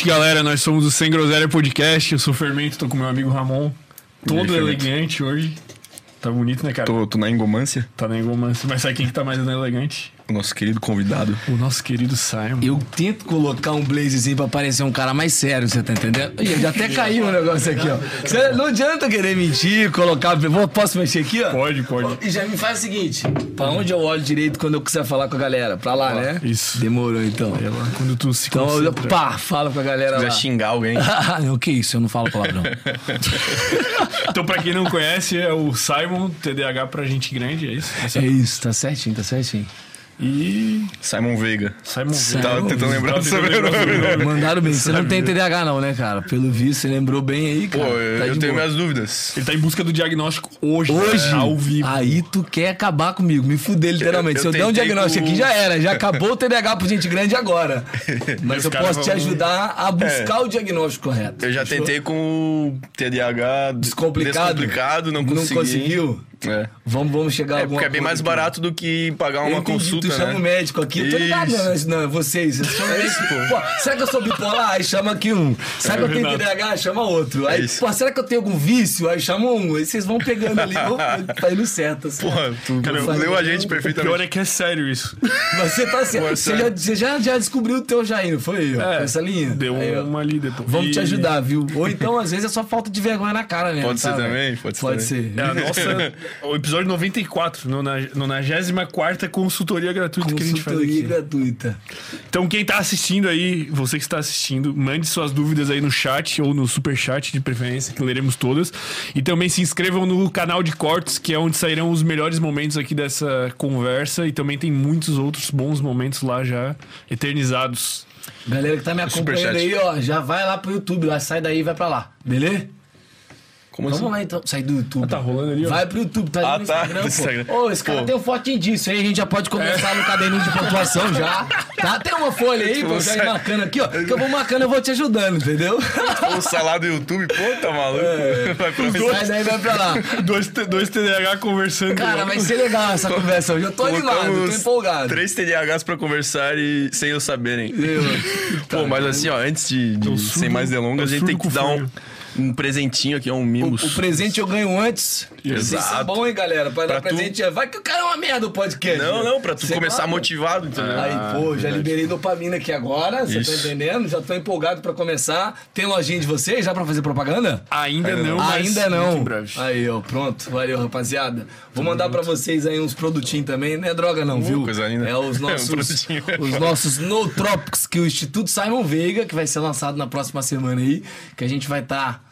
Noite, galera. Nós somos o Sem Groselha Podcast. Eu sou o Fermento, tô com meu amigo Ramon. Todo aí, elegante hoje. Tá bonito, né, cara? Tô, tô na engomância, Tá na engomância. Mas sabe quem que tá mais elegante? o nosso querido convidado. O nosso querido Simon. Eu tento colocar um blazezinho pra parecer um cara mais sério, você tá entendendo? Ih, já até caiu o negócio aqui, ó. Cê não adianta querer mentir, colocar. Vou- Posso mexer aqui, ó? Pode, pode. E já me faz o seguinte: pra onde eu olho direito quando eu quiser falar com a galera? Pra lá, né? isso. Demorou então. Ela, quando tu se Então, eu, concentra. pá, fala com a galera Se lá. quiser xingar alguém, não, que isso, eu não falo palavrão. Então, pra quem não conhece, é o Simon, TDAH pra gente grande, é isso? é isso, tá certinho, tá certinho. E. Simon Veiga. Simon Simon. Tava tentando lembrar Tava do tentando lembrar o sobrenome. Mandaram bem. Você não tem TDAH, não, né, cara? Pelo visto, você lembrou bem aí, Pô, cara. eu, Tá eu tenho boa. minhas dúvidas. Ele tá em busca do diagnóstico hoje. Hoje, né? Ao vivo. aí tu quer acabar comigo, me fuder literalmente. Eu- Se eu eu der um diagnóstico com- aqui, já era. Já acabou o TDAH pro gente grande agora. Mas eu posso te vão- ajudar a buscar o diagnóstico correto. Eu já Fechou? tentei com o TDAH Descomplicado? descomplicado, não consegui. Não conseguiu? É. Vamos, vamos chegar a É alguma porque é bem coisa mais aqui. barato do que pagar Eu uma entendi, consulta, tu chama né? o médico aqui. Eu tô ligado, Isso. não, não, vocês. Vocês chamam médico. Pô, será que eu sou bipolar? Aí chama aqui um. Será que eu tenho. TDAH? Chama outro. Aí, É isso. pô, será que eu tenho algum vício? Aí chama um. Aí vocês vão pegando ali. vão- Tá indo certo. Assim. Porra, tu Cara, leu eu- a gente O pior perfeitamente. é que é sério isso. Mas você tá certo. Pô, é Você, sério. já, você já, já descobriu o teu não foi? ó, É, essa linha? Deu Aí, uma ali depois. Vamos te ajudar, viu? Ou então, às vezes, é só falta de vergonha na cara mesmo. Pode ser também, pode ser Pode também. ser. É a nossa. o episódio 94, nona- 94 consultoria gratuita que a gente faz Consultoria aqui. gratuita. Então, quem tá assistindo aí, você que está assistindo, mande suas dúvidas aí no chat ou no super chat de preferência, que leremos todas. E também se inscrevam no canal de cortes, que é onde sairão os melhores momentos aqui dessa conversa. E também tem muitos outros bons momentos lá já eternizados. Galera que tá me acompanhando aí, ó, já vai lá pro YouTube, lá, sai daí e vai pra lá. Beleza? Como Vamos assim? lá então. Sai do YouTube. tá rolando ali, ó. Vai pro YouTube, tá ali Ah, no tá, Instagram, Instagram. pô. Ô, esse cara Pô. tem um fotinho disso aí, a gente já pode começar no caderninho de pontuação já. Tá? Tem uma folha aí, pô, já ir marcando aqui, ó. Que eu vou marcando, eu vou te ajudando, entendeu? O salado do YouTube, pô, tá maluco? Vai pra mim. Sai daí e vai pra lá. Dois, dois TDAH conversando. Cara, vai ser legal essa conversa hoje. Eu tô animado, tô empolgado. Três TDAHs pra conversar e sem eu saberem. Eu- Pô, mas assim, ó, antes de, de É sem mais é delongas, o a gente tem que dar um, freio. Um presentinho aqui, ó, um O, mimos. o presente eu ganho antes. Exato. Isso é bom, hein, galera? Pra, dar Pra tu- presente. é- Vai que o cara é uma merda o podcast. Não, né? não, pra tu começar motivado, entendeu? Aí, pô, já verdade. liberei dopamina aqui agora, você tá entendendo? Já tô empolgado pra começar. Tem lojinha de vocês já pra fazer propaganda? Ainda, Ainda não, não. mas Ainda não. Aí, ó, pronto. Valeu, rapaziada. Vou mandar pra vocês aí uns produtinhos também. Não é droga não, viu? coisa linda. É os É um nossos, os nossos No Tropics que o Instituto Simon Veiga, que vai ser lançado na próxima semana aí, que a gente vai estar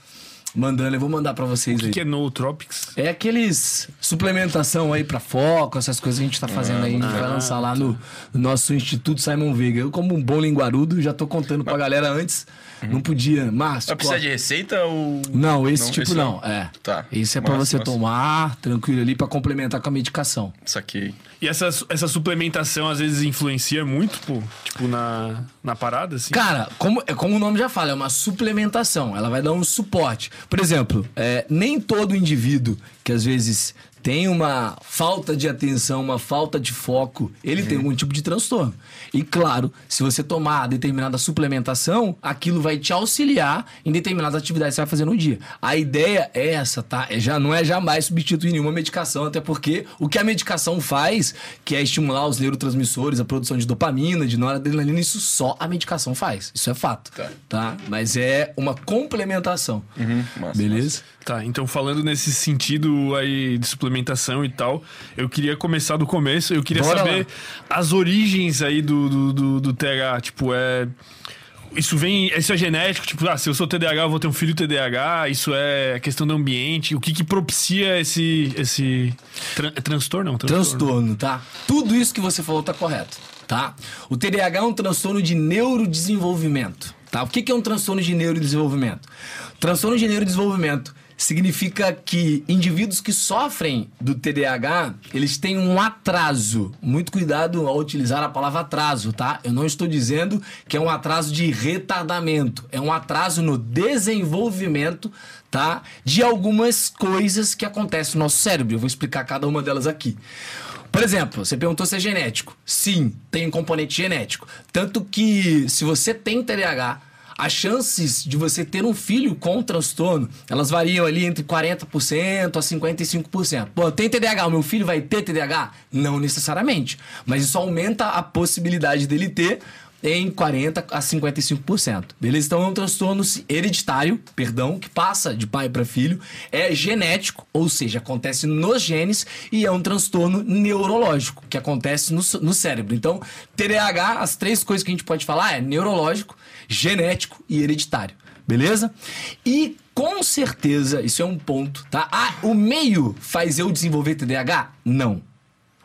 mandando. Eu vou mandar pra vocês aí. O que é No Tropics? É aqueles suplementação aí pra foco, essas coisas que a gente tá fazendo aí. A gente vai lançar lá no, no nosso Instituto Simon Veiga. Eu, como um bom linguarudo, já tô contando pra galera antes. Não podia. Márcio. Vai precisar corta. de receita ou. Não, esse Não, tipo esse não. não. É. Tá. Esse é pra Massa, você massa. tomar tranquilo ali pra complementar com a medicação. Saquei. E essa, essa suplementação às vezes influencia muito, pô, tipo, na, na parada, assim? Cara, como, é como o nome já fala, é uma suplementação. Ela vai dar um suporte. Por exemplo, é, nem todo indivíduo que às vezes tem uma falta de atenção, uma falta de foco, ele tem algum tipo de transtorno. E claro, se você tomar determinada suplementação, aquilo vai te auxiliar em determinadas atividades que você vai fazer no dia. A ideia é essa, tá? É já não é jamais substituir nenhuma medicação, até porque o que a medicação faz, que é estimular os neurotransmissores, a produção de dopamina, de noradrenalina, isso só a medicação faz. Isso é fato. Tá. Tá? Mas é uma complementação. massa, Beleza? Tá, então falando nesse sentido aí de suplementação e tal, eu queria começar do começo. Eu queria Bora saber as origens aí do, do, do, do TH. Tipo, é. Isso vem. Isso é genético? Tipo, ah, se eu sou TDAH, eu vou ter um filho TDAH. Isso é questão do ambiente. O que que propicia esse. esse tran- é transtorno? Não, Transtorno, tá? Tudo isso que você falou tá correto, tá? O TDAH é um transtorno de neurodesenvolvimento, tá? O que que é um transtorno de neurodesenvolvimento? Transtorno de neurodesenvolvimento significa que indivíduos que sofrem do TDAH, eles têm um atraso. Muito cuidado ao utilizar a palavra atraso, tá? Eu não estou dizendo que é um atraso de retardamento, é um atraso no desenvolvimento, tá? De algumas coisas que acontecem no nosso cérebro. Eu vou explicar cada uma delas aqui. Por exemplo, você perguntou se é genético. Sim, tem um componente genético. Tanto que se você tem TDAH, as chances de você ter um filho com transtorno, elas variam ali entre 40% a 55%. Pô, tem TDAH, o meu filho vai ter TDAH? Não necessariamente, mas isso aumenta a possibilidade dele ter em 40 a 55%. Beleza? Então é um transtorno hereditário, perdão, que passa de pai para filho, é genético, ou seja, acontece nos genes e é um transtorno neurológico, que acontece no, no cérebro. Então, TDAH, as três coisas que a gente pode falar é neurológico, genético e hereditário. Beleza? E com certeza, isso é um ponto, tá? Ah, o meio faz eu desenvolver TDAH? Não.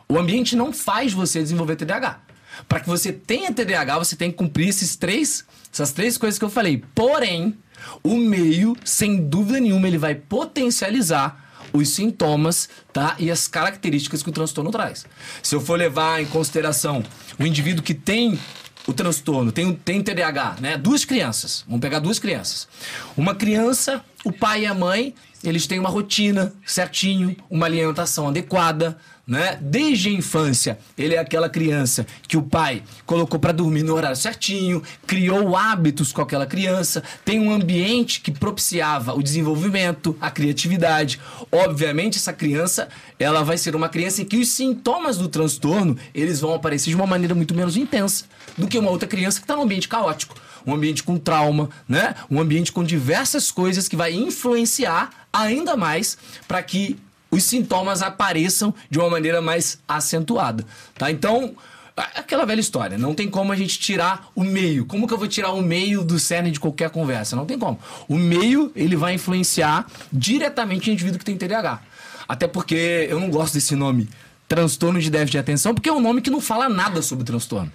O ambiente não faz você desenvolver TDAH. Para que você tenha TDAH, você tem que cumprir esses três, essas três coisas que eu falei. Porém, o meio, sem dúvida nenhuma, ele vai potencializar os sintomas, tá? E as características que o transtorno traz. Se eu for levar em consideração o indivíduo que tem o transtorno, tem, tem TDAH, né? Duas crianças. Vamos pegar duas crianças. Uma criança, o pai e a mãe, eles têm uma rotina certinho, uma alimentação adequada, né? Desde a infância, ele é aquela criança que o pai colocou para dormir no horário certinho, criou hábitos com aquela criança, tem um ambiente que propiciava o desenvolvimento, a criatividade. Obviamente, essa criança, ela vai ser uma criança em que os sintomas do transtorno, eles vão aparecer de uma maneira muito menos intensa do que uma outra criança que está num ambiente caótico um ambiente com trauma, né? Um ambiente com diversas coisas que vai influenciar ainda mais para que os sintomas apareçam de uma maneira mais acentuada, tá? Então, aquela velha história, não tem como a gente tirar o meio. Como que eu vou tirar o meio do cerne de qualquer conversa? Não tem como. O meio, ele vai influenciar diretamente o indivíduo que tem TDAH. Até porque eu não gosto desse nome, transtorno de déficit de atenção, porque é um nome que não fala nada sobre transtorno.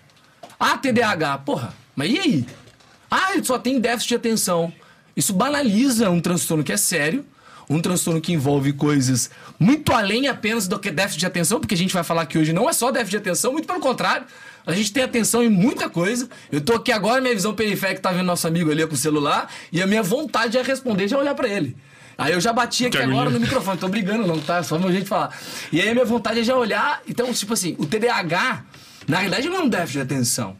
Ah, TDAH, porra, mas e aí? Ah, ele só tem déficit de atenção. Isso banaliza um transtorno que é sério, um transtorno que envolve coisas muito além apenas do que déficit de atenção, porque a gente vai falar que hoje não é só déficit de atenção, muito pelo contrário. A gente tem atenção em muita coisa. Eu tô aqui agora, minha visão periférica tá vendo nosso amigo ali com o celular, e a minha vontade é responder já olhar para ele. Aí eu já bati aqui agora no microfone, tô brigando não, tá? Só meu jeito de falar. E aí a minha vontade é já olhar. Então, tipo assim, o TDAH, na realidade, não é um déficit de atenção.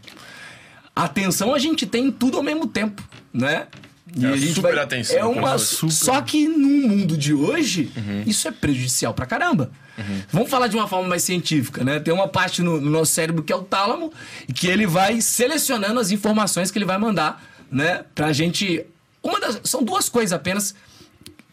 Atenção a gente tem tudo ao mesmo tempo, né? E é a gente super vai... atenção. É uma... Super... Só que no mundo de hoje, uhum. isso é prejudicial pra caramba. Uhum. Vamos falar de uma forma mais científica, né? Tem uma parte no, no, nosso cérebro que é o tálamo, e que ele vai selecionando as informações que ele vai mandar, né? Pra gente. Uma das... São duas coisas apenas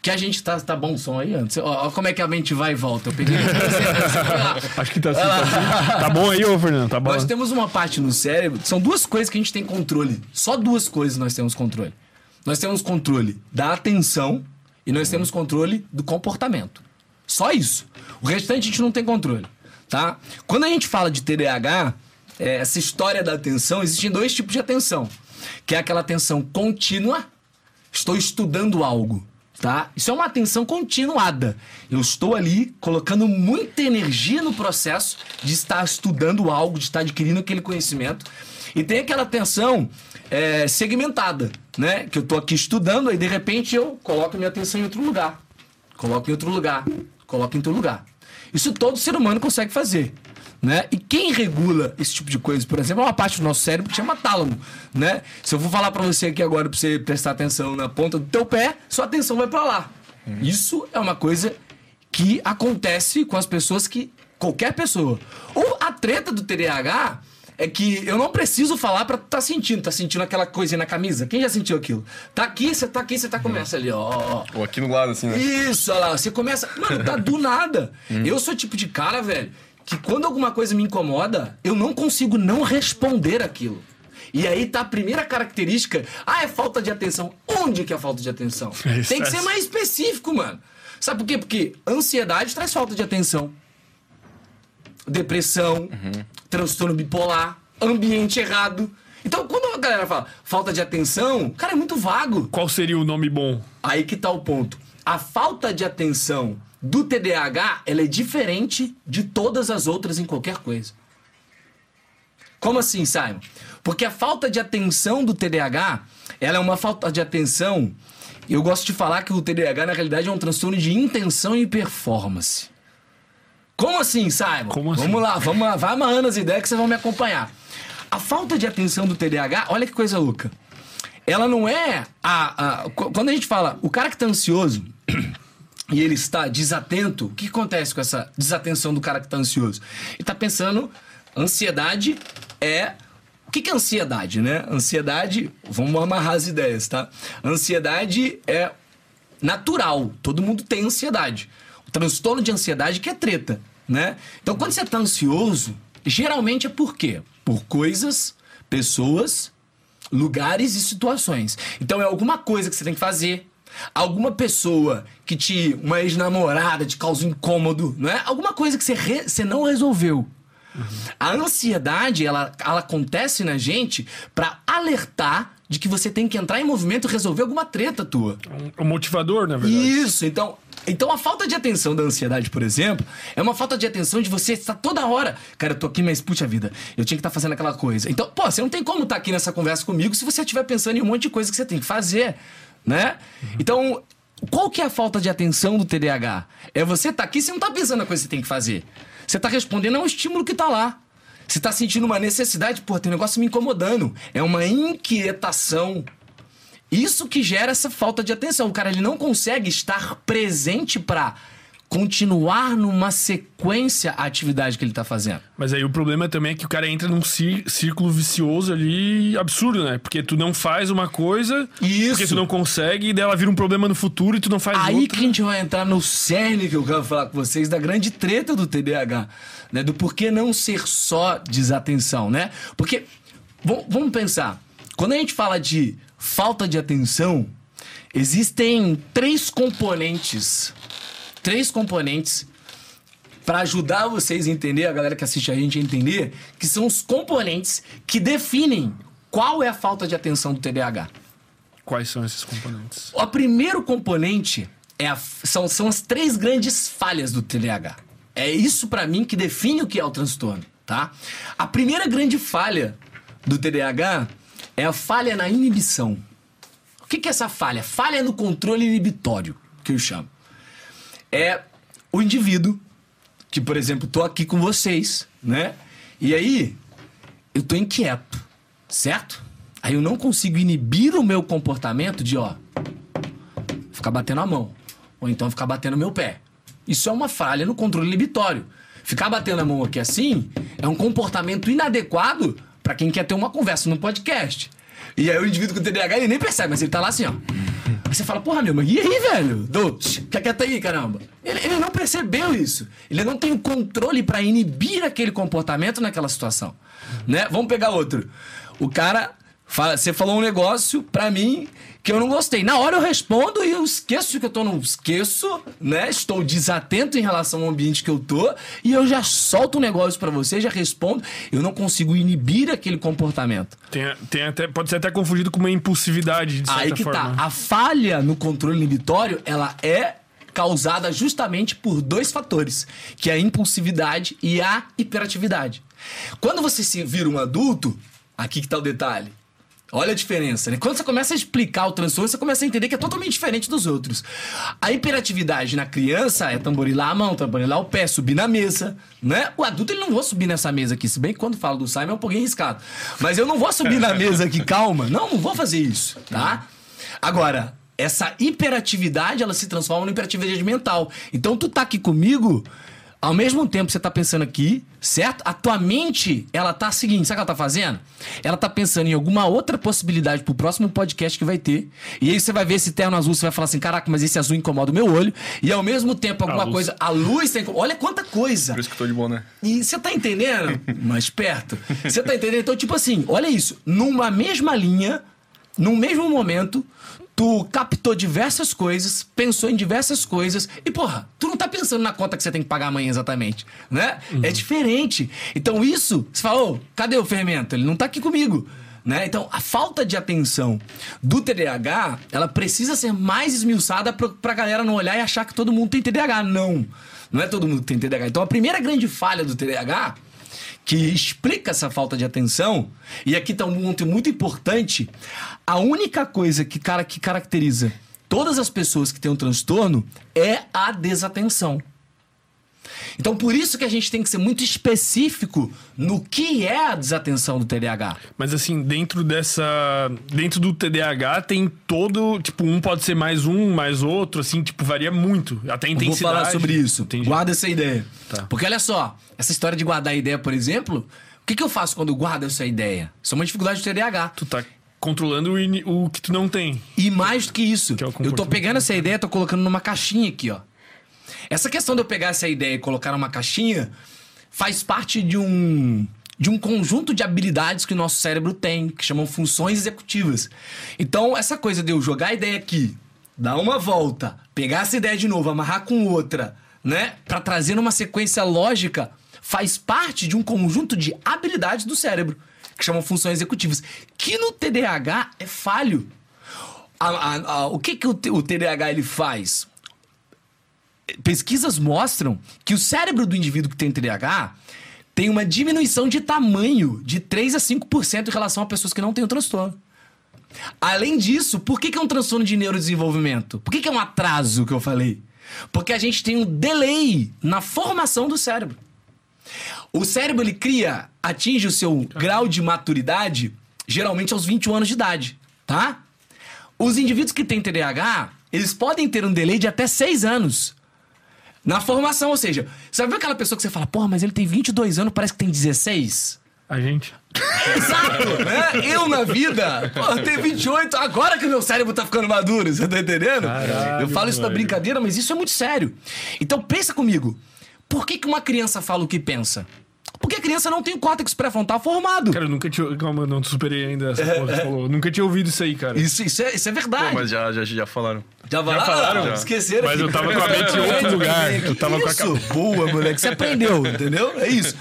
que a gente tá, tá bom o som aí antes. Ó, ó, como é que a mente vai e volta. Eu peguei. Acho que tá assim, tá assim. Tá bom aí, ô Fernando? Tá bom. Nós temos uma parte no cérebro, são duas coisas que a gente tem controle. Só duas coisas nós temos controle. Nós temos controle da atenção e nós temos controle do comportamento. Só isso. O restante a gente não tem controle, tá? Quando a gente fala de TDAH, é, essa história da atenção, existem dois tipos de atenção. Que é aquela atenção contínua, estou estudando algo, tá? Isso é uma atenção continuada. Eu estou ali colocando muita energia no processo de estar estudando algo, de estar adquirindo aquele conhecimento. E tem aquela atenção é, segmentada, né? Que eu tô aqui estudando, aí de repente eu coloco minha atenção em outro lugar. Coloco em outro lugar. Coloco em outro lugar. Isso todo ser humano consegue fazer. Né? E quem regula esse tipo de coisa, por exemplo, é uma parte do nosso cérebro que chama tálamo, né? Se eu for falar para você aqui agora para você prestar atenção na ponta do teu pé, sua atenção vai para lá. Uhum. Isso é uma coisa que acontece com as pessoas que qualquer pessoa. Ou a treta do TDAH é que eu não preciso falar pra tá sentindo. Tá sentindo aquela coisinha na camisa? Quem já sentiu aquilo? Tá aqui, você tá aqui, você tá começa ali, ó. Ou aqui no lado, assim, né? Isso, olha lá. Você começa. Mano, tá do nada. Hum. Eu sou tipo de cara, velho, que quando alguma coisa me incomoda, eu não consigo não responder aquilo. E aí tá a primeira característica. Ah, é falta de atenção. Onde que é a falta de atenção? É Tem que ser mais específico, mano. Sabe por quê? Porque ansiedade traz falta de atenção depressão, uhum. transtorno bipolar, ambiente errado. Então, quando a galera fala falta de atenção, cara, é muito vago. Qual seria o nome bom? Aí que tá o ponto. A falta de atenção do TDAH, ela é diferente de todas as outras em qualquer coisa. Como assim, Simon? Porque a falta de atenção do TDAH, ela é uma falta de atenção. Eu gosto de falar que o TDAH, na realidade, é um transtorno de intenção e performance. Como assim, Simon? Como assim? Vamos lá, vamos lá, vai amarrando as ideias que vocês vão me acompanhar. A falta de atenção do TDAH, olha que coisa louca. ela não é a, a- qu- Quando a gente fala, o cara que tá ansioso e ele está desatento, o que acontece com essa desatenção do cara que tá ansioso? Ele tá pensando, ansiedade é. O que, é ansiedade, né? Ansiedade, vamos amarrar as ideias, tá? Ansiedade é natural, todo mundo tem ansiedade. O transtorno de ansiedade que é treta, né? Então, quando você tá ansioso, geralmente é por quê? Por coisas, pessoas, lugares e situações. Então, é alguma coisa que você tem que fazer. Alguma pessoa que te. Uma ex-namorada te causa um incômodo, não é? Alguma coisa que você, re- você não resolveu. A ansiedade, ela, ela acontece na gente pra alertar de que você tem que entrar em movimento e resolver alguma treta tua. Um, um motivador, na verdade. Isso, então. Então a falta de atenção da ansiedade, por exemplo, é uma falta de atenção de você estar toda hora. Cara, eu tô aqui, mas puxa vida, eu tinha que estar fazendo aquela coisa. Então, pô, você não tem como estar aqui nessa conversa comigo se você estiver pensando em um monte de coisa que você tem que fazer, né? Então, qual que é a falta de atenção do TDAH? É você estar aqui, você não tá pensando na coisa que você tem que fazer. Você tá respondendo a um estímulo que tá lá. Você tá sentindo uma necessidade, pô, tem um negócio me incomodando. É uma inquietação. Isso que gera essa falta de atenção. O cara ele não consegue estar presente pra continuar numa sequência a atividade que ele tá fazendo. Mas aí o problema também é que o cara entra num cí- círculo vicioso ali absurdo, né? Porque tu não faz uma coisa, Isso. porque tu não consegue, e daí ela vira um problema no futuro e tu não faz Aí outra. que a gente vai entrar no cerne que eu quero falar com vocês da grande treta do TDAH, né? Do porquê não ser só desatenção, né? Porque vam- vamos pensar, quando a gente fala de falta de atenção, existem três componentes, três componentes para ajudar vocês a entender, a galera que assiste a gente a entender, que são os componentes que definem qual é a falta de atenção do TDAH. Quais são esses componentes? O primeiro componente é a- são, são as três grandes falhas do TDAH. É isso pra mim que define o que é o transtorno, tá? A primeira grande falha do TDAH é a falha na inibição. O que, que é essa falha? Falha no controle inibitório, que eu chamo. É o indivíduo que, por exemplo, tô aqui com vocês, né? E aí eu tô inquieto, certo? Aí eu não consigo inibir o meu comportamento de, ó, ficar batendo a mão. Ou então ficar batendo o meu pé. Isso é uma falha no controle inibitório. Ficar batendo a mão aqui assim é um comportamento inadequado pra quem quer ter uma conversa no podcast. E aí o indivíduo com TDAH ele nem percebe, mas ele tá lá assim, ó. Você fala, porra, meu, mas e aí, velho? Dout, fica quieto aí, caramba. Ele, ele não percebeu isso. Ele não tem controle pra inibir aquele comportamento naquela situação. Né? Vamos pegar outro. O cara fala, você falou um negócio pra mim que eu não gostei. Na hora eu respondo e eu esqueço que eu tô no esqueço, né? Estou desatento em relação ao ambiente que eu tô e eu já solto um negócio pra você, já respondo. Eu não consigo inibir aquele comportamento. Tem, tem até, pode ser até confundido com uma impulsividade, de certa Aí que forma. tá. A falha no controle inibitório, ela é causada justamente por dois fatores, que é a impulsividade e a hiperatividade. Quando você se vira um adulto, aqui que tá o detalhe. Olha a diferença, né? Quando você começa a explicar o transtorno, você começa a entender que é totalmente diferente dos outros. A hiperatividade na criança é tamborilar a mão, tamborilar o pé, subir na mesa, né? O adulto ele não vou subir nessa mesa aqui, se bem que quando falo do Simon é um pouquinho arriscado. Mas eu não vou subir na mesa aqui, calma. Não, não vou fazer isso, tá? Agora, essa hiperatividade, ela se transforma numa hiperatividade mental. Então, tu tá aqui comigo, ao mesmo tempo que você tá pensando aqui, certo? A tua mente, ela tá seguinte, sabe o que ela tá fazendo? Ela tá pensando em alguma outra possibilidade pro próximo podcast que vai ter. E aí você vai ver esse terno azul, você vai falar assim, caraca, mas esse azul incomoda o meu olho. E ao mesmo tempo, alguma luz. coisa... A luz tem... Olha quanta coisa! Por isso que eu tô de boné. E você tá entendendo? Mais perto. Você tá entendendo? Então, tipo assim, olha isso. Numa mesma linha, num mesmo momento, tu captou diversas coisas, pensou em diversas coisas, e, porra, tu não tá pensando na conta que você tem que pagar amanhã exatamente, né? É diferente. Então, isso, você fala, ô, cadê o fermento? Ele não tá aqui comigo. Né? Então, a falta de atenção do TDAH, ela precisa ser mais esmiuçada pra, pra galera não olhar e achar que todo mundo tem TDAH. Não. Não é todo mundo que tem TDAH. Então, a primeira grande falha do TDAH que explica essa falta de atenção, e aqui tá um ponto muito importante, a única coisa que, cara, que caracteriza todas as pessoas que têm um transtorno é a desatenção. Então, por isso que a gente tem que ser muito específico no que é a desatenção do TDAH. Mas assim, dentro dessa. Dentro do TDAH tem todo. Tipo, um pode ser mais um, mais outro, assim, tipo, varia muito. Até a Eu Vou intensidade. falar sobre isso. Entendi. Guarda essa ideia. Tá. Porque olha só, essa história de guardar a ideia, por exemplo, o que, que eu faço quando eu guardo essa ideia? Isso é uma dificuldade do TDAH. Tu tá controlando o, o que tu não tem. E mais do que isso, Que é eu tô pegando essa ideia e tô colocando numa caixinha aqui, ó. Essa questão de eu pegar essa ideia e colocar numa caixinha faz parte de um de um conjunto de habilidades que o nosso cérebro tem, que chamam funções executivas. Então, essa coisa de eu jogar a ideia aqui, dar uma volta, pegar essa ideia de novo, amarrar com outra, né, Pra trazer numa sequência lógica, faz parte de um conjunto de habilidades do cérebro, que chamam funções executivas, que no TDAH é falho. A- a- a- o que, que o, o TDAH ele faz? Pesquisas mostram que o cérebro do indivíduo que tem TDAH tem uma diminuição de tamanho de 3 a 5% em relação a pessoas que não têm o transtorno. Além disso, por que, que é um transtorno de neurodesenvolvimento? Por que, que é um atraso que eu falei? Porque a gente tem um delay na formação do cérebro. O cérebro ele cria, atinge o seu grau de maturidade geralmente aos 21 anos de idade, tá? Os indivíduos que têm TDAH, eles podem ter um delay de até 6 anos na formação, ou seja, sabe aquela pessoa que você fala, porra, mas ele tem 22 anos, parece que tem 16? A gente. Exato, né? Eu na vida, eu tenho 28, agora que meu cérebro tá ficando maduro, você tá entendendo? Caralho, eu falo isso na velho. brincadeira, mas isso é muito sério. Então pensa comigo, por que, que uma criança fala o que pensa? Porque a criança não tem o córtex pré-frontal formado. Cara, eu nunca tinha. Calma, eu não superei ainda essa porra que você falou. Nunca tinha ouvido isso aí, cara. Isso, isso, é, isso é verdade. Pô, mas já, já, já falaram. Já, vai lá? falaram? Já. Esqueceram. Mas eu tava com a mente em outro lugar. Eu tava com a isso? Boa, moleque. Você aprendeu, entendeu? É isso.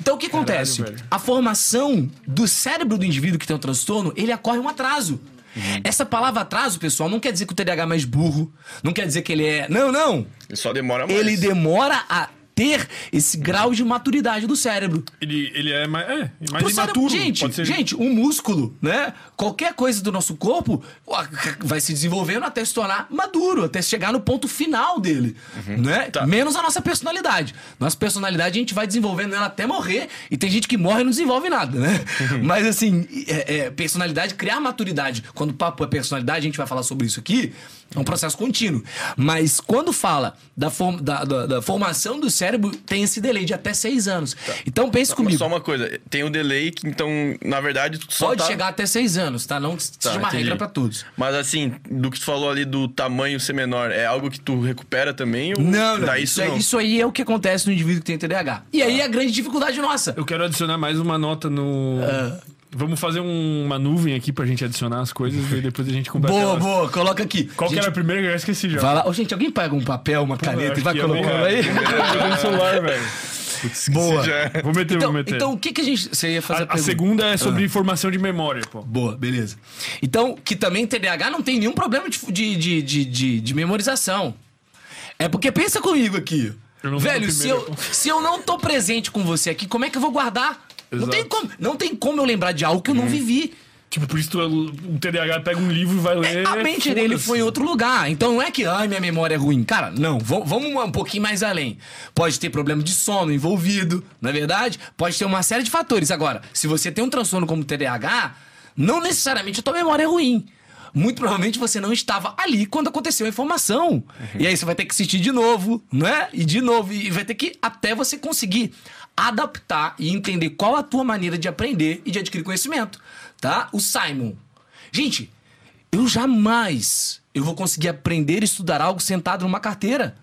Então, o que acontece? velho. A formação do cérebro do indivíduo que tem um transtorno, ele ocorre um atraso. Uhum. Essa palavra atraso, pessoal, não quer dizer que o TDAH é mais burro. Não quer dizer que ele é... Não, não. Ele só demora mais. Ele demora a ter esse grau de maturidade do cérebro. Ele, ele é mais. É, mais Pro cérebro- imaturo. gente, pode ser. gente, um músculo, né? Qualquer coisa do nosso corpo vai se desenvolvendo até se tornar maduro, até chegar no ponto final dele, Uhum. né? Tá. Menos a nossa personalidade. Nossa personalidade a gente vai desenvolvendo ela até morrer e tem gente que morre e não desenvolve nada, né? Uhum. Mas assim, é, é, personalidade, criar maturidade. Quando o papo é personalidade, a gente vai falar sobre isso aqui. É um processo contínuo. Mas quando fala da, form- da- da- da formação do cérebro, tem esse delay de até seis anos. Então pense Mas comigo. Só uma coisa, tem o delay que então, na verdade, só Pode tá... chegar até seis anos, tá? Não Tá, seja uma entendi. regra pra todos. Mas assim, do que tu falou ali do tamanho ser menor, é algo que tu recupera também? Ou Não, não. Isso, é- não? isso aí é o que acontece no indivíduo que tem TDAH. E aí é a grande dificuldade nossa. Eu quero adicionar mais uma nota no. Ah. Vamos fazer um- uma nuvem aqui pra gente adicionar as coisas e depois a gente completa. Boa, elas. boa, coloca aqui. Qual que Gente, era a primeira que eu já esqueci já? Vai lá. Ô, gente, alguém pega um papel, uma caneta Acho e vai que eu colocando aí? Eu no celular, velho. Boa. Já- Vou meter, Então, vou meter. então, o que, que a gente. Você ia fazer a, a pergunta? segunda é Ah. sobre formação de memória, pô. Boa, beleza. Então, que também TDAH não tem nenhum problema de, de, de, de, de- memorização. É porque pensa comigo aqui. Velho, se eu, se eu não tô presente com você aqui, como é que eu vou guardar? Não tem, como, não tem como eu lembrar de algo que eu não vivi. Tipo, por isso tu, o TDAH pega um livro e vai ler. A mente dele foi em outro lugar. Então não é que, ai, minha memória é ruim. Cara, não, vamos, um pouquinho mais além. Pode ter problema de sono envolvido, não é verdade? Pode ter uma série de fatores. Agora, se você tem um transtorno como TDAH, não necessariamente a tua memória é ruim. Muito provavelmente você não estava ali quando aconteceu a informação. E aí você vai ter que assistir de novo, né? E de novo. E vai ter que até você conseguir adaptar e entender qual a tua maneira de aprender e de adquirir conhecimento, tá? O Simon. Gente, eu jamais eu vou conseguir aprender e estudar algo sentado numa carteira.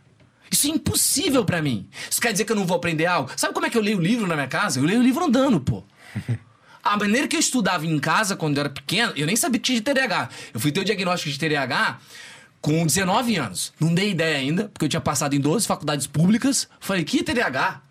Isso é impossível pra mim. Isso quer dizer que eu não vou aprender algo? Sabe como é que eu leio livro na minha casa? Eu leio o livro andando, pô. A maneira que eu estudava em casa quando eu era pequeno, eu nem sabia que tinha de TDAH. Eu fui ter o diagnóstico de TDAH com 19 anos. Não dei ideia ainda, porque eu tinha passado em 12 faculdades públicas. Falei, que TDAH?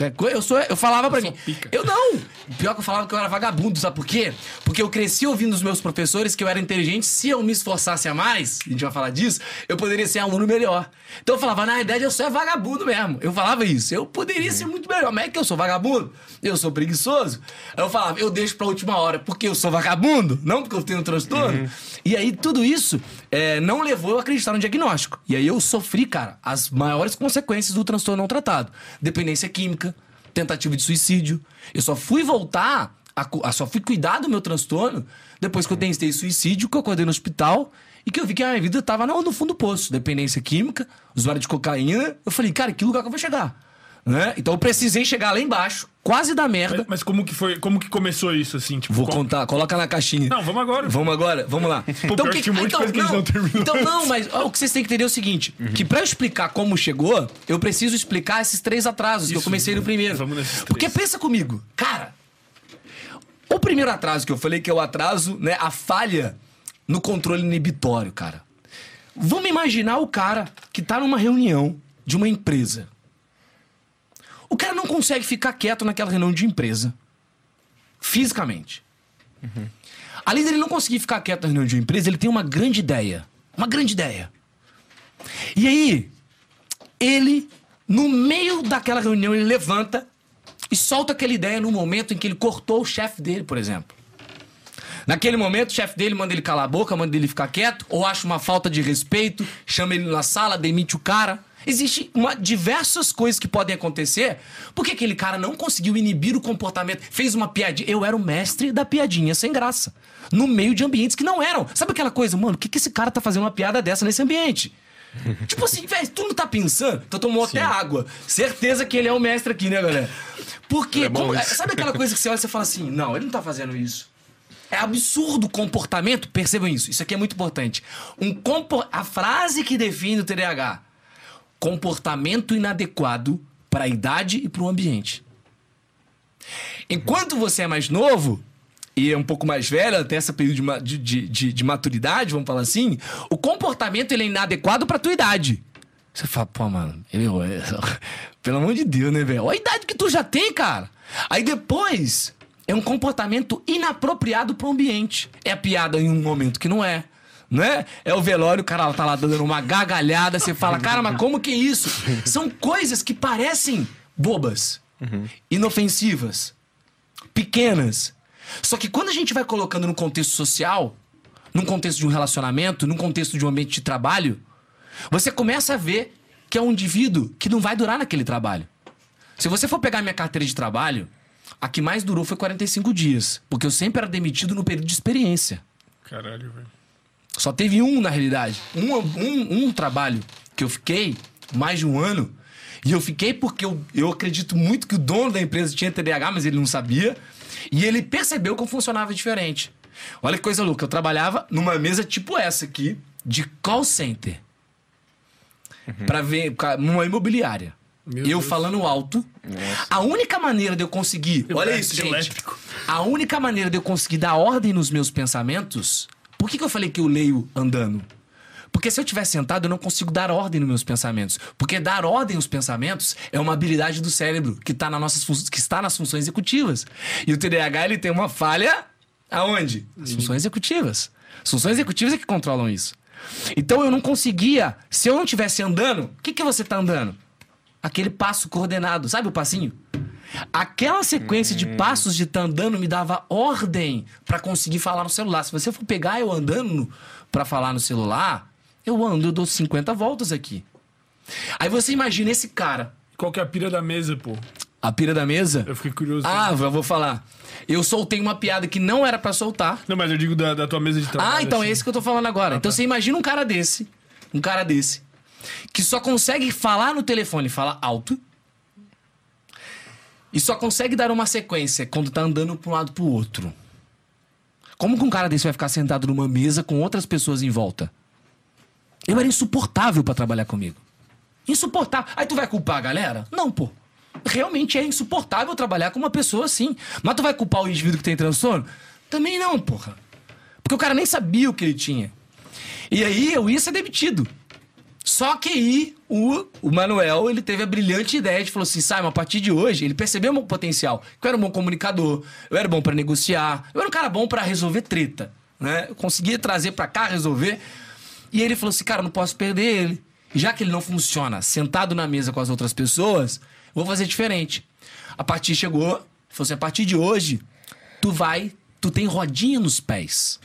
É Eu, sou, eu falava pra mim. pica. Eu não. Pior que eu falava que eu era vagabundo, sabe por quê? Porque eu cresci ouvindo os meus professores que eu era inteligente. Se eu me esforçasse a mais, a gente vai falar disso, eu poderia ser aluno melhor. Então eu falava, na verdade, eu sou é vagabundo mesmo. Eu falava isso. Eu poderia ser muito melhor. Mas é que eu sou vagabundo? Eu sou preguiçoso? Aí eu falava, eu deixo pra última hora porque eu sou vagabundo, não porque eu tenho um transtorno. E aí tudo isso é, não levou eu a acreditar no diagnóstico. E aí eu sofri, cara, as maiores consequências do transtorno não tratado: dependência química, tentativa de suicídio. Eu só fui voltar, a, a- só fui cuidar do meu transtorno depois que eu tentei suicídio, que eu acordei no hospital e que eu vi que a minha vida tava no, no fundo do poço. Dependência química, usuário de cocaína. Eu falei, cara, que lugar que eu vou chegar? Né? Então eu precisei chegar lá embaixo, quase da merda. Mas, mas como que foi? Como que começou isso, assim? Tipo, Vou contar, coloca na caixinha. Não, vamos agora. Vamos agora, vamos lá. Então, pior que um monte de coisa que não então não, mas ó, o que vocês têm que entender é o seguinte: que pra eu explicar como chegou, eu preciso explicar esses três atrasos que eu Isso, comecei no primeiro. vamos nesses três. Porque pensa comigo, cara. O primeiro atraso que eu falei que é o atraso, né, a falha no controle inibitório, cara. Vamos imaginar o cara que tá numa reunião de uma empresa. O cara não consegue ficar quieto naquela reunião de empresa. Fisicamente. Além dele não conseguir ficar quieto na reunião de empresa, ele tem uma grande ideia. Uma grande ideia. E aí, ele, no meio daquela reunião, ele levanta e solta aquela ideia no momento em que ele cortou o chefe dele, por exemplo. Naquele momento, o chefe dele manda ele calar a boca, manda ele ficar quieto, ou acha uma falta de respeito, chama ele na sala, demite o cara. Existem uma, diversas coisas que podem acontecer porque aquele cara não conseguiu inibir o comportamento, fez uma piadinha. Eu era o mestre da piadinha sem graça. No meio de ambientes que não eram. Sabe aquela coisa, mano, o que, que esse cara tá fazendo uma piada dessa nesse ambiente? tipo assim, velho, tu não tá pensando? Então tomou até água. Certeza que ele é o mestre aqui, né, galera? Porque, É como- sabe aquela coisa que você olha e você fala assim, não, ele não tá fazendo isso. É absurdo o comportamento, percebam isso, isso aqui é muito importante. Um compor... A frase que define o TDAH: comportamento inadequado para a idade e para o ambiente. Enquanto você é mais novo e é um pouco mais velho, até esse período de, de, de, de- de maturidade, vamos falar assim, o comportamento ele é inadequado para tua idade. Você fala, pô, mano, é- pelo amor de Deus, né, velho? Olha a idade que tu já tem, cara. Aí depois é um comportamento inapropriado pro ambiente. É a piada em um momento que não é. Né? É o velório, o cara tá lá dando uma gargalhada, você fala, cara, mas como que é isso? São coisas que parecem bobas, inofensivas, pequenas. Só que quando a gente vai colocando no contexto social, num contexto de um relacionamento, num contexto de um ambiente de trabalho, você começa a ver que é um indivíduo que não vai durar naquele trabalho. Se você for pegar minha carteira de trabalho, a que mais durou foi 45 dias, porque eu sempre era demitido no período de experiência. Caralho, velho. Só teve um, na realidade. Um, um, um trabalho que eu fiquei mais de um ano. E eu fiquei porque eu, eu acredito muito que o dono da empresa tinha TDAH, mas ele não sabia. E ele percebeu que eu funcionava diferente. Olha que coisa louca. Eu trabalhava numa mesa tipo essa aqui, de call center. Pra ver, ca- numa imobiliária. Meu eu Deus. falando alto. A única maneira de eu conseguir. Olha isso, gente. Elétrico. A única maneira de eu conseguir dar ordem nos meus pensamentos. Por que, que eu falei que eu leio andando? Porque se eu estiver sentado, eu não consigo dar ordem nos meus pensamentos. Porque dar ordem aos pensamentos é uma habilidade do cérebro que, tá nas nossas que está nas funções executivas. E o TDAH ele tem uma falha aonde? As funções executivas. As funções executivas é que controlam isso. Então eu não conseguia. Se eu não estivesse andando, o que, que você tá andando? Aquele passo coordenado, sabe o passinho? Aquela sequência de passos de tá andando me dava ordem pra conseguir falar no celular. Se você for pegar eu andando pra falar no celular, eu ando, eu dou 50 voltas aqui. Aí você imagina esse cara, Qual que é a pira da mesa, pô? a pira da mesa. Eu fiquei curioso. Ah, eu vou falar. Eu soltei uma piada que não era pra soltar. Não, mas eu digo da, da tua mesa de trabalho. Ah, então é assim. esse que eu tô falando agora. então você imagina um cara desse, um cara desse, que só consegue falar no telefone, fala alto, e só consegue dar uma sequência quando tá andando pra um lado pro outro. Como que um cara desse vai ficar sentado numa mesa com outras pessoas em volta? Eu era insuportável pra trabalhar comigo. Insuportável. Aí tu vai culpar a galera? Não, pô. Realmente é insuportável trabalhar com uma pessoa assim. Mas tu vai culpar o indivíduo que tem transtorno? Também não, porra. Porque o cara nem sabia o que ele tinha. E aí eu ia ser demitido. Só que aí o, o Manuel ele teve a brilhante ideia de falou assim: Simon, a partir de hoje, ele percebeu meu potencial. Que eu era um bom comunicador, eu era bom pra negociar, eu era um cara bom pra resolver treta. Né? Eu conseguia trazer pra cá, resolver. E ele falou assim: cara, não posso perder ele. Já que ele não funciona sentado na mesa com as outras pessoas, vou fazer diferente. A partir chegou, falou assim: a partir de hoje, tu vai, tu tem rodinha nos pés.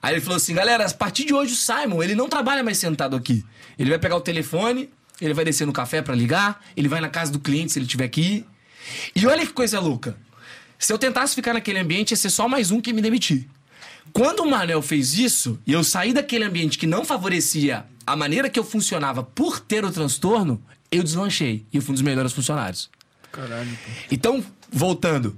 Aí ele falou assim, galera, a partir de hoje o Simon, ele não trabalha mais sentado aqui. Ele vai pegar o telefone, ele vai descer no café pra ligar, ele vai na casa do cliente se ele tiver que ir. E olha que coisa louca. Se eu tentasse ficar naquele ambiente, ia ser só mais um que me demitir. Quando o Manel fez isso, e eu saí daquele ambiente que não favorecia a maneira que eu funcionava por ter o transtorno, eu deslanchei. E eu fui um dos melhores funcionários. Caralho, pô. Então, voltando.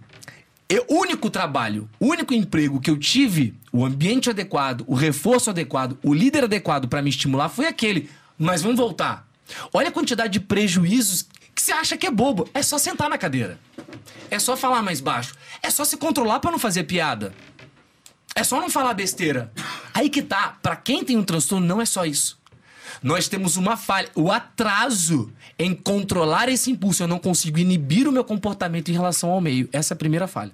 O único trabalho, o único emprego que eu tive, o ambiente adequado, o reforço adequado, o líder adequado pra me estimular foi aquele. Mas vamos voltar. Olha a quantidade de prejuízos que você acha que é bobo. É só sentar na cadeira. É só falar mais baixo. É só se controlar pra não fazer piada. É só não falar besteira. Aí que tá. Pra quem tem um transtorno, não é só isso. Nós temos uma falha. O atraso em controlar esse impulso. Eu não consigo inibir o meu comportamento em relação ao meio. Essa é a primeira falha.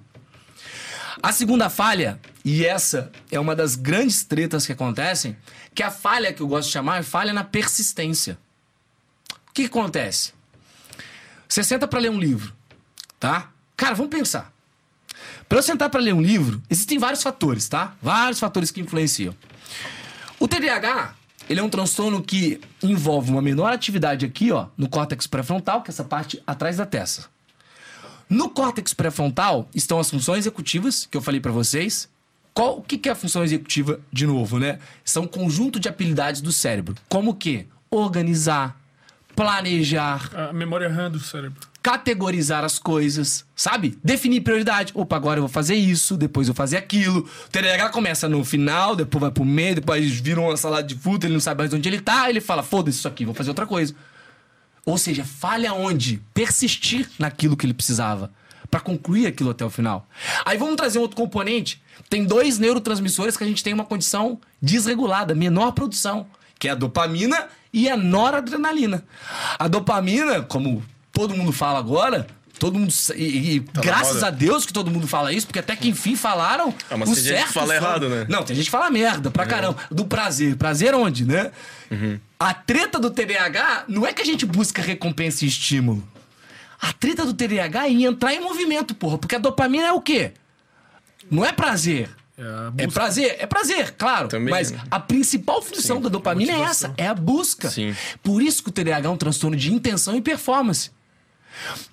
A segunda falha, e essa é uma das grandes tretas que acontecem, que a falha que eu gosto de chamar é falha na persistência. O que, que acontece? Você senta pra ler um livro, tá? Cara, vamos pensar. Pra eu sentar pra ler um livro, existem vários fatores, tá? Vários fatores que influenciam. O TDAH, ele é um transtorno que envolve uma menor atividade aqui, ó, no córtex pré-frontal, que é essa parte atrás da testa. No córtex pré-frontal estão as funções executivas, que eu falei pra vocês. Qual, o que, que é a função executiva, de novo, né? São um conjunto de habilidades do cérebro. Como o quê? Organizar, planejar, A memória RAM do cérebro. categorizar as coisas, sabe? Definir prioridade. Opa, agora eu vou fazer isso, depois eu vou fazer aquilo. O TDAH começa no final, depois vai pro meio, depois viram uma salada de fruta, ele não sabe mais onde ele tá, ele fala, foda-se isso aqui, vou fazer outra coisa. Ou seja, falha onde? Persistir naquilo que ele precisava. Pra concluir aquilo até o final. Aí vamos trazer um outro componente. Tem dois neurotransmissores que a gente tem uma condição desregulada, menor produção, que é a dopamina e a noradrenalina. A dopamina, como todo mundo fala agora, todo mundo e, e na graças a Deus que todo mundo fala isso, porque até que enfim falaram. Ah, mas o tem gente que certo fala errado, né? Não, tem gente que fala merda pra caramba. Do prazer. Prazer onde, né? A treta do TDAH não é que a gente busca recompensa e estímulo. A treta do TDAH é em entrar em movimento, porra. Porque a dopamina é o quê? Não é prazer. É É prazer, é prazer, claro. Também, mas né? a principal função da dopamina é essa, é a busca. Sim. Por isso que o TDAH é um transtorno de intenção e performance.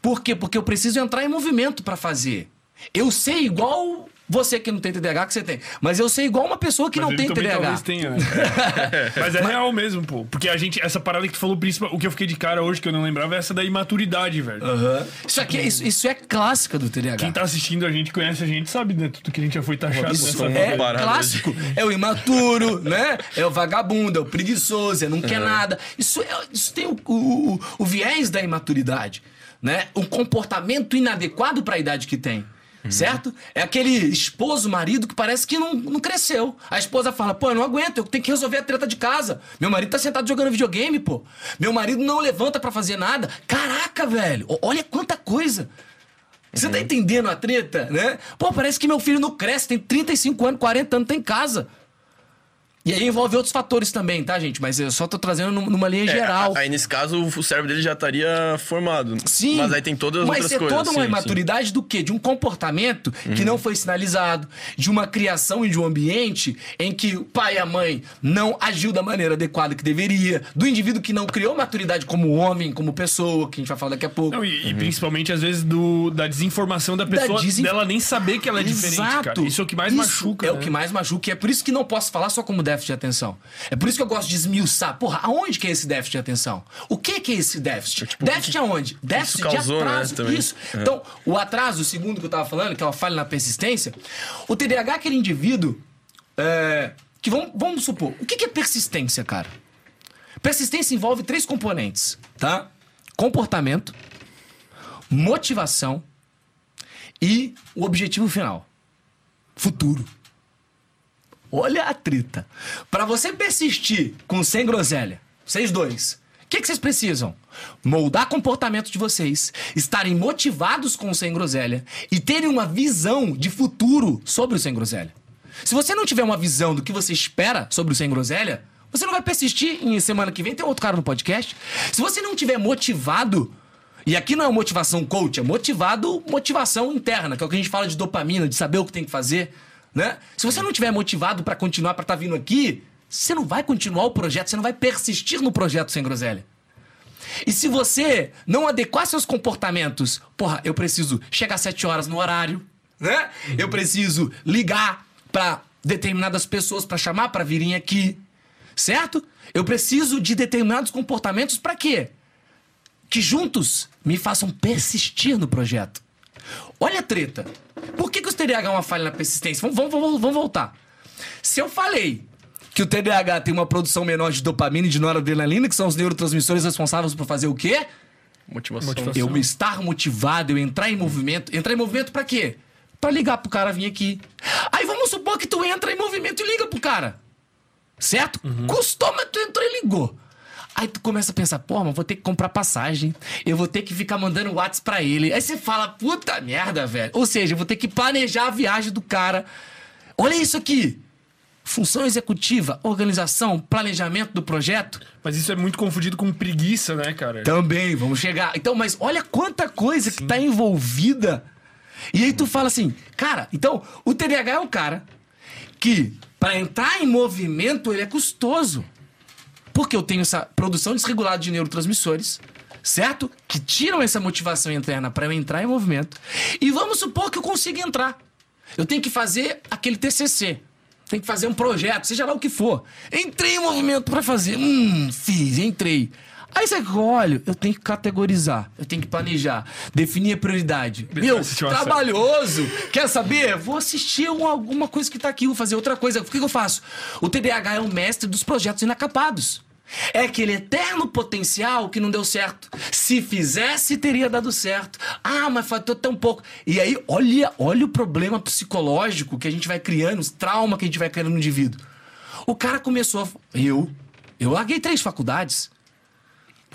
Por quê? Porque eu preciso entrar em movimento pra fazer. Eu sei igual você que não tem TDAH que você tem, mas eu sei igual uma pessoa que Mas não tem TDAH. talvez tenha, né? Mas é real mesmo, pô. Porque a gente, essa parada que tu falou, principal, o que eu fiquei de cara hoje, que eu não lembrava, é essa da imaturidade, velho. Isso aqui, é- isso, isso é clássica do TDAH. Quem tá assistindo a gente, conhece a gente, sabe, né? Tudo que a gente já foi taxado Isso é parada clássico. É o imaturo, né? É o vagabundo, é o preguiçoso, é não quer nada. Isso, é- isso tem o, o- o viés da imaturidade, né? Um comportamento inadequado para a idade que tem. Certo? É aquele esposo, marido que parece que não, não cresceu. A esposa fala: pô, eu não aguento, eu tenho que resolver a treta de casa. Meu marido tá sentado jogando videogame, pô. Meu marido não levanta pra fazer nada. Caraca, velho, olha quanta coisa. Você tá entendendo a treta, né? Pô, parece que meu filho não cresce, tem 35 anos, 40 anos, tá em casa. E aí envolve outros fatores também, tá, gente? Mas eu só tô trazendo num- numa linha geral. É, Aí nesse caso o cérebro dele já estaria formado. Sim. Mas aí tem todas as Mas outras é coisas. toda uma sim, Uhum. imaturidade do quê? De um comportamento que não foi sinalizado, de uma criação e de um ambiente em que o pai e a mãe não agiu da maneira adequada que deveria, do indivíduo que não criou maturidade como homem, como pessoa, que a gente vai falar daqui a pouco. Não, e, e principalmente, às vezes, do, da desinformação da pessoa, desin- dela nem saber que ela é diferente, cara. Isso é o que mais Isso machuca. É né? o que mais machuca. E é por isso que não posso falar só como déficit de atenção. É por isso que eu gosto de esmiuçar. Porra, aonde que é esse déficit de atenção? O que que é esse déficit? tipo, déficit aonde? Déficit causou, de né, atraso. também. Isso. Então, o atraso, o segundo que eu tava falando, que é uma falha na persistência, o TDAH é aquele indivíduo é, que vamos, vamos supor, o que que é persistência, cara? Persistência envolve três componentes, tá? Comportamento, motivação e o objetivo final. Futuro. Olha a treta. Pra você persistir com sem groselha, vocês dois. O que, que vocês precisam? Moldar comportamento de vocês, estarem motivados com o Sem Groselha e terem uma visão de futuro sobre o Sem Groselha. Se você não tiver uma visão do que você espera sobre o Sem Groselha, você não vai persistir em semana que vem tem outro cara no podcast. Se você não tiver motivado, e aqui não é motivação coach, é motivado, motivação interna, que é o que a gente fala de dopamina, de saber o que tem que fazer, né? Se você não tiver motivado para continuar, para estar tá vindo aqui, você não vai continuar o projeto, você não vai persistir no projeto sem groselha. E se você não adequar seus comportamentos, porra, eu preciso chegar às 7 horas no horário, né? Eu preciso ligar para determinadas pessoas para chamar para virem aqui, certo? Eu preciso de determinados comportamentos para quê? Que juntos me façam persistir no projeto. Olha a treta. Por que, que os TDAH é uma falha na persistência? Vamos, vamos, vamos, vamos voltar. Se eu falei que o TDAH tem uma produção menor de dopamina e de noradrenalina, que são os neurotransmissores responsáveis por fazer o quê? Motivação. Motivação. Eu me estar motivado, eu entrar em movimento. Entrar em movimento para quê? Pra ligar pro cara vir aqui. Aí vamos supor que tu entra em movimento e liga pro cara. Certo? Uhum. Custou, mas tu entrou e ligou. Aí tu começa a pensar, pô, mas vou ter que comprar passagem. Eu vou ter que ficar mandando WhatsApp pra ele. Aí você fala, puta merda, velho. Ou seja, eu vou ter que planejar a viagem do cara. Olha isso aqui. Função executiva, organização, planejamento do projeto. Mas isso é muito confundido com preguiça, né, cara? Também, vamos chegar. Então, mas olha quanta coisa Sim. que tá envolvida. E aí tu fala assim, cara, então o TDAH é um cara que, para entrar em movimento, ele é custoso. Porque eu tenho essa produção desregulada de neurotransmissores, certo? Que tiram essa motivação interna para eu entrar em movimento. E vamos supor que eu consiga entrar. Eu tenho que fazer aquele TCC. Tem que fazer um projeto, seja lá o que for. Entrei em movimento para fazer. Hum, fiz, entrei. Aí você olha, eu tenho que categorizar, eu tenho que planejar, definir a prioridade. Meu, trabalhoso. Quer saber? Vou assistir alguma coisa que tá aqui, vou fazer outra coisa. O que, que eu faço? O TDAH é o mestre dos projetos inacabados. É aquele eterno potencial que não deu certo. Se fizesse, teria dado certo. Ah, mas faltou tão pouco. E aí, olha, olha o problema psicológico que a gente vai criando, os traumas que a gente vai criando no indivíduo. O cara começou a... Eu, eu larguei três faculdades.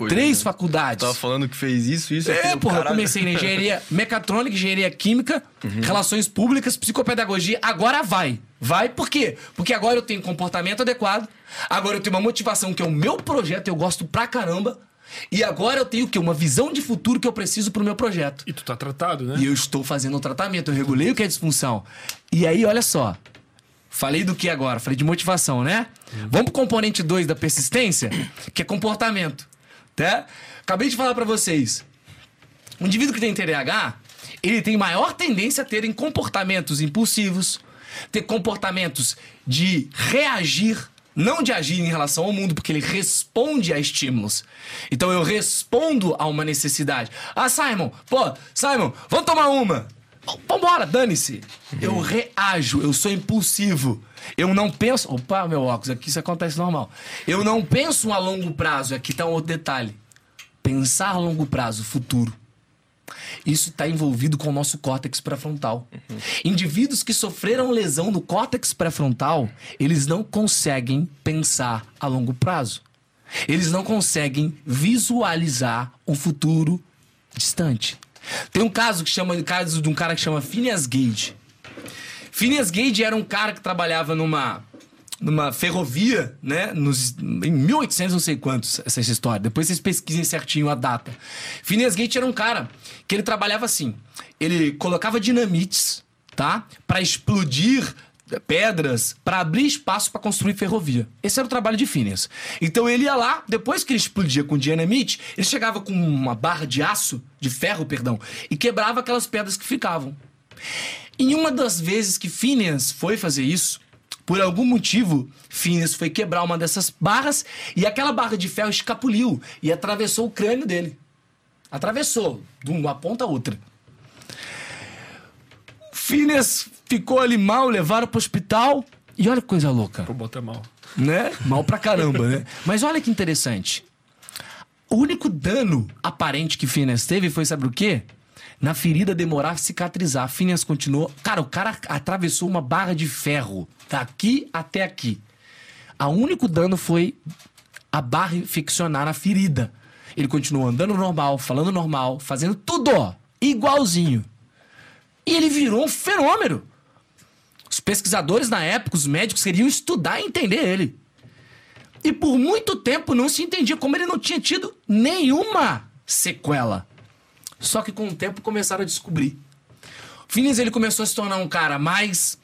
Pois Três é. faculdades. Tava falando que fez isso, isso, É, porra, eu comecei na engenharia mecatrônica, engenharia química, uhum. relações públicas, psicopedagogia. Agora vai. Vai por quê? Porque agora eu tenho comportamento adequado, agora eu tenho uma motivação que é o meu projeto, eu gosto pra caramba. E agora eu tenho o quê? Uma visão de futuro que eu preciso pro meu projeto. E tu tá tratado, né? E eu estou fazendo o tratamento, eu regulei o que é disfunção. E aí, olha só. Falei do que agora? Falei de motivação, né? Uhum. Vamos pro componente 2 da persistência, que é comportamento. Né? Acabei de falar para vocês. O indivíduo que tem TDAH, ele tem maior tendência a terem comportamentos impulsivos, ter comportamentos de reagir, não de agir em relação ao mundo, porque ele responde a estímulos. Então eu respondo a uma necessidade. Ah, Simon, pô, Simon, vamos tomar uma. Vambora, dane-se. Eu reajo, eu sou impulsivo. Eu não penso. Opa, meu óculos, aqui isso acontece normal. Eu não penso a longo prazo. Aqui está um outro detalhe. Pensar a longo prazo, futuro. Isso está envolvido com o nosso córtex pré-frontal. Uhum. Indivíduos que sofreram lesão no córtex pré-frontal, eles não conseguem pensar a longo prazo. Eles não conseguem visualizar um futuro distante. Tem um caso que chama caso de um cara que chama Phineas Gage. Phineas Gage era um cara que trabalhava numa numa ferrovia, né? Nos, em 1800, não sei quantos, essa, história. Depois vocês pesquisem certinho a data. Phineas Gage era um cara que ele trabalhava assim. Ele colocava dinamites, tá? Para explodir pedras para abrir espaço para construir ferrovia. Esse era o trabalho de Phineas. Então ele ia lá, depois que ele explodia com dinamite, ele chegava com uma barra de aço, de ferro, perdão, e quebrava aquelas pedras que ficavam. Em uma das vezes que Phineas foi fazer isso, por algum motivo, Phineas foi quebrar uma dessas barras e aquela barra de ferro escapuliu e atravessou o crânio dele. Atravessou, de uma ponta a outra. Phineas ficou ali mal, levaram para o hospital. E olha que coisa louca. Pô, bota mal. Né? Mal pra caramba, né? Mas olha que interessante. O único dano aparente que Phineas teve foi, sabe o quê? na ferida demorar a cicatrizar. Phineas continuou. Cara, o cara atravessou uma barra de ferro daqui até aqui. O único dano foi a barra infeccionar na ferida. Ele continuou andando normal, falando normal, fazendo tudo, ó, igualzinho. E ele virou um fenômeno. Os pesquisadores na época, os médicos, queriam estudar e entender ele. E por muito tempo não se entendia como ele não tinha tido nenhuma sequela. Só que com o tempo começaram a descobrir. Phineas ele começou a se tornar um cara mais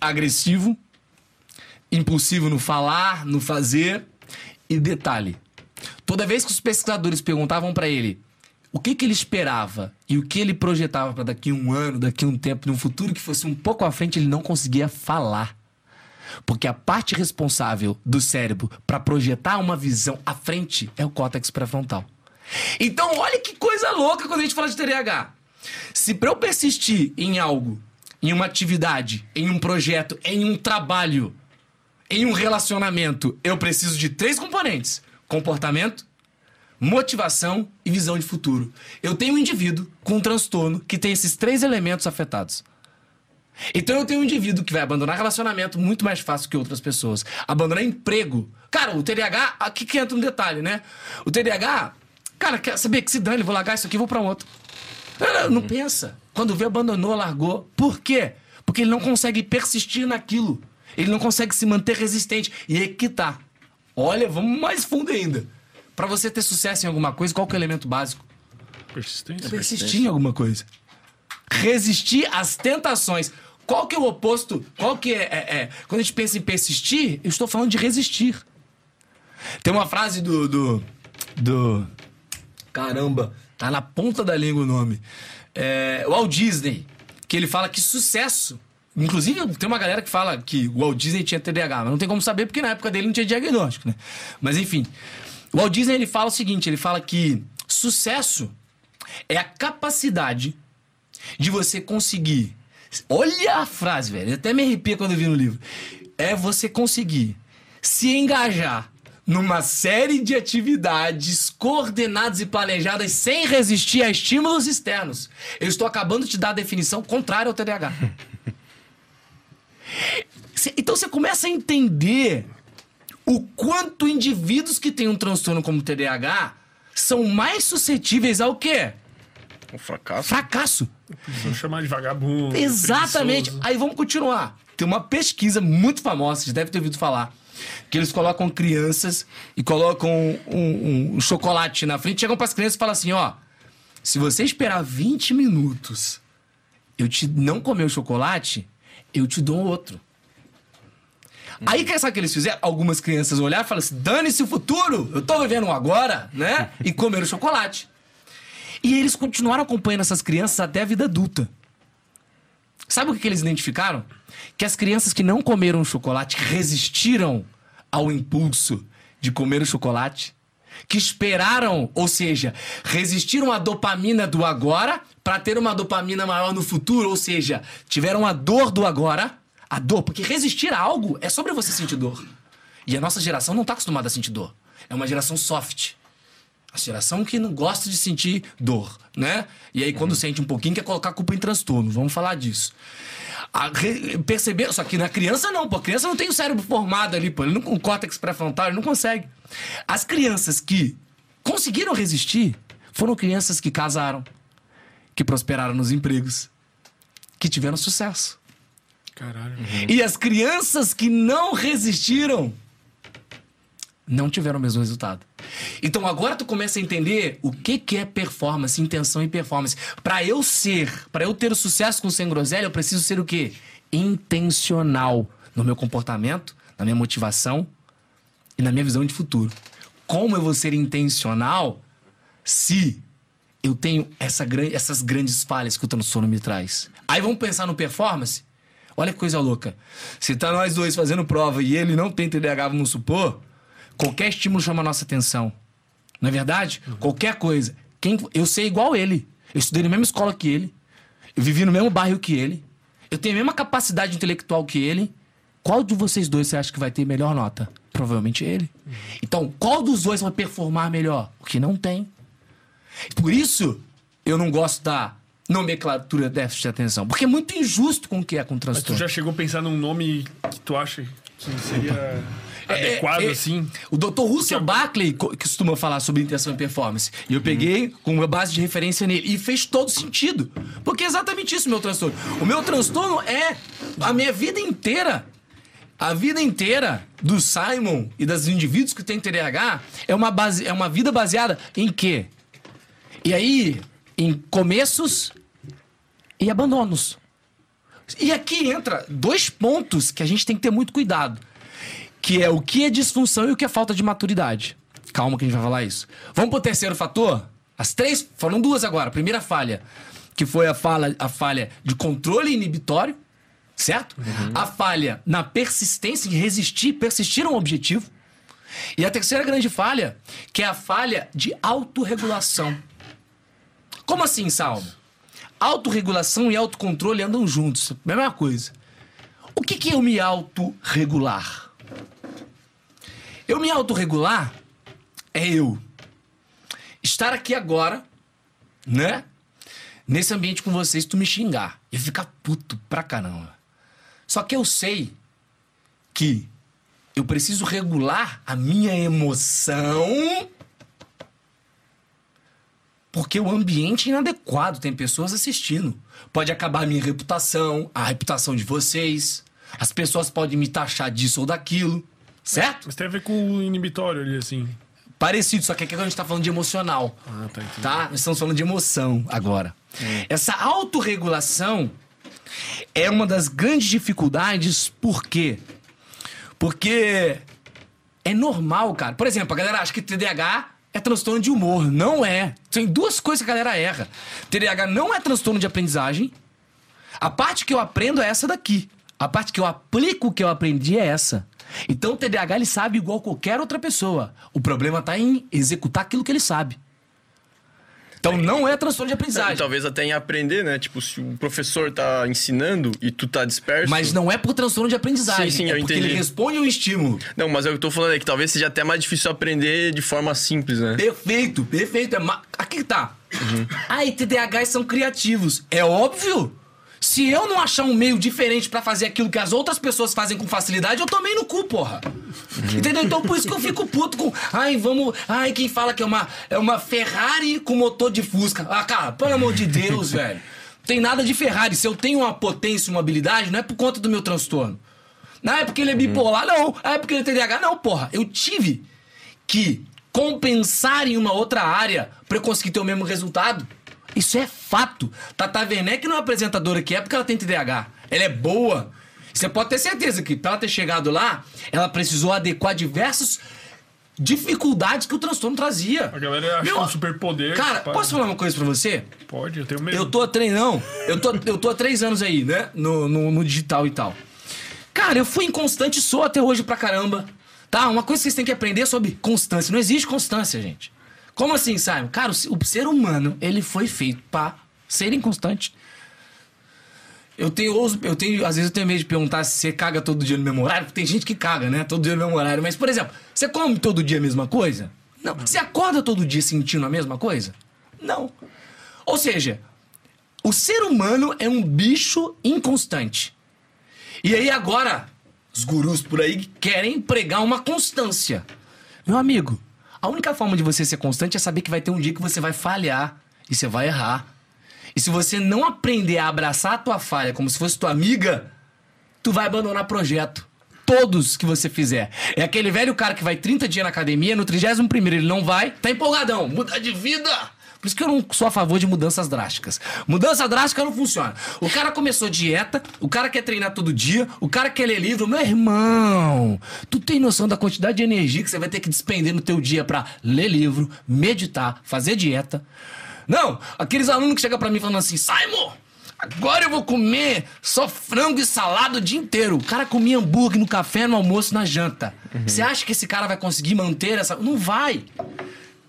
agressivo, impulsivo no falar, no fazer. E detalhe, toda vez que os pesquisadores perguntavam para ele o que, que ele esperava e o que ele projetava para daqui um ano, daqui um tempo, num futuro que fosse um pouco à frente, ele não conseguia falar. Porque a parte responsável do cérebro para projetar uma visão à frente é o córtex pré-frontal. Então, olha que coisa louca quando a gente fala de TDAH. Se para eu persistir em algo, em uma atividade, em um projeto, em um trabalho, em um relacionamento, eu preciso de três componentes: comportamento, motivação e visão de futuro. Eu tenho um indivíduo com um transtorno que tem esses três elementos afetados. Então eu tenho um indivíduo que vai abandonar relacionamento muito mais fácil que outras pessoas. Abandonar emprego. Cara, o TDAH, aqui que entra um detalhe, né? O TDAH, cara, quer saber que se dane, vou largar isso aqui vou para outro. Não, não pensa. Quando vê, abandonou, largou. Por quê? Porque ele não consegue persistir naquilo. Ele não consegue se manter resistente. E aí que tá. Olha, vamos mais fundo ainda. Para você ter sucesso em alguma coisa, qual que é o elemento básico? Persistência. Persistir em alguma coisa. Resistir às tentações. Qual que é o oposto? Qual que é, é, é, Quando a gente pensa em persistir, eu estou falando de resistir. Tem uma frase do. do. do caramba, tá na ponta da língua o nome. É, Walt Disney, que ele fala que sucesso. Inclusive, tem uma galera que fala que o Walt Disney tinha TDAH, mas não tem como saber porque na época dele não tinha diagnóstico, né? Mas enfim. O Walt Disney ele fala o seguinte: ele fala que sucesso é a capacidade de você conseguir. Olha a frase, velho. Até me arrepia quando eu vi no livro. É você conseguir se engajar numa série de atividades coordenadas e planejadas sem resistir a estímulos externos. Eu estou acabando de te dar a definição contrária ao TDAH. Então você começa a entender o quanto indivíduos que têm um transtorno como TDAH são mais suscetíveis ao quê? Um fracasso. Fracasso. Vou chamar de vagabundo. Exatamente. preguiçoso. Aí vamos continuar. Tem uma pesquisa muito famosa, vocês devem ter ouvido falar. Que eles colocam crianças e colocam um, um- um chocolate na frente, chegam pras crianças e falam assim: ó, se você esperar 20 minutos eu te não comer o chocolate, eu te dou outro. Aí, que sabe o que eles fizeram? Algumas crianças olharam e falaram assim: dane-se o futuro, eu tô vivendo um agora, né? E comeram chocolate. E eles continuaram acompanhando essas crianças até a vida adulta. Sabe o que, que eles identificaram? Que as crianças que não comeram chocolate resistiram ao impulso de comer o chocolate. Que esperaram, ou seja, resistiram à dopamina do agora para ter uma dopamina maior no futuro, ou seja, tiveram a dor do agora, a dor, porque resistir a algo é sobre você sentir dor. E a nossa geração não está acostumada a sentir dor. É uma geração soft. A geração que não gosta de sentir dor, né? E aí, quando sente um pouquinho, quer colocar a culpa em transtorno. Vamos falar disso. A re- perceber, só que na criança não, pô. A criança não tem o cérebro formado ali, pô. Ele não, o córtex pré-frontal, ele não consegue. As crianças que conseguiram resistir foram crianças que casaram, que prosperaram nos empregos, que tiveram sucesso. Caralho. E as crianças que não resistiram não tiveram o mesmo resultado. Então agora tu começa a entender o que que é performance, intenção e performance. Pra eu ser, pra eu ter sucesso com o sem groselha, eu preciso ser o quê? Intencional no meu comportamento, na minha motivação e na minha visão de futuro. Como eu vou ser intencional se eu tenho essa essas grandes falhas que o transtorno me traz? Aí vamos pensar no performance? Olha que coisa louca. Se tá nós dois fazendo prova e ele não tem TDAH, vamos supor, qualquer estímulo chama a nossa atenção. Não é verdade? Qualquer coisa. Quem, eu sei igual ele. Eu estudei na mesma escola que ele. Eu vivi no mesmo bairro que ele. Eu tenho a mesma capacidade intelectual que ele. Qual de vocês dois você acha que vai ter melhor nota? Provavelmente ele. Então, qual dos dois vai performar melhor? O que não tem. Por isso, eu não gosto da nomenclatura déficit de atenção. Porque é muito injusto com o que é com Mas tu transtorno. já chegou a pensar num nome que tu acha que seria. adequado, é, assim. O Dr. Russell Barclay co- que costuma falar sobre intenção e performance. E eu peguei com uma base de referência nele. E fez todo sentido. Porque é exatamente isso o meu transtorno. O meu transtorno é a minha vida inteira. A vida inteira do Simon e dos indivíduos que têm TDAH é uma, base, é uma vida baseada em quê? E aí, em começos e abandonos. E aqui entra dois pontos que a gente tem que ter muito cuidado. Que é o que é disfunção e o que é falta de maturidade. Calma que a gente vai falar isso. Vamos pro terceiro fator? As três, foram duas agora. A primeira falha, que foi a, fala, a falha de controle inibitório, certo? A falha na persistência, em resistir, persistir a um objetivo. E a terceira grande falha, que é a falha de autorregulação. Como assim, Salmo? Autorregulação e autocontrole andam juntos. Mesma coisa. O que, que é eu me autorregular? Eu me autorregular é eu estar aqui agora, né? Nesse ambiente com vocês, tu me xingar e ficar puto pra caramba. Só que eu sei que eu preciso regular a minha emoção porque o ambiente é inadequado, tem pessoas assistindo. Pode acabar a minha reputação, a reputação de vocês. As pessoas podem me taxar disso ou daquilo. Certo? Mas tem a ver com o inibitório ali, assim. Parecido, só que aqui a gente tá falando de emocional. Ah, tá, entendi. Tá? Nós estamos falando de emoção agora. Essa autorregulação é uma das grandes dificuldades, por quê? Porque é normal, cara. Por exemplo, a galera acha que TDAH é transtorno de humor. Não é. Tem duas coisas que a galera erra. TDAH não é transtorno de aprendizagem. A parte que eu aprendo é essa daqui. A parte que eu aplico o que eu aprendi é essa. Então o TDAH ele sabe igual qualquer outra pessoa. O problema tá em executar aquilo que ele sabe. Então não é transtorno de E aprendizagem. talvez até em aprender, né? Tipo, se o professor tá ensinando e tu tá disperso. Mas não é por transtorno de aprendizagem. Sim, sim, é eu porque entendi. ele responde ao estímulo. Não, mas é o que eu tô falando é que talvez seja até mais difícil aprender de forma simples, né? Perfeito, perfeito. É ma- Aqui que tá. Uhum. Aí, TDAHs são criativos. É óbvio. Se eu não achar um meio diferente pra fazer aquilo que as outras pessoas fazem com facilidade, eu tomei no cu, porra. Entendeu? Então por isso que eu fico puto com. Ai, vamos. Ai, quem fala que é uma, é uma Ferrari com motor de Fusca. Ah, cara, pelo amor de Deus, velho. Tem nada de Ferrari. Se eu tenho uma potência, uma habilidade, não é por conta do meu transtorno. Não é porque ele é bipolar, não. É porque ele é TDAH, não, porra. Eu tive que compensar em uma outra área pra eu conseguir ter o mesmo resultado. Isso é fato. Tata Werneck não é apresentadora que é porque ela tem TDAH. Ela é boa. Você pode ter certeza que pra ela ter chegado lá, ela precisou adequar diversas dificuldades que o transtorno trazia. A galera acha Meu, um superpoder. Cara, pá. posso falar uma coisa pra você? Pode, eu tenho medo. Eu tô há três, não. Eu tô, eu tô há três anos aí, né? No, no, no digital e tal. Cara, eu fui inconstante, sou até hoje pra caramba. Tá? Uma coisa que vocês têm que aprender é sobre constância. Não existe constância, gente. Como assim, Simon? Cara, o, ser humano, ele foi feito pra ser inconstante. Eu tenho, eu tenho, às vezes eu tenho medo de perguntar se você caga todo dia no mesmo horário, porque tem gente que caga, né? Todo dia no mesmo horário. Mas, por exemplo, você come todo dia a mesma coisa? Não. Você acorda todo dia sentindo a mesma coisa? Não. Ou seja, o ser humano é um bicho inconstante. E aí agora, os gurus por aí querem pregar uma constância. Meu amigo, a única forma de você ser constante é saber que vai ter um dia que você vai falhar e você vai errar. E se você não aprender a abraçar a tua falha como se fosse tua amiga, tu vai abandonar projeto. Todos que você fizer. É aquele velho cara que vai 30 dias na academia, no 31 ele não vai, tá empolgadão, muda de vida. Por isso que eu não sou a favor de mudanças drásticas. Mudança drástica não funciona. O cara começou dieta, o cara quer treinar todo dia, o cara quer ler livro. Meu irmão, tu tem noção da quantidade de energia que você vai ter que despender no teu dia pra ler livro, meditar, fazer dieta? Não, aqueles alunos que chegam pra mim falando assim, Simon, agora eu vou comer só frango e salada o dia inteiro. O cara comia hambúrguer no café, no almoço, na janta. Você acha que esse cara vai conseguir manter essa... Não vai.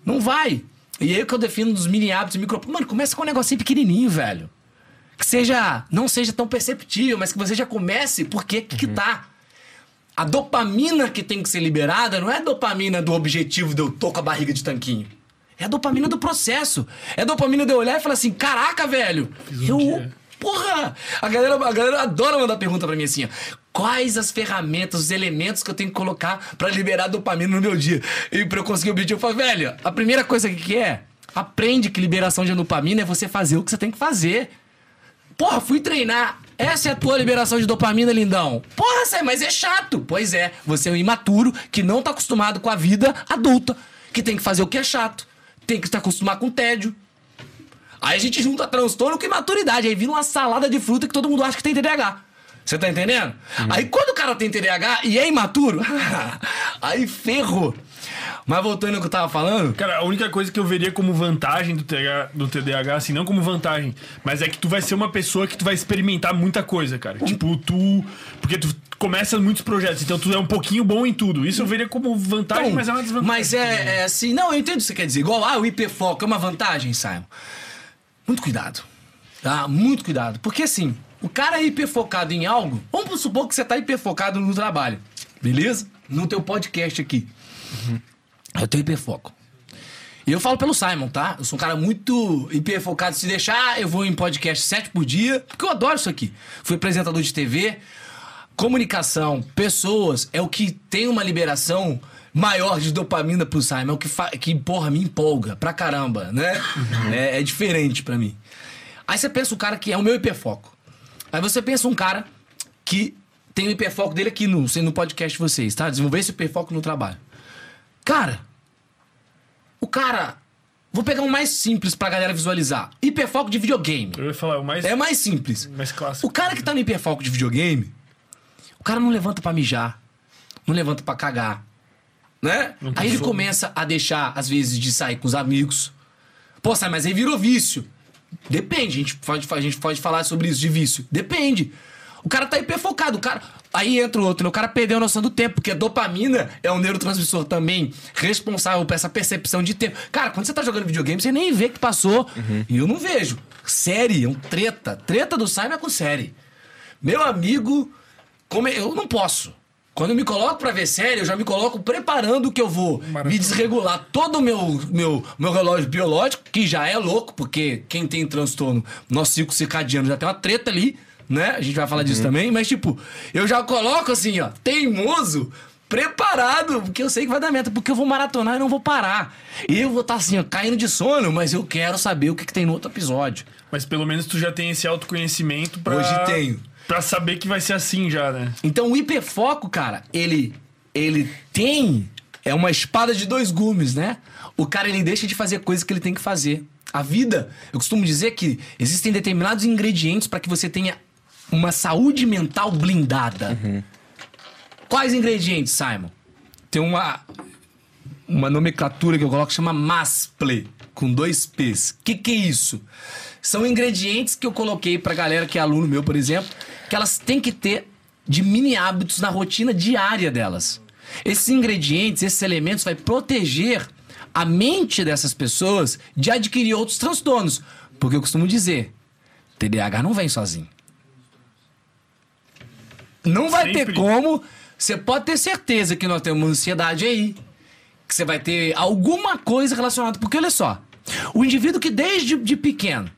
Não vai. E aí o que eu defino dos mini hábitos e micro... Mano, começa com um negocinho pequenininho, velho. Que seja... Não seja tão perceptível, mas que você já comece porque que que tá. A dopamina que tem que ser liberada não é a dopamina do objetivo de eu tô com a barriga de tanquinho. É a dopamina do processo. É a dopamina de eu olhar e falar assim: caraca, velho, eu. Porra! A galera, a galera adora mandar pergunta pra mim assim: ó, quais as ferramentas, os elementos que eu tenho que colocar pra liberar dopamina no meu dia. E pra eu conseguir o objetivo, eu falo, velho, a primeira coisa que é, aprende que liberação de dopamina é você fazer o que você tem que fazer. Porra, fui treinar. Essa é a tua liberação de dopamina, lindão. Porra, Sai, mas é chato. Pois é, você é um imaturo que não tá acostumado com a vida adulta, que tem que fazer o que é chato, tem que se acostumar com tédio. Aí a gente junta transtorno com imaturidade, aí vira uma salada de fruta que todo mundo acha que tem TDAH. Você tá entendendo? Aí quando o cara tem TDAH e é imaturo, aí ferrou. Mas voltando ao que eu tava falando, Cara, a única coisa que eu veria como vantagem do TDAH, do TDAH, assim, não como vantagem, mas é que tu vai ser uma pessoa que tu vai experimentar muita coisa, cara. Tipo, tu. Porque tu começa muitos projetos, então tu é um pouquinho bom em tudo. Isso eu veria como vantagem, Então, mas é uma desvantagem. Mas é, é assim, não, eu entendo o que você quer dizer. Igual, ah, o hiperfoco é uma vantagem, Simon. Muito cuidado. Tá? Muito cuidado. Porque assim, o cara é hiperfocado em algo. Vamos supor que você tá hiperfocado no trabalho. Beleza? No teu podcast aqui. Eu tenho hiperfoco. E eu falo pelo Simon, tá? Eu sou um cara muito hiperfocado. Se deixar, eu vou em podcast sete por dia, porque eu adoro isso aqui. Fui apresentador de TV. Comunicação, pessoas, é o que tem uma liberação maior de dopamina pro Simon, é o que, que porra, me empolga pra caramba, né? É, é diferente pra mim. Aí você pensa um cara que é o meu hiperfoco. Aí você pensa um cara que tem o hiperfoco dele aqui no, no podcast de vocês, tá? Desenvolver esse hiperfoco no trabalho. Cara, o cara. Vou pegar um mais simples pra galera visualizar. Hiperfoco de videogame. Eu ia falar, o mais. É mais simples. Mais clássico. O cara que tá no hiperfoco de videogame, o cara não levanta pra mijar, não levanta pra cagar, né? Aí ele começa a deixar, às vezes, de sair com os amigos. Pô, sai, mas aí virou vício. Depende, a gente pode, a gente pode falar sobre isso de vício. Depende. O cara tá hiperfocado, o cara. Aí entra o outro, né? o cara perdeu a noção do tempo, porque a dopamina é um neurotransmissor também responsável por essa percepção de tempo. Cara, quando você tá jogando videogame, você nem vê que passou. E eu não vejo. Série, é um treta. Treta do Simon é com série. Meu amigo, como eu não posso. Quando eu me coloco pra ver série, eu já me coloco preparando que eu vou me desregular todo o meu, meu, meu relógio biológico, que já é louco, porque quem tem transtorno, nosso ciclo circadiano já tem uma treta ali, né? A gente vai falar disso também, mas tipo, eu já coloco assim, ó, teimoso, preparado, porque eu sei que vai dar meta, porque eu vou maratonar e não vou parar. E eu vou estar assim, ó, caindo de sono, mas eu quero saber o que, que tem no outro episódio. Mas pelo menos tu já tem esse autoconhecimento pra. Hoje tenho. Pra saber que vai ser assim já, né? Então o hiperfoco, cara, ele ele tem é uma espada de dois gumes, né? O cara ele deixa de fazer coisas que ele tem que fazer. A vida, eu costumo dizer que existem determinados ingredientes para que você tenha uma saúde mental blindada. Quais ingredientes, Simon? Tem uma uma nomenclatura que eu coloco que chama MASPLE, com dois P's. Que, que é isso? São ingredientes que eu coloquei pra galera que é aluno meu, por exemplo, que elas têm que ter de mini hábitos na rotina diária delas. Esses ingredientes, esses elementos vai proteger a mente dessas pessoas de adquirir outros transtornos. Porque eu costumo dizer, TDAH não vem sozinho. Não vai ter Sempre. como. Você pode ter certeza que nós temos ansiedade aí. Que você vai ter alguma coisa relacionada. Porque olha só. O indivíduo que desde de pequeno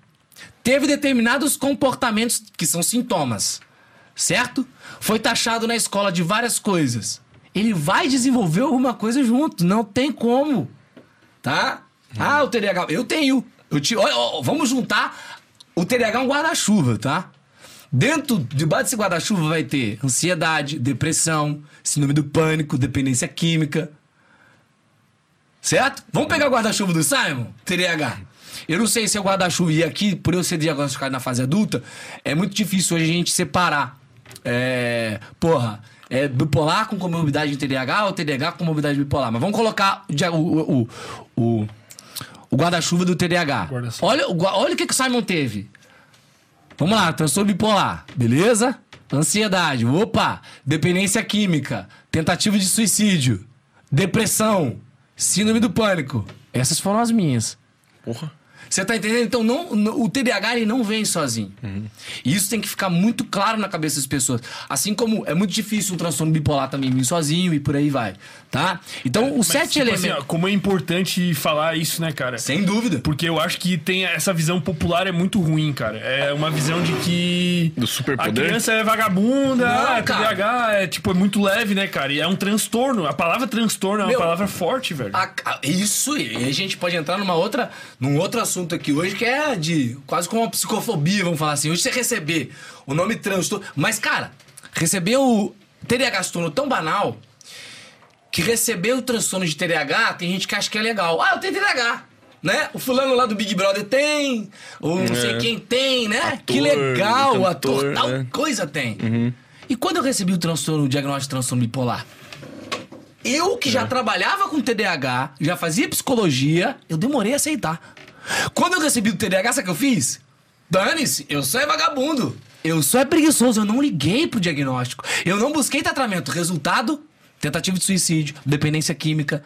teve determinados comportamentos que são sintomas, certo? Foi taxado na escola de várias coisas. Ele vai desenvolver alguma coisa junto. Não tem como. Tá? Ah, o TDAH. Eu tenho. Eu te, ó, ó, vamos juntar. O TDAH é um guarda-chuva, tá? Dentro, debaixo desse guarda-chuva vai ter ansiedade, depressão, síndrome do pânico, dependência química. Certo? Vamos pegar o guarda-chuva do Simon? TDAH. Eu não sei se é o guarda-chuva. E aqui, por eu ser diagnosticado na fase adulta, é muito difícil hoje a gente separar. É. Porra. É bipolar com comorbidade de TDAH ou TDAH com comorbidade bipolar. Mas vamos colocar o, o, o, o, guarda-chuva do TDAH. Guarda-chuva. Olha, olha o que, que o Simon teve. Vamos lá, transtorno bipolar, beleza? Ansiedade, opa, dependência química, tentativa de suicídio, depressão, síndrome do pânico. Essas foram as minhas. Porra. Você tá entendendo? Então, não, não- o TDAH ele não vem sozinho. E isso tem que ficar muito claro na cabeça das pessoas. Assim como é muito difícil um transtorno bipolar também vir sozinho e por aí vai. Tá? Então, os Mas, sete tipo elementos. assim, ó, como é importante falar isso, né, cara? Sem dúvida. Porque eu acho que tem essa visão popular é muito ruim, cara. É uma visão de que Do superpoder? a criança é vagabunda, Não, cara. TDAH é tipo é muito leve, né, cara? E é um transtorno. A palavra transtorno é uma Meu, palavra forte, velho. A- a- isso, e aí a gente pode entrar numa outra, num outro assunto aqui hoje que é de quase como uma psicofobia, vamos falar assim. Hoje você receber o nome transtorno. Mas, cara, receber o TDAH se tornou tão banal que receber o transtorno de TDAH tem gente que acha que é legal. Ah, eu tenho TDAH. Né? O fulano lá do Big Brother tem, ou não sei É. quem tem, né? Ator, que legal, cantor, ator, tal né? coisa tem. E quando eu recebi o transtorno, o diagnóstico de transtorno bipolar? Eu que É. já trabalhava com TDAH, já fazia psicologia, eu demorei a aceitar. Quando eu recebi o TDAH, sabe o que eu fiz? Dane-se, eu sou é vagabundo. Eu sou é preguiçoso, eu não liguei pro diagnóstico. Eu não busquei tratamento. Resultado, tentativa de suicídio, dependência química,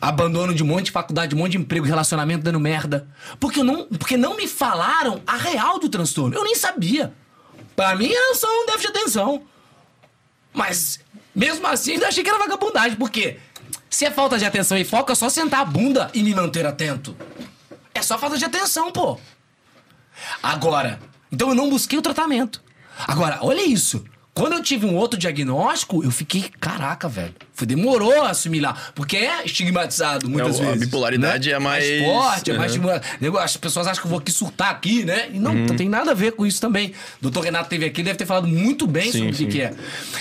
abandono de um monte de faculdade, de um monte de emprego, relacionamento dando merda. Porque, eu não, porque não me falaram a real do transtorno. Eu nem sabia. Pra mim era só um déficit de atenção. Mas, mesmo assim, ainda achei que era vagabundagem. Porque se é falta de atenção e foco, é só sentar a bunda e me manter atento. É só falta de atenção, pô. Agora, então eu não busquei o tratamento. Agora, olha isso. Quando eu tive um outro diagnóstico, eu fiquei, caraca, velho. Foi, demorou a assimilar. Porque é estigmatizado muitas É, a vezes. bipolaridade né? é mais- forte, é mais Uhum. estigmatizado. Nego- As pessoas acham que eu vou aqui surtar aqui, né? E não, não tem nada a ver com isso também. O doutor Renato teve aqui, deve ter falado muito bem Sim, sobre o que é.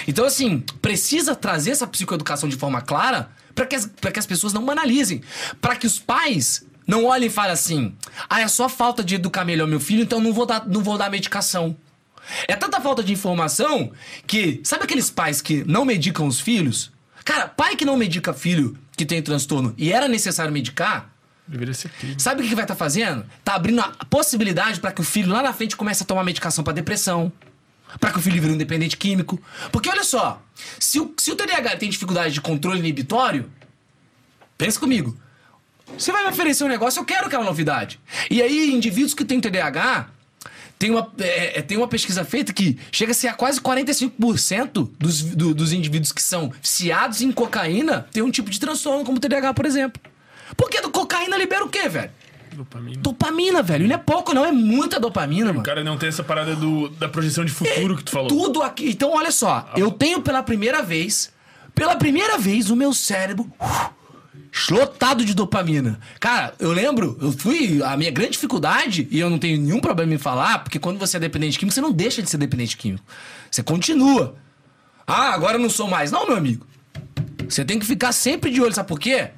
Então, assim, precisa trazer essa psicoeducação de forma clara para que, as- pra que as pessoas não banalizem. Para que os pais não olhem e falem assim: ah, é só falta de educar melhor meu filho, então não vou dar, não vou dar medicação. É tanta falta de informação que. Sabe aqueles pais que não medicam os filhos? Cara, pai que não medica filho que tem transtorno e era necessário medicar, Deveria ser crime. Sabe o que vai estar fazendo? Tá abrindo a possibilidade para que o filho lá na frente comece a tomar medicação para depressão. Para que o filho vire um dependente químico. Porque olha só, se o, se o TDAH tem dificuldade de controle inibitório, pensa comigo. Você vai me oferecer um negócio, eu quero aquela novidade. E aí, indivíduos que têm TDAH, tem uma, é, é, tem uma pesquisa feita que chega a ser a quase 45% dos, do- dos indivíduos que são viciados em cocaína tem um tipo de transtorno, como o TDAH, por exemplo. Porque do cocaína libera o quê, velho? Dopamina. Dopamina, velho. Não é pouco, não. É muita dopamina, O mano. cara não tem essa parada do, da projeção de futuro que tu falou. Tudo aqui. Então, olha só. Eu tenho pela primeira vez, pela primeira vez, o meu cérebro uf, lotado de dopamina. Cara, eu lembro, eu fui. A minha grande dificuldade, e eu não tenho nenhum problema em falar, porque quando você é dependente químico, você não deixa de ser dependente químico. Você continua. Ah, agora eu não sou mais. Não, meu amigo. Você tem que ficar sempre de olho, sabe por quê?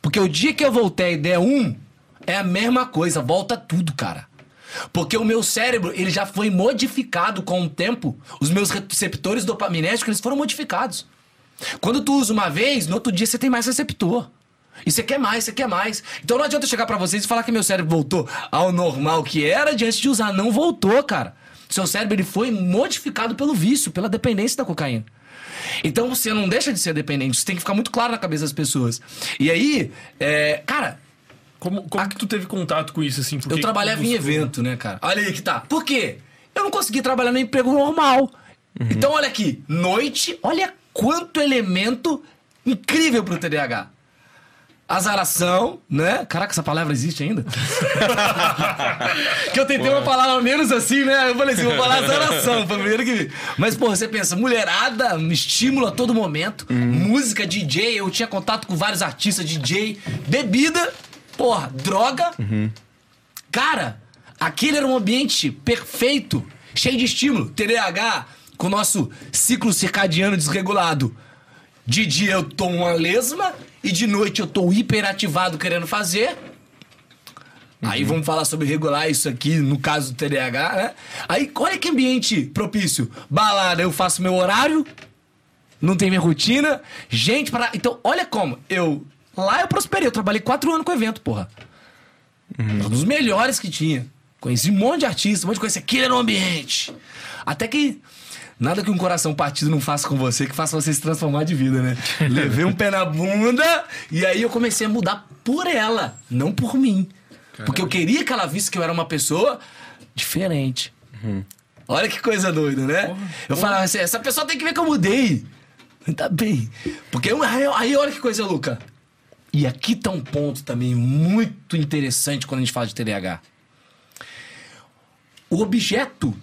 Porque o dia que eu voltei a ideia 1, é a mesma coisa, volta tudo, cara. Porque o meu cérebro, ele já foi modificado com o tempo. Os meus receptores dopaminérgicos, eles foram modificados. Quando tu usa uma vez, no outro dia você tem mais receptor. E você quer mais, você quer mais. Então não adianta eu chegar pra vocês e falar que meu cérebro voltou ao normal que era antes de usar. Não voltou, cara. Seu cérebro ele foi modificado pelo vício, pela dependência da cocaína. Então você não deixa de ser dependente. Isso tem que ficar muito claro na cabeça das pessoas. E aí, é, cara, Como, como que tu teve contato com isso, assim? Eu trabalhava em evento, né, cara? Olha aí que tá. Por quê? Eu não consegui trabalhar no emprego normal. Então, olha aqui. Noite, olha quanto elemento incrível pro TDAH. Azaração, né? Caraca, essa palavra existe ainda? que eu tentei uma palavra menos assim, né? Eu falei assim, vou falar azaração, foi primeiro que vi. Mas, pô, você pensa, mulherada, me estímulo a todo momento, música, DJ, eu tinha contato com vários artistas, DJ, bebida, porra, droga. Cara, aquele era um ambiente perfeito, cheio de estímulo. TDAH, com o nosso ciclo circadiano desregulado. De dia eu tô uma lesma e de noite eu tô hiperativado querendo fazer. Aí vamos falar sobre regular isso aqui, no caso do TDAH, né? Aí, olha que ambiente propício. Balada, eu faço meu horário, não tem minha rotina, gente para. Então, olha como. Eu. Lá eu prosperei, eu trabalhei quatro anos com evento, porra. Um dos melhores que tinha. Conheci um monte de artistas, um monte de coisa. Aquilo era um ambiente. Até que. Nada que um coração partido não faça com você, que faça você se transformar de vida, né? Levei um pé na bunda e aí eu comecei a mudar por ela, não por mim. Porque eu queria que ela visse que eu era uma pessoa diferente. Olha que coisa doida, né? Eu falava assim, essa pessoa tem que ver que eu mudei. Tá bem. Porque eu- aí, aí olha que coisa, Luca. E aqui tá um ponto também muito interessante quando a gente fala de TDAH. O objeto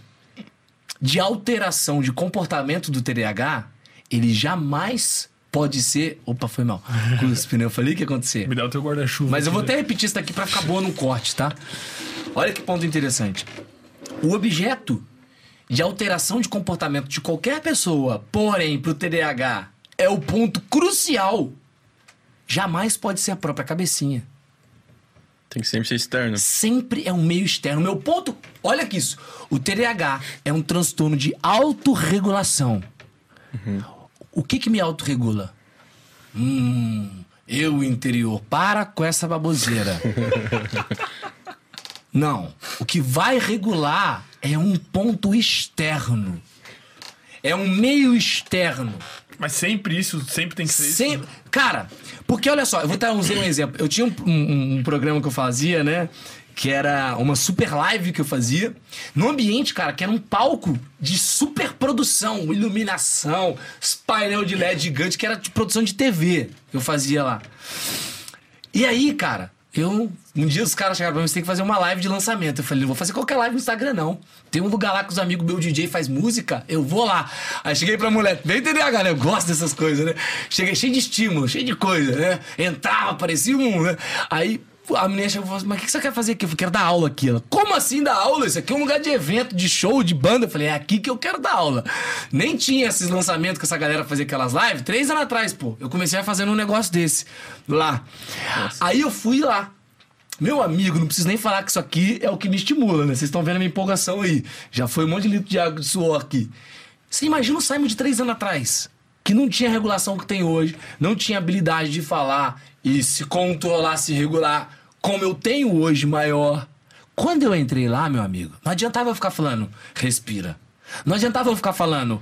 de alteração de comportamento do TDAH, ele jamais pode ser. Opa, foi mal. Cuspe, né? Eu falei que ia acontecer. Me dá o teu guarda-chuva. Mas eu vou até repetir isso daqui pra ficar boa no corte, tá? Olha que ponto interessante. O objeto de alteração de comportamento de qualquer pessoa, porém, pro TDAH, é o ponto crucial. Jamais pode ser a própria cabecinha. Tem que sempre ser externo. Sempre é um meio externo. Meu ponto, olha que isso. O TDAH é um transtorno de autorregulação. O que que me autorregula? Hum, eu interior, para com essa baboseira. Não. O que vai regular é um ponto externo. É um meio externo. Mas sempre isso, sempre tem que ser isso. Sempre... Cara, porque olha só, eu vou dar um, exemplo. Eu tinha um, um- um programa que eu fazia, né? Que era uma super live que eu fazia. Num ambiente, cara, que era um palco de super produção, iluminação, painel de LED gigante, que era de produção de TV que eu fazia lá. E aí, cara, eu. Um dia os caras chegaram pra mim, você tem que fazer uma live de lançamento. Eu falei, não vou fazer qualquer live no Instagram, não. Tem um lugar lá que os amigos meu DJ faz música, eu vou lá. Aí cheguei pra mulher, vem entender, galera, eu gosto dessas coisas, né? Cheguei cheio de estímulo, cheio de coisa, né? Entrava, parecia um, né? Aí a menina chegou e falou assim, mas o que você quer fazer aqui? Eu falei, quero dar aula aqui. Ela, como assim dar aula? Isso aqui é um lugar de evento, de show, de banda. Eu falei, é aqui que eu quero dar aula. Nem tinha esses lançamentos que essa galera fazia aquelas lives. Três anos atrás, pô. Eu comecei a fazer um negócio desse lá. Aí eu fui lá. Meu amigo, não preciso nem falar que isso aqui é o que me estimula, né? Vocês estão vendo a minha empolgação aí. Já foi um monte de litro de água de suor aqui. Você imagina o Simon de três anos atrás, que não tinha regulação que tem hoje, não tinha habilidade de falar e se controlar, se regular, como eu tenho hoje maior. Quando eu entrei lá, meu amigo, não adiantava eu ficar falando, respira. Não adiantava eu ficar falando,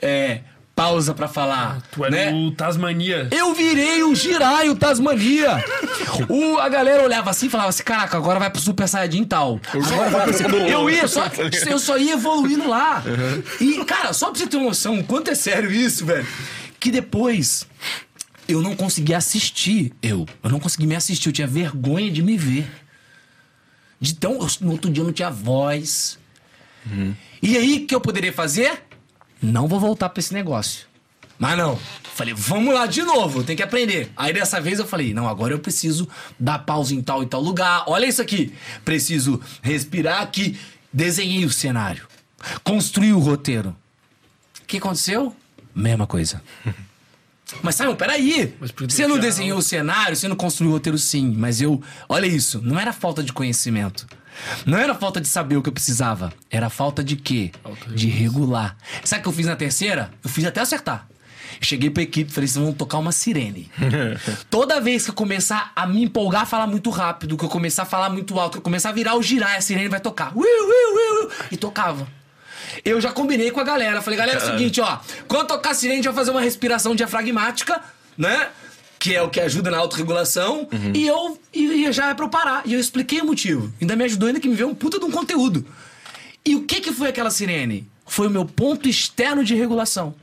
é, pausa pra falar. Tu é né? o Tasmania. Eu virei o Giraio Tasmania. O, a galera olhava assim e falava assim: caraca, agora vai pro Super Saiyajin tal. Agora vai pro... Eu ia só, eu só ia evoluindo lá. E, cara, só pra você ter uma noção, o quanto é sério isso, velho. Que depois eu não conseguia assistir. Eu. Eu não conseguia me assistir. Eu tinha vergonha de me ver. De tão. eu- no outro dia eu não tinha voz. E aí, o que eu poderia fazer? Não vou voltar pra esse negócio. Mas não. Falei, vamos lá de novo, tem que aprender. Aí dessa vez eu falei, não, agora eu preciso dar pausa em tal e tal lugar. Olha isso aqui. Preciso respirar aqui. Desenhei o cenário. Construí o roteiro. O que aconteceu? Mesma coisa. Mas Simon, peraí. Mas Você não desenhou o cenário, você não construiu o roteiro, sim. Mas eu. Olha isso. Não era falta de conhecimento. Não era falta de saber o que eu precisava. Era falta de quê? De regular. Sabe o que eu fiz na terceira? Eu fiz até acertar. Cheguei pra equipe e falei: vocês vão tocar uma sirene. Toda vez que eu começar a me empolgar a falar muito rápido, que eu começar a falar muito alto, que eu começar a virar o girar, a sirene vai tocar. E tocava. Eu já combinei com a galera. Falei, galera, é o seguinte, ó. Quando tocar sirene, a gente vai fazer uma respiração diafragmática, né? Que é o que ajuda na autorregulação. E eu e, e já é pra eu parar. E eu expliquei o motivo. Ainda me ajudou, ainda que me veio um puta de um conteúdo. E o que que foi aquela sirene? Foi o meu ponto externo de regulação.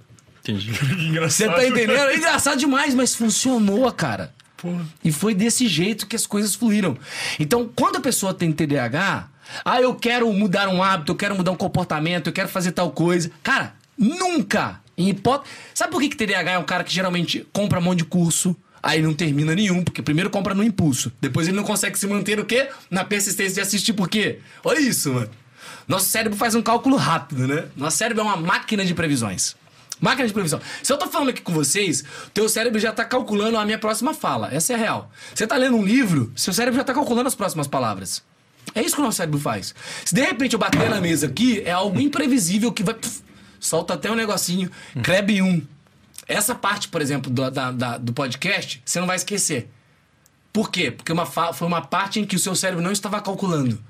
Entendi. Engraçado. Você tá entendendo? É engraçado demais, mas funcionou, cara. Porra. E foi desse jeito que as coisas fluíram. Então, quando a pessoa tem TDAH, ah, eu quero mudar um hábito, eu quero mudar um comportamento, eu quero fazer tal coisa. Cara, nunca, em hipótese. Sabe por que, que TDAH é um cara que geralmente compra um monte de curso? Aí não termina nenhum, porque primeiro compra no impulso. Depois ele não consegue se manter o quê? Na persistência de assistir, por quê? Olha isso, mano. Nosso cérebro faz um cálculo rápido, né? Nosso cérebro é uma máquina de previsões. Máquina de previsão. Se eu tô falando aqui com vocês, teu cérebro já tá calculando a minha próxima fala. Essa é a real. Você tá lendo um livro, seu cérebro já tá calculando as próximas palavras. É isso que o nosso cérebro faz. Se de repente eu bater na mesa aqui, é algo imprevisível que vai. solta até um negocinho. Kleb 1. Essa parte, por exemplo, do, da- da- do podcast, você não vai esquecer. Por quê? Porque uma foi uma parte em que o seu cérebro não estava calculando.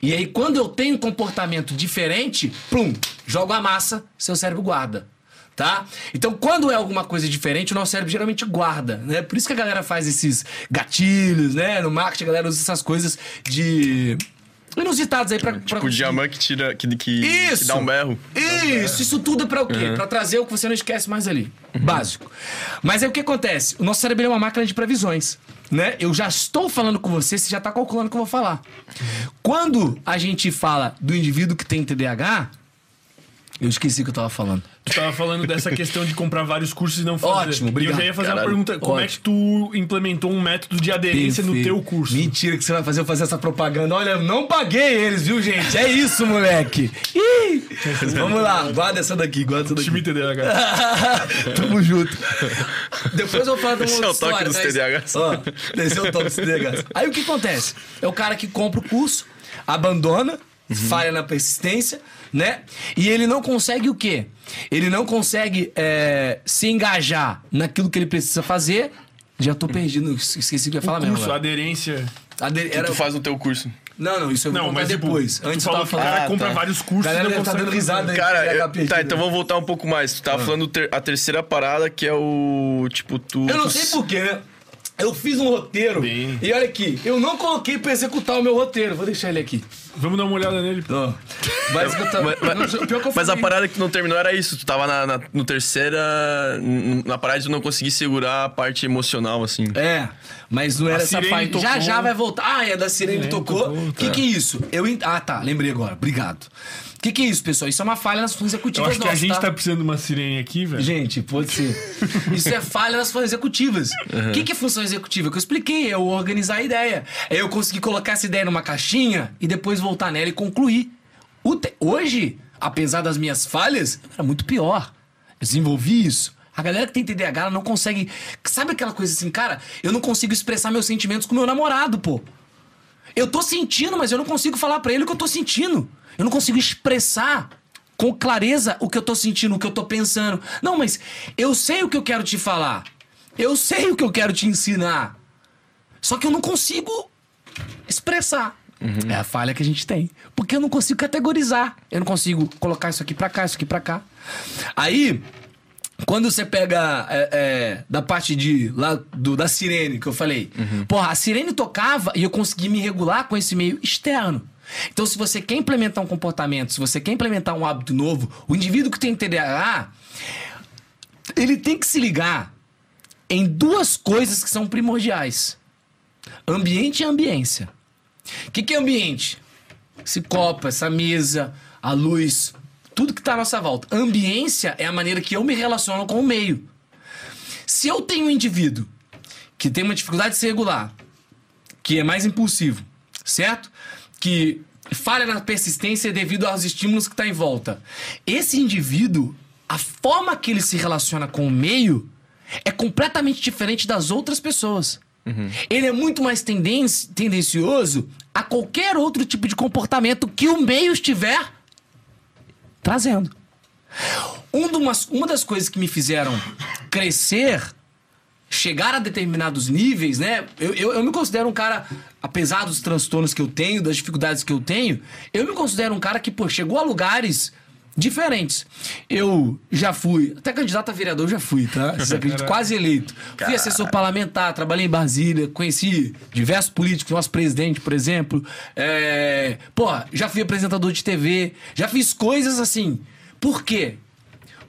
E aí, quando eu tenho um comportamento diferente, plum, jogo a massa, seu cérebro guarda. Tá? Então, quando é alguma coisa diferente, o nosso cérebro geralmente guarda, né? Por isso que a galera faz esses gatilhos, né? No marketing, a galera usa essas coisas de inusitados aí pra. Tipo, o diamante que tira. Que, que, Isso! que dá um berro. Isso, isso tudo é pra o quê? Pra trazer o que você não esquece mais ali. Básico. Mas aí o que acontece? O nosso cérebro é uma máquina de previsões. Né? Eu já estou falando com você, você já tá calculando o que eu vou falar. Quando a gente fala do indivíduo que tem TDAH, eu esqueci o que eu tava falando. Tu tava falando dessa questão de comprar vários cursos e não fazer. Ótimo, obrigado. E eu já ia fazer Caralho. uma pergunta: como é que tu implementou um método de aderência no Perfeito. teu curso? Mentira que você vai fazer eu fazer essa propaganda. Olha, eu não paguei eles, viu, gente? É isso, moleque. Ih! Vamos lá, guarda essa daqui, guarda essa daqui. Time TDAH. Tamo junto. Depois eu vou falar de uma Esse é o toque história, dos TDAHs. Ó, esse é o toque dos TDAHs. Aí o que acontece? É o cara que compra o curso, abandona, falha na persistência, né? E ele não consegue o quê? Ele não consegue é, se engajar naquilo que ele precisa fazer. Já tô perdido, esqueci o que eu ia falar mesmo. curso, agora. aderência. Ade- O que era- tu faz no teu curso? Não, não, isso eu vou Não, contar mas tipo, depois. tu Antes eu falou tava que o falando. cara Ah, compra tá. vários cursos Galera e não tá consegue dando risada aí. Cara, TDAH eu- tá, então vamos voltar um pouco mais. Tu tava falando ter- a terceira parada, que é o. Tipo, tu. Eu não tu- sei porquê, né? Eu fiz um roteiro. Bem. E olha aqui, eu não coloquei pra executar o meu roteiro. Vou deixar ele aqui. Vamos dar uma olhada nele. Mas, eu tava- Mas, mas- não, pior que eu mas a parada que não terminou era isso. Tu tava na, na- no terceira. Na parada de tu não conseguir segurar a parte emocional, assim. É, mas não era A essa sirene parte. Já tocou. já vai voltar. Ah, é da sirene Sirene tocou. O que, tá. que é isso? Eu Ah, tá. Lembrei agora. Obrigado. O que, que é isso, pessoal? Isso é uma falha nas funções Eu executivas acho que a nossas, gente tá? tá precisando de uma sirene aqui, velho. Gente, pode ser. Isso é falha nas funções executivas. O que, que é função executiva? Que eu expliquei, é eu organizar a ideia. É eu conseguir colocar essa ideia numa caixinha e depois voltar nela e concluir. Te- Hoje, apesar das minhas falhas, era muito pior. Eu desenvolvi isso. A galera que tem TDAH não consegue. Sabe aquela coisa assim, cara? Eu não consigo expressar meus sentimentos com meu namorado, pô. Eu tô sentindo, mas eu não consigo falar pra ele o que eu tô sentindo. Eu não consigo expressar com clareza o que eu tô sentindo, o que eu tô pensando. Não, mas eu sei o que eu quero te falar. Eu sei o que eu quero te ensinar. Só que eu não consigo expressar. É a falha que a gente tem. Porque eu não consigo categorizar. Eu não consigo colocar isso aqui pra cá, isso aqui pra cá. Aí, quando você pega é, é, da parte de lá do, da sirene que eu falei, porra, a sirene tocava e eu consegui me regular com esse meio externo. Então, se você quer implementar um comportamento, se você quer implementar um hábito novo, o indivíduo que tem TDAH, ele tem que se ligar em duas coisas que são primordiais: ambiente e ambiência. O que, que é ambiente? Esse copo, essa mesa, a luz, tudo que está à nossa volta. Ambiência é a maneira que eu me relaciono com o meio. Se eu tenho um indivíduo que tem uma dificuldade de se regular, que é mais impulsivo, certo? Que falha na persistência devido aos estímulos que está em volta. Esse indivíduo, a forma que ele se relaciona com o meio é completamente diferente das outras pessoas. Ele é muito mais tenden tendencioso a qualquer outro tipo de comportamento que o meio estiver trazendo. Um umas- uma das coisas que me fizeram crescer, chegar a determinados níveis, né? Eu, eu, eu me considero um cara, apesar dos transtornos que eu tenho, das dificuldades que eu tenho, eu me considero um cara que, pô, chegou a lugares diferentes. Eu já fui, até candidato a vereador eu já fui, tá? Vocês acreditam? Quase eleito. Fui assessor parlamentar, trabalhei em Brasília, conheci diversos políticos, nosso presidente, por exemplo. É... Pô, já fui apresentador de TV, já fiz coisas assim. Por quê?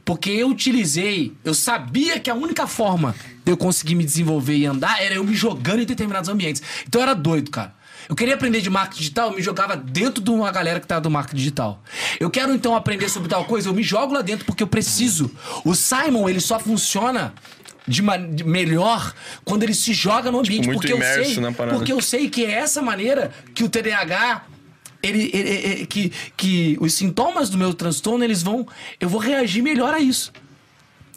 Porque eu utilizei, eu sabia que a única forma de eu conseguir me desenvolver e andar era eu me jogando em determinados ambientes. Então eu era doido, cara. Eu queria aprender de marketing digital, eu me jogava dentro de uma galera que tá do marketing digital. Eu quero então aprender sobre tal coisa, eu me jogo lá dentro porque eu preciso. O Simon, ele só funciona de, de melhor quando ele se joga no ambiente, muito porque eu sei, porque eu sei que é essa maneira que o TDAH ele, ele- ele- que, que os sintomas do meu transtorno, eles vão. Eu vou reagir melhor a isso.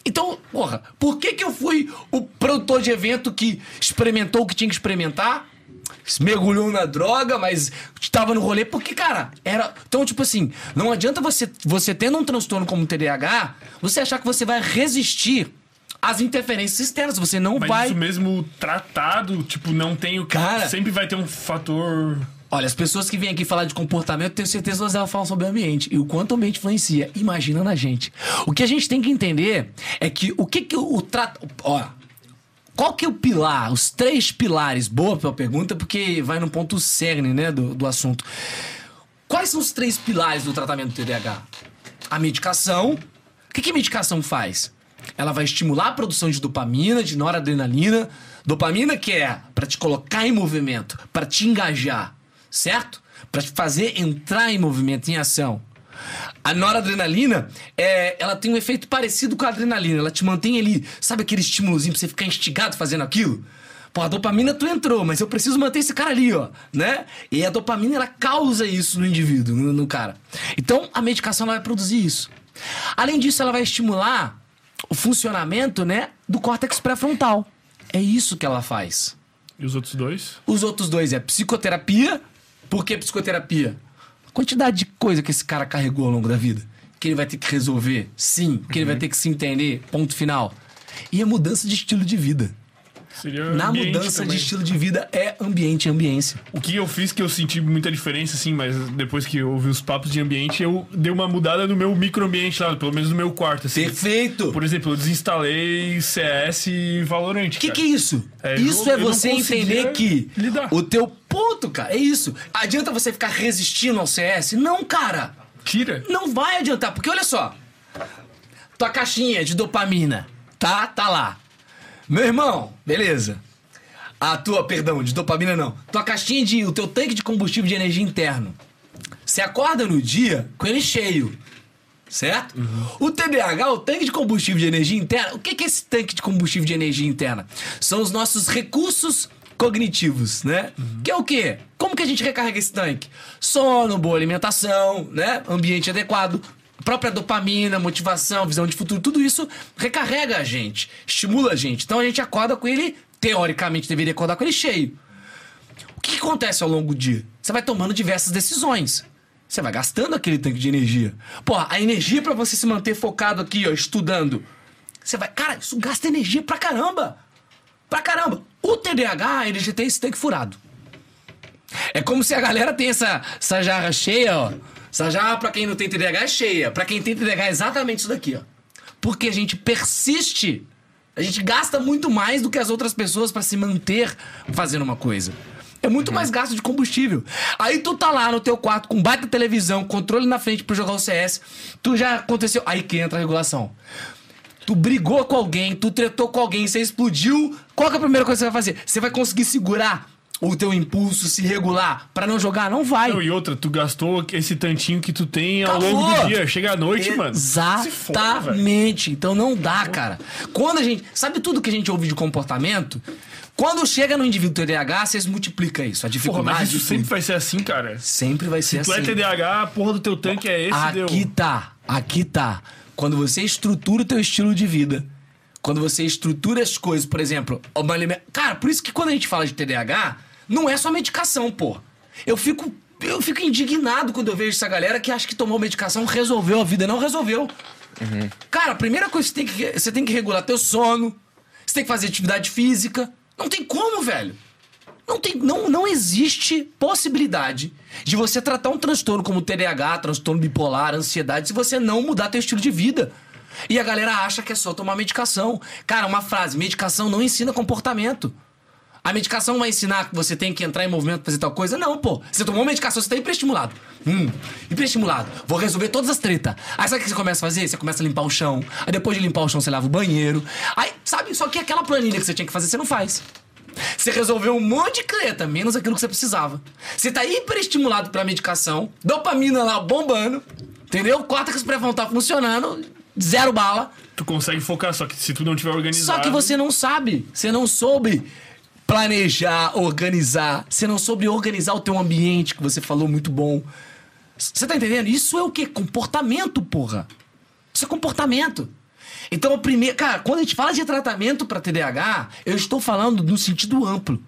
Então, porra, por que, que eu fui o produtor de evento que experimentou o que tinha que experimentar? Mergulhou na droga, mas estava no rolê, porque, cara, era. Então, tipo assim, não adianta você, você tendo um transtorno como o TDAH, você achar que você vai resistir às interferências externas. Você não Mas vai. isso mesmo tratado, tipo, não tem o Cara- Sempre vai ter um fator. Olha, as pessoas que vêm aqui falar de comportamento, tenho certeza que elas vão falar sobre o ambiente e o quanto o ambiente influencia. Imagina na gente. O que a gente tem que entender é que o que, que o, o trato. Ó, qual que é o pilar? Os três pilares. Boa tua pergunta, porque vai no ponto cerne, né, do, do assunto. Quais são os três pilares do tratamento do TDAH? A medicação. O que, que a medicação faz? Ela vai estimular a produção de dopamina, de noradrenalina. Dopamina que é para te colocar em movimento, para te engajar, certo? Para te fazer entrar em movimento, em ação. A noradrenalina, é, ela tem um efeito parecido com a adrenalina. Ela te mantém ali, sabe aquele estímulozinho pra você ficar instigado fazendo aquilo? Pô, a dopamina tu entrou, mas eu preciso manter esse cara ali, ó, né? E a dopamina, ela causa isso no indivíduo, no, no cara. Então, a medicação, ela vai produzir isso. Além disso, ela vai estimular o funcionamento, né, do córtex pré-frontal. É isso que ela faz. E os outros dois? Os outros dois é psicoterapia. Por que psicoterapia? Quantidade de coisa que esse cara carregou ao longo da vida. Que ele vai ter que resolver, sim. Que ele vai ter que se entender, ponto final. E a mudança de estilo de vida. Seria Na mudança também. de estilo de vida é ambiente ambiência. O que eu fiz que eu senti muita diferença, assim, mas depois que eu ouvi os papos de ambiente, eu dei uma mudada no meu microambiente lá, pelo menos no meu quarto, assim. Perfeito! Por exemplo, eu desinstalei CS e Valorant. O que, que é isso? É, isso é eu não você entender que lidar. o teu ponto, cara, é isso. Adianta você ficar resistindo ao CS? Não, cara. Tira. Não vai adiantar, porque olha só. Tua caixinha de dopamina, tá? Tá lá. Meu irmão, beleza. A tua, perdão, de dopamina não. Tua caixinha de. O teu tanque de combustível de energia interno. Você acorda no dia com ele cheio. Certo? O TDAH, o tanque de combustível de energia interna. O que é esse tanque de combustível de energia interna? São os nossos recursos cognitivos, né? Que é o quê? Como que a gente recarrega esse tanque? Sono, boa alimentação, né? Ambiente adequado, própria dopamina, motivação, visão de futuro, tudo isso recarrega a gente, estimula a gente. Então a gente acorda com ele, teoricamente deveria acordar com ele cheio. O que, que acontece ao longo do dia? Você vai tomando diversas decisões. Você vai gastando aquele tanque de energia. Porra, a energia pra você se manter focado aqui, ó, estudando. Você vai. Cara, isso gasta energia pra caramba. Pra caramba. O TDAH, ele já tem esse tanque furado. É como se a galera tem essa, essa jarra cheia, ó. Essa jarra, pra quem não tem TDAH, é cheia. Pra quem tem TDAH, é exatamente isso daqui, ó. Porque a gente persiste. A gente gasta muito mais do que as outras pessoas pra se manter fazendo uma coisa. É muito mais gasto de combustível. Aí tu tá lá no teu quarto com baita televisão, controle na frente pra jogar o CS. Tu já aconteceu. Aí que entra a regulação. Tu brigou com alguém, tu tretou com alguém, você explodiu. Qual é a primeira coisa que você vai fazer? Você vai conseguir segurar o teu impulso, se regular pra não jogar? Não vai. Não, e outra, tu gastou esse tantinho que tu tem ao Acabou. longo do dia. Chega à noite, mano. Se foda, velho. Exatamente. então não dá, cara. Quando a gente. Sabe tudo que a gente ouve de comportamento? Quando chega no indivíduo TDAH, vocês multiplicam isso. A Porra, dificuldade. mas isso sempre vai ser assim, cara. sempre vai ser Tu assim. é TDAH, a porra do teu tanque é esse, deu. Aqui tá, aqui tá. Quando você estrutura o teu estilo de vida, quando você estrutura as coisas, por exemplo, uma alime- cara, por isso que quando a gente fala de TDAH, não é só medicação, pô. Eu fico eu fico indignado quando eu vejo essa galera que acha que tomou medicação resolveu a vida, não resolveu. Cara, a primeira coisa que você tem que você tem que regular teu sono, você tem que fazer atividade física. Não tem como, velho. Não, tem, não, não existe possibilidade de você tratar um transtorno como TDAH, transtorno bipolar, ansiedade, se você não mudar teu estilo de vida. E a galera acha que é só tomar medicação. Cara, uma frase: medicação não ensina comportamento. A medicação vai ensinar que você tem que entrar em movimento pra fazer tal coisa? Não, pô. Você tomou medicação, você tá hiperestimulado. Hum, hiperestimulado. Vou resolver todas as tretas. Aí sabe o que você começa a fazer? Você começa a limpar o chão. Aí depois de limpar o chão, você lava o banheiro. Aí, sabe? Só que aquela planilha que você tinha que fazer, você não faz. Você resolveu um monte de treta, menos aquilo que você precisava. Você tá hiperestimulado pela medicação, dopamina lá bombando, entendeu? Córtex pré-frontal funcionando, zero bala. Tu consegue focar, só que se tu não tiver organizado. Só que você não sabe, você não soube planejar, organizar, você não soube organizar o teu ambiente, que você falou muito bom. Você tá entendendo? Isso é o quê? Comportamento, porra. Isso é comportamento. Então, o primeiro. Cara, quando a gente fala de tratamento pra TDAH, eu estou falando no sentido amplo.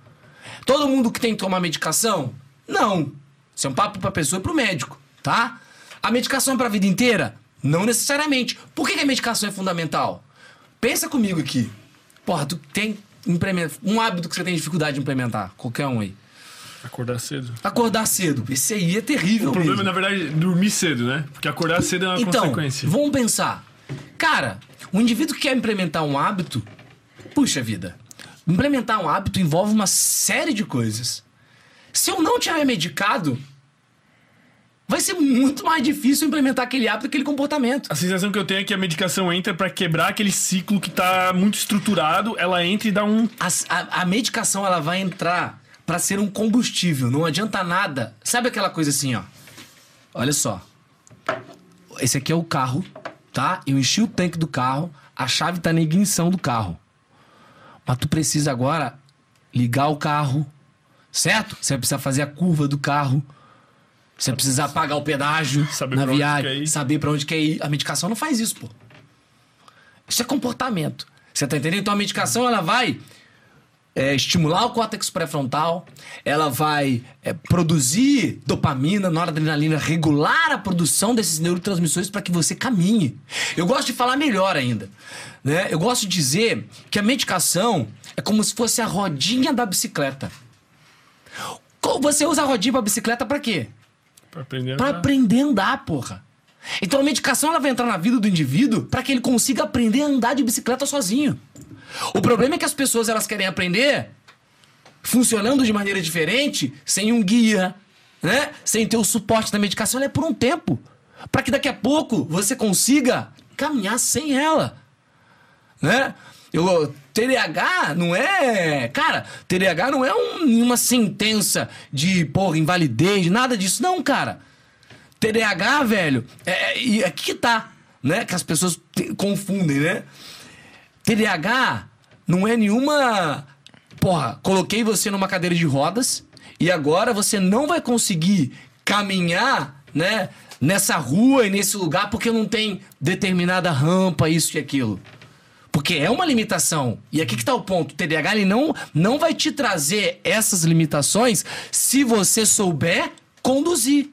Todo mundo que tem que tomar medicação? Não. Isso é um papo pra pessoa e pro médico, tá? A medicação é pra vida inteira? Não necessariamente. Por que, que a medicação é fundamental? Pensa comigo aqui. Porra, tu tem um hábito que você tem dificuldade de implementar. Qualquer um aí. Acordar cedo. Acordar cedo. Esse aí é terrível O problema, mesmo. na verdade, é dormir cedo, né? Porque acordar cedo é uma Então, consequência. vamos pensar. Cara, um indivíduo que quer implementar um hábito, puxa vida, implementar um hábito envolve uma série de coisas. Se eu não tiver medicado, vai ser muito mais difícil implementar aquele hábito, aquele comportamento. A sensação que eu tenho é que a medicação entra pra quebrar aquele ciclo que tá muito estruturado, ela entra e dá um. As- A, a medicação ela vai entrar pra ser um combustível, não adianta nada. Sabe aquela coisa assim, ó? Olha só. Esse aqui é o carro, tá? Eu enchi o tanque do carro, a chave tá na ignição do carro. Mas tu precisa agora ligar o carro, certo? Você vai precisar fazer a curva do carro. Você precisar pagar o pedágio Saber na viagem, saber pra onde quer ir. A medicação não faz isso, pô. Isso é comportamento. Você tá entendendo? Então a medicação ela vai é, estimular o córtex pré-frontal, ela vai é, produzir dopamina, noradrenalina, regular a produção desses neurotransmissores para que você caminhe. Eu gosto de falar melhor ainda. Né? Eu gosto de dizer que a medicação é como se fosse a rodinha da bicicleta. Você usa a rodinha pra bicicleta para quê? Pra aprender a Pra andar. aprender a andar, porra. Então a medicação ela vai entrar na vida do indivíduo para que ele consiga aprender a andar de bicicleta sozinho. O problema é que as pessoas elas querem aprender funcionando de maneira diferente, sem um guia, né? Sem ter o suporte da medicação, ela é por um tempo, para que daqui a pouco você consiga caminhar sem ela, né? Eu, TDAH não é. Cara, TDAH não é um- uma sentença de, porra, invalidez, nada disso. Não, cara. TDAH, velho, é, é, e aqui que tá, né? Que as pessoas te- confundem, né? TDAH não é nenhuma. Porra, coloquei você numa cadeira de rodas e agora você não vai conseguir caminhar, né? Nessa rua e nesse lugar porque não tem determinada rampa, isso e aquilo. Porque é uma limitação. E aqui que tá o ponto. O TDAH ele não, não vai te trazer essas limitações se você souber conduzir.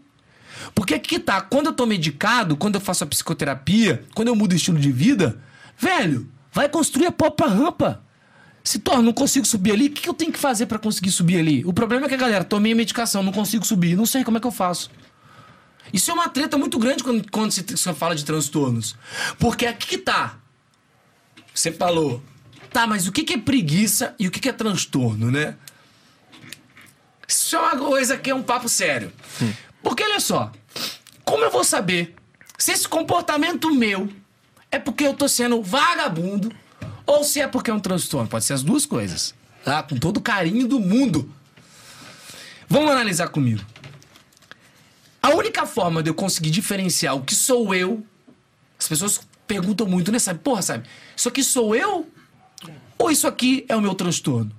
Porque aqui que tá, quando eu tô medicado, quando eu faço a psicoterapia, quando eu mudo o estilo de vida, velho, vai construir a própria rampa. Se torna, não consigo subir ali, o que eu tenho que fazer pra conseguir subir ali? O problema é que, galera, tomei a medicação, não consigo subir, não sei como é que eu faço. Isso é uma treta muito grande quando, quando se, se fala de transtornos. Porque aqui que tá. Você falou, tá, mas o que é preguiça e o que é transtorno, né? Isso é uma coisa que é um papo sério. Porque olha só, como eu vou saber se esse comportamento meu é porque eu tô sendo vagabundo ou se é porque é um transtorno? Pode ser as duas coisas, tá? Com todo o carinho do mundo. Vamos analisar comigo. A única forma de eu conseguir diferenciar o que sou eu, as pessoas perguntam muito, né? Sabe, porra, sabe, isso aqui sou eu ou isso aqui é o meu transtorno?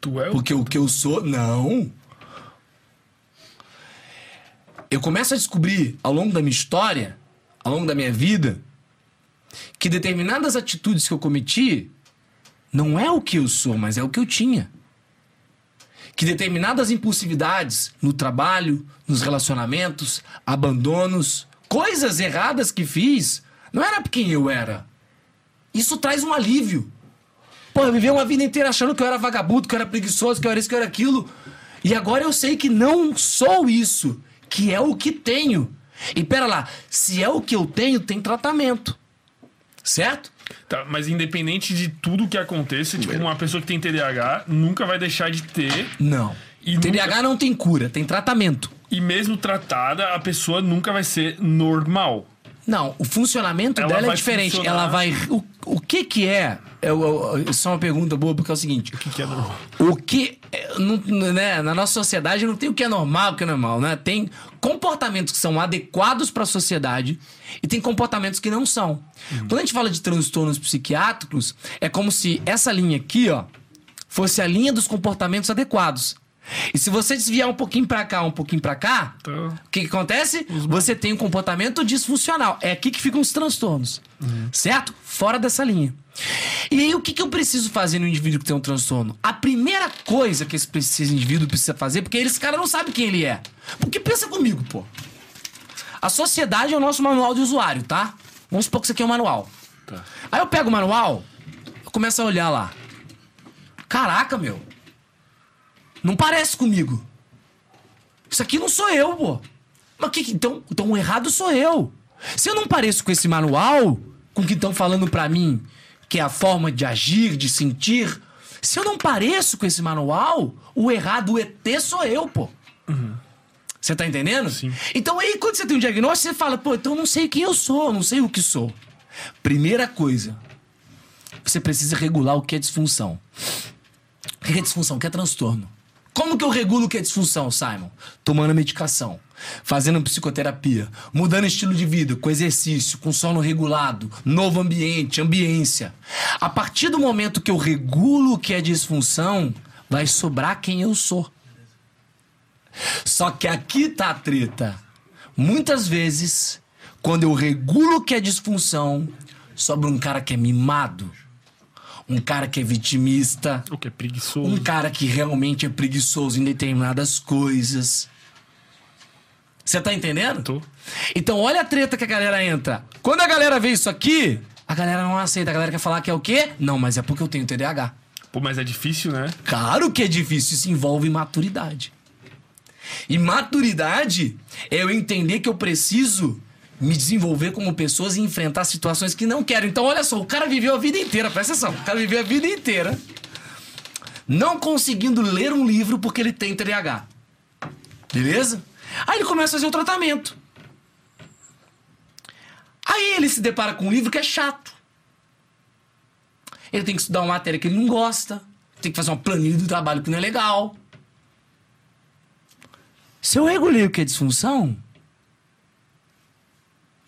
Tu é o. Porque o que eu sou, não. Eu começo a descobrir ao longo da minha história, ao longo da minha vida, que determinadas atitudes que eu cometi não é o que eu sou, mas é o que eu tinha. Que determinadas impulsividades no trabalho, nos relacionamentos, abandonos, coisas erradas que fiz, não era quem eu era. Isso traz um alívio. Pô, eu vivi uma vida inteira achando que eu era vagabundo, que eu era preguiçoso, que eu era isso, que eu era aquilo. E agora eu sei que não sou isso, que é o que tenho. E pera lá, se é o que eu tenho, tem tratamento. Certo? Tá, mas independente de tudo que aconteça, tipo, uma pessoa que tem TDAH nunca vai deixar de ter. Não. E TDAH não tem cura, tem tratamento. E mesmo tratada, a pessoa nunca vai ser normal. Não, o funcionamento Ela dela é diferente. funcionar- Ela vai. O, o que que é? é Isso é uma pergunta boa, porque é o seguinte: O que, que é normal? o que. é, não- né, na nossa sociedade não tem o que é normal, o que é normal, né? Tem comportamentos que são adequados para a sociedade e tem comportamentos que não são. Quando a gente fala de transtornos psiquiátricos, é como se essa linha aqui, ó, fosse a linha dos comportamentos adequados. E se você desviar um pouquinho pra cá, um pouquinho pra cá, Então- o que, que acontece? Você tem um comportamento disfuncional. É aqui que ficam os transtornos. Certo? Fora dessa linha. E aí, o que, que eu preciso fazer no indivíduo que tem um transtorno? A primeira coisa que esse, esse indivíduo precisa fazer, porque esse cara não sabe quem ele é. Porque pensa comigo, pô. A sociedade é o nosso manual de usuário, tá? Vamos supor que isso aqui é um manual. Tá. Aí eu pego o manual, eu começo a olhar lá. Caraca, meu. Não parece comigo. Isso aqui não sou eu, pô. Mas que, então, então o errado sou eu. Se eu não pareço com esse manual, com o que estão falando pra mim, que é a forma de agir, de sentir, se eu não pareço com esse manual, o errado, o ET sou eu, pô. Você tá entendendo? Sim. Então aí, quando você tem um diagnóstico, você fala, pô, então eu não sei quem eu sou, eu não sei o que sou. Primeira coisa, você precisa regular o que é disfunção. O que é disfunção? O que é transtorno? Como que eu regulo o que é disfunção, Simon? Tomando medicação, fazendo psicoterapia, mudando estilo de vida, com exercício, com sono regulado, novo ambiente, ambiência. A partir do momento que eu regulo o que é disfunção, vai sobrar quem eu sou. Só que aqui tá a treta. Muitas vezes, quando eu regulo o que é disfunção, sobra um cara que é mimado, um cara que é vitimista, O que é preguiçoso. um cara que realmente é preguiçoso em determinadas coisas. Você tá entendendo? Tô. Então olha a treta que a galera entra. Quando a galera vê isso aqui, a galera não aceita. A galera quer falar que é o quê? Não, mas é porque eu tenho TDAH. Pô, mas é difícil, né? Claro que é difícil, isso envolve maturidade. E maturidade é eu entender que eu preciso me desenvolver como pessoas e enfrentar situações que não quero. Então, olha só, o cara viveu a vida inteira, presta atenção, o cara viveu a vida inteira não conseguindo ler um livro porque ele tem TDAH. Beleza? Aí ele começa a fazer o tratamento. Aí ele se depara com um livro que é chato. Ele tem que estudar uma matéria que ele não gosta. Tem que fazer uma planilha do trabalho que não é legal. Se eu regulei o que é disfunção,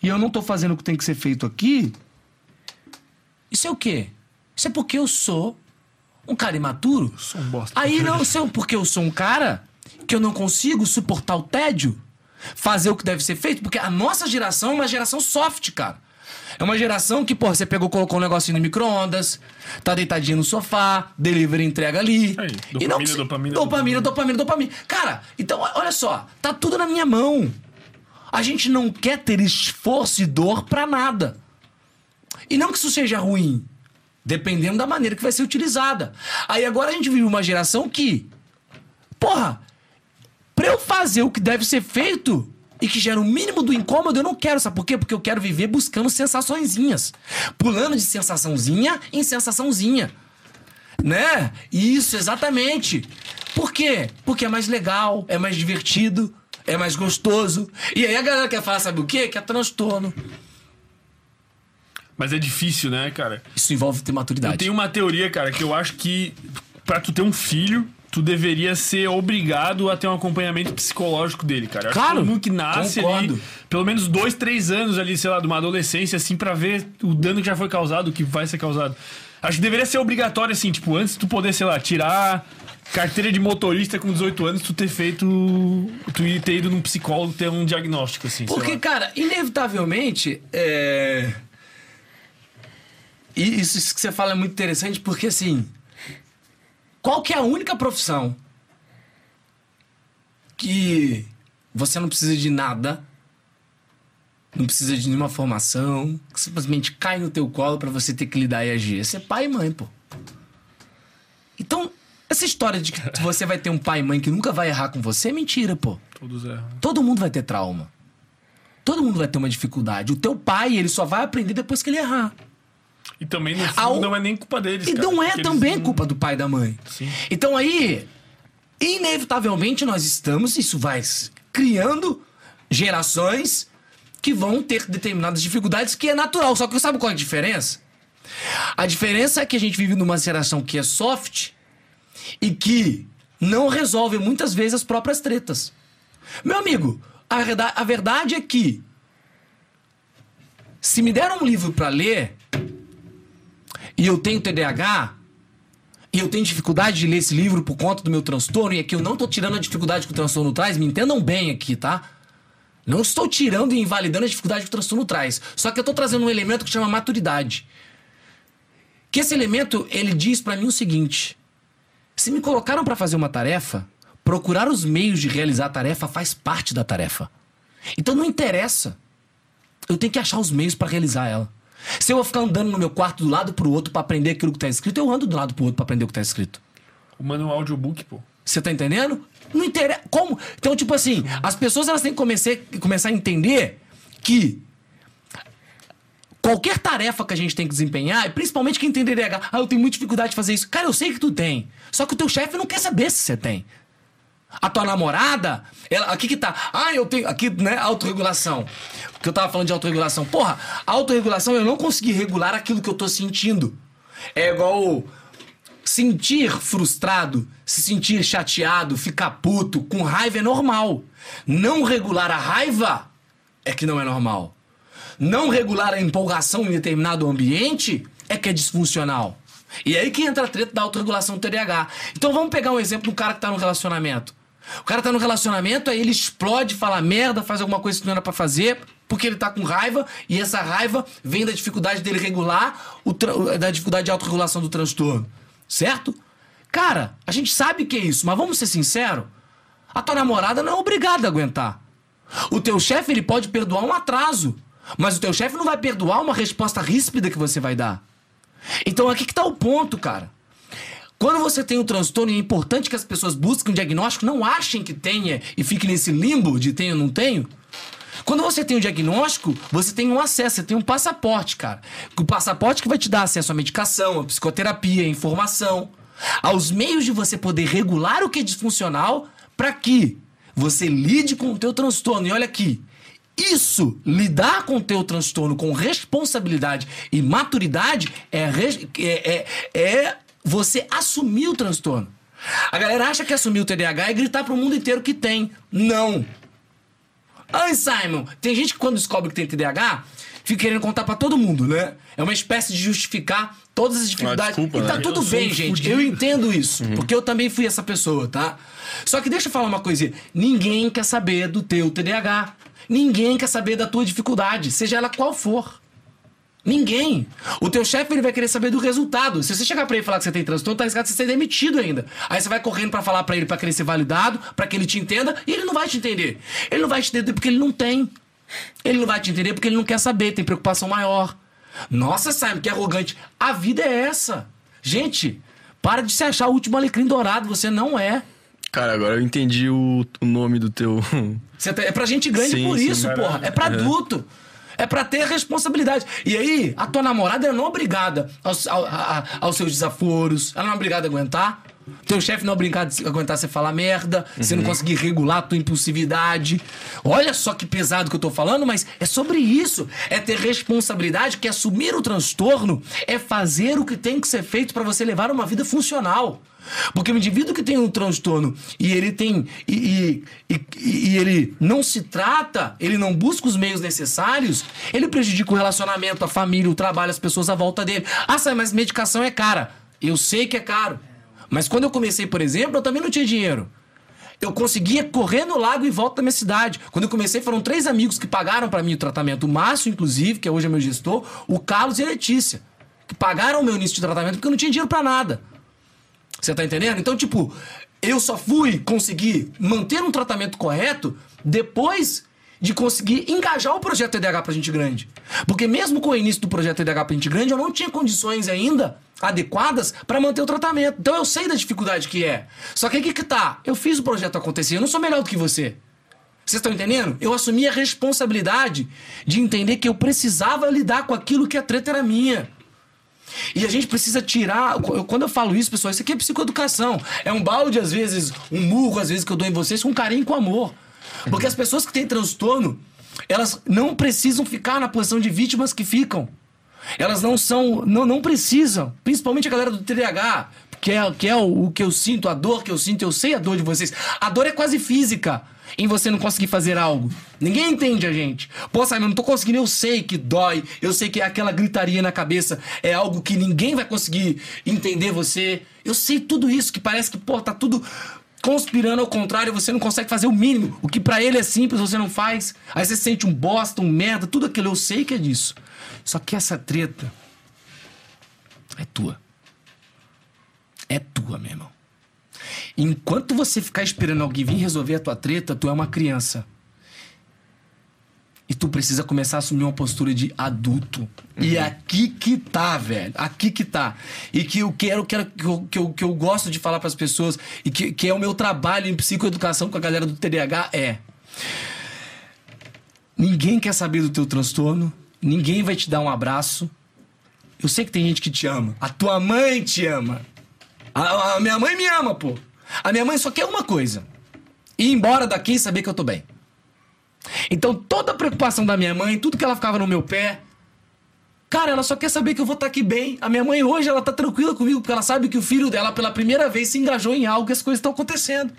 e eu não tô fazendo o que tem que ser feito aqui, isso é o quê? Isso é porque eu sou um cara imaturo? Sou um bosta. Aí não, isso é porque eu sou um cara que eu não consigo suportar o tédio, fazer o que deve ser feito, porque a nossa geração é uma geração soft, cara. É uma geração que, pô, você pegou, colocou um negocinho no micro-ondas, tá deitadinho no sofá, delivery entrega ali. Aí, E não dopamina, dopamina, dopamina, dopamina, dopamina. Cara, então olha só, tá tudo na minha mão. A gente não quer ter esforço e dor pra nada. E não que isso seja ruim, dependendo da maneira que vai ser utilizada. Aí agora a gente vive uma geração que, porra, pra eu fazer o que deve ser feito e que gera o mínimo do incômodo, eu não quero, sabe por quê? Porque eu quero viver buscando sensaçõezinhas, pulando de sensaçãozinha em sensaçãozinha. Né? Isso, exatamente. Por quê? Porque é mais legal, é mais divertido, é mais gostoso. E aí a galera quer falar, sabe o quê? Que é transtorno. Mas é difícil, né, cara? Isso envolve ter maturidade. Eu tenho uma teoria, cara, que eu acho que pra tu ter um filho, tu deveria ser obrigado a ter um acompanhamento psicológico dele, cara. Claro, todo mundo que nasce concordo. ali, pelo menos dois, três anos ali, sei lá, de uma adolescência, assim, pra ver o dano que já foi causado, o que vai ser causado. Acho que deveria ser obrigatório, assim, tipo, antes de tu poder, sei lá, tirar carteira de motorista com 18 anos, tu ter feito. Tu ir ter ido num psicólogo ter um diagnóstico, assim. Porque, cara, inevitavelmente, é... Isso isso que você fala é muito interessante, porque, assim... Qual que é a única profissão que você não precisa de nada, não precisa de nenhuma formação, que simplesmente cai no teu colo pra você ter que lidar e agir? É ser pai e mãe, pô. Então, essa história de que você vai ter um pai e mãe que nunca vai errar com você é mentira, pô. Todos erram. Todo mundo vai ter trauma. Todo mundo vai ter uma dificuldade. O teu pai, ele só vai aprender depois que ele errar. E também, no fundo, Ao- não é nem culpa deles, E cara, não é também não- culpa do pai e da mãe. Sim. Então aí, inevitavelmente nós estamos, isso vai criando gerações que vão ter determinadas dificuldades que é natural. Só que sabe qual é a diferença? A diferença é que a gente vive numa geração que é soft e que não resolve muitas vezes as próprias tretas. Meu amigo, a, a verdade é que se me deram um livro pra ler e eu tenho TDAH e eu tenho dificuldade de ler esse livro por conta do meu transtorno e aqui eu não tô tirando a dificuldade que o transtorno traz, me entendam bem aqui, tá? Não estou tirando e invalidando a dificuldade que o transtorno traz. Só que eu tô trazendo um elemento que chama maturidade. Que esse elemento, ele diz pra mim o seguinte: se me colocaram pra fazer uma tarefa, procurar os meios de realizar a tarefa faz parte da tarefa. Então não interessa. Eu tenho que achar os meios pra realizar ela. Se eu vou ficar andando no meu quarto do lado pro outro pra aprender aquilo que tá escrito, eu ando do lado pro outro pra aprender o que tá escrito. O um audiobook, pô. Você tá entendendo? Não interessa. Como? Então, tipo assim, as pessoas elas têm que começar a entender que qualquer tarefa que a gente tem que desempenhar, e principalmente quem tem DDH, ah, eu tenho muita dificuldade de fazer isso. Cara, eu sei que tu tem. Só que o teu chefe não quer saber se você tem. A tua namorada, ela, aqui que tá. Ah, eu tenho. Aqui, né? Autorregulação. Porque eu tava falando de autorregulação. Porra, a autorregulação eu não consegui regular aquilo que eu tô sentindo. É igual sentir frustrado, se sentir chateado, ficar puto, com raiva é normal. Não regular a raiva é que não é normal. Não regular a empolgação em determinado ambiente é que é disfuncional. E é aí que entra a treta da autorregulação do TDAH. Então vamos pegar um exemplo do cara que tá no relacionamento. O cara tá no relacionamento, aí ele explode, fala merda, faz alguma coisa que não era pra fazer, porque ele tá com raiva, e essa raiva vem da dificuldade dele regular, da dificuldade de autorregulação do transtorno. Certo? Cara, a gente sabe que é isso, mas vamos ser sinceros. A tua namorada não é obrigada a aguentar. O teu chefe, ele pode perdoar um atraso, mas o teu chefe não vai perdoar uma resposta ríspida que você vai dar. Então aqui que tá o ponto, cara. Quando você tem um transtorno, é importante que as pessoas busquem um diagnóstico, não achem que tenha e fiquem nesse limbo de tenho ou não tenho. Quando você tem um diagnóstico, você tem um acesso, você tem um passaporte, cara. O passaporte que vai te dar acesso à medicação, à psicoterapia, à informação, aos meios de você poder regular o que é disfuncional para que você lide com o teu transtorno. E olha aqui, isso, lidar com o teu transtorno com responsabilidade e maturidade é, é, é, é você assumir o transtorno. A galera acha que assumir o TDAH é gritar pro mundo inteiro que tem. Não. Ai, Simon, tem gente que quando descobre que tem TDAH, fica querendo contar para todo mundo, né? É uma espécie de justificar todas as dificuldades. Ah, desculpa, e tá né? tudo eu bem, gente. Fudido. Eu entendo isso, uhum. porque eu também fui essa pessoa, tá? Só que deixa eu falar uma coisinha. Ninguém quer saber do teu TDAH. Ninguém quer saber da tua dificuldade, seja ela qual for. Ninguém. O teu chefe ele vai querer saber do resultado. Se você chegar para ele e falar que você tem transtorno, tá arriscado você ser demitido ainda. Aí você vai correndo para falar para ele para querer ser validado, para que ele te entenda, e ele não vai te entender. Ele não vai te entender porque ele não tem. Ele não vai te entender porque ele não quer saber, tem preocupação maior. Nossa, Simon, que arrogante. A vida é essa. Gente, para de se achar o último alecrim dourado, você não é. Cara, agora eu entendi o, o nome do teu. Tá, é pra gente grande sim, por sim, isso, porra. É pra adulto. É pra ter responsabilidade. E aí, a tua namorada é não obrigada aos, ao, a, aos seus desaforos. Ela não é obrigada a aguentar. Teu chefe não é obrigado a aguentar você falar merda, uhum. você não uhum. conseguir regular a tua impulsividade. Olha só que pesado que eu tô falando, mas é sobre isso. É ter responsabilidade, que assumir o transtorno é fazer o que tem que ser feito para você levar uma vida funcional. Porque o indivíduo que tem um transtorno e ele tem. E, e, e, e, ele não se trata, ele não busca os meios necessários, ele prejudica o relacionamento, a família, o trabalho, as pessoas à volta dele. Ah, sabe, mas medicação é cara. Eu sei que é caro. Mas quando eu comecei, por exemplo, eu também não tinha dinheiro. Eu conseguia correr no lago em volta da minha cidade. Quando eu comecei, foram três amigos que pagaram para mim o tratamento. O Márcio, inclusive, que hoje é meu gestor, o Carlos e a Letícia. Que pagaram o meu início de tratamento porque eu não tinha dinheiro para nada. Você tá entendendo? Então, tipo, eu só fui conseguir manter um tratamento correto depois de conseguir engajar o projeto EDH pra gente grande. Porque mesmo com o início do projeto EDH pra gente grande, eu não tinha condições ainda adequadas para manter o tratamento. Então eu sei da dificuldade que é. Só que aqui que tá, eu fiz o projeto acontecer, eu não sou melhor do que você. Vocês estão entendendo? Eu assumi a responsabilidade de entender que eu precisava lidar com aquilo que a treta era minha. E a gente precisa tirar. Quando eu falo isso, pessoal, isso aqui é psicoeducação. É um balde, às vezes, um murro, às vezes, que eu dou em vocês com carinho e com amor. Porque as pessoas que têm transtorno, elas não precisam ficar na posição de vítimas que ficam. Elas não são. Não, não precisam. Principalmente a galera do TDAH, que é, que é o, o que eu sinto, a dor que eu sinto, eu sei a dor de vocês. A dor é quase física em você não conseguir fazer algo. Ninguém entende a gente. Pô, Simon, não tô conseguindo, eu sei que dói, eu sei que aquela gritaria na cabeça é algo que ninguém vai conseguir entender você. Eu sei tudo isso, que parece que, pô, tá tudo conspirando ao contrário, você não consegue fazer o mínimo. O que para ele é simples, você não faz. Aí você sente um bosta, um merda, tudo aquilo, eu sei que é disso. Só que essa treta é tua. É tua, meu irmão. Enquanto você ficar esperando alguém vir resolver a tua treta, tu é uma criança. E tu precisa começar a assumir uma postura de adulto. E aqui que tá, velho. Aqui que tá. E que eu quero, quero que, eu, que, eu, que eu gosto de falar pras pessoas, e que, que é o meu trabalho em psicoeducação com a galera do TDAH é. Ninguém quer saber do teu transtorno, ninguém vai te dar um abraço. Eu sei que tem gente que te ama. A tua mãe te ama. A, a minha mãe me ama, pô. A minha mãe só quer uma coisa: ir embora daqui e saber que eu tô bem. Então toda a preocupação da minha mãe, tudo que ela ficava no meu pé, Cara, ela só quer saber que eu vou estar aqui bem. A minha mãe hoje, ela tá tranquila comigo, porque ela sabe que o filho dela, pela primeira vez, se engajou em algo e as coisas estão acontecendo.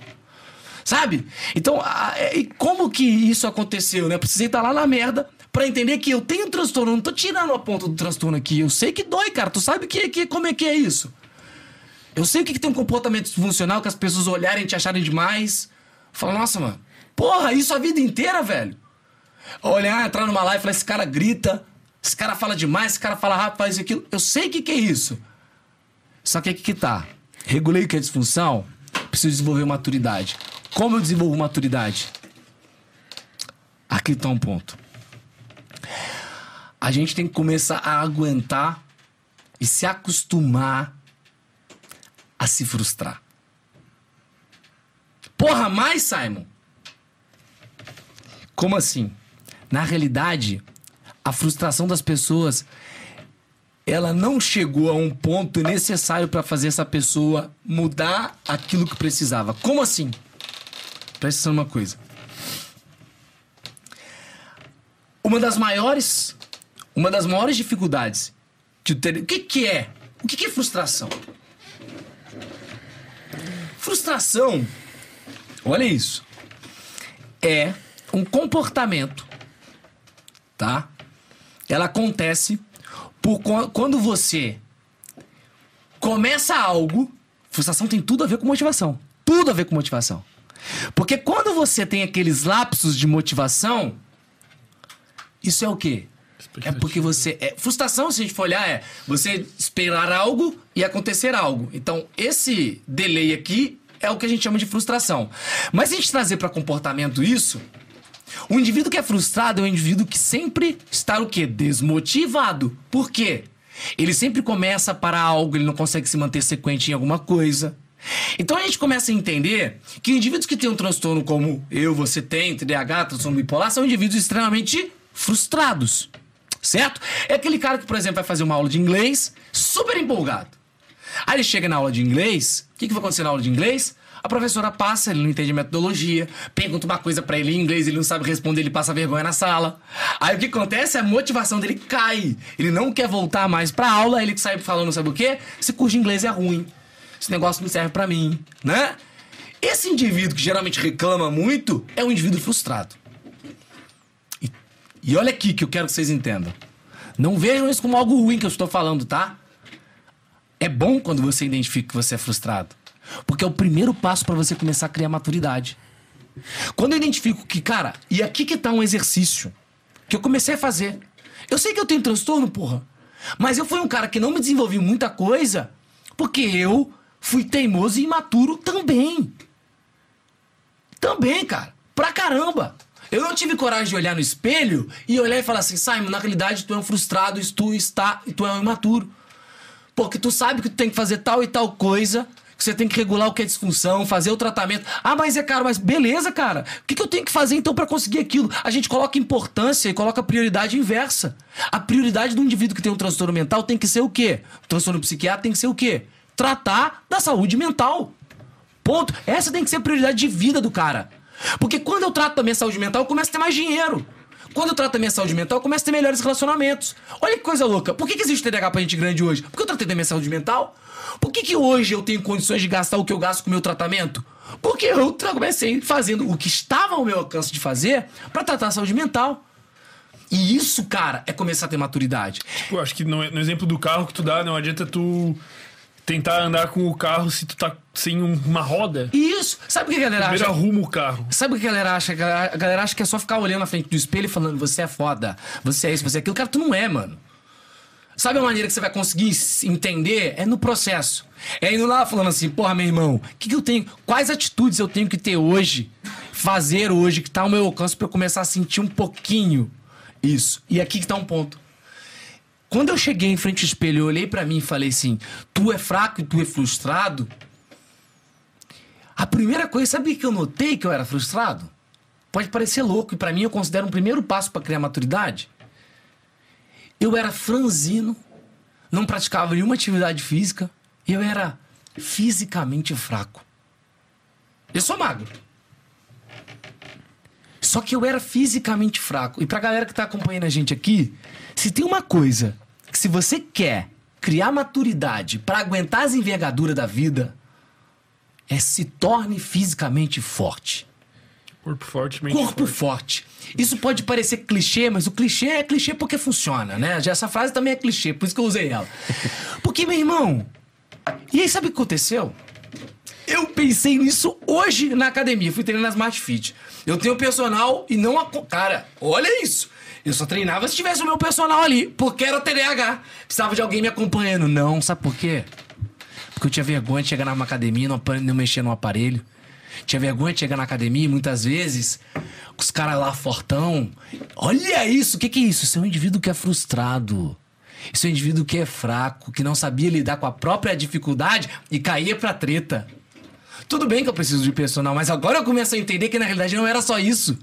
Sabe? Então, a, é, e como que isso aconteceu, né? Eu precisei estar lá na merda para entender que eu tenho transtorno. Eu não tô tirando a ponta do transtorno aqui. Eu sei que dói, cara. Tu sabe que, que, como é que é isso? Eu sei o que, que tem um comportamento disfuncional, que as pessoas olharem e te acharem demais. Falar, nossa, mano, porra, isso a vida inteira, velho. Olhar, entrar numa live e falar, esse cara grita, esse cara fala demais, esse cara fala rápido, faz aquilo. Eu sei o que, que é isso. Só que aqui que tá. Regulei o que é disfunção, preciso desenvolver maturidade. Como eu desenvolvo maturidade? Aqui tá um ponto. A gente tem que começar a aguentar e se acostumar a se frustrar. Porra, mais, Simon? Como assim? Na realidade, a frustração das pessoas ela não chegou a um ponto necessário para fazer essa pessoa mudar aquilo que precisava. Como assim? Presta atenção numa coisa. Uma das maiores, uma das maiores dificuldades que o ter... o que, que é? O que, que é frustração? Frustração, olha isso, é um comportamento, tá? ela acontece por quando você começa algo. Frustração tem tudo a ver com motivação. Tudo a ver com motivação. Porque quando você tem aqueles lapsos de motivação, isso é o quê? É porque você. É, frustração, se a gente for olhar, é você esperar algo e acontecer algo. Então, esse delay aqui é o que a gente chama de frustração. Mas se a gente trazer para comportamento isso, o indivíduo que é frustrado é um indivíduo que sempre está o quê? Desmotivado. Por quê? Ele sempre começa para algo, ele não consegue se manter sequente em alguma coisa. Então a gente começa a entender que indivíduos que têm um transtorno como eu, você tem, TDAH, transtorno bipolar, são indivíduos extremamente frustrados. Certo? É aquele cara que, por exemplo, vai fazer uma aula de inglês super empolgado. Aí ele chega na aula de inglês, o que, que vai acontecer na aula de inglês? A professora passa, ele não entende metodologia, pergunta uma coisa para ele em inglês, ele não sabe responder, ele passa vergonha na sala. Aí o que acontece? A motivação dele cai. Ele não quer voltar mais pra aula, ele sai falando, sabe o quê? Esse curso de inglês é ruim. Esse negócio não serve para mim, né? Esse indivíduo que geralmente reclama muito é um indivíduo frustrado. E, olha aqui que eu quero que vocês entendam. Não vejam isso como algo ruim que eu estou falando, tá? É bom quando você identifica que você é frustrado. Porque é o primeiro passo para você começar a criar maturidade. Quando eu identifico que, cara, e aqui que tá um exercício que eu comecei a fazer. Eu sei que eu tenho transtorno, porra. Mas eu fui um cara que não me desenvolvi muita coisa porque eu fui teimoso e imaturo também. Também, cara. Pra caramba. Eu não tive coragem de olhar no espelho e olhar e falar assim, Simon, na realidade tu é um frustrado, tu está, tu é um imaturo. Porque tu sabe que tu tem que fazer tal e tal coisa que você tem que regular o que é disfunção, fazer o tratamento. Ah, mas é caro, mas beleza, cara. O que, que eu tenho que fazer então para conseguir aquilo? A gente coloca importância e coloca prioridade inversa. A prioridade do indivíduo que tem um transtorno mental tem que ser o quê? O transtorno psiquiátrico tem que ser o quê? Tratar da saúde mental. Ponto. Essa tem que ser a prioridade de vida do cara. Porque quando eu trato da minha saúde mental, eu começo a ter mais dinheiro. Quando eu trato da minha saúde mental, eu começo a ter melhores relacionamentos. Olha que coisa louca. Por que, que existe TDAH pra gente grande hoje? Porque eu tratei da minha saúde mental. Por que, que hoje eu tenho condições de gastar o que eu gasto com o meu tratamento? Porque eu comecei fazendo o que estava ao meu alcance de fazer para tratar a saúde mental. E isso, cara, é começar a ter maturidade. Tipo, acho que no, no exemplo do carro que tu dá, não adianta tu tentar andar com o carro se tu tá sem uma roda. Isso! Sabe o que a galera Primeiro acha? arruma o carro. Sabe o que a galera acha? A galera acha que é só ficar olhando na frente do espelho e falando, você é foda, você é isso, você é aquilo. Cara, tu não é, mano. Sabe a maneira que você vai conseguir entender? É no processo. É indo lá falando assim, porra, meu irmão, o que, que eu tenho? Quais atitudes eu tenho que ter hoje, fazer hoje, que tá ao meu alcance para eu começar a sentir um pouquinho isso. E aqui que tá um ponto. Quando eu cheguei em frente ao espelho, eu olhei pra mim e falei assim: tu é fraco e tu é frustrado. A primeira coisa, sabe que eu notei que eu era frustrado? Pode parecer louco, e pra mim eu considero um primeiro passo pra criar maturidade. Eu era franzino, não praticava nenhuma atividade física, eu era fisicamente fraco. Eu sou magro. Só que eu era fisicamente fraco. E pra galera que tá acompanhando a gente aqui, se tem uma coisa que se você quer criar maturidade pra aguentar as envergaduras da vida, é se torne fisicamente forte. Corpo forte, mente Corpo forte. forte. Isso pode parecer clichê, mas o clichê é clichê porque funciona, né? Já essa frase também é clichê, por isso que eu usei ela. Porque, meu irmão, e aí sabe o que aconteceu? Eu pensei nisso hoje na academia, fui treinar na Smart Fit. Eu tenho personal e não a. Cara, olha isso. Eu só treinava se tivesse o meu personal ali, porque era TDAH. Precisava de alguém me acompanhando. Não, sabe por quê? Porque eu tinha vergonha de chegar numa academia e não, não mexer no aparelho. Tinha vergonha de chegar na academia e muitas vezes os caras lá fortão. Olha isso, o que, que é isso? Isso é um indivíduo que é frustrado. Isso é um indivíduo que é fraco, que não sabia lidar com a própria dificuldade e caía pra treta. Tudo bem que eu preciso de personal, mas agora eu começo a entender que na realidade não era só isso.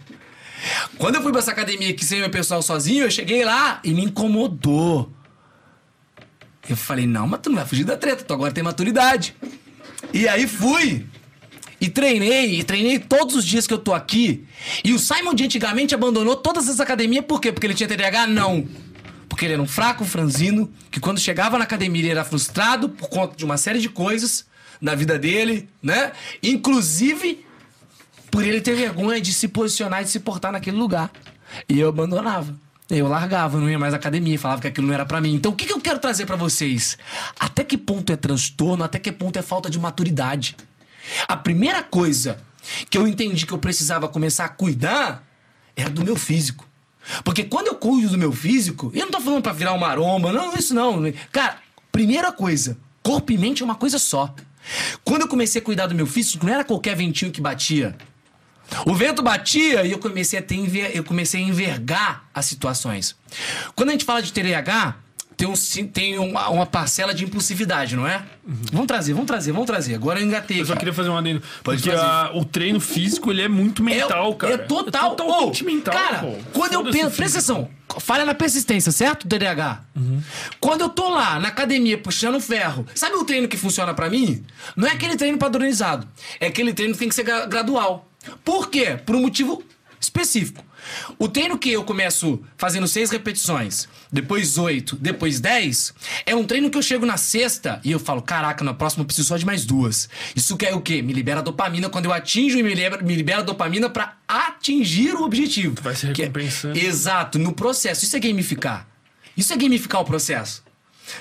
Quando eu fui pra essa academia aqui sem meu pessoal sozinho, eu cheguei lá e me incomodou. Eu falei, não, mas tu não vai fugir da treta, tu agora tem maturidade. E aí fui. E treinei, e treinei todos os dias que eu tô aqui. E o Simon de antigamente abandonou todas as academias, por quê? Porque ele tinha TDAH? Não. Porque ele era um fraco franzino, que quando chegava na academia ele era frustrado por conta de uma série de coisas na vida dele, né? Inclusive por ele ter vergonha de se posicionar e de se portar naquele lugar. E eu abandonava. Eu largava, não ia mais à academia, falava que aquilo não era pra mim. Então o que, que eu quero trazer pra vocês? Até que ponto é transtorno, até que ponto é falta de maturidade? A primeira coisa que eu entendi que eu precisava começar a cuidar era do meu físico. Porque quando eu cuido do meu físico, eu não tô falando pra virar uma maromba, não, isso não. Cara, primeira coisa, corpo e mente é uma coisa só. Quando eu comecei a cuidar do meu físico, não era qualquer ventinho que batia. O vento batia e eu comecei a ter enver- eu comecei a envergar as situações. Quando a gente fala de TDAH, tem, um, tem uma, uma parcela de impulsividade, não é? Vamos trazer, vamos trazer, vamos trazer. Agora eu engatei. Eu só aqui. queria fazer um adendo. Porque a- o treino físico, ele é muito mental, é, cara. É total. É totalmente Ô, mental, Cara, pô. quando eu Foda-se penso. Presta atenção. Falha na persistência, certo? TDAH. Quando eu tô lá na academia puxando ferro, sabe o treino que funciona pra mim? Não é aquele treino padronizado. É aquele treino que tem que ser gra- gradual. Por quê? Por um motivo específico. O treino que eu começo fazendo seis repetições, depois oito, depois dez, é um treino que eu chego na sexta e eu falo: caraca, na próxima eu preciso só de mais duas. Isso quer o quê? Me libera dopamina quando eu atinjo e me libera, me libera dopamina pra atingir o objetivo. Vai se Que é- recompensando. Exato, no processo. Isso é gamificar. Isso é gamificar o processo.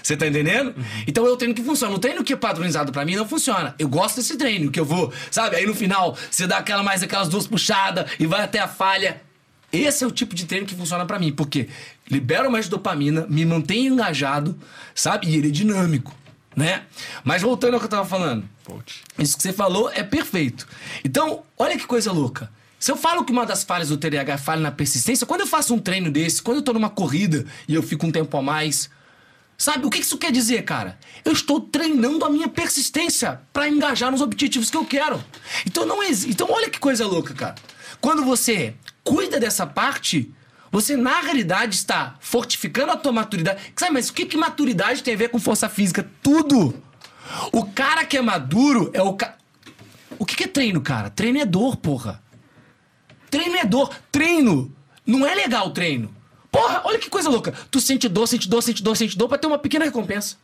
Você tá entendendo? Então é o treino que funciona. O treino que é padronizado pra mim não funciona. Eu gosto desse treino, que eu vou, sabe? Aí no final, você dá aquela mais aquelas duas puxadas e vai até a falha. Esse é o tipo de treino que funciona pra mim, porque libera mais dopamina, me mantém engajado, sabe? E ele é dinâmico, né? Mas voltando ao que eu tava falando. Volte. Isso que você falou é perfeito. Então, olha que coisa louca. Se eu falo que uma das falhas do TDAH é falha na persistência, quando eu faço um treino desse, quando eu tô numa corrida e eu fico um tempo a mais, sabe o que isso quer dizer, cara? Eu estou treinando a minha persistência pra engajar nos objetivos que eu quero. Então não existe. Então olha que coisa louca, cara. Quando você cuida dessa parte, você na realidade está fortificando a tua maturidade. Sabe, mas o que, que maturidade tem a ver com força física? Tudo! O cara que é maduro é o. O que, que é treino, cara? Treino é dor, porra. Treino é dor. Treino. Não é legal treino. Porra, olha que coisa louca. Tu sente dor, sente dor, sente dor, sente dor pra ter uma pequena recompensa.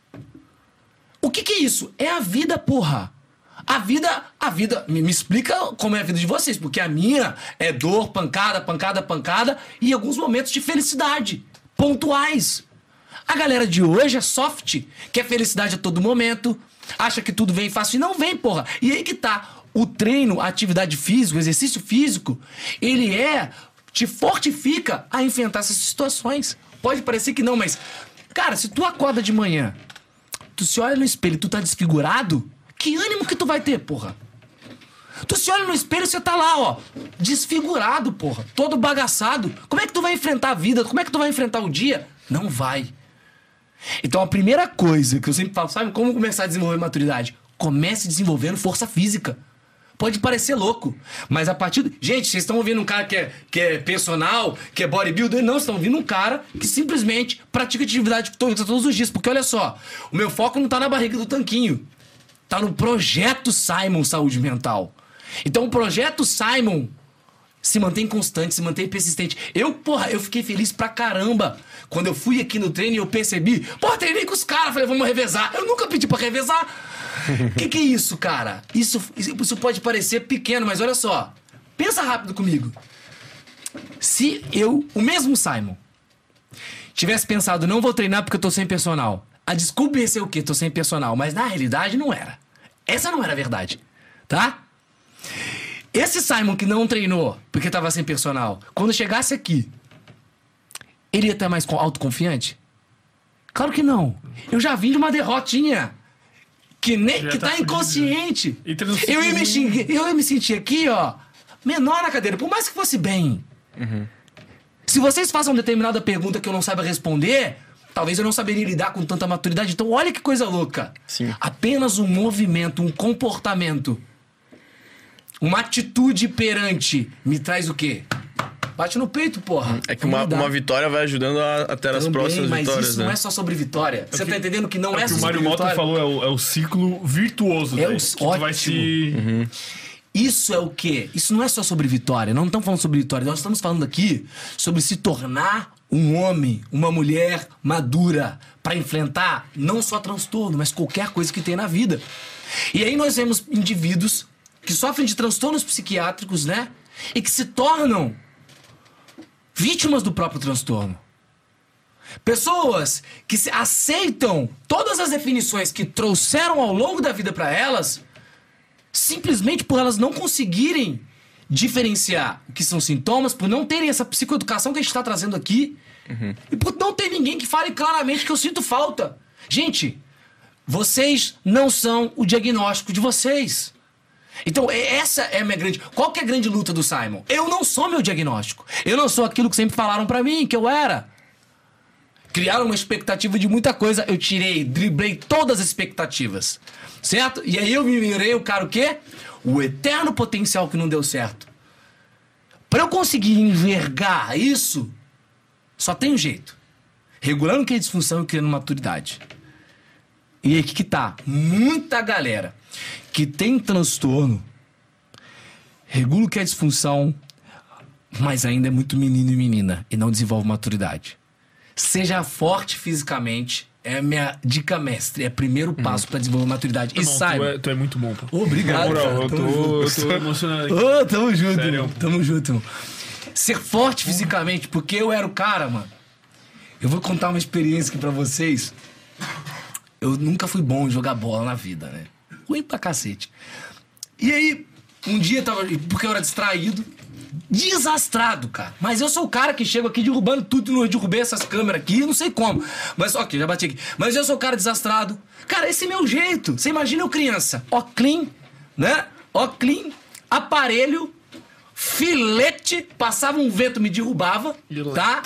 O que, que é isso? É a vida, porra. A vida, a vida, me, me explica como é a vida de vocês, porque a minha é dor, pancada, pancada, pancada e alguns momentos de felicidade, pontuais. A galera de hoje é soft, quer felicidade a todo momento, acha que tudo vem fácil e não vem, porra. E aí que tá. O treino, a atividade física, o exercício físico, ele é. Te fortifica a enfrentar essas situações. Pode parecer que não, mas. Cara, se tu acorda de manhã, tu se olha no espelho e tu tá desfigurado, que ânimo que tu vai ter, porra? Tu se olha no espelho e você tá lá, ó, desfigurado, porra, todo bagaçado. Como é que tu vai enfrentar a vida? Como é que tu vai enfrentar o dia? Não vai. Então a primeira coisa que eu sempre falo, sabe como começar a desenvolver maturidade? Comece desenvolvendo força física. Pode parecer louco, mas a partir. Do... Gente, vocês estão ouvindo um cara que é, que é personal, que é bodybuilder? Não, estão ouvindo um cara que simplesmente pratica atividade todos os dias. Porque olha só, o meu foco não tá na barriga do tanquinho. Tá no projeto Simon Saúde Mental. Então o projeto Simon se mantém constante, se mantém persistente. Eu, porra, eu fiquei feliz pra caramba. Quando eu fui aqui no treino e eu percebi, porra, treinei com os caras, falei, vamos revezar. Eu nunca pedi pra revezar. O que, que é isso, cara? Isso, isso pode parecer pequeno, mas olha só. Pensa rápido comigo. Se eu, o mesmo Simon, tivesse pensado, não vou treinar porque eu tô sem personal. A desculpa ia ser o quê? Tô sem personal. Mas na realidade não era. Essa não era a verdade. Tá? Esse Simon que não treinou porque tava sem personal, quando chegasse aqui, ele ia estar mais autoconfiante? Claro que não. Eu já vim de uma derrotinha. Que, nem, que tá tá, inconsciente. E Eu ia, me eu ia me sentir aqui, ó, menor na cadeira, por mais que fosse bem. Se vocês fazem uma determinada pergunta que eu não saiba responder, talvez eu não saberia lidar com tanta maturidade. Então, olha que coisa louca. Sim. Apenas um movimento, um comportamento, uma atitude perante me traz o quê? Bate no peito, porra. É que uma, uma vitória vai ajudando a, a ter as Também, próximas mas vitórias, isso né? não é só sobre vitória. Você tá entendendo que não é, É o que só o sobre Mário Mota vitória? falou, é o, é o ciclo virtuoso. É daí, o- que vai se... Isso é o quê? Isso não é só sobre vitória. Não estamos falando sobre vitória. Nós estamos falando aqui sobre se tornar um homem, uma mulher madura para enfrentar não só transtorno, mas qualquer coisa que tem na vida. E aí nós vemos indivíduos que sofrem de transtornos psiquiátricos, né? E que se tornam vítimas do próprio transtorno. Pessoas que aceitam todas as definições que trouxeram ao longo da vida para elas simplesmente por elas não conseguirem diferenciar o que são sintomas, por não terem essa psicoeducação que a gente está trazendo aqui, e por não ter ninguém que fale claramente que eu sinto falta. Gente, vocês não são o diagnóstico de vocês. Então, essa é a minha grande. Qual que é a grande luta do Simon? Eu não sou meu diagnóstico. Eu não sou aquilo que sempre falaram pra mim que eu era. Criaram uma expectativa de muita coisa, eu tirei, driblei todas as expectativas. Certo? E aí eu me mirei o cara o quê? O eterno potencial que não deu certo. Pra eu conseguir enxergar isso, só tem um jeito. Regulando que é disfunção e criando maturidade. E aí que, que tá? Muita galera que tem transtorno, regula o que é disfunção, mas ainda é muito menino e menina e não desenvolve maturidade. Seja forte fisicamente, é a minha dica mestre, é o primeiro passo pra desenvolver maturidade. E Não, tu, saiba. é, tu é muito bom, pô. Obrigado. Moral, cara. eu Tamo tô, junto. eu tô emocionado aqui. Ô, tamo junto, Sério? Tamo junto, irmão. Ser forte fisicamente, porque eu era o cara, mano. Eu vou contar uma experiência aqui pra vocês. Eu nunca fui bom em jogar bola na vida, né? Ruim pra cacete. E aí, um dia eu tava. Porque eu era distraído. Desastrado, cara. Mas eu sou o cara que chego aqui derrubando tudo. Eu derrubei essas câmeras aqui, não sei como. Mas, ok, já bati aqui. Mas eu sou o cara desastrado. Cara, esse é meu jeito. Você imagina eu criança. Ó, clean, né? Ó, clean, aparelho, filete, passava um vento, me derrubava, tá?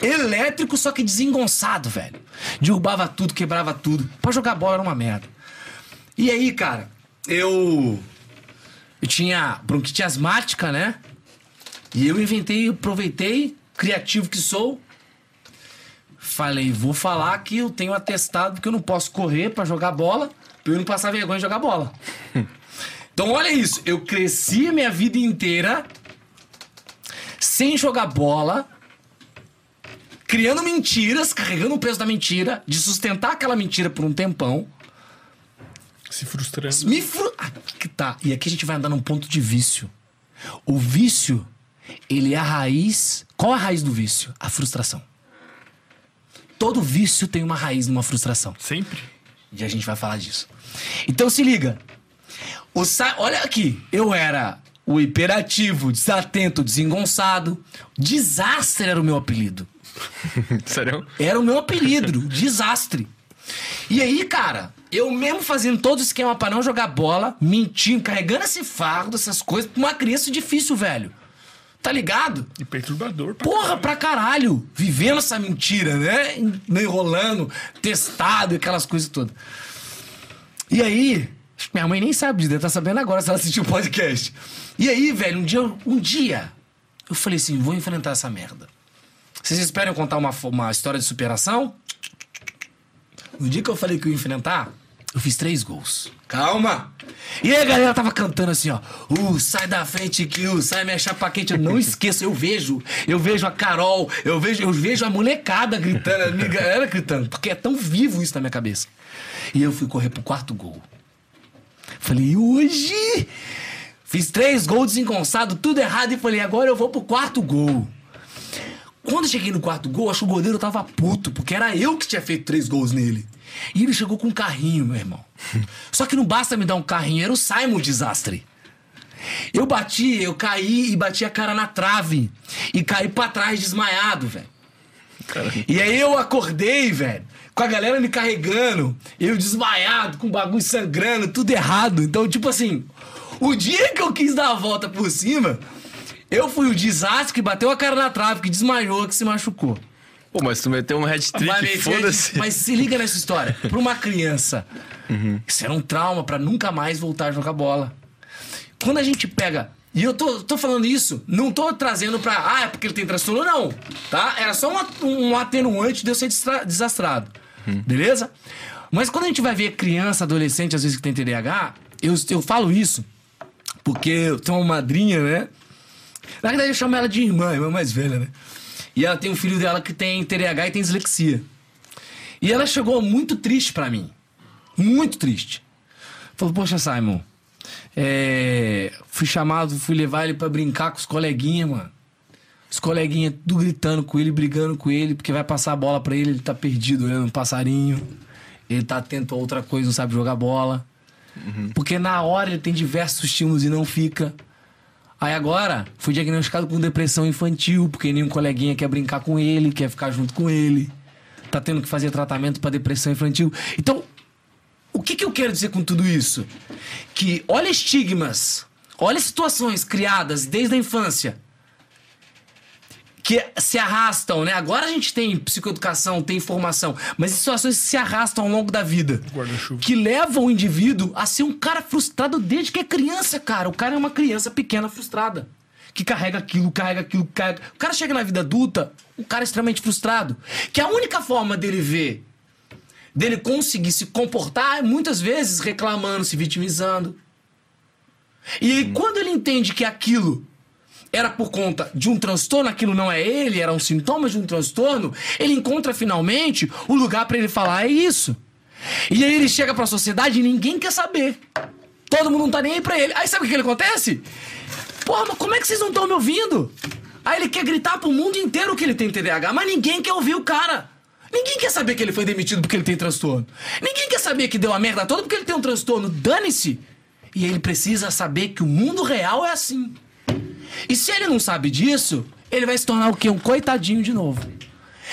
Elétrico, só que desengonçado, velho. Derrubava tudo, quebrava tudo. Pra jogar bola era uma merda. E aí, cara, eu. Eu tinha bronquite asmática, né? E eu inventei, aproveitei, criativo que sou. Falei, vou falar que eu tenho atestado porque eu não posso correr pra jogar bola, pra eu não passar vergonha de jogar bola. Então, olha isso. Eu cresci a minha vida inteira sem jogar bola, criando mentiras, carregando o peso da mentira, de sustentar aquela mentira por um tempão. Se frustrando. Me fru... Aqui que tá. E aqui a gente vai andar num ponto de vício. O vício, ele é a raiz. Qual a raiz do vício? A frustração. Todo vício tem uma raiz numa frustração. Sempre? E a gente vai falar disso. Então se liga. O sa... Olha aqui. Eu era o hiperativo, desatento, desengonçado. Desastre era o meu apelido. Sério? Era o meu apelido, desastre. E aí, cara, eu mesmo fazendo todo o esquema pra não jogar bola, mentindo, carregando esse fardo, essas coisas, pra uma criança difícil, velho. Tá ligado? E perturbador. Pra Porra, pra caralho! Vivendo essa mentira, né? Enrolando, testado e aquelas coisas todas. E aí, acho que minha mãe nem sabe disso, tá sabendo agora se ela assistiu o podcast. E aí, velho, um dia, um dia, eu falei assim: vou enfrentar essa merda. Vocês esperam contar uma, uma história de superação? No dia que eu falei que eu ia enfrentar, eu fiz três gols. Calma! E aí a galera tava cantando assim, ó. Uh, sai da frente, Kill, sai minha chapa quente. Eu não esqueço, eu vejo. Eu vejo a Carol, eu vejo, eu vejo a molecada gritando, a minha galera gritando. Porque é tão vivo isso na minha cabeça. E eu fui correr pro quarto gol. Falei, hoje! Fiz três gols desengonçado, tudo errado, e falei, agora eu vou pro quarto gol. Quando eu cheguei no quarto gol, acho que o goleiro tava puto, porque era eu que tinha feito três gols nele. E ele chegou com um carrinho, meu irmão. Só que não basta me dar um carrinho, era o Simon desastre. Eu bati, eu caí e bati a cara na trave. E caí pra trás desmaiado, velho. E aí eu acordei, velho, com a galera me carregando, eu desmaiado, com o bagulho sangrando, tudo errado. Então, tipo assim, o dia que eu quis dar a volta por cima, eu fui o desastre que bateu a cara na trave, que desmaiou, que se machucou. Pô, mas tu meteu um hat-trick, foda-se. Mas se liga nessa história. Pra uma criança, isso era um trauma pra nunca mais voltar a jogar bola. Quando a gente pega. E eu tô, tô falando isso, não tô trazendo pra. Ah, é porque ele tem transtorno, não. Tá? Era só um, um atenuante de eu ser desastrado. Beleza? Mas quando a gente vai ver criança, adolescente, às vezes que tem TDAH, eu, eu falo isso porque eu tenho uma madrinha, né? Na verdade, eu chamo ela de irmã, irmã mais velha, né? E ela tem um filho dela que tem TDAH e tem dislexia. E ela chegou muito triste pra mim. Muito triste. Falou, poxa, Simon, é, fui chamado, fui levar ele pra brincar com os coleguinhas, mano. Os coleguinhas tudo gritando com ele, brigando com ele, porque vai passar a bola pra ele, ele tá perdido olhando um passarinho. Ele tá atento a outra coisa, não sabe jogar bola. Porque na hora ele tem diversos estímulos e não fica. Aí agora, fui diagnosticado com depressão infantil, porque nenhum coleguinha quer brincar com ele, quer ficar junto com ele. Tá tendo que fazer tratamento pra depressão infantil. Então, o que, que eu quero dizer com tudo isso? Que olha estigmas, olha situações criadas desde a infância que se arrastam, né? Agora a gente tem psicoeducação, tem formação, mas situações que se arrastam ao longo da vida. Que levam o indivíduo a ser um cara frustrado desde que é criança, cara. O cara é uma criança pequena frustrada. Que carrega aquilo, carrega aquilo, carrega. O cara chega na vida adulta, um cara extremamente frustrado. Que a única forma dele ver, dele conseguir se comportar é muitas vezes reclamando, se vitimizando. E aí, quando ele entende que aquilo era por conta de um transtorno, aquilo não é ele, era um sintoma de um transtorno, ele encontra finalmente o lugar pra ele falar: é isso. E aí ele chega pra sociedade e ninguém quer saber. Todo mundo não tá nem aí pra ele. Aí sabe o que, que acontece? Porra, mas como é que vocês não estão me ouvindo? Aí ele quer gritar pro mundo inteiro que ele tem TDAH, mas ninguém quer ouvir o cara. Ninguém quer saber que ele foi demitido porque ele tem transtorno. Ninguém quer saber que deu a merda toda porque ele tem um transtorno. Dane-se. E ele precisa saber que o mundo real é assim. E se ele não sabe disso, ele vai se tornar o quê? Um coitadinho de novo.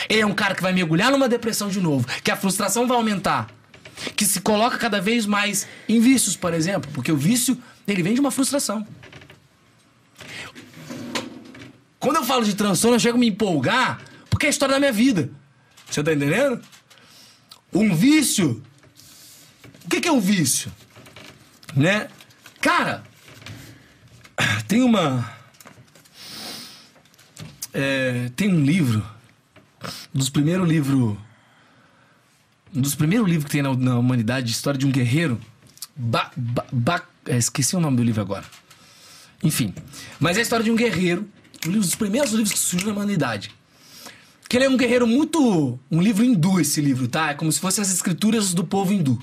Ele é um cara que vai mergulhar numa depressão de novo, que a frustração vai aumentar, que se coloca cada vez mais em vícios, por exemplo, porque o vício, ele vem de uma frustração. Quando eu falo de transtorno, eu chego a me empolgar, porque é a história da minha vida. Você tá entendendo? Um vício. O que é um vício? Né? Cara, tem uma. É, tem um livro. Um dos primeiros livros. Um dos primeiros livros que tem na, na humanidade, História de um Guerreiro. Ba, ba, ba- é, esqueci o nome do livro agora. Enfim. Mas é a história de um guerreiro. Um dos primeiros livros que surgiu na humanidade. Que ele é um guerreiro muito. Um livro hindu, esse livro, tá? É como se fossem as escrituras do povo hindu.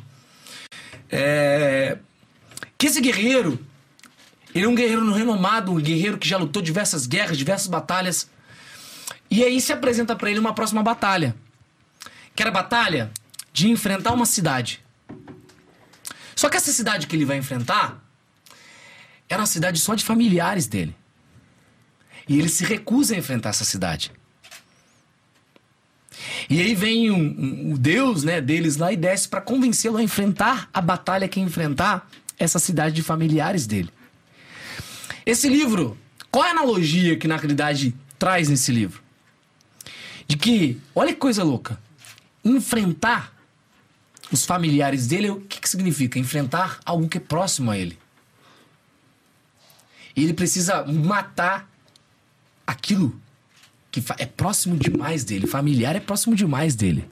É. Que esse guerreiro. Ele é um guerreiro renomado, um guerreiro que já lutou diversas guerras, diversas batalhas. E aí se apresenta pra ele uma próxima batalha. Que era a batalha de enfrentar uma cidade. Só que essa cidade que ele vai enfrentar era uma cidade só de familiares dele. E ele se recusa a enfrentar essa cidade. E aí vem um, um- o Deus né, deles lá e desce pra convencê-lo a enfrentar a batalha que ia enfrentar essa cidade de familiares dele. Esse livro Qual é a analogia que na realidade traz nesse livro? De que, olha que coisa louca. Enfrentar os familiares dele, o que, que significa? Enfrentar algo que é próximo a ele. Ele precisa matar aquilo que é próximo demais dele. Familiar é próximo demais dele.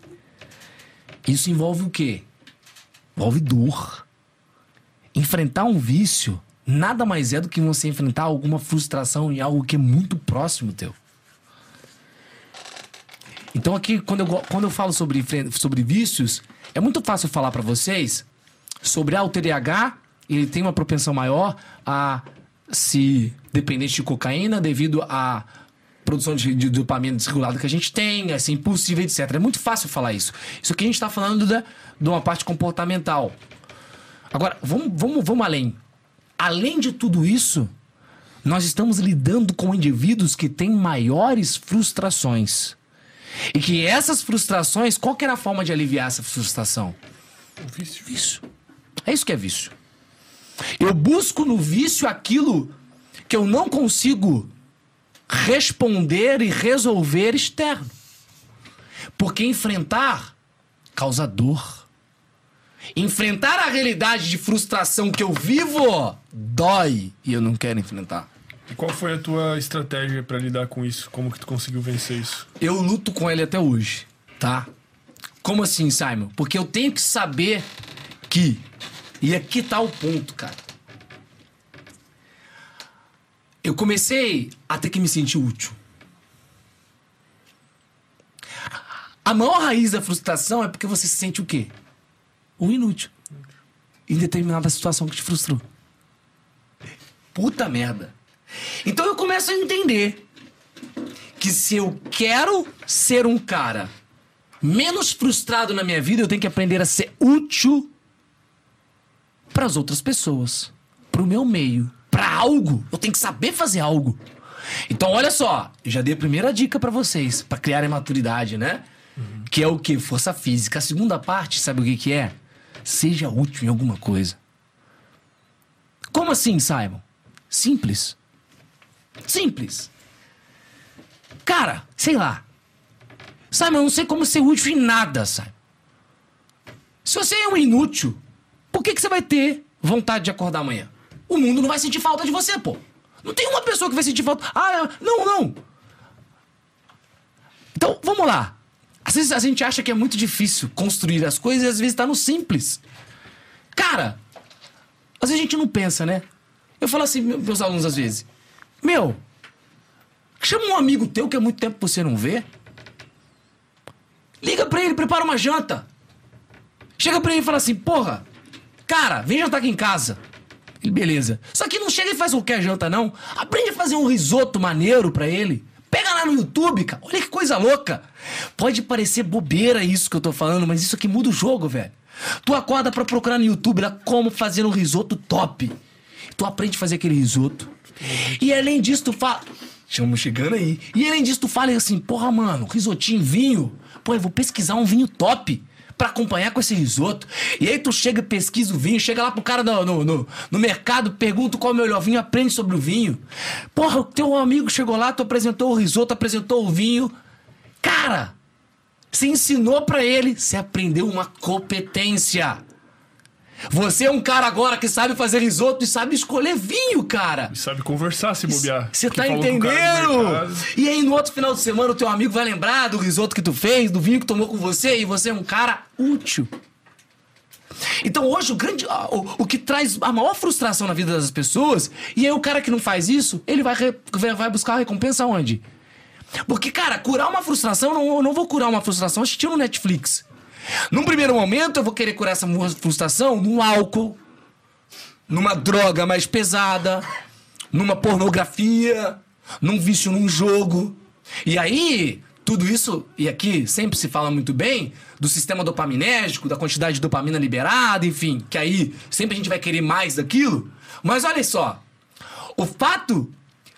Isso envolve o quê? Envolve dor. Enfrentar um vício nada mais é do que você enfrentar alguma frustração em algo que é muito próximo teu. Então aqui, quando eu, quando eu falo sobre, sobre vícios, é muito fácil falar para vocês sobre ah, o TDAH, ele tem uma propensão maior a se dependente de cocaína devido à produção de, de dopamina desregulada que a gente tem, assim, impulsiva, etc. É muito fácil falar isso. Isso aqui a gente está falando da, de uma parte comportamental. Agora, vamos, vamos, vamos além. Além de tudo isso, nós estamos lidando com indivíduos que têm maiores frustrações. E que essas frustrações, qual que era a forma de aliviar essa frustração? O vício. Vício. É isso que é vício. Eu busco no vício aquilo que eu não consigo responder e resolver externo. Porque enfrentar causa dor. Enfrentar a realidade de frustração que eu vivo dói e eu não quero enfrentar. E qual foi a tua estratégia para lidar com isso? Como que tu conseguiu vencer isso? Eu luto com ele até hoje, tá? Como assim, Simon? Porque eu tenho que saber que e aqui tá o ponto, cara. Eu comecei a ter que me sentir útil. A maior raiz da frustração é porque você se sente o quê? O inútil. Em determinada situação que te frustrou. Puta merda. Então eu começo a entender que se eu quero ser um cara menos frustrado na minha vida, eu tenho que aprender a ser útil para as outras pessoas, para o meu meio, para algo. Eu tenho que saber fazer algo. Então, olha só, eu já dei a primeira dica para vocês, para criarem maturidade, né? Uhum. Que é o que? Força física. A segunda parte, sabe o que, que é? Seja útil em alguma coisa. Como assim, Simon? Simples. Simples. Cara, sei lá. Simon, eu não sei como ser útil em nada, Simon. Se você é um inútil, por que, que você vai ter vontade de acordar amanhã? O mundo não vai sentir falta de você, pô. Não tem uma pessoa que vai sentir falta. Ah, não, não. Então, vamos lá. Às vezes a gente acha que é muito difícil construir as coisas e às vezes tá no simples. Cara, às vezes a gente não pensa, né? Eu falo assim, meus alunos às vezes. Meu, chama um amigo teu que há muito tempo você não vê. Liga pra ele, prepara uma janta. Chega pra ele e fala assim, porra, Cara, vem jantar aqui em casa. Ele, beleza. Só que não chega e faz qualquer janta, não. Aprende a fazer um risoto maneiro pra ele. Pega lá no YouTube, cara. Olha que coisa louca. Pode parecer bobeira isso que eu tô falando, mas isso aqui muda o jogo, velho. Tu acorda pra procurar no YouTube lá como fazer um risoto top. Tu aprende a fazer aquele risoto. E além disso, tu fala. Estamos chegando aí. E além disso, tu fala assim, porra, mano, risotinho, vinho. Pô, eu vou pesquisar um vinho top para acompanhar com esse risoto. E aí tu chega, pesquisa o vinho, chega lá pro cara no, no, no, no mercado, pergunta qual é o melhor vinho, aprende sobre o vinho. Porra, o teu amigo chegou lá, tu apresentou o risoto, apresentou o vinho. Cara, você ensinou para ele, você aprendeu uma competência. Você é um cara agora que sabe fazer risoto e sabe escolher vinho, cara. E sabe conversar se bobear. Você tá entendendo? E aí no outro final de semana o teu amigo vai lembrar do risoto que tu fez, do vinho que tomou com você e você é um cara útil. Então hoje o grande o, o que traz a maior frustração na vida das pessoas, e aí o cara que não faz isso, ele vai, vai buscar a recompensa onde? Porque, cara, curar uma frustração, não, eu não vou curar uma frustração assistindo Netflix. Num primeiro momento, eu vou querer curar essa frustração num álcool, numa droga mais pesada, numa pornografia, num vício num jogo. E aí, tudo isso, e aqui sempre se fala muito bem do sistema dopaminérgico, da quantidade de dopamina liberada, enfim, que aí sempre a gente vai querer mais daquilo. Mas olha só, o fato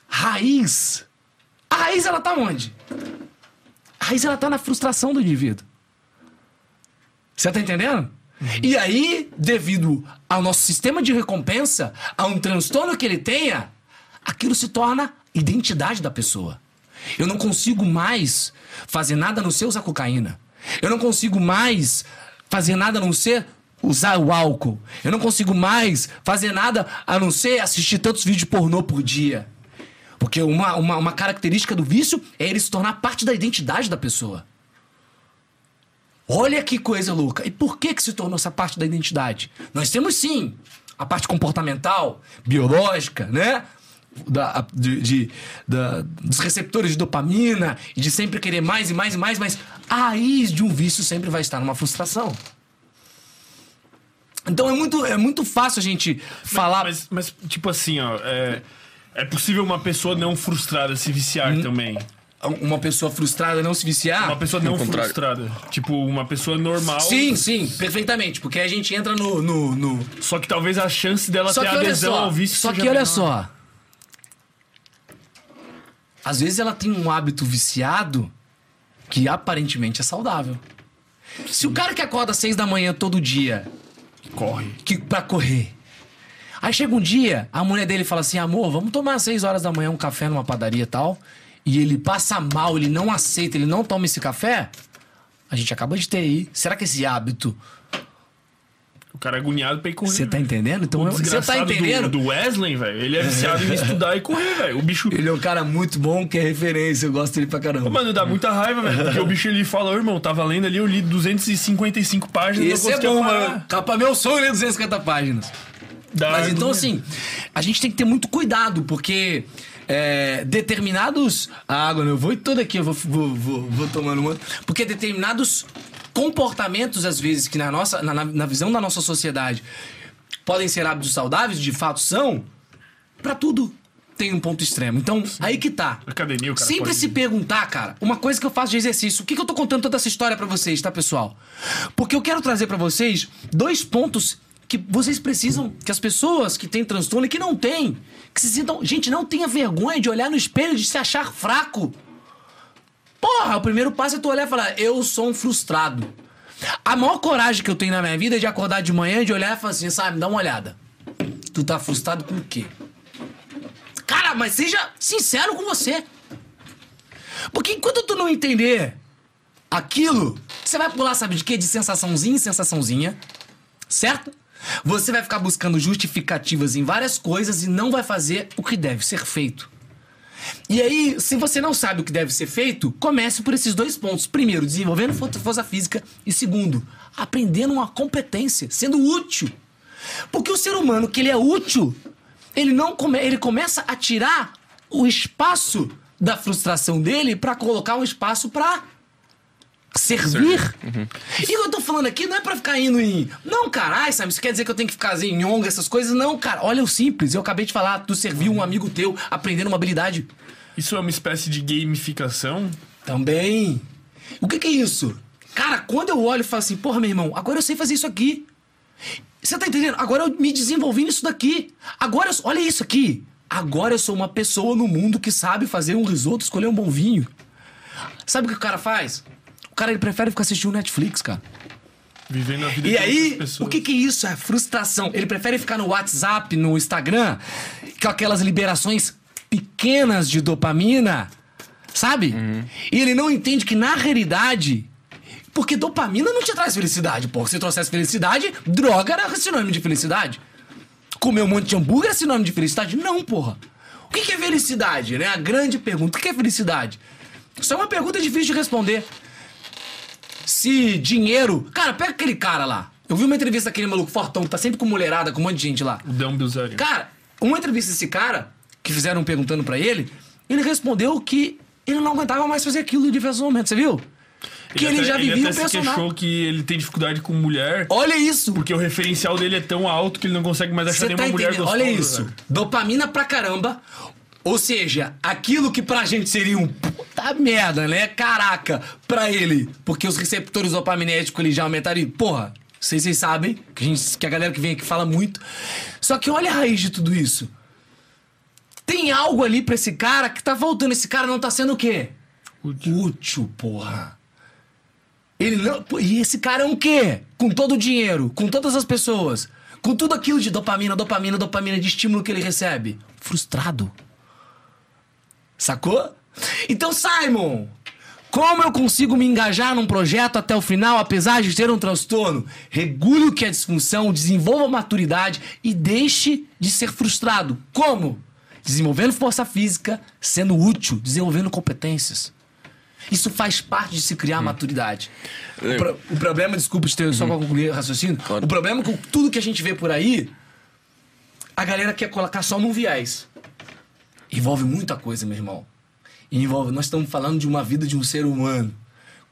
raiz, a raiz ela tá onde? A raiz ela tá na frustração do indivíduo. Você tá entendendo? E aí, devido ao nosso sistema de recompensa, a um transtorno que ele tenha, aquilo se torna identidade da pessoa. Eu não consigo mais fazer nada não ser usar cocaína. Eu não consigo mais fazer nada a não ser usar o álcool. Eu não consigo mais fazer nada a não ser assistir tantos vídeos pornô por dia. Porque uma, uma, uma característica do vício é ele se tornar parte da identidade da pessoa. Olha que coisa louca. E por que, que se tornou essa parte da identidade? Nós temos sim a parte comportamental, biológica, né? Da, de, de- da- dos receptores de dopamina e de sempre querer mais e mais e mais, mas a raiz de um vício sempre vai estar numa frustração. Então é muito, é muito fácil a gente falar. Mas, mas, tipo assim, ó. É, é possível uma pessoa não frustrada se viciar Hum. também. Uma pessoa frustrada não se viciar. Uma pessoa não frustrada. Tipo, uma pessoa normal. Sim, sim, perfeitamente. Porque a gente entra no. no, no- Só que talvez a chance dela Só ter adesão só. ao vício Só seja que olha menor. só. Às vezes ela tem um hábito viciado que aparentemente é saudável. Se o cara que acorda às seis da manhã todo dia Corre. que, pra correr. Aí chega um dia, a mulher dele fala assim: amor, vamos tomar às 6 horas da manhã um café numa padaria e tal. E ele passa mal, ele não aceita, ele não toma esse café. A gente acaba de ter aí. Será que esse hábito. O cara é agoniado pra ir correr. Você tá entendendo? Então você tá desgraçado do- entendendo? Do, Wesley, velho. Ele é viciado em estudar e correr, velho. O bicho. Ele é um cara muito bom, que é referência, eu gosto dele pra caramba. Mano, dá muita raiva, velho. Porque o bicho ele fala, "Ô, irmão, tava lendo ali, eu li 255 páginas Esse é bom, parar. mano. Capa meu sonho ler 250 páginas. Dá Mas então, assim, a gente tem que ter muito cuidado, porque é, determinados. A água, né? Eu vou e toda aqui, eu vou, vou, vou, vou tomando uma. Porque determinados comportamentos, às vezes, que na, nossa, na, na- visão da nossa sociedade podem ser hábitos saudáveis, de fato são, pra tudo tem um ponto extremo. Então, aí que tá. Academia, o cara Sempre pode- se perguntar, cara, uma coisa que eu faço de exercício. Por que, que eu tô contando toda essa história pra vocês, tá, pessoal? Porque eu quero trazer pra vocês dois pontos que vocês precisam, que as pessoas que têm transtorno e que não têm, que se sintam. Gente, não tenha vergonha de olhar no espelho de se achar fraco. Porra, o primeiro passo é tu olhar e falar, eu sou um frustrado. A maior coragem que eu tenho na minha vida é de acordar de manhã, de olhar e falar assim, sabe, dá uma olhada. Tu tá frustrado com o quê? Cara, mas seja sincero com você. Porque enquanto tu não entender aquilo, você vai pular, sabe de quê? De sensaçãozinha em sensaçãozinha, certo? Você vai ficar buscando justificativas em várias coisas e não vai fazer o que deve ser feito. E aí, se você não sabe o que deve ser feito, comece por esses dois pontos. Primeiro, desenvolvendo fo- força física. E segundo, aprendendo uma competência, sendo útil. Porque o ser humano que ele é útil, ele não come, ele começa a tirar o espaço da frustração dele pra colocar um espaço pra servir. E o que eu tô falando aqui não é pra ficar indo em. Não, caralho, sabe? Isso quer dizer que eu tenho que ficar assim, em onga, essas coisas? Não, cara. Olha o simples. Eu acabei de falar, tu serviu um amigo teu aprendendo uma habilidade. Isso é uma espécie de gamificação? Também. O que, que é isso? Cara, quando eu olho e falo assim, porra, meu irmão, agora eu sei fazer isso aqui. Você tá entendendo? Agora eu me desenvolvi nisso daqui. Agora, eu, olha isso aqui. Agora eu sou uma pessoa no mundo que sabe fazer um risoto, escolher um bom vinho. Sabe o que o cara faz? O cara ele prefere ficar assistindo Netflix, cara. Vivendo a vida E de aí, o que que é isso? É frustração. Ele prefere ficar no WhatsApp, no Instagram, com aquelas liberações pequenas de dopamina, sabe? E ele não entende que na realidade. Porque dopamina não te traz felicidade, pô. Se trouxesse felicidade, droga era sinônimo de felicidade. Comer um monte de hambúrguer é sinônimo de felicidade? Não, porra. O que é felicidade, né? A grande pergunta. O que é felicidade? Isso é uma pergunta difícil de responder se dinheiro. Cara, pega aquele cara lá. Eu vi uma entrevista daquele maluco fortão que tá sempre com mulherada, com um monte de gente lá. O Dan Bilzerian. Cara, uma entrevista desse cara, que fizeram perguntando pra ele, ele respondeu que ele não aguentava mais fazer aquilo de diversos momentos, você viu? Que ele, até- já vivia ele um até se personagem. queixou que ele tem dificuldade com mulher Olha isso! porque o referencial dele é tão alto que ele não consegue mais achar Você nenhuma tá mulher gostosa. Olha isso. Dopamina pra caramba. Ou seja, aquilo que pra gente seria um puta merda, né? Caraca, pra ele. Porque os receptores dopaminérgicos ele já aumentariam. Porra, vocês, vocês sabem que a, gente, que a galera que vem aqui fala muito. Só que olha a raiz de tudo isso. Tem algo ali pra esse cara que tá voltando. Esse cara não tá sendo o quê? Útil. Útil, porra. Ele não. E esse cara é um quê? Com todo o dinheiro, com todas as pessoas, com tudo aquilo de dopamina, dopamina, dopamina, de estímulo que ele recebe. Frustrado. Sacou? Então, Simon, como eu consigo me engajar num projeto até o final, apesar de ter um transtorno? Regule o que é disfunção, desenvolva maturidade e deixe de ser frustrado. Como? Desenvolvendo força física, sendo útil, desenvolvendo competências. Isso faz parte de se criar maturidade. O, pro- o problema, desculpa, te ter- só pra concluir o raciocínio. Claro. O problema é que tudo que a gente vê por aí, a galera quer colocar só num viés. Envolve muita coisa, meu irmão. Envolve, nós estamos falando de uma vida de um ser humano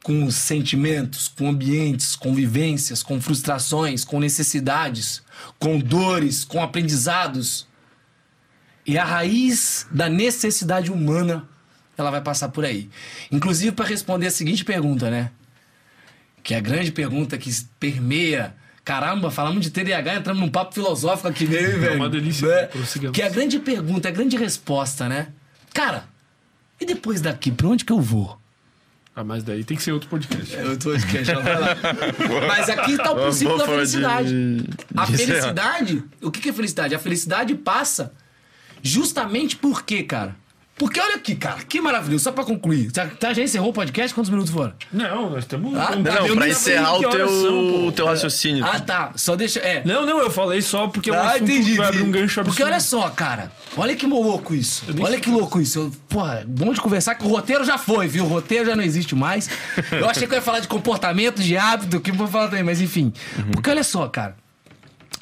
com sentimentos, com ambientes, com vivências, com frustrações, com necessidades, com dores, com aprendizados. E a raiz da necessidade humana, ela vai passar por aí. Inclusive para responder a seguinte pergunta, né? Que é a grande pergunta que permeia. Caramba, falamos de TDAH, entramos num papo filosófico aqui meio, velho. uma delícia, Né? Que é a grande pergunta, a grande resposta, né? Cara, e depois daqui, pra onde que eu vou? Ah, mas daí tem que ser outro podcast. Tô de queixo, vai lá. Mas aqui tá o princípio da de- felicidade. A de encerrar. felicidade, o que que é felicidade? A felicidade passa justamente por quê, cara? Porque olha aqui, cara, que maravilhoso. Só pra concluir. Já, tá, já encerrou o podcast? Quantos minutos foram? Não, nós estamos. Ah, Não, tá. Não, Eu pra encerrar o teu, são, o teu raciocínio. Ah, tá. Só deixa. É. não, não, eu falei só porque é Ah, assunto entendi. que vai abrir um entendi. gancho absurdo. Porque olha só, cara. Olha que louco isso. Olha que louco isso. Eu, porra, é bom de conversar que o roteiro já foi, viu? O roteiro já não existe mais. Eu achei que eu ia falar de comportamento, de hábito, que eu vou falar também, mas enfim. Porque olha só, cara.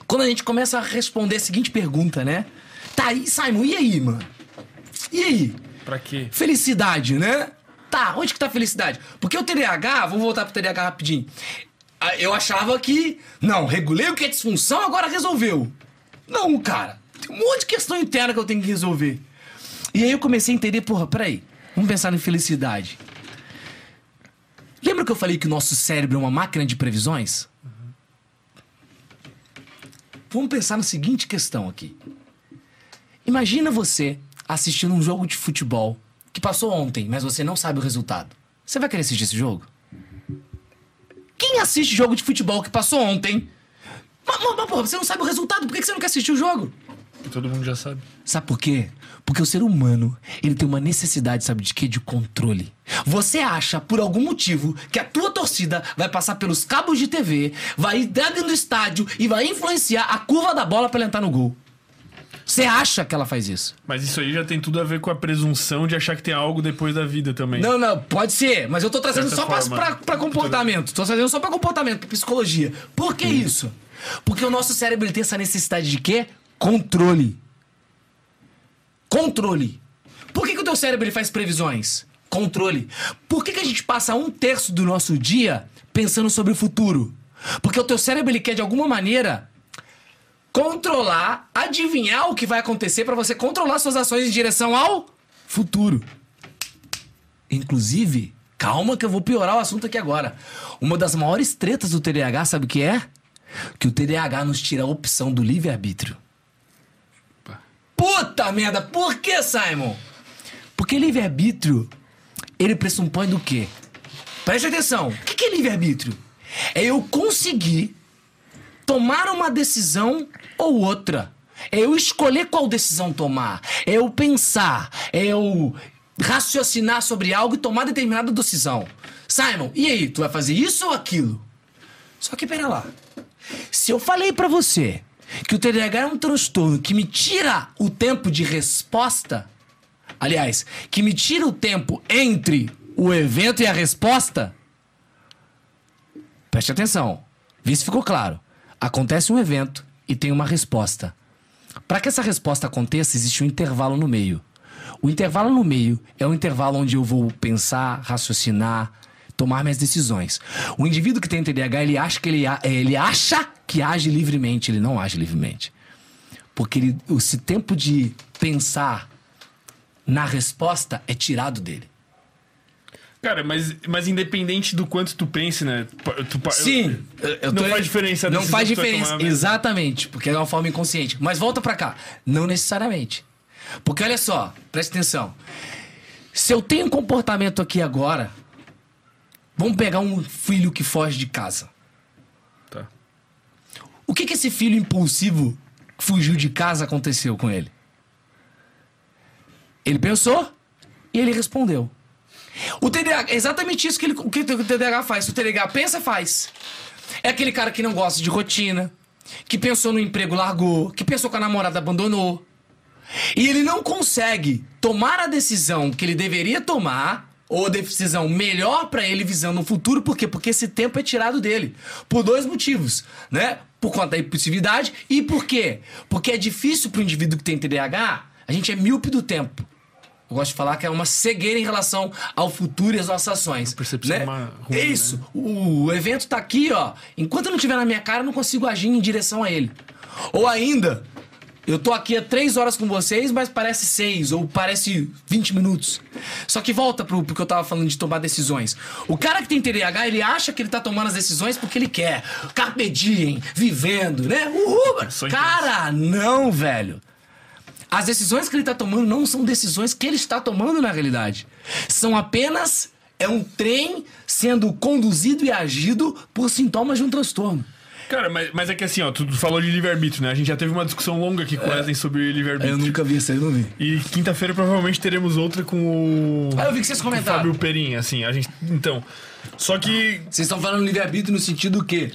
Quando a gente começa a responder a seguinte pergunta, né? Tá aí, Simon, e aí, mano? E aí? Pra quê? Felicidade, né? Tá, onde que tá a felicidade? Porque o TDAH, vamos voltar pro TDAH rapidinho. Ah, Eu achava que, não, regulei o que é disfunção, agora resolveu. Não, cara. Tem um monte de questão interna que eu tenho que resolver. E aí eu comecei a entender, porra, peraí. Vamos pensar em felicidade. Lembra que eu falei que o nosso cérebro é uma máquina de previsões? Vamos pensar na seguinte questão aqui. Imagina você assistindo um jogo de futebol que passou ontem, mas você não sabe o resultado. Você vai querer assistir esse jogo? Quem assiste jogo de futebol que passou ontem? Mas, mas, mas, porra, você não sabe o resultado, por que você não quer assistir o jogo? Todo mundo já sabe. Sabe por quê? Porque o ser humano, ele tem uma necessidade, sabe de quê? De controle. Você acha, por algum motivo, que a tua torcida vai passar pelos cabos de TV, vai ir dentro do estádio e vai influenciar a curva da bola pra ela entrar no gol. Você acha que ela faz isso? Mas isso aí já tem tudo a ver com a presunção de achar que tem algo depois da vida também. Não, não, pode ser, mas eu tô trazendo Certa só pra, pra, pra comportamento. Tô trazendo só pra comportamento, pra psicologia. Por que isso? Porque o nosso cérebro tem essa necessidade de quê? Controle. Controle. Por que, que o teu cérebro ele faz previsões? Controle. Por que, que a gente passa um terço do nosso dia pensando sobre o futuro? Porque o teu cérebro ele quer de alguma maneira controlar, adivinhar o que vai acontecer pra você controlar suas ações em direção ao futuro. Inclusive, calma que eu vou piorar o assunto aqui agora. Uma das maiores tretas do TDAH, sabe o que é? Que o TDAH nos tira a opção do livre-arbítrio. Puta merda, por que, Simon? Porque livre-arbítrio, ele pressupõe do quê? Preste atenção, o que é livre-arbítrio? É eu conseguir tomar uma decisão ou outra. É eu escolher qual decisão tomar. É eu pensar. É eu raciocinar sobre algo e tomar determinada decisão. Simon, e aí? Tu vai fazer isso ou aquilo? Só que pera lá. Se eu falei pra você que o TDAH é um transtorno que me tira o tempo de resposta, aliás, que me tira o tempo entre o evento e a resposta, Preste atenção. Vê se ficou claro. Acontece um evento e tem uma resposta. Para que essa resposta aconteça, existe um intervalo no meio. O intervalo no meio é o intervalo onde eu vou pensar, raciocinar, tomar minhas decisões. O indivíduo que tem TDAH, ele acha que ele, a- ele acha que age livremente, ele não age livremente. Porque ele, esse tempo de pensar na resposta é tirado dele. Cara, mas, mas independente do quanto tu pense, né? Tu, pa- Sim, eu- eu não tô- faz diferença. Não faz que tu vai diferença, exatamente, porque é uma forma inconsciente. Mas volta pra cá, não necessariamente. Porque olha só, presta atenção. Se eu tenho um comportamento aqui agora, vamos pegar um filho que foge de casa. Tá. O que que esse filho impulsivo que fugiu de casa aconteceu com ele? Ele pensou, E ele respondeu. O TDAH, é exatamente isso que, ele, o que o TDAH faz. O TDAH pensa, faz. É aquele cara que não gosta de rotina, que pensou no emprego, largou, que pensou com a namorada, abandonou. E ele não consegue tomar a decisão que ele deveria tomar, ou a decisão melhor pra ele visando o futuro, por quê? Porque esse tempo é tirado dele. Por dois motivos, né? Por conta da impulsividade e por quê? Porque é difícil pro indivíduo que tem TDAH, a gente é míope do tempo. Eu gosto de falar que é uma cegueira em relação ao futuro e às nossas ações. percepção né? uma- ruim, é isso. O, o evento tá aqui, ó. Enquanto eu não estiver na minha cara, eu não consigo agir em direção a ele. Ou ainda, eu tô aqui há três horas com vocês, mas parece seis, ou parece 20 minutos. Só que volta pro, pro que eu tava falando de tomar decisões. O cara que tem TDAH, ele acha que ele tá tomando as decisões porque ele quer. Carpe diem, vivendo, né? Uhul! Cara, não, velho. As decisões que ele tá tomando não são decisões que ele está tomando na realidade. São apenas é um trem sendo conduzido e agido por sintomas de um transtorno. Cara, mas, mas é que assim, ó, tu falou de livre-arbítrio, né? A gente já teve uma discussão longa aqui com o Wesley sobre livre-arbítrio. É. Eu nunca vi isso aí, não vi. E quinta-feira provavelmente teremos outra com o. Ah, eu vi que vocês com o comentaram. Fábio Perim, assim, a gente. Então. Só que. Vocês estão falando livre-arbítrio no sentido do quê?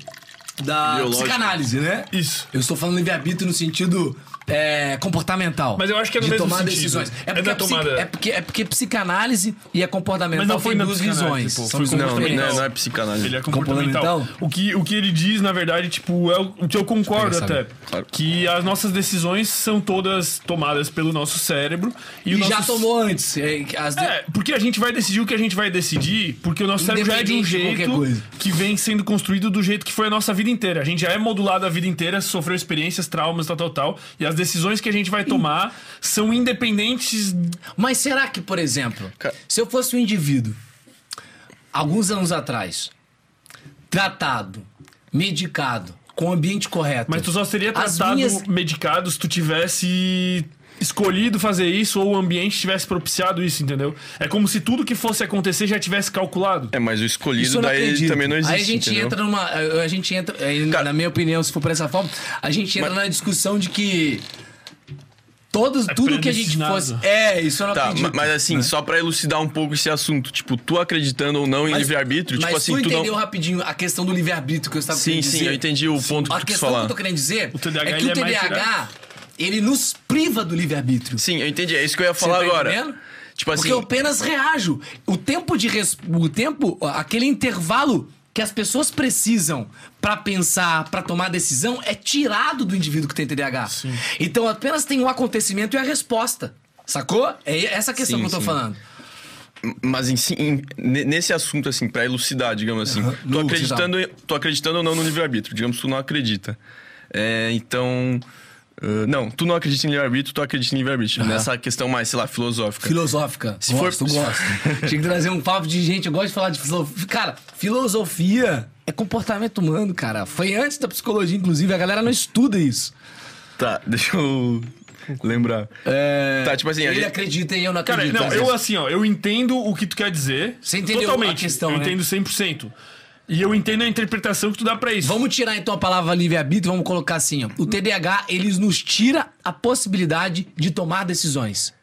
Da Biológico. psicanálise, né? Isso. Eu estou falando livre-arbítrio no sentido é, comportamental. Mas eu acho que é no de mesmo tomar sentido. decisões. É É porque, psique- tomada. é, porque, é porque psicanálise e a comportamental Mas não foi tem duas visões. pô, São foi Não, não, diferentes. não é psicanálise. Ele é comportamental. Comportamental? O que, o que ele diz, na verdade, tipo, é o, que eu concordo até. Claro. Que as nossas decisões são todas tomadas pelo nosso cérebro. E, E o já nosso- tomou antes. É, as de- É, porque a gente vai decidir o que a gente vai decidir, porque o nosso cérebro já é de um de jeito coisa. que vem sendo construído do jeito que foi a nossa vida inteira. A gente já é modulado a vida inteira, sofreu experiências, traumas, tal, tal, tal. E as decisões que a gente vai tomar são independentes. Mas será que, por exemplo, se eu fosse um indivíduo, alguns anos atrás, tratado, medicado, com o ambiente correto. Mas tu só seria tratado, minhas- medicado, se tu tivesse escolhido fazer isso ou o ambiente tivesse propiciado isso, entendeu? É como se tudo que fosse acontecer já tivesse calculado. É, mas o escolhido daí acredito. também não existe. Aí a gente entendeu? entra numa. A gente entra. aí, Cara- na minha opinião, se for por essa forma, a gente entra na discussão de que. Todos, É tudo que a gente fosse. É, isso eu não Tá, acredito. ma- mas assim, só pra elucidar um pouco esse assunto, tipo, tu acreditando ou não em Mas- livre-arbítrio, tipo mas assim, tu tu entendeu não. rapidinho a questão do livre-arbítrio que eu estava Sim, querendo sim, dizer? eu entendi o ponto A que tu quis questão que eu tô querendo dizer O TDAH, é que o é mais TDAH, ele nos priva do livre-arbítrio. Sim, eu entendi, é isso que eu ia falar tá agora. entendendo? Tipo assim, Porque eu apenas reajo. O tempo de res... o tempo, aquele intervalo que as pessoas precisam pra pensar, pra tomar decisão é tirado do indivíduo que tem TDAH. Então apenas tem um acontecimento e a resposta. Sacou? É essa a questão Sim, que eu tô sim. falando. mas em em- ne- nesse assunto, assim, pra elucidar, digamos assim, tu no acreditando, tu acreditando ou não no livre-arbítrio, digamos que tu não acredita. É, então. Ah, não, tu não acredita em livre-arbítrio, tu acredita em livre-arbítrio. Aham. Nessa questão mais, sei lá, filosófica. Filosófica. Se gosto, for- gosto. Tinha que trazer um papo de gente. Eu gosto de falar de filosofia. Cara, filosofia é comportamento humano, cara. Foi antes da psicologia, inclusive. A galera não estuda isso. Tá, deixa eu lembrar. É... Tá, tipo assim, Ele gente- acredita e eu não Cara, acredito. não, às eu vezes. assim, ó, eu entendo o que tu quer dizer. Você entendeu totalmente. a questão, Eu né? entendo 100%. E eu entendo a interpretação que tu dá pra isso. Vamos tirar então a palavra livre-arbítrio e vamos colocar assim, ó. O TDAH, eles nos tira a possibilidade de tomar decisões.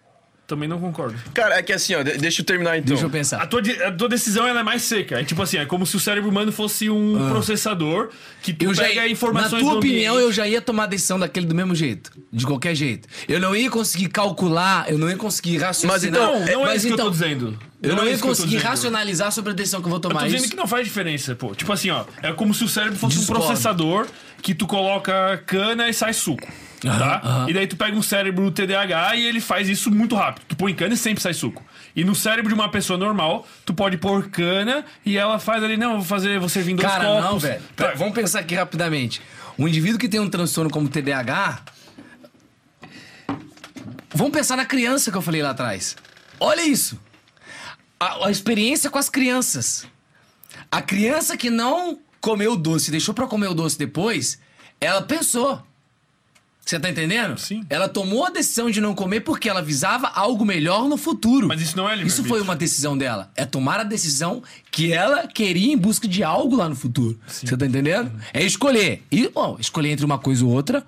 Também não concordo. Cara, é que assim, ó, de- deixa eu terminar então. Deixa eu A pensar. tua, de- a tua decisão ela é mais seca. É tipo assim, é como se o cérebro humano fosse um processador que tu Ah. Eu já, pega na informações tua do opinião, ambiente. eu já ia tomar a decisão daquele do mesmo jeito. De qualquer jeito. Eu não ia conseguir calcular, eu não ia conseguir raciocinar. Mas então- Não, não é Mas isso que eu então, tô dizendo. Eu não, é ia isso que eu tô conseguir dizendo. racionalizar sobre a decisão que eu vou Eu tomar. tô dizendo Isso- que não faz diferença, pô. Tipo assim, ó. É como se o cérebro fosse Discordo. um processador que tu coloca cana e sai suco. Tá? aham. E daí tu pega um cérebro TDAH e ele faz isso muito rápido. Tu põe cana e sempre sai suco. E no cérebro de uma pessoa normal, tu pode pôr cana e ela faz ali, não, eu vou fazer, servir em dois Cara, copos. não, velho. Tá, Vamos pensar aqui rapidamente. Um indivíduo que tem um transtorno como TDAH. Vamos pensar na criança que eu falei lá atrás. Olha isso. A, a experiência com as crianças. A criança que não comeu o doce, deixou pra comer o doce depois, ela pensou. Você tá entendendo? Sim. Ela tomou a decisão de não comer porque ela visava algo melhor no futuro. Mas isso não é Isso livre-arbítrio. foi uma decisão dela. É tomar a decisão que ela queria em busca de algo lá no futuro. Você tá entendendo? É escolher. E, ó, escolher entre uma coisa ou outra.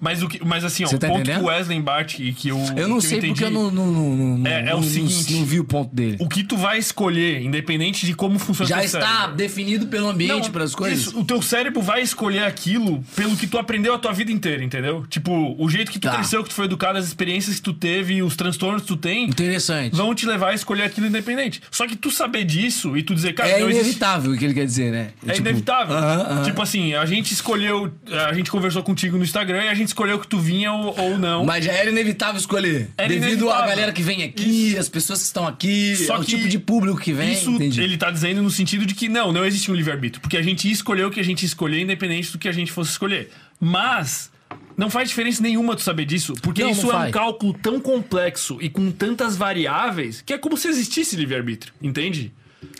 Mas, o que, mas assim, ó, o tá ponto entendendo? que o Wesley Bart e que eu. Eu não que sei entendi, porque eu não, não, não, não, É- é o seguinte. não vi o ponto dele. O que tu vai escolher, independente de como funciona Já teu está cérebro. definido pelo ambiente, Não, pelas coisas. isso, o teu cérebro vai escolher aquilo pelo que tu aprendeu a tua vida inteira, entendeu? Tipo, o jeito que tu Tá. cresceu, que tu foi educado, as experiências que tu teve, os transtornos que tu tem, Interessante. vão te levar a escolher aquilo independente. Só que tu saber disso e tu dizer, cara, É não existe- inevitável o que ele quer dizer, né? É Tipo, inevitável. aham, aham. Tipo assim, a gente escolheu. A gente conversou contigo no Instagram e a gente escolheu que tu vinha ou, ou não. Mas já era inevitável escolher. Era devido inevitável. à galera que vem aqui, as pessoas que estão aqui, Só ao tipo de público que vem. Isso entendi. ele tá dizendo no sentido de que não, não existe um livre-arbítrio. Porque a gente escolheu o que a gente escolheu, independente do que a gente fosse escolher. Mas. Não faz diferença nenhuma tu saber disso, porque Não, isso não é um cálculo tão complexo e com tantas variáveis que é como se existisse livre-arbítrio, entende?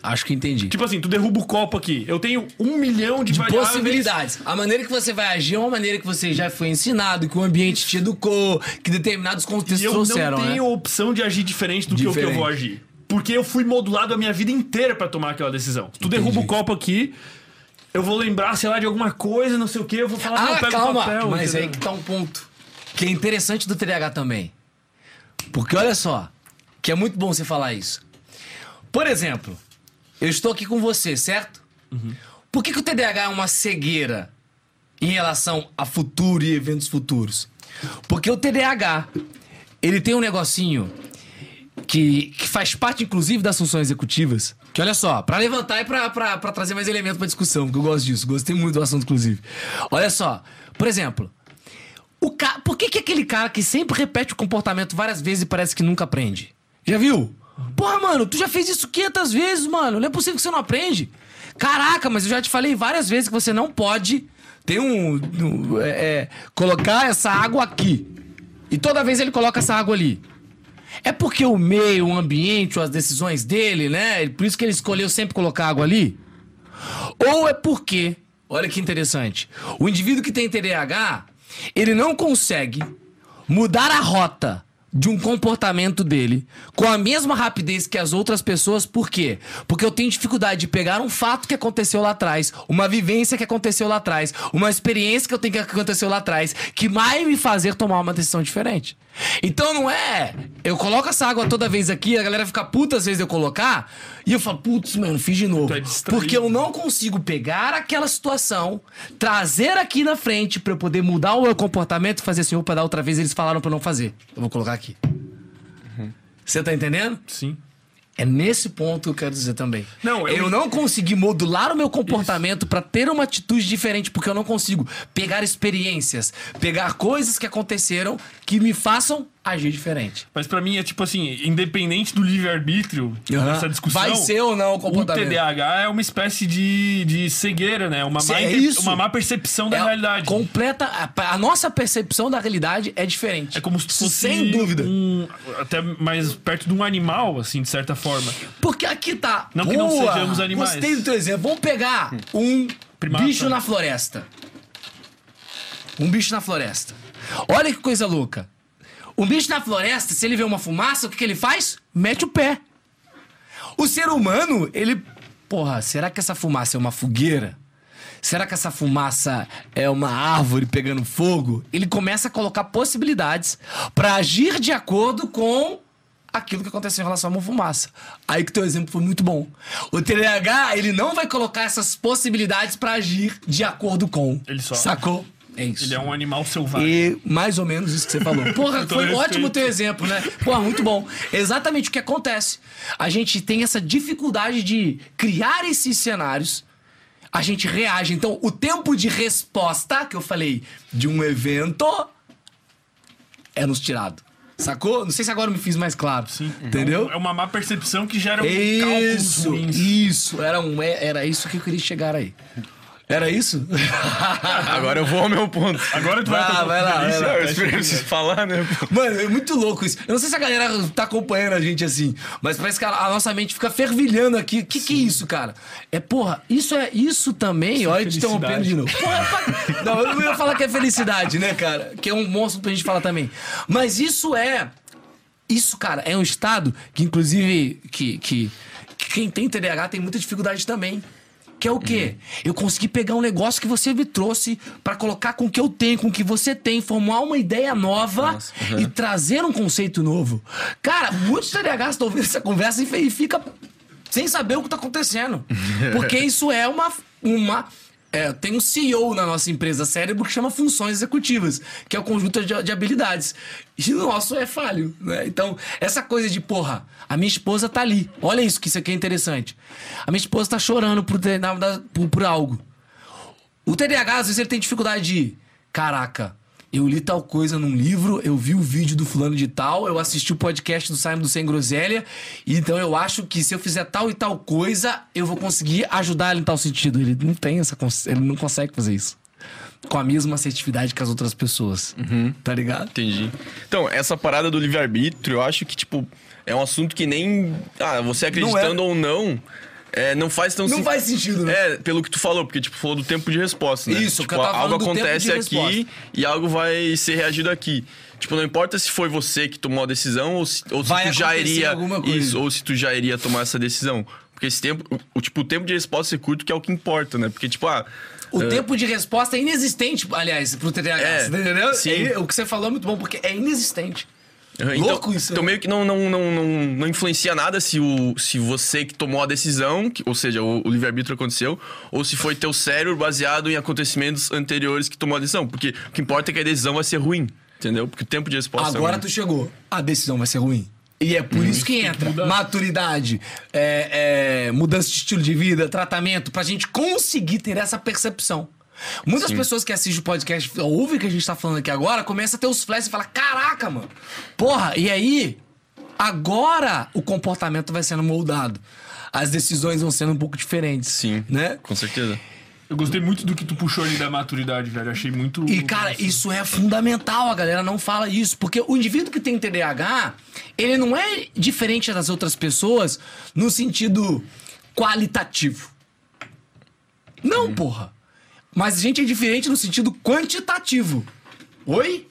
Acho que entendi. Tipo assim, tu derruba o copo aqui, eu tenho um milhão de, variáveis. Possibilidades. A maneira que você vai agir é uma maneira que você já foi ensinado, que o ambiente te educou, que determinados contextos E eu trouxeram, não né? tenho opção de agir diferente do que o que eu Diferente. vou agir. Porque eu fui modulado a minha vida inteira pra tomar aquela decisão. Tu derruba o copo aqui, eu vou lembrar, sei lá, de alguma coisa, não sei o que, eu vou falar, não, Ah, pega o calma. papel. Mas aí entendeu? que tá um ponto. Que é interessante do TDAH também. Porque olha só, que é muito bom você falar isso. Por exemplo, eu estou aqui com você, certo? Por que, que o TDAH é uma cegueira em relação a futuro e eventos futuros? Porque o TDAH, ele tem um negocinho que, que faz parte, inclusive, das funções executivas. Que olha só, pra levantar e pra trazer mais elemento pra discussão, que eu gosto disso, gostei muito do assunto, inclusive. Olha só, por exemplo, o ca... por que, que aquele cara que sempre repete o comportamento várias vezes e parece que nunca aprende? Já viu? Porra, mano, tu já fez isso 500 vezes, mano. Não é possível que você não aprende. Caraca, mas eu já te falei várias vezes que você não pode ter um. um, é, é, colocar essa água aqui. E toda vez ele coloca essa água ali. É porque o meio, o ambiente, as decisões dele, né? Por isso que ele escolheu sempre colocar água ali? Ou é porque, olha que interessante, o indivíduo que tem TDAH, ele não consegue mudar a rota de um comportamento dele com a mesma rapidez que as outras pessoas, por quê? Porque eu tenho dificuldade de pegar um fato que aconteceu lá atrás, uma vivência que aconteceu lá atrás, uma experiência que eu tenho que aconteceu lá atrás, que vai me fazer tomar uma decisão diferente. Então não é, eu coloco essa água toda vez aqui, a galera fica puta às vezes eu colocar, e eu falo, putz, mano, fiz de novo. Tu é. Porque eu não consigo pegar aquela situação, trazer aqui na frente pra eu poder mudar o meu comportamento e fazer assim, opa, da outra vez eles falaram pra eu não fazer. Eu vou colocar aqui. Você tá entendendo? Sim. É nesse ponto que eu quero dizer também. Não, eu- eu... não consegui modular o meu comportamento pra ter uma atitude diferente, porque eu não consigo pegar experiências, pegar coisas que aconteceram que me façam agir diferente. Mas pra mim é tipo assim, independente do livre-arbítrio dessa discussão. Vai ser ou não o O comportamento? TDAH é uma espécie de, de cegueira, né? Uma má, É uma má percepção da É realidade. Completa. A, a nossa percepção da realidade é diferente. É como se fosse Sem dúvida. um, até mais perto de um animal, assim, de certa forma. Porque aqui tá. Não que não Boa! sejamos animais. Gostei do teu exemplo. Vamos pegar um Primata. bicho na floresta. Um bicho na floresta. Olha que coisa louca. Um bicho na floresta, se ele vê uma fumaça, o que, que ele faz? Mete o pé. O ser humano, ele. Porra, será que essa fumaça é uma fogueira? Será que essa fumaça é uma árvore pegando fogo? Ele começa a colocar possibilidades pra agir de acordo com aquilo que aconteceu em relação a uma fumaça. Aí que teu exemplo foi muito bom. O TDAH, ele não vai colocar essas possibilidades pra agir de acordo com. Ele só- Sacou? É isso. Ele é um animal selvagem. E mais ou menos isso que você falou. Porra, foi respeito. ótimo teu exemplo, né? Porra, muito bom. Exatamente o que acontece. A gente tem essa dificuldade de criar esses cenários. A gente reage. Então, o tempo de resposta que eu falei de um evento é nos tirado. Sacou? Não sei se agora eu me fiz mais claro. Sim. Entendeu? É uma má percepção que gera um Isso, isso. Era, um, era isso que eu queria chegar aí. Era isso? Agora eu vou ao meu ponto. Agora tu vai... Vai, vai lá, vai lá. Eu esperei vocês falar, né? Mano, é muito louco isso. Eu não sei se a galera tá acompanhando a gente assim, mas parece que a, nossa mente fica fervilhando aqui. O que, que é isso, cara? É, porra, isso é isso também. Olha, te interrompendo de novo. É Não, eu não ia falar que é felicidade, né, cara? Que é um monstro pra gente falar também. Mas isso é. Isso, cara, é um estado que, inclusive, que, que, que quem tem TDAH tem muita dificuldade também. Que é o quê? Eu consegui pegar um negócio que você me trouxe pra colocar com o que eu tenho, com o que você tem, formar uma ideia nova uhum. e trazer um conceito novo. Cara, muitos TDAHs estão ouvindo essa conversa e e fica sem saber o que tá acontecendo. Porque isso é uma. uma é, tem um CEO na nossa empresa cérebro que chama funções executivas, que é o conjunto de, de habilidades. E o nosso é falho, né? Então, essa coisa de, porra, a minha esposa tá ali. Olha isso, que isso aqui é interessante. A minha esposa tá chorando por, por, por algo. O TDAH, às vezes, ele tem dificuldade de. Caraca, eu li tal coisa num livro, eu vi o vídeo do fulano de tal, eu assisti o podcast do Simon do Sem Groselha, então eu acho que se eu fizer tal e tal coisa, eu vou conseguir ajudar ele em tal sentido. Ele não tem essa. Ele não consegue fazer isso. Com a mesma assertividade que as outras pessoas. Tá ligado? Entendi. Então, essa parada do livre-arbítrio, eu acho que, tipo, é um assunto que nem. Ah, você acreditando ou não, é, não faz tão Não faz sentido, né? É, pelo que tu falou, porque, tipo, falou do tempo de resposta, né? Isso, tipo, algo acontece aqui e algo vai ser reagido aqui. Tipo, não importa se foi você que tomou a decisão ou se, ou se tu já iria. alguma coisa. Isso, ou se tu já iria tomar essa decisão. Porque esse tempo. O, tipo, o tempo de resposta ser curto que é o que importa, né? Porque, tipo, ah. O é, tempo de resposta é inexistente, aliás, pro TDAH. É, você tá entendendo? sim. É- o que você falou é muito bom, porque é inexistente. Então, Louco isso, Então né? meio que não, não, não, não, não influencia nada se, o, se você que tomou a decisão, que- ou seja, o, o livre-arbítrio aconteceu, ou se foi teu cérebro baseado em acontecimentos anteriores que tomou a decisão. Porque o que importa é que a decisão vai ser ruim, entendeu? Porque o tempo de resposta Agora é tu chegou. A decisão vai ser ruim. E é por isso que entra muda. maturidade, é, é, mudança de estilo de vida, tratamento, pra gente conseguir ter essa percepção. Muitas pessoas que assistem o podcast, ouvem o que a gente tá falando aqui agora, começam a ter os flashes e falam: Caraca, mano, porra, e aí? Agora o comportamento vai sendo moldado. As decisões vão sendo um pouco diferentes. Sim, Né? com certeza. Eu gostei muito do que tu puxou ali da maturidade, velho. Achei muito. E, cara, isso é fundamental, a galera não fala isso. Porque o indivíduo que tem TDAH, ele não é diferente das outras pessoas no sentido qualitativo. Não, porra. Mas a gente é diferente no sentido quantitativo. Oi?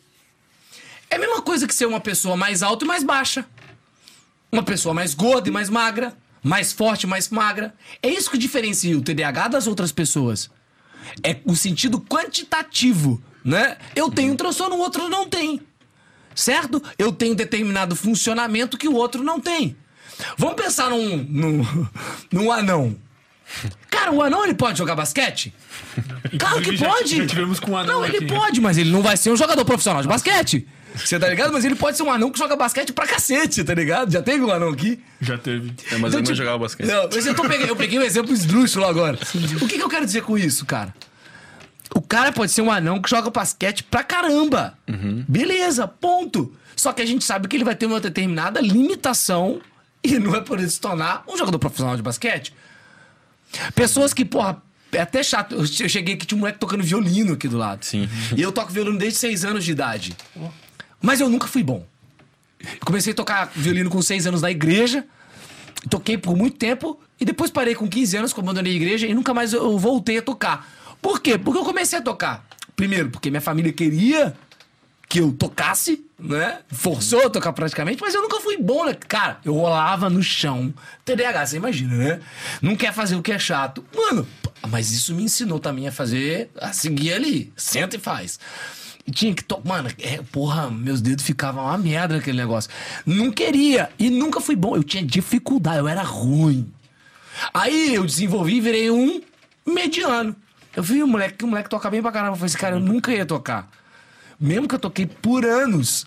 É a mesma coisa que ser uma pessoa mais alta e mais baixa. Uma pessoa mais gorda e mais magra. Mais forte e mais magra. É isso que diferencia o TDAH das outras pessoas. É o sentido quantitativo, né? Eu tenho um transtorno, o outro não tem. Certo? Eu tenho determinado funcionamento que o outro não tem. Vamos pensar num, num, num anão. Cara, o anão ele pode jogar basquete? Claro que já- pode. já tivemos com um anão Não, ele aqui. pode, mas ele não vai ser um jogador profissional de basquete. Você tá ligado? Mas ele pode ser um anão que joga basquete pra cacete, tá ligado? Já teve um anão aqui? Já teve. É, mas eu não jogava basquete. Não, mas eu, tô peguei, eu peguei um exemplo esdrúxulo agora. O que, que eu quero dizer com isso, cara? O cara pode ser um anão que joga basquete pra caramba. Beleza, ponto. Só que a gente sabe que ele vai ter uma determinada limitação e não vai poder se tornar um jogador profissional de basquete. Pessoas que, porra, é até chato. Eu che- eu cheguei aqui, tinha um moleque tocando violino aqui do lado. Sim. E eu toco violino desde 6 anos de idade. Mas eu nunca fui bom. Comecei a tocar violino com 6 anos na igreja. Toquei por muito tempo e depois parei com 15 anos, quando abandonei a igreja e nunca mais eu voltei a tocar. Por quê? Porque eu comecei a tocar. Primeiro, porque minha família queria que eu tocasse, né? Forçou a tocar praticamente, mas eu nunca fui bom, né? Cara, eu rolava no chão. TDAH, você imagina, né? Não quer fazer o que é chato. Mano, mas isso me ensinou também a fazer, a seguir ali. Senta e faz. E tinha que tocar. Mano, é, porra, meus dedos ficavam uma merda naquele negócio. Não queria. E nunca fui bom. Eu tinha dificuldade, eu era ruim. Aí eu desenvolvi e virei um mediano. Eu vi um moleque, que o moleque toca bem pra caramba. Eu falei assim, cara, eu nunca ia tocar. Mesmo que eu toquei por anos.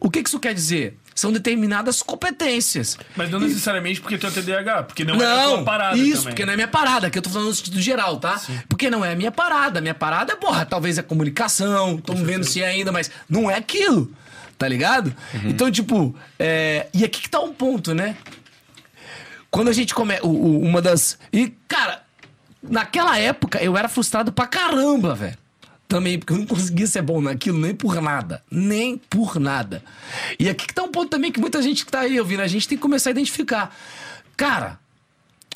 O que que isso quer dizer? São determinadas competências. Mas não necessariamente porque tu é TDAH, porque não, é a Não, tua parada isso, também. porque não é minha parada, aqui eu tô falando no sentido geral, tá? Porque não é a minha parada. Minha parada é, porra, talvez é comunicação, estamos vendo se é ainda, mas não é aquilo, tá ligado? Uhum. Então, tipo, é, e aqui que tá um ponto, né? Quando a gente começa. Uma das. E, cara, naquela época eu era frustrado pra caramba, velho. Também, porque eu não conseguia ser bom naquilo nem por nada. Nem por nada. E aqui que tá um ponto também que muita gente que tá aí ouvindo a gente tem que começar a identificar. Cara,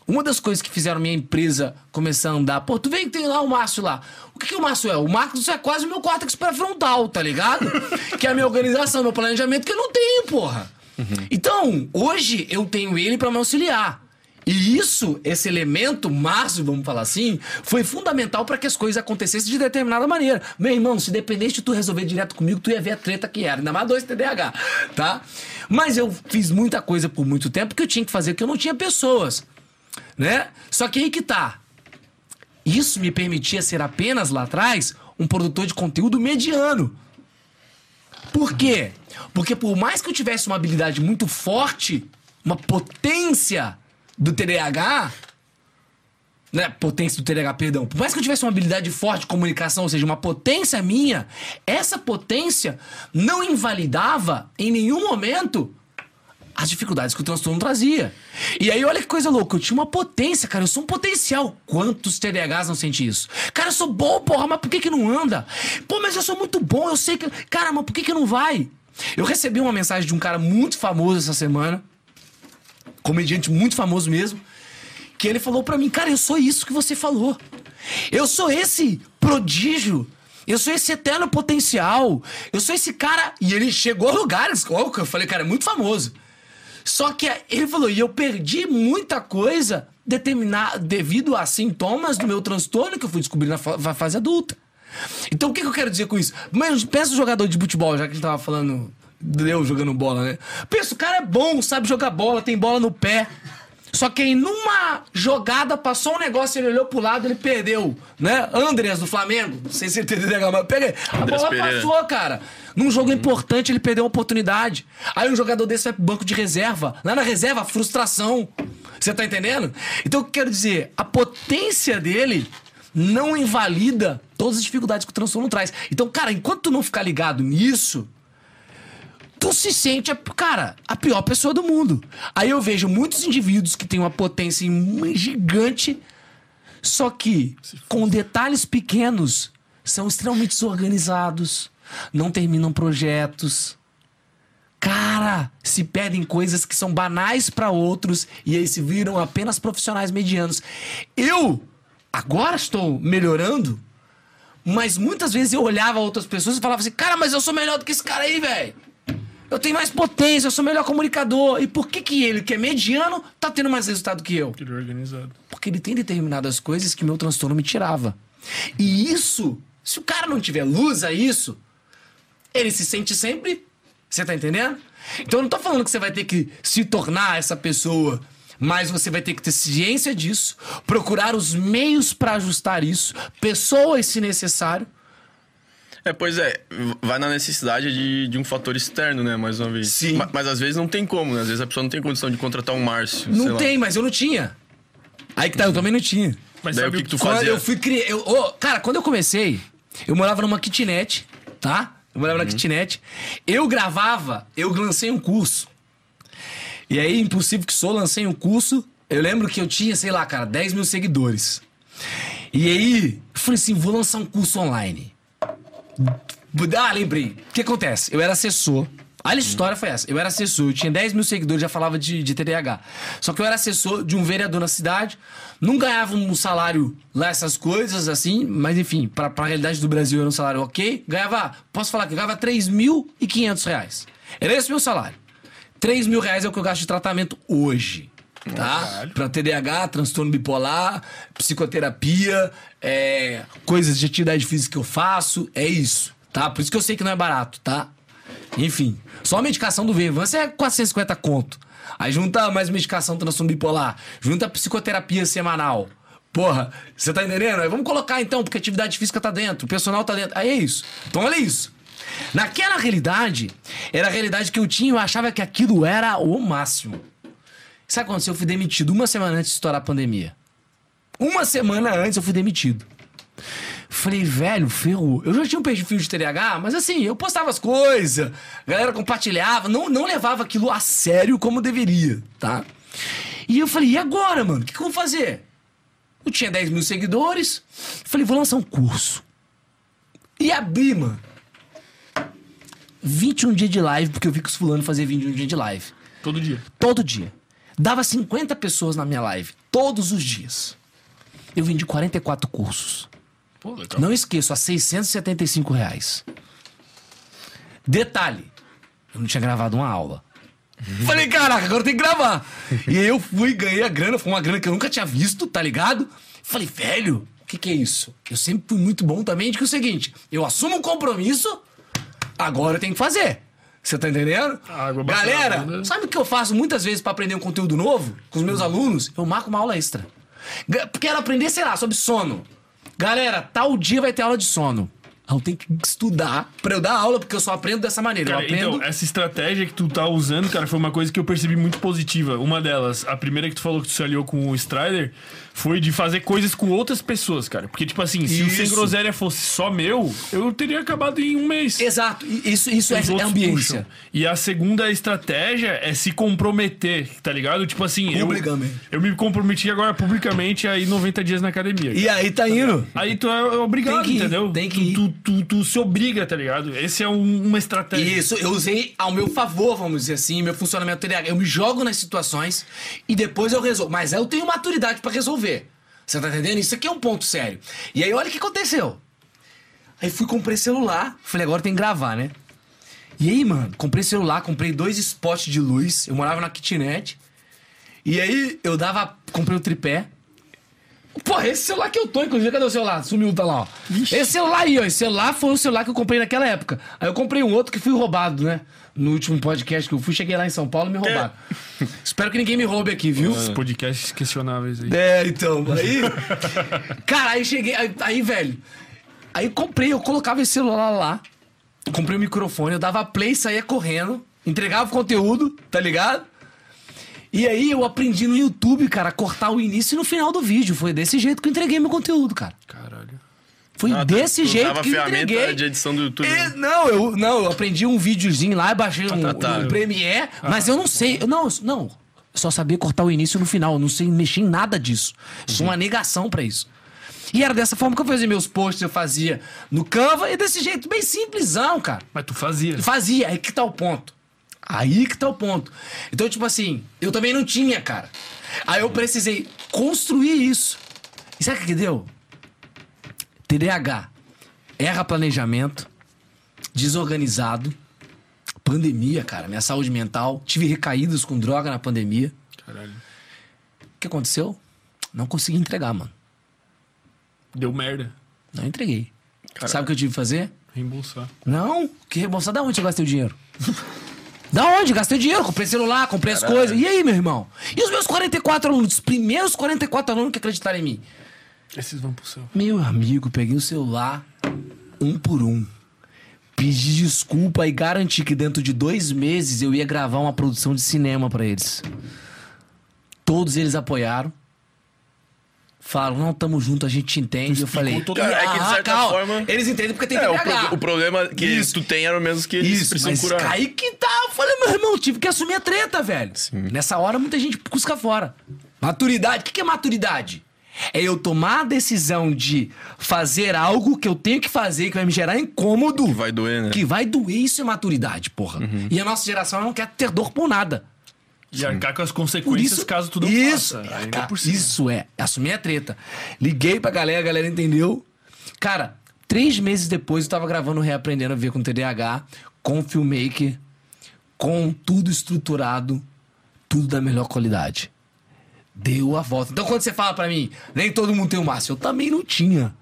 uma das coisas que fizeram minha empresa começar a andar, pô, tu vê que tem lá o Márcio lá. O que, que o Márcio é? O Marcos é quase o meu córtex pré-frontal, tá ligado? que é a minha organização, meu planejamento que eu não tenho, porra. Então, hoje eu tenho ele pra me auxiliar. E isso, esse elemento, Márcio, vamos falar assim, foi fundamental para que as coisas acontecessem de determinada maneira. Meu irmão, se dependesse de tu resolver direto comigo, tu ia ver a treta que era. Ainda mais dois TDAH, tá? Mas eu fiz muita coisa por muito tempo que eu tinha que fazer, porque eu não tinha pessoas, né? Só que aí que tá. Isso me permitia ser apenas lá atrás um produtor de conteúdo mediano. Por quê? Porque por mais que eu tivesse uma habilidade muito forte, uma potência do TDAH, né, potência do TDAH, perdão. Por mais que eu tivesse uma habilidade forte de comunicação, ou seja, uma potência minha, essa potência não invalidava em nenhum momento as dificuldades que o transtorno trazia. E aí, olha que coisa louca, eu tinha uma potência, cara, eu sou um potencial. Quantos TDAHs não sentem isso? Cara, eu sou bom, porra, mas por que que não anda? Pô, mas eu sou muito bom, eu sei que... Cara, mas por que que não vai? Eu recebi uma mensagem de um cara muito famoso essa semana, comediante muito famoso mesmo, que ele falou pra mim, cara, eu sou isso que você falou. Eu sou esse prodígio. Eu sou esse eterno potencial. Eu sou esse cara. E ele chegou a lugares. Eu falei, cara, é muito famoso. Só que ele falou, e eu perdi muita coisa determinar, devido a sintomas do meu transtorno que eu fui descobrir na fa- na fase adulta. Então o que, que eu quero dizer com isso? Mas pensa o jogador de futebol, já que a gente tava falando eu jogando bola, né? Pensa, o cara é bom, sabe jogar bola, tem bola no pé. Só que aí numa jogada passou um negócio, ele olhou pro lado, ele perdeu, né? Andreas do Flamengo, não sei se ele entendeu, mas pega. A bola Pereira. passou, cara. Num jogo importante, ele perdeu uma oportunidade. Aí um jogador desse vai pro banco de reserva. Lá na reserva, frustração. Você tá entendendo? Então o que eu quero dizer? A potência dele não invalida todas as dificuldades que o transtorno traz. Então, cara, enquanto tu não ficar ligado nisso, tu se sente, a- cara, a pior pessoa do mundo. Aí eu vejo muitos indivíduos que têm uma potência gigante, só que com detalhes pequenos são extremamente desorganizados, não terminam projetos. Cara, se pedem coisas que são banais pra outros e aí se viram apenas profissionais medianos. Eu agora estou melhorando, mas muitas vezes eu olhava outras pessoas e falava assim: "Cara, mas eu sou melhor do que esse cara aí, velho". Eu tenho mais potência, eu sou melhor comunicador. E por que que ele, que é mediano, tá tendo mais resultado que eu? Ele é organizado. Porque ele tem determinadas coisas que meu transtorno me tirava. E isso, se o cara não tiver luz a isso, ele se sente sempre. Você tá entendendo? Então eu não tô falando que você vai ter que se tornar essa pessoa, mas você vai ter que ter ciência disso, procurar os meios pra ajustar isso, pessoas se necessário. É, pois é, vai na necessidade de, de um fator externo, né? Mais uma vez. Sim. Ma- Mas, às vezes não tem como, né? Às vezes a pessoa não tem condição de contratar um Márcio. sei Não lá. tem, mas eu não tinha. Aí que tá, eu também não tinha. Mas Daí sabe o que que tu Quando fazia? eu fui criar. Eu, ô, cara, quando eu comecei, eu morava numa kitnet, tá? Eu morava Uhum. na kitnet. Eu gravava, eu lancei um curso. E aí, impossível que sou, lancei um curso. Eu lembro que eu tinha, sei lá, cara, 10 mil seguidores. E aí, eu falei assim: vou lançar um curso online. Ah, lembrei. O que acontece? Eu era assessor. A história foi essa. Eu era assessor, eu tinha 10 mil seguidores, já falava de, de TDAH. Só que eu era assessor de um vereador na cidade, não ganhava um salário lá, essas coisas, assim, mas enfim, pra, pra realidade do Brasil era um salário ok. Ganhava, posso falar que eu ganhava 3.500 reais. Era esse o meu salário. 3 mil reais é o que eu gasto de tratamento hoje. Tá? Pra TDAH, transtorno bipolar, psicoterapia, é, coisas de atividade física que eu faço, é isso, tá? Por isso que eu sei que não é barato, tá? Enfim, só a medicação do Venvance é 450 conto. Aí junta mais medicação transtorno bipolar, junta psicoterapia semanal. Porra, você tá entendendo? Aí vamos colocar então, porque atividade física tá dentro, o personal tá dentro. Aí é isso. Então olha isso. Naquela realidade, era a realidade que eu tinha, eu achava que aquilo era o máximo. Sabe o que aconteceu? Eu fui demitido uma semana antes de estourar a pandemia. Uma semana antes eu fui demitido. Falei, velho, ferrou. Eu já tinha um perfil de TDAH, mas assim, eu postava as coisas, a galera compartilhava, não, não levava aquilo a sério como deveria, tá? E eu falei, e agora, mano? O que, que eu vou fazer? Eu tinha 10 mil seguidores, falei, vou lançar um curso. E abri, mano. 21 dias de live, porque eu vi que os fulanos faziam 21 dias de live. Todo dia. Todo dia. Dava 50 pessoas na minha live. Todos os dias. Eu vendi 44 cursos. Pô, legal. Não esqueço, a 675 reais. Detalhe, eu não tinha gravado uma aula. Falei, caraca, agora tem que gravar. e aí eu fui, ganhei a grana, foi uma grana que eu nunca tinha visto, tá ligado? Falei, velho, o que, que é isso? Eu sempre fui muito bom também de que é o seguinte: eu assumo um compromisso, agora eu tenho que fazer. Você tá entendendo? Água Galera, bunda. sabe o que eu faço muitas vezes pra aprender um conteúdo novo com os meus alunos? Eu marco uma aula extra. Quero aprender, sei lá, sobre sono. Galera, tal dia vai ter aula de sono. Eu tenho que estudar pra eu dar aula, porque eu só aprendo dessa maneira. Cara, eu aprendo. então, essa estratégia que tu tá usando, cara, foi uma coisa que eu percebi muito positiva. Uma delas, a primeira que tu falou que tu se aliou com o Strider, foi de fazer coisas com outras pessoas, cara. Porque, tipo assim, se o Sem Isso. Groselha fosse só meu, eu teria acabado em um mês. Exato, isso, isso é, Os é outros ambiência. puxam. E a segunda estratégia é se comprometer, tá ligado? Tipo assim, eu, eu me comprometi agora publicamente a ir 90 dias na academia. E aí tá indo. Aí tu é obrigado, Tem ir, entendeu? tem que tu, ir. Tu, tu, tu se obriga, tá ligado? Esse é um- uma estratégia. Isso, eu usei ao meu favor, vamos dizer assim, meu funcionamento TDAH. Eu me jogo nas situações e depois eu resolvo. Mas eu tenho maturidade pra resolver. Você tá entendendo? Isso aqui é um ponto sério. E aí, olha o que aconteceu. Aí fui, comprei celular. Falei, agora tem que gravar, né? E aí, mano, comprei celular, comprei dois spots de luz. Eu morava na kitnet. E aí, eu dava. Comprei o tripé. Porra, esse celular que eu tô, inclusive, cadê o celular? Sumiu, tá lá, ó. Esse celular aí, ó. Esse celular foi o celular que eu comprei naquela época. Aí eu comprei um outro que fui roubado, né? No último podcast que eu fui, cheguei lá em São Paulo e me roubaram. Espero que ninguém me roube aqui, viu? Os podcasts questionáveis aí. É, então, aí. cara, aí cheguei. Aí, aí, velho. Aí comprei, eu colocava esse celular lá. Comprei o microfone, eu dava play, saía correndo, entregava o conteúdo, tá ligado? E aí eu aprendi no YouTube, cara, a cortar o início e no final do vídeo. Foi desse jeito que eu entreguei meu conteúdo, cara. Caralho. Foi Ah, desse tu jeito que eu entreguei. de edição do YouTube. É, não, eu, não, eu aprendi um videozinho lá, baixei um, tá, tá. um Premiere, mas eu não sei. Eu, não, não, só sabia cortar o início e no final. Eu não sei mexer em nada disso. Sou uma negação pra isso. E era dessa forma que eu fazia meus posts, eu fazia no Canva e desse jeito, bem simplesão, cara. Mas tu fazia. Fazia, aí que tá o ponto. Aí que tá o ponto. Então, tipo assim, eu também não tinha, cara. Aí eu precisei construir isso. E sabe o que deu? TDAH. Erra planejamento, desorganizado, pandemia, cara, minha saúde mental. Tive recaídas com droga na pandemia. Caralho. O que aconteceu? Não consegui entregar, mano. Deu merda. Não entreguei. Sabe o que eu tive que fazer? Reembolsar. Não, que reembolsar da onde eu gastei o dinheiro? Da onde? Gastei dinheiro, comprei celular, comprei as coisas. E aí, meu irmão? E os meus 44 alunos, os primeiros 44 alunos que acreditaram em mim? Esses vão pro céu. Meu amigo, peguei o celular um por um. Pedi desculpa e garanti que dentro de dois meses eu ia gravar uma produção de cinema pra eles. Todos eles apoiaram. Falaram, não, tamo junto, a gente te entende. Eu falei, todo- Cara, é que de "Ah, certa calma." forma- Eles entendem porque tem É, o, TDAH. pro- o problema que Isso. tu tem era o mesmo que eles Isso, precisam mas curar. aí que tá. Eu falei, meu irmão, tive que assumir a treta, velho. Nessa hora, muita gente cusca fora. Maturidade. O que que é maturidade? É eu tomar a decisão de fazer algo que eu tenho que fazer, que vai me gerar incômodo. Que vai doer, né? Que vai doer, isso é maturidade, porra. E a nossa geração não quer ter dor por nada. E arcar com as consequências isso, caso tu não isso, faça. Cara, por cima. isso é, assumir a treta. Liguei pra galera, a galera entendeu. Cara, três meses depois eu tava gravando Reaprendendo a Ver com TDAH, com o filmmaker, com tudo estruturado, tudo da melhor qualidade. Deu a volta. Então quando você fala pra mim, nem todo mundo tem o máximo, eu também não tinha.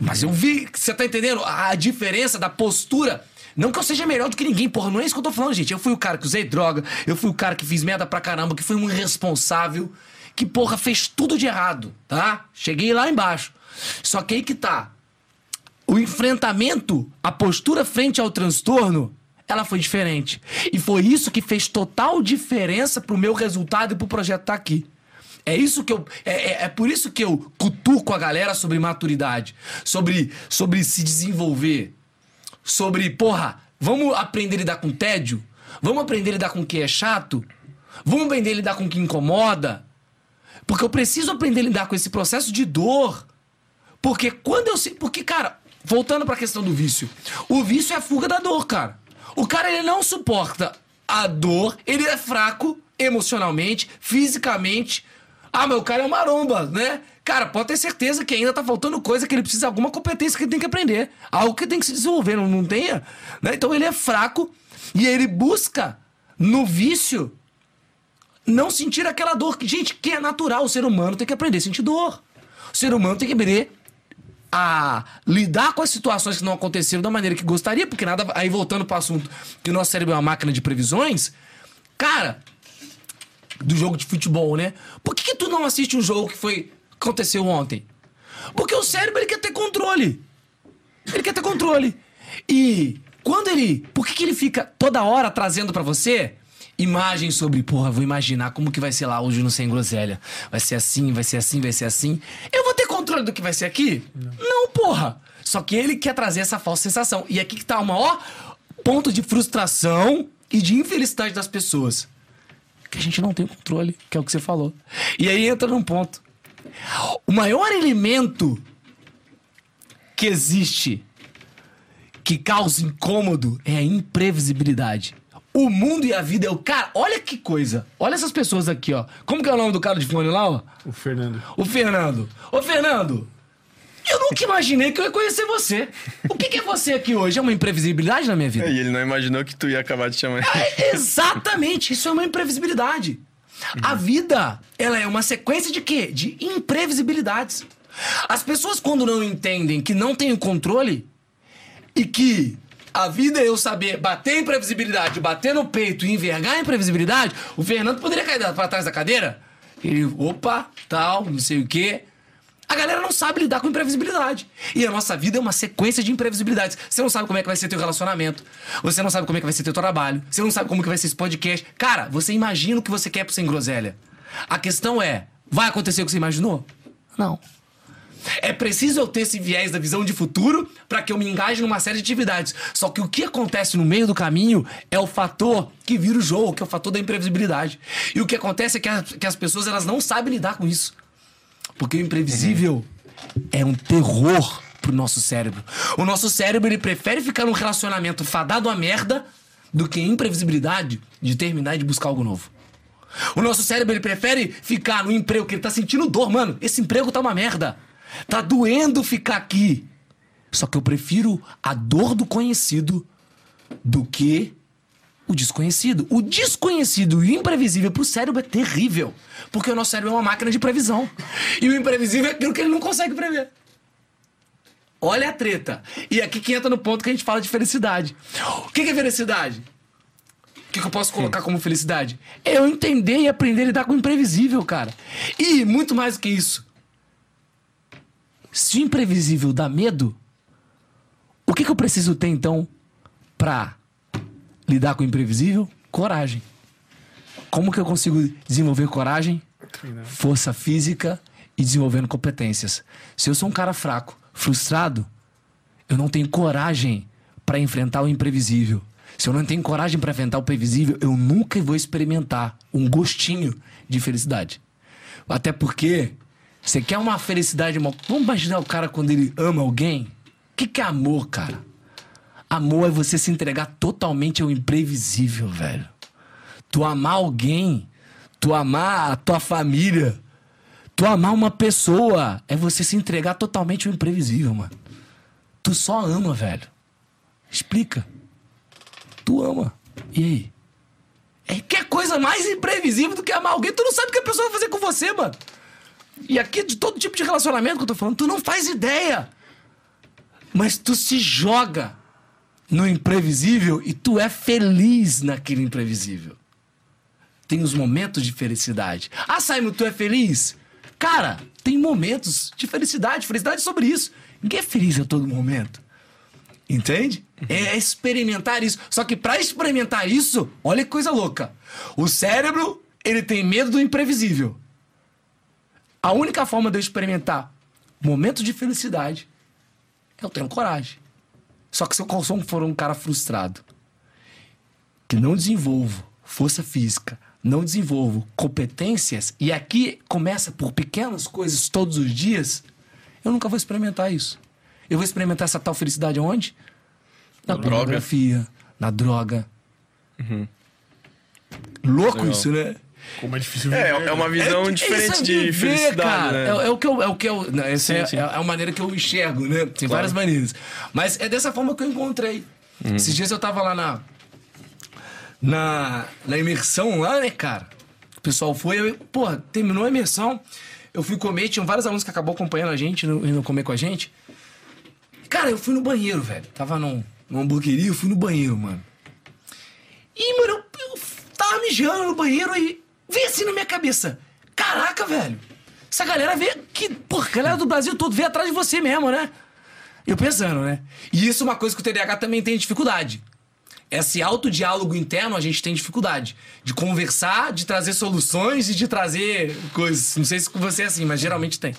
Mas eu vi, você tá entendendo a diferença da postura? Não que eu seja melhor do que ninguém, porra, não é isso que eu tô falando, gente. Eu fui o cara que usei droga, eu fui o cara que fiz merda pra caramba, que foi um irresponsável, que, porra, fez tudo de errado, tá? Cheguei lá embaixo. Só que aí que tá. O enfrentamento, a postura frente ao transtorno, ela foi diferente. E foi isso que fez total diferença pro meu resultado e pro projeto estar aqui. É isso que eu. É, é- é por isso que eu cutuco a galera sobre maturidade, sobre, sobre se desenvolver, sobre, porra, vamos aprender a lidar com tédio? Vamos aprender a lidar com o que é chato? Vamos aprender a lidar com o que incomoda? Porque eu preciso aprender a lidar com esse processo de dor. Porque quando eu sei. Porque, cara, voltando pra questão do vício. O vício é a fuga da dor, cara. O cara, ele não suporta a dor, ele é fraco emocionalmente, fisicamente. Ah, o cara é uma maromba, né? Cara, pode ter certeza que ainda tá faltando coisa que ele precisa, alguma competência que ele tem que aprender. Algo que tem que se desenvolver, não, não tenha. Né? Então ele é fraco e ele busca no vício, não sentir aquela dor. que Gente, que é natural. O ser humano tem que aprender a sentir dor. O ser humano tem que aprender a lidar com as situações que não aconteceram da maneira que gostaria, porque nada. Aí voltando para o assunto que o nosso cérebro é uma máquina de previsões, cara, do jogo de futebol, né? Por que, que tu não assiste um jogo que foi aconteceu ontem? Porque o cérebro ele quer ter controle. Ele quer ter controle. E quando ele, por que, que ele fica toda hora trazendo para você imagens sobre, porra, vou imaginar como que vai ser lá hoje no Sem Groselha. Vai ser assim, vai ser assim, vai ser assim. Eu vou ter controle do que vai ser aqui? Não, Não porra. Só que ele quer trazer essa falsa sensação. E aqui que tá o maior ponto de frustração e de infelicidade das pessoas. Que a gente não tem controle, que é o que você falou. E aí entra num ponto. O maior elemento que existe que causa incômodo é a imprevisibilidade. O mundo e a vida é o. Cara, olha que coisa. Olha essas pessoas aqui, ó. Como que é o nome do cara de fone lá, ó? O Fernando. O Fernando. Ô, Fernando, eu nunca imaginei que eu ia conhecer você. O que, que é você aqui hoje? É uma imprevisibilidade na minha vida? E ele não imaginou que tu ia acabar de chamar. É, exatamente, isso é uma imprevisibilidade. A vida, ela é uma sequência de quê? De imprevisibilidades. As pessoas, quando não entendem que não têm o controle e que a vida é eu saber bater em imprevisibilidade, bater no peito e envergar a imprevisibilidade, o Fernando poderia cair pra trás da cadeira. Ele, opa, tal, não sei o quê. A galera não sabe lidar com imprevisibilidade. E a nossa vida é uma sequência de imprevisibilidades. Você não sabe como é que vai ser teu relacionamento. Você não sabe como é que vai ser teu trabalho. Você não sabe como é que vai ser esse podcast. Cara, você imagina o que você quer pro Sem Groselha. A questão é, vai acontecer o que você imaginou? Não. É preciso eu ter esse viés da visão de futuro para que eu me engaje numa série de atividades. Só que o que acontece no meio do caminho é o fator que vira o jogo, que é o fator da imprevisibilidade. E o que acontece é que, a, que as pessoas elas não sabem lidar com isso. Porque o imprevisível é um terror pro nosso cérebro. O nosso cérebro ele prefere ficar num relacionamento fadado à merda do que imprevisibilidade de terminar e de buscar algo novo. O nosso cérebro ele prefere ficar no emprego que ele tá sentindo dor, mano. Esse emprego tá uma merda. Tá doendo ficar aqui. Só que eu prefiro a dor do conhecido do que o desconhecido. O desconhecido e o imprevisível pro cérebro é terrível. Porque o nosso cérebro é uma máquina de previsão. E o imprevisível é aquilo que ele não consegue prever. Olha a treta. E aqui que entra no ponto que a gente fala de felicidade. O que é felicidade? O que eu posso colocar como felicidade? É eu entender e aprender a lidar com o imprevisível, cara. E muito mais do que isso. Se o imprevisível dá medo, o que, que eu preciso ter então pra lidar com o imprevisível? Coragem. Como que eu consigo desenvolver coragem? Força física e desenvolvendo competências. Se eu sou um cara fraco, frustrado, eu não tenho coragem para enfrentar o imprevisível. Se eu não tenho coragem para enfrentar o previsível, eu nunca vou experimentar um gostinho de felicidade. Até porque você quer uma felicidade, vamos imaginar o cara quando ele ama alguém? O que, que é amor, cara? Amor é você se entregar totalmente ao imprevisível, velho. Tu amar alguém, tu amar a tua família, tu amar uma pessoa, é você se entregar totalmente ao imprevisível, mano. Tu só ama, velho. Explica. Tu ama. E aí? É que é coisa mais imprevisível do que amar alguém. Tu não sabe o que a pessoa vai fazer com você, mano. E aqui, de todo tipo de relacionamento que eu tô falando, tu não faz ideia. Mas tu se joga no imprevisível e tu é feliz naquele imprevisível. Tem os momentos de felicidade. Ah, Simon, tu é feliz? Cara, tem momentos de felicidade. Felicidade é sobre isso. Ninguém é feliz a todo momento. Entende? É experimentar isso. Só que para experimentar isso, olha que coisa louca. O cérebro, ele tem medo do imprevisível. A única forma de eu experimentar momentos de felicidade é eu tenho coragem. Só que se eu for um cara frustrado, que não desenvolvo força física, não desenvolvo competências, e aqui começa por pequenas coisas todos os dias, eu nunca vou experimentar isso. Eu vou experimentar essa tal felicidade onde? Na, Na pornografia, droga. na droga. Louco Legal. isso, né? Como é difícil É, viver, é uma né? visão É- diferente é de viver, felicidade, cara. né? É, é o que eu. É, o que eu não, essa Sim, é, sim. é a maneira que eu enxergo, né? Tem várias maneiras. Mas é dessa forma que eu encontrei. Uhum. Esses dias eu tava lá na. na, na imersão lá, né, cara? O pessoal foi, eu, porra, terminou a imersão. Eu fui comer, tinham vários alunos que acabou acompanhando a gente, indo indo comer com a gente. Cara, eu fui no banheiro, velho. Tava num, numa hamburgueria, eu fui no banheiro, mano. E, mano, eu, eu tava mijando no banheiro e veio assim na minha cabeça. Caraca, velho. Essa galera vê que, porra, a galera do Brasil todo vê atrás de você mesmo, né? Eu pensando, né? E isso é uma coisa que o TDAH também tem dificuldade. Esse autodiálogo interno a gente tem dificuldade. De conversar, de trazer soluções e de trazer coisas. Não sei se com você é assim, mas geralmente tem.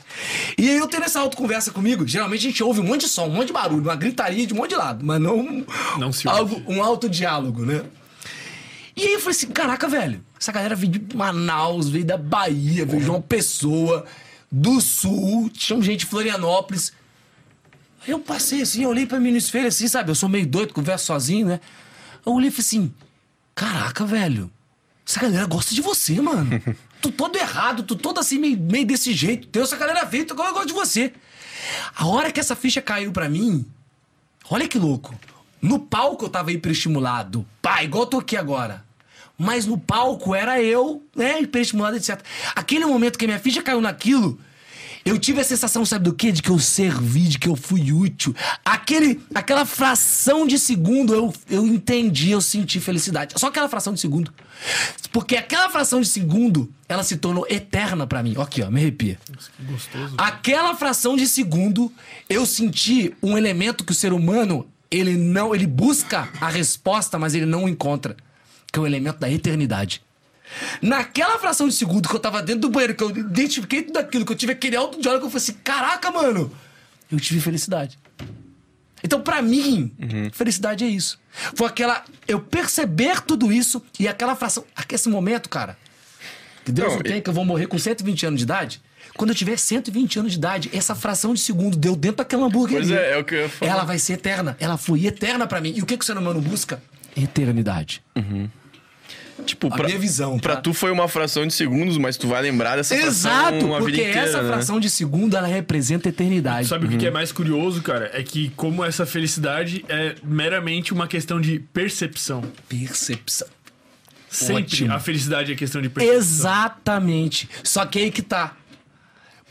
E aí eu tendo essa autoconversa comigo, geralmente a gente ouve um monte de som, um monte de barulho, uma gritaria de um monte de lado, mas não, Não se ouve. algo, um autodiálogo, né? E aí eu falei assim, caraca, velho, essa galera veio de Manaus, veio da Bahia, veio de uma pessoa do sul, tinha gente de Florianópolis. Aí eu passei assim, eu olhei pra mim no espelho assim, sabe? Eu sou meio doido, converso sozinho, né? Eu olhei e falei assim, caraca, velho, essa galera gosta de você, mano. tu todo errado, tu todo assim, meio, meio desse jeito. Deus, essa galera veio, tu gosta de você. A hora que essa ficha caiu pra mim, Olha que louco. No palco eu tava hiperestimulado. Pá, igual eu tô aqui agora. Mas no palco era eu, né, hiperestimulado, etc. Aquele momento que a minha ficha caiu naquilo, eu tive a sensação, sabe do quê? De que eu servi, de que eu fui útil. Aquele, aquela fração de segundo eu, eu entendi, eu senti felicidade. Só aquela fração de segundo. Porque aquela fração de segundo, ela se tornou eterna pra mim. Ó Aqui, ó, me arrepia. Gostoso. Aquela fração de segundo, eu senti um elemento que o ser humano, ele não, ele busca a resposta, mas ele não encontra, que é o elemento da eternidade. Naquela fração de segundo que eu tava dentro do banheiro, que eu identifiquei tudo aquilo, que eu tive aquele alto diálogo, que eu falei assim, caraca, mano, eu tive felicidade. Então, pra mim, felicidade é isso. Foi aquela. Eu perceber tudo isso e aquela fração. Esse momento, cara. Que Deus Não, não, tem, que eu vou morrer com 120 anos de idade. Quando eu tiver 120 anos de idade, essa fração de segundo deu dentro daquela hamburgueria. Pois é, é o que eu ia falar. Ela vai ser eterna. Ela foi eterna pra mim. E o que, que o ser humano busca? Eternidade. Tipo, A pra, minha visão, pra tá? tu foi uma fração de segundos, mas tu vai lembrar dessa Exato, fração vida porque inteira, essa né? fração de segundo ela representa a eternidade. Sabe o que que é mais curioso, cara? É que como essa felicidade é meramente uma questão de percepção. Percepção. Sempre Ótimo. a felicidade é questão de percepção. Exatamente. Só que aí que tá.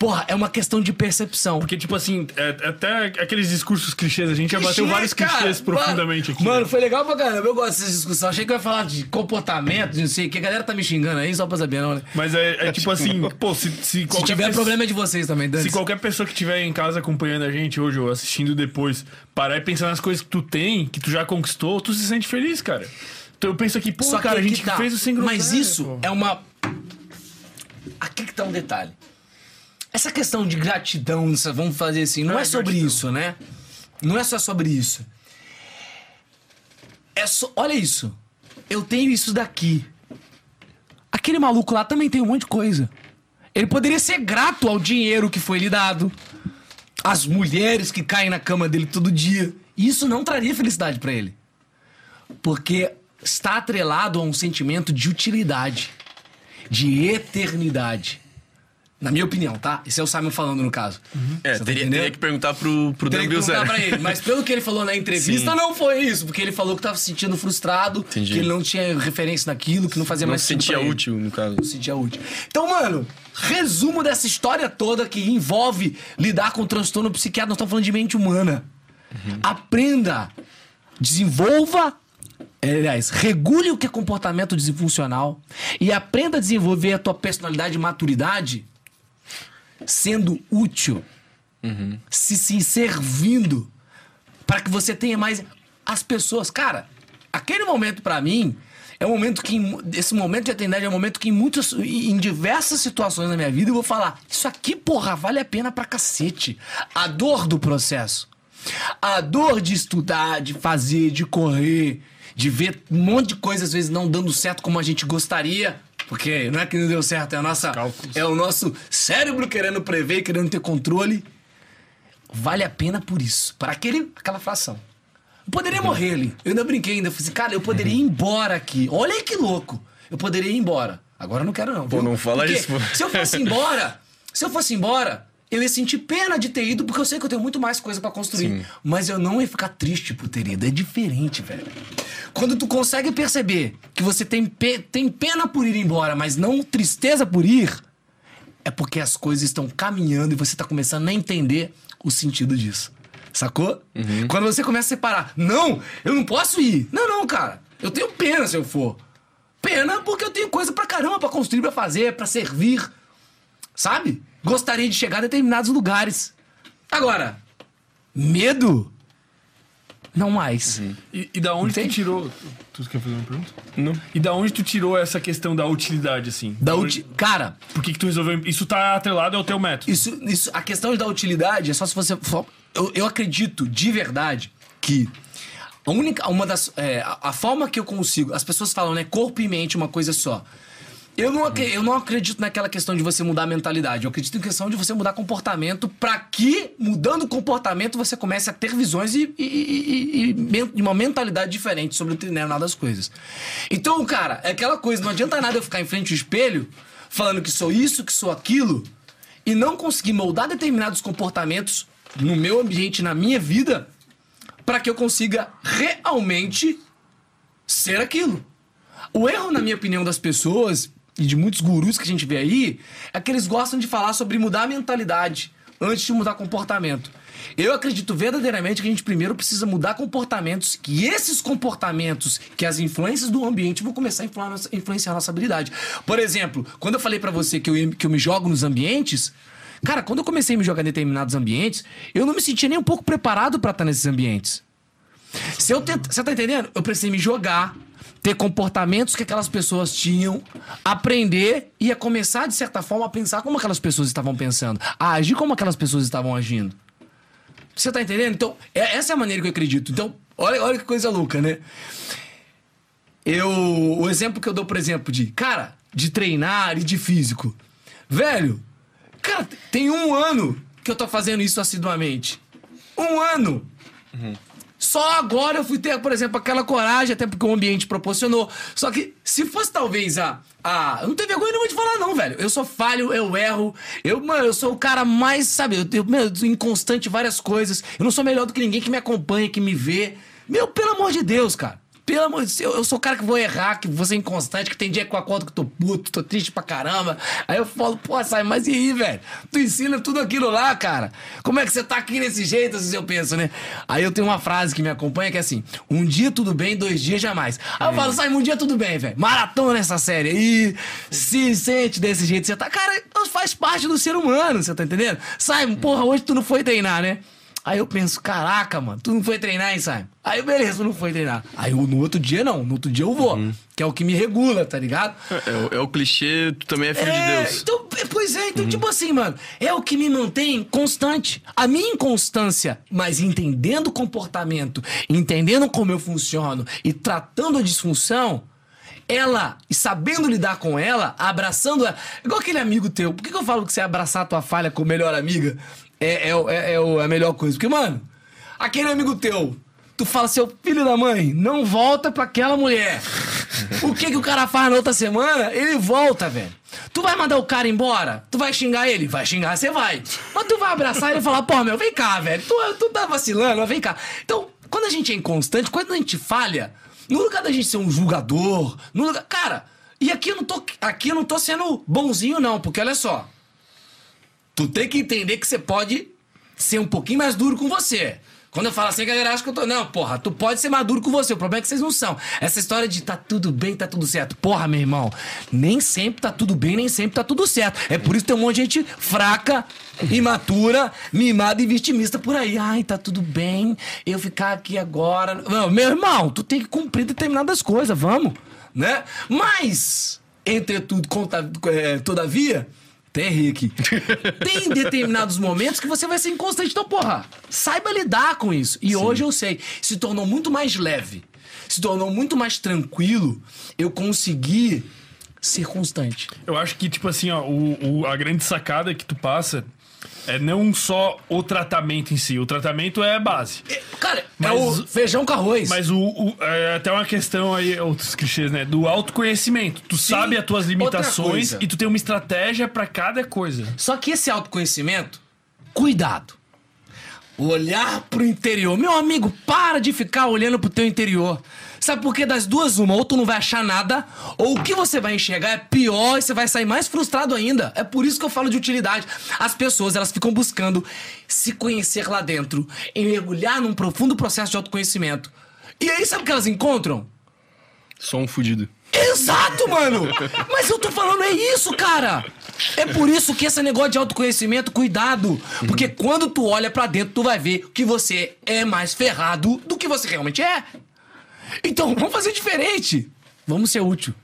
Porra, é uma questão de percepção. Porque, tipo assim, é- até aqueles discursos clichês, a gente já bateu Clichê, vários cara. clichês profundamente aqui. Mano, né? foi legal pra caramba. Eu gosto dessa discussão. Achei que ia falar de comportamento, de não sei o que. A galera tá me xingando aí, só pra saber, não, né? Mas é, é tipo assim, pô, se, se Se qualquer tiver pessoa- problema é de vocês também, Dani. Se qualquer pessoa que estiver em casa acompanhando a gente hoje ou assistindo depois parar e pensar nas coisas que tu tem, que tu já conquistou, tu se sente feliz, cara. Então eu penso aqui, pô, Só que cara, a que gente tá. fez o groselha, Mas isso pô. é uma. Aqui que tá um detalhe. Essa questão de gratidão, vamos fazer assim, não É, é sobre isso, né? Não é só sobre isso. É. Olha isso. Eu tenho isso daqui. Aquele maluco lá também tem um monte de coisa. Ele poderia ser grato ao dinheiro que foi lhe dado, às mulheres que caem na cama dele todo dia. E isso não traria felicidade pra ele. Porque está atrelado a um sentimento de utilidade, de eternidade. Na minha opinião, tá? Esse é o Simon falando no caso. É, Você tá teria, teria que perguntar pro, pro Teria Dan que perguntar pra ele. Mas pelo que ele falou na entrevista, Sim. não foi isso. Porque ele falou que tava se sentindo frustrado, Entendi. que ele não tinha referência naquilo, que não fazia Não mais se sentido sentia pra ele. útil, no caso. Não se sentia útil. Então, mano, resumo dessa história toda que envolve lidar com transtorno psiquiátrico. Nós estamos falando de mente humana. Aprenda, desenvolva, é, aliás, regule o que é comportamento disfuncional e aprenda a desenvolver a tua personalidade e maturidade sendo útil, se, se servindo para que você tenha mais as pessoas. Cara, aquele momento pra mim é um momento que esse momento de eternidade é um momento que em muitas em diversas situações na minha vida eu vou falar, isso aqui, porra, vale a pena pra cacete. A dor do processo. A dor de estudar, de fazer, de correr, de ver um monte de coisa às vezes não dando certo como a gente gostaria, porque não é que não deu certo, é a nossa Cálculos. é o nosso cérebro querendo prever, querendo ter controle. Vale a pena por isso, para aquele aquela fração. Eu poderia morrer ali. Eu ainda brinquei ainda, falei assim, cara, eu poderia ir embora aqui. Olha aí que louco. Eu poderia ir embora. Agora eu não quero não. Pô, viu? não fala Porque isso, pô. Se eu fosse embora, se eu fosse embora, eu ia sentir pena de ter ido, porque eu sei que eu tenho muito mais coisa pra construir. Mas eu não ia ficar triste por ter ido. É diferente, velho. Quando tu consegue perceber que você tem, pe- tem pena por ir embora, mas não tristeza por ir, é porque as coisas estão caminhando e você tá começando a entender o sentido disso. Sacou? Quando você começa a separar, não, eu não posso ir. Não, não, cara. Eu tenho pena se eu for. Pena porque eu tenho coisa pra caramba pra construir, pra fazer, pra servir. Sabe? Gostaria de chegar a determinados lugares. Agora, medo? Não mais. E, e da onde Entende? tu tirou. Tu quer fazer uma pergunta? Não. E da onde tu tirou essa questão da utilidade, assim? Da onde- uti... Cara, Por que, que tu resolveu. Isso tá atrelado ao teu método. Isso, isso, a questão da utilidade é só se você. Eu, eu acredito de verdade que a única. Uma das. é, a, a forma que eu consigo. As pessoas falam, né? Corpo e mente, uma coisa só. Eu não, eu não acredito naquela questão de você mudar a mentalidade. Eu acredito em questão de você mudar comportamento para que, mudando o comportamento, você comece a ter visões e, e, e- e uma mentalidade diferente sobre determinadas coisas. Então, cara, é aquela coisa. Não adianta nada eu ficar em frente ao espelho falando que sou isso, que sou aquilo, e não conseguir moldar determinados comportamentos no meu ambiente, na minha vida, para que eu consiga realmente ser aquilo. O erro, na minha opinião, das pessoas e de muitos gurus que a gente vê aí é que eles gostam de falar sobre mudar a mentalidade antes de mudar comportamento. Eu acredito verdadeiramente que a gente primeiro precisa mudar comportamentos, que esses comportamentos, que as influências do ambiente vão começar a influenciar, a nossa habilidade. Por exemplo, quando eu falei pra você que eu, que eu me jogo nos ambientes, cara, quando eu comecei a me jogar em determinados ambientes, eu não me sentia nem um pouco preparado pra estar nesses ambientes. Se eu tenta, você tá entendendo? Eu precisei me jogar, ter comportamentos que aquelas pessoas tinham, aprender e a começar, de certa forma, a pensar como aquelas pessoas estavam pensando, a agir como aquelas pessoas estavam agindo. Você tá entendendo? Então, é- essa é a maneira que eu acredito. Então, olha, olha que coisa louca, né? Eu. O exemplo que eu dou, por exemplo, de, cara, de treinar e de físico. Velho, cara, tem um ano que eu tô fazendo isso assiduamente. Um ano. Só agora eu fui ter, por exemplo, aquela coragem, até porque o ambiente proporcionou. Só que se fosse talvez a. a eu não tenho vergonha nenhuma de falar, não, velho. Eu sou falho, eu erro. Eu, mano, eu sou o cara mais, sabe, eu, eu, meu, inconstante várias coisas. Eu não sou melhor do que ninguém que me acompanha, que me vê. Meu, pelo amor de Deus, cara. Pelo amor de Deus, eu, eu sou o cara que vou errar, que vou ser inconstante, que tem dia que eu acordo que eu tô puto, tô triste pra caramba. Aí eu falo, pô, sai, mas e aí, velho? Tu ensina tudo aquilo lá, cara. Como é que você tá aqui desse jeito, assim, eu penso, né? Aí eu tenho uma frase que me acompanha que é assim: um dia tudo bem, dois dias jamais. Aí eu falo, sai, um dia tudo bem, velho. Maratona essa série. E se sente desse jeito, você tá. Cara, faz parte do ser humano, você tá entendendo? Sai, porra, hoje tu não foi treinar, né? Aí eu penso, caraca, mano, tu não foi treinar, hein, Simon? Aí beleza, tu não foi treinar. Aí eu, no outro dia não, no outro dia eu vou. Que é o que me regula, tá ligado? É, o- é o clichê, tu também é filho de É, Deus. Então, é, pois é, então, tipo assim, mano, é o que me mantém constante. A minha inconstância, mas entendendo o comportamento, entendendo como eu funciono e tratando a disfunção, ela, e sabendo lidar com ela, abraçando ela. Igual aquele amigo teu. Por que, que eu falo que você abraçar a tua falha com melhor amiga é, é, é, é é a melhor coisa? Porque, mano, aquele amigo teu. Tu fala, seu filho da mãe, não volta pra aquela mulher. O que que o cara faz na outra semana? Ele volta, velho. Tu vai mandar o cara embora? Tu vai xingar ele? Vai xingar, você vai. Mas tu vai abraçar ele e falar, pô, meu, vem cá, velho. Tu, tu tá vacilando, vem cá. Então, quando a gente é inconstante, quando a gente falha, no lugar da gente ser um julgador, no lugar. Cara, e aqui eu não tô, aqui eu não tô sendo bonzinho, não, porque olha só. Tu tem que entender que você pode ser um pouquinho mais duro com você. Quando eu falo assim, a galera acha que eu tô. Não, porra, tu pode ser maduro com você. O problema é que vocês não são. Essa história de tá tudo bem, tá tudo certo. Porra, meu irmão, nem sempre tá tudo bem, nem sempre tá tudo certo. É por isso que tem um monte de gente fraca, imatura, mimada e vitimista por aí. Ai, tá tudo bem, eu ficar aqui agora. Não, meu irmão, tu tem que cumprir determinadas coisas, vamos, né? Mas, entretudo, conta, é, todavia. Até aqui. Tem determinados momentos que você vai ser inconstante. Então, porra, saiba lidar com isso. E hoje eu sei. Se tornou muito mais leve. Se tornou muito mais tranquilo. Eu consegui ser constante. Eu acho que, tipo assim, ó, o, o- a grande sacada que tu passa é não só o tratamento em si. O tratamento é a base. É, Cara, Mas- é o feijão com arroz. Mas o, o- é até uma questão aí, outros clichês, né? Do autoconhecimento. Tu sabe as tuas limitações e tu tem uma estratégia pra cada coisa. Só que esse autoconhecimento, cuidado. Olhar pro interior. Meu amigo, para de ficar olhando pro teu interior. Sabe por quê? Das duas, uma, ou tu não vai achar nada, ou o que você vai enxergar é pior e você vai sair mais frustrado ainda. É por isso que eu falo de utilidade. As pessoas, elas ficam buscando se conhecer lá dentro, em mergulhar num profundo processo de autoconhecimento. E aí, sabe o que elas encontram? Só um fudido. Exato, mano! Mas eu tô falando, é isso, cara! É por isso que esse negócio de autoconhecimento, cuidado! Porque quando tu olha pra dentro, tu vai ver que você é mais ferrado do que você realmente é. Então, vamos fazer diferente. Vamos ser útil.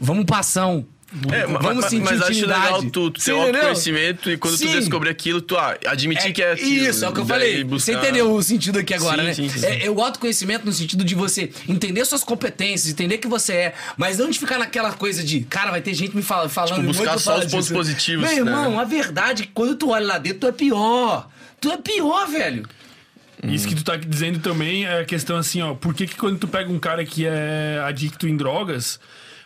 Vamos passar um. É, vamos ma- sentir mas acho legal tu, tu ter um entendeu? autoconhecimento e quando Sim. tu descobrir aquilo, tu ah, admitir que é aquilo. Isso, é o que eu falei. buscar- Você entendeu o sentido aqui agora, Sim, né? sim, sim. É, é o autoconhecimento no sentido de você entender suas competências, entender que você é, mas não de ficar naquela coisa de, cara, vai ter gente me fala, falando Tipo, buscar muito só os pontos disso. positivos, Meu né? irmão, a verdade é que quando tu olha lá dentro, tu é pior. Tu é pior, velho. Isso que tu tá dizendo também é a questão assim, ó. Por que, que quando tu pega um cara que é adicto em drogas,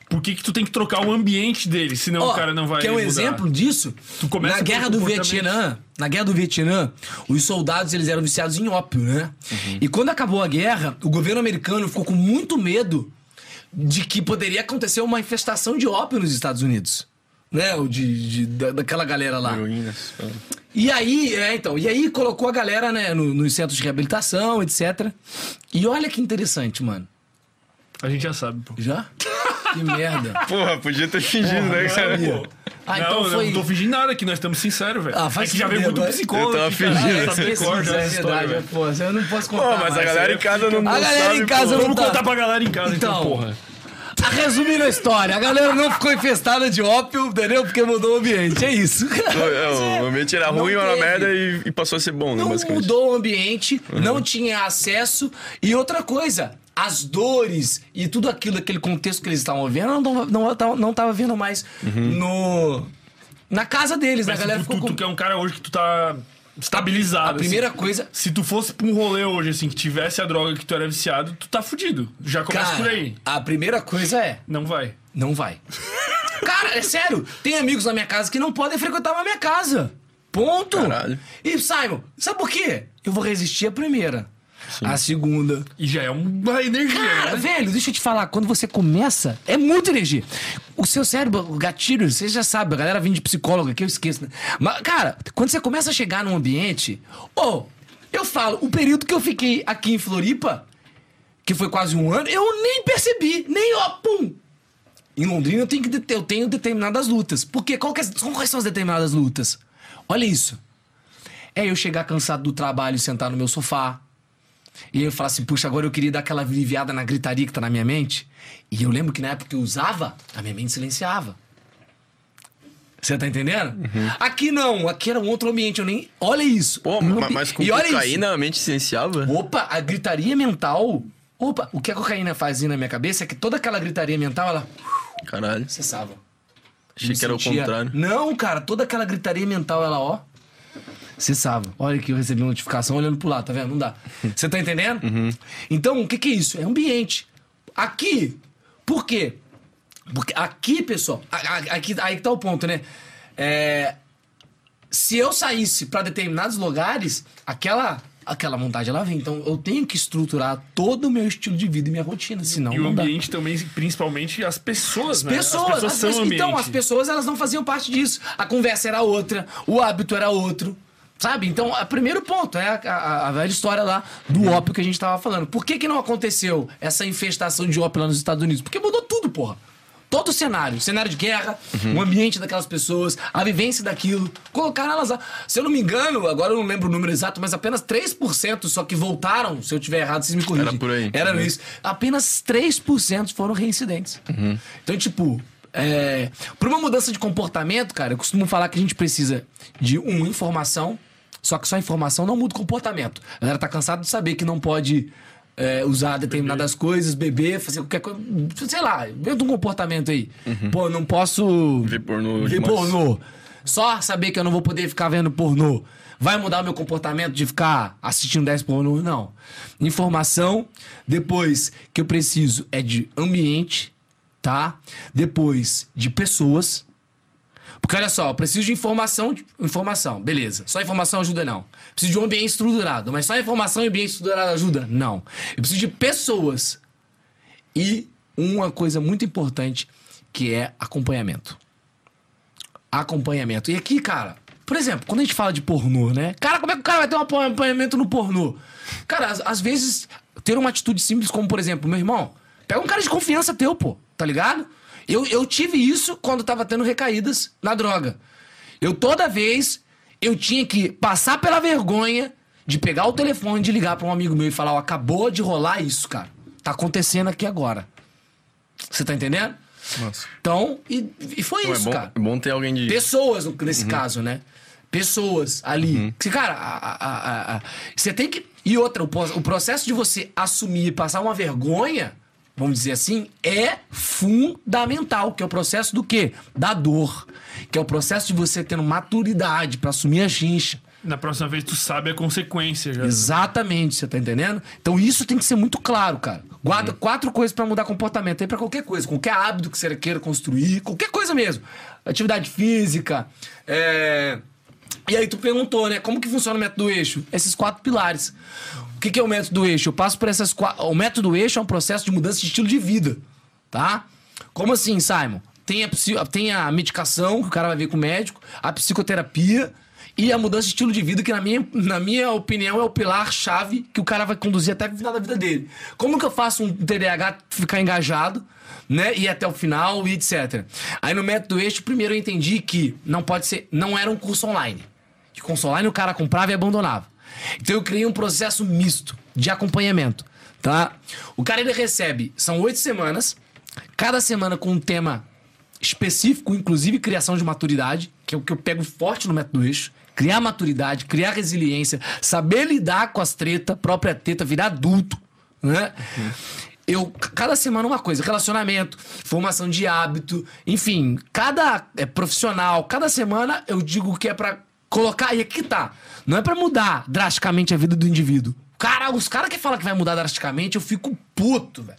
por que, que tu tem que trocar o ambiente dele? Senão Ó, o cara não vai. Quer um mudar? exemplo disso? Tu começa na guerra do. Vietnã, na guerra do Vietnã, os soldados eles eram viciados em ópio, né? Uhum. E quando acabou a guerra, o governo americano ficou com muito medo de que poderia acontecer uma infestação de ópio nos Estados Unidos. Né? O de, de- da- daquela galera lá. Heroínas. E aí, é, então, e aí colocou a galera, né, no- nos centros de reabilitação, etc. E olha que interessante, mano. A gente já sabe, pô. Já? Que merda. Porra, podia ter fingido, né, cara? Pô. Ah, não, então eu foi- não tô fingindo nada aqui, nós estamos sinceros, velho. Ah, vai é que já veio muito vai. psicólogo. Eu tava fingindo. Essa esqueci, decor já é verdade, pô, eu não posso contar. Pô, mas a mais. galera em casa não, não A galera sabe, em casa pô. não Vamos tá. contar pra galera em casa, então, Então. porra. Ah, Resumindo a história, a galera não ficou infestada de ópio, entendeu? Porque mudou o ambiente, é isso. É, o ambiente era Não ruim, era merda e, e passou a ser bom, né, Não mudou o ambiente, não tinha acesso. E outra coisa, as dores e tudo aquilo, aquele contexto que eles estavam vendo, não, não, não, não tava vendo mais no. Na casa deles, Mas a galera tu, ficou tu, com. tu que é um cara hoje que tu tá estabilizado. A primeira assim. coisa. Se tu fosse pra um rolê hoje, assim, que tivesse a droga que tu era viciado, tu tá fudido. Já começa Cara, por aí. a primeira coisa é. Não vai. Não vai. Cara, é sério. Tem amigos na minha casa que não podem frequentar a minha casa. Ponto. Caralho. E, Simon, sabe por quê? Eu vou resistir a primeira. A segunda. E já é uma energia, Cara, né? velho, deixa eu te falar. Quando você começa, é muita energia. O seu cérebro, o gatilho, você já sabe. A galera vem de psicólogo aqui, eu esqueço. Né? Mas, cara, quando você começa a chegar num ambiente... Ô, eu falo, o período que eu fiquei aqui em Floripa, que foi quase um ano, eu nem percebi. Nem, ó, pum, em Londrina eu tenho, que eu tenho determinadas lutas. Porque qual que é- quais são as determinadas lutas? Olha isso. É eu chegar cansado do trabalho e sentar no meu sofá. E eu falar assim, puxa, agora eu queria dar aquela aliviada na gritaria que tá na minha mente. E eu lembro que na época que eu usava, a minha mente silenciava. Você tá entendendo? Aqui não, aqui era um outro ambiente, eu nem. Olha isso. Pô, ma- ambi- mas com e cocaína a mente silenciava? Opa, a gritaria mental. Opa, o que a cocaína fazia na minha cabeça é que toda aquela gritaria mental, ela Caralho. cessava. Achei que era o contrário. Não, cara, toda aquela gritaria mental, ela, ó. Cessava. Olha que eu recebi uma notificação olhando pro lado, tá vendo? Não dá. Você tá entendendo? Então, o que, que é isso? É ambiente. Aqui, por quê? Porque aqui, pessoal, aqui, aí que tá o ponto, né? É, se eu saísse pra determinados lugares, aquela aquela vontade ela vem. Então eu tenho que estruturar todo o meu estilo de vida e minha rotina, senão E o não dá. ambiente também, principalmente as pessoas, né? Pessoas, as pessoas as são ambiente. então as pessoas elas não faziam parte disso. A conversa era outra, o hábito era outro. Sabe? Então, o primeiro ponto é a, a- a velha história lá do ópio que a gente tava falando. Por que, que não aconteceu essa infestação de ópio lá nos Estados Unidos? Porque mudou tudo, porra. Todo o cenário. Cenário de guerra, o ambiente daquelas pessoas, a vivência daquilo. Colocaram elas lá. Se eu não me engano, agora eu não lembro o número exato, mas apenas 3% só que voltaram. Se eu tiver errado, vocês me corrigem. Era por aí. Era Uhum. isso. Apenas 3% foram reincidentes. Então, tipo, é, para uma mudança de comportamento, cara, eu costumo falar que a gente precisa de uma informação, só que só informação não muda o comportamento. A galera tá cansada de saber que não pode é, usar determinadas coisas, beber, fazer qualquer coisa, sei lá, inventa um comportamento aí. Pô, não posso Ver pornô ver pornô. Só saber que eu não vou poder ficar vendo pornô. Vai mudar o meu comportamento de ficar assistindo 10 pornô? Não. Informação. Depois, que eu preciso é de ambiente, tá? Depois, de pessoas. Porque olha só, preciso de informação, informação, beleza. Só informação ajuda não. Preciso de um ambiente estruturado, mas só informação e ambiente estruturado ajuda? Não. Eu preciso de pessoas. E uma coisa muito importante que é acompanhamento. Acompanhamento. E aqui, cara, por exemplo, quando a gente fala de pornô, né? Cara, como é que o cara vai ter um acompanhamento no pornô? Cara, às vezes, ter uma atitude simples como, por exemplo, meu irmão, pega um cara de confiança teu, pô, tá ligado? Eu, eu tive isso quando tava tendo recaídas na droga. Eu toda vez eu tinha que passar pela vergonha de pegar o telefone, de ligar pra um amigo meu e falar: ó, acabou de rolar isso, cara. Tá acontecendo aqui agora. Você tá entendendo? Nossa. Então, e, e foi Então, isso, é bom, cara. é bom ter alguém de. Pessoas, nesse caso, né? Pessoas ali. Que, cara, a- a- a- você tem que. E outra, o, o processo de você assumir e passar uma vergonha, vamos dizer assim, é fundamental. Que é o processo do quê? Da dor. Que é o processo de você tendo maturidade pra assumir a chincha. Na próxima vez tu sabe a consequência já. Exatamente, você tá entendendo? Então isso tem que ser muito claro, cara. Guarda quatro coisas pra mudar comportamento aí pra qualquer coisa, qualquer hábito que você queira construir, qualquer coisa mesmo. Atividade física, é... E aí tu perguntou, né, como que funciona o método do eixo? Esses quatro pilares. Que que é o método do eixo? Eu passo por essas quatro... O método do eixo é um processo de mudança de estilo de vida, tá? Como assim, Simon? Tem a, tem a medicação, que o cara vai ver com o médico, a psicoterapia e a mudança de estilo de vida, que na minha, na minha opinião é o pilar-chave que o cara vai conduzir até o final da vida dele. Como que eu faço um TDAH ficar engajado, né? E até o final e etc. Aí no método eixo, primeiro eu entendi que não pode ser, não era um curso online. Que curso online o cara comprava e abandonava. Então eu criei um processo misto de acompanhamento, tá? O cara ele recebe, são oito semanas, cada semana com um tema específico, inclusive criação de maturidade, que é o que eu pego forte no método eixo. Criar maturidade, criar resiliência, saber lidar com as tretas, própria teta, virar adulto, né? Eu, cada semana uma coisa, relacionamento, formação de hábito, enfim, cada é, profissional, cada semana eu digo que é pra colocar, e aqui tá, não é pra mudar drasticamente a vida do indivíduo. Cara, os caras que falam que vai mudar drasticamente, eu fico puto, velho.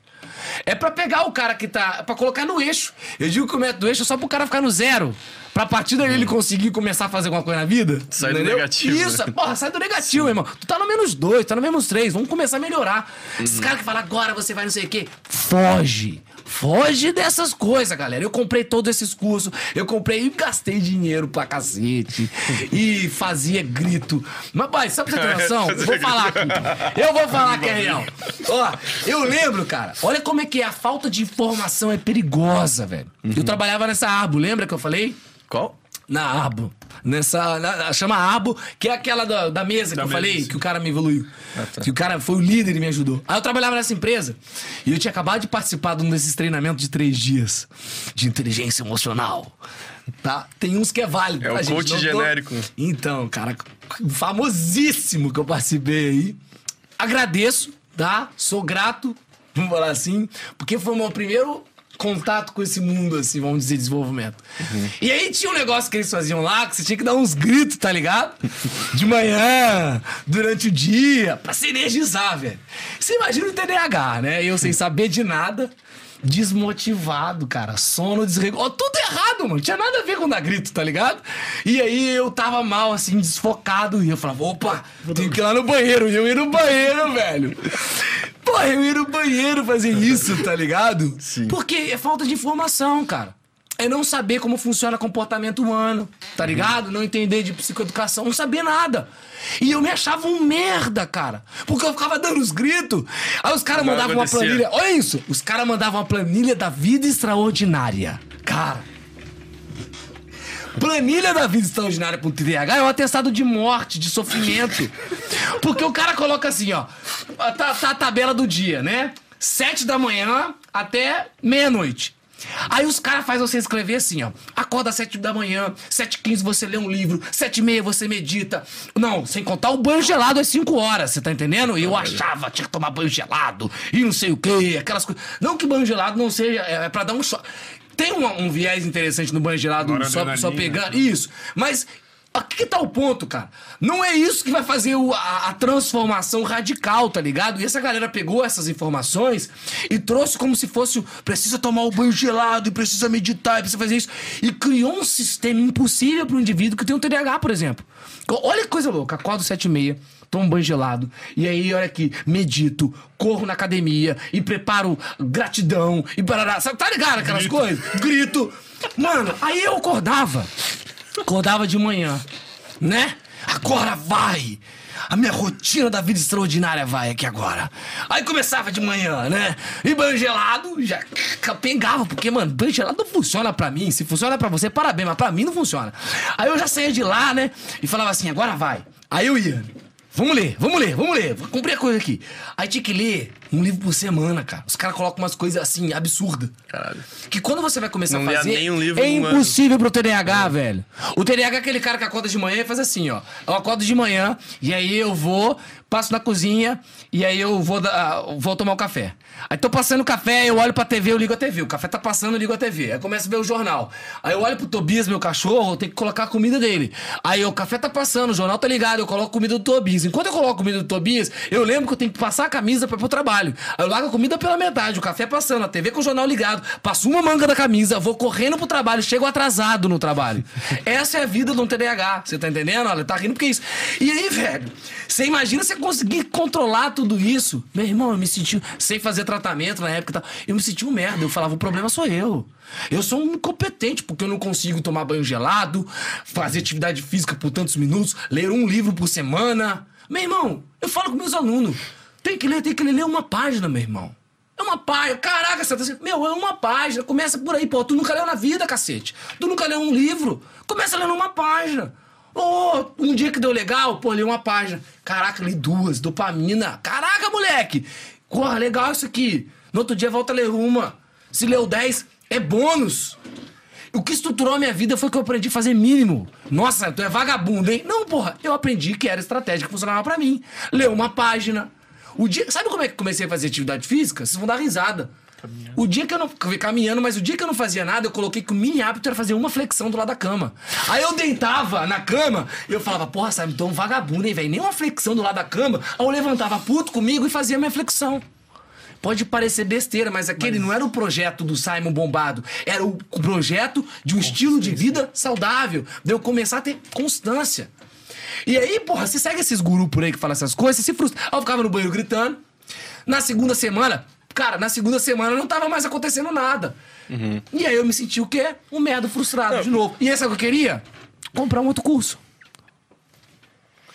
É pra pegar o cara que tá. pra colocar no eixo. Eu digo que o método do eixo é só pro cara ficar no zero. Pra a partir daí ele conseguir começar a fazer alguma coisa na vida. Sai do entendeu? negativo, Isso, né? porra, sai do negativo, irmão. Tu tá no menos dois, tá no menos três. Vamos começar a melhorar. Esses caras que falam agora você vai não sei o quê. Foge. Foge dessas coisas, galera. Eu comprei todos esses cursos. Eu comprei e gastei dinheiro pra cacete. e fazia grito. Mas, pai, sabe pra você ter noção? Eu vou falar aqui. Eu vou falar que é real. Ó, eu lembro, cara. Olha como é que é. A falta de informação é perigosa, velho. Eu trabalhava nessa árvore, lembra que eu falei? Qual? Na Arbo. Nessa. na- chama Arbo, que é aquela da, da mesa Da que eu mesa, falei, sim. que o cara me evoluiu. Que o cara foi o líder e me ajudou. Aí eu trabalhava nessa empresa e eu tinha acabado de participar de um desses treinamentos de três dias de inteligência emocional. Tá? Tem uns que é válido. É o tá, gente? coach Não tô- genérico. Então, cara, famosíssimo que eu participei aí. Agradeço, tá? Sou grato, vamos falar assim, porque foi o meu primeiro contato com esse mundo, assim, vamos dizer, desenvolvimento. E aí tinha um negócio que eles faziam lá, que você tinha que dar uns gritos, tá ligado? De manhã, durante o dia, pra se energizar, velho. Você imagina o TDAH, né? Eu sem saber de nada, desmotivado, cara. Sono desregulado. Tudo errado, mano. Tinha nada a ver com dar grito, tá ligado? E aí eu tava mal, assim, desfocado. E eu falava, opa, tenho que ir lá no banheiro. E eu ia no banheiro, velho. Porra, eu ia no banheiro fazer isso, tá ligado? Sim. Porque é falta de informação, cara. É não saber como funciona comportamento humano, tá ligado? Não entender de psicoeducação, não saber nada. E eu me achava um merda, cara. Porque eu ficava dando os gritos. Aí os caras mandavam uma planilha. Olha isso! Os caras mandavam uma planilha da vida extraordinária. Cara. Planilha da vida extraordinária pro TDAH é um atestado de morte, de sofrimento. Porque o cara coloca assim, ó. Tá, tá a tabela do dia, né? Sete da manhã até meia-noite. Aí os caras fazem você escrever assim, ó. Acorda às 7 da manhã, 7 h você lê um livro, 7 e meia você medita. Não, sem contar o banho gelado às 5 horas, você tá entendendo? Eu achava, tinha que tomar banho gelado e não sei o quê, aquelas coisas. Não que banho gelado não seja, é, é pra dar um choque. Tem um, um viés interessante no banho gelado só, só pegando. né? Isso. Mas Aqui que tá o ponto, cara. Não é isso que vai fazer o- a, a transformação radical, tá ligado? E essa galera pegou essas informações e trouxe como se fosse o precisa tomar o banho gelado, e precisa meditar, e precisa fazer isso. E criou um sistema impossível para um indivíduo que tem um TDAH, por exemplo. Olha que coisa louca. Sete e meia, tomo banho gelado. E aí, olha aqui, medito, corro na academia e preparo gratidão e barará. Sabe, tá ligado aquelas coisas? Grito. Mano, aí eu acordava. Acordava de manhã, né? Agora vai! A minha rotina da vida extraordinária vai aqui agora. Aí começava de manhã, né? E banho gelado, já pegava, porque, mano, banho gelado não funciona pra mim. Se funciona pra você, parabéns, mas pra mim não funciona. Aí eu já saía de lá, né? E falava assim, agora vai. Aí eu ia. Vamos ler, vamos ler, vamos ler. Vou cumprir a coisa aqui. Aí tinha que ler um livro por semana, cara. Os caras colocam umas coisas assim, absurdas. Caralho. Que quando você vai começar Não a fazer, nem um livro é num ano. impossível pro TDAH, velho. O TDAH é aquele cara que acorda de manhã e faz assim, ó. Eu acordo de manhã e aí eu vou, passo na cozinha e aí eu vou, dar- vou tomar o café. Aí tô passando o café, eu olho pra TV, eu ligo a TV. O café tá passando, eu ligo a TV. Aí começo a ver o jornal. Aí eu olho pro Tobias, meu cachorro, eu tenho que colocar a comida dele. Aí o café tá passando, o jornal tá ligado, eu coloco a comida do Tobias. Enquanto eu coloco a comida do Tobias, eu lembro que eu tenho que passar a camisa pra ir pro trabalho. Aí eu largo a comida pela metade, o café passando, a TV com o jornal ligado, passo uma manga da camisa, vou correndo pro trabalho, chego atrasado no trabalho. Essa é a vida de um TDAH, você tá entendendo? Olha, tá rindo porque é isso. E aí, velho, você imagina você conseguir controlar tudo isso? Meu irmão, eu me senti, sem fazer tratamento na época e tal, eu me senti um merda. Eu falava, o problema sou eu. Eu sou um incompetente, porque eu não consigo tomar banho gelado, fazer atividade física por tantos minutos, ler um livro por semana. Meu irmão, eu falo com meus alunos, tem que ler, tem que ler uma página, meu irmão. É uma página. Caraca, você tá meu, é uma página. Começa por aí, pô. Tu nunca leu na vida, cacete. Tu nunca leu um livro. Começa lendo uma página. Ô, um dia que deu legal, pô, li uma página. Caraca, li duas. Dopamina. Caraca, moleque. Porra, legal isso aqui. No outro dia volta a ler uma. Se leu dez, é bônus. O que estruturou a minha vida foi que eu aprendi a fazer mínimo. Nossa, tu é vagabundo, hein? Não, porra, eu aprendi que era estratégia que funcionava pra mim. Leu uma página. O dia, sabe como é que comecei a fazer atividade física? Vocês vão dar risada. O dia que eu não. Caminhando, mas o dia que eu não fazia nada, eu coloquei que o mini hábito era fazer uma flexão do lado da cama. Aí eu deitava na cama e eu falava, porra, sabe, tô um vagabundo, hein, velho? Nem uma flexão do lado da cama. Aí eu levantava puto comigo e fazia minha flexão. Pode parecer besteira, mas aquele não era o projeto do Simon Bombado. Era o projeto de um estilo de vida saudável. De eu começar a ter constância. E aí, porra, você segue esses gurus por aí que falam essas coisas, você se frustra. Aí eu ficava no banheiro gritando. Na segunda semana, cara, na segunda semana não tava mais acontecendo nada. E aí eu me senti o quê? Um merda frustrado de novo. E aí sabe o que eu queria? Comprar um outro curso.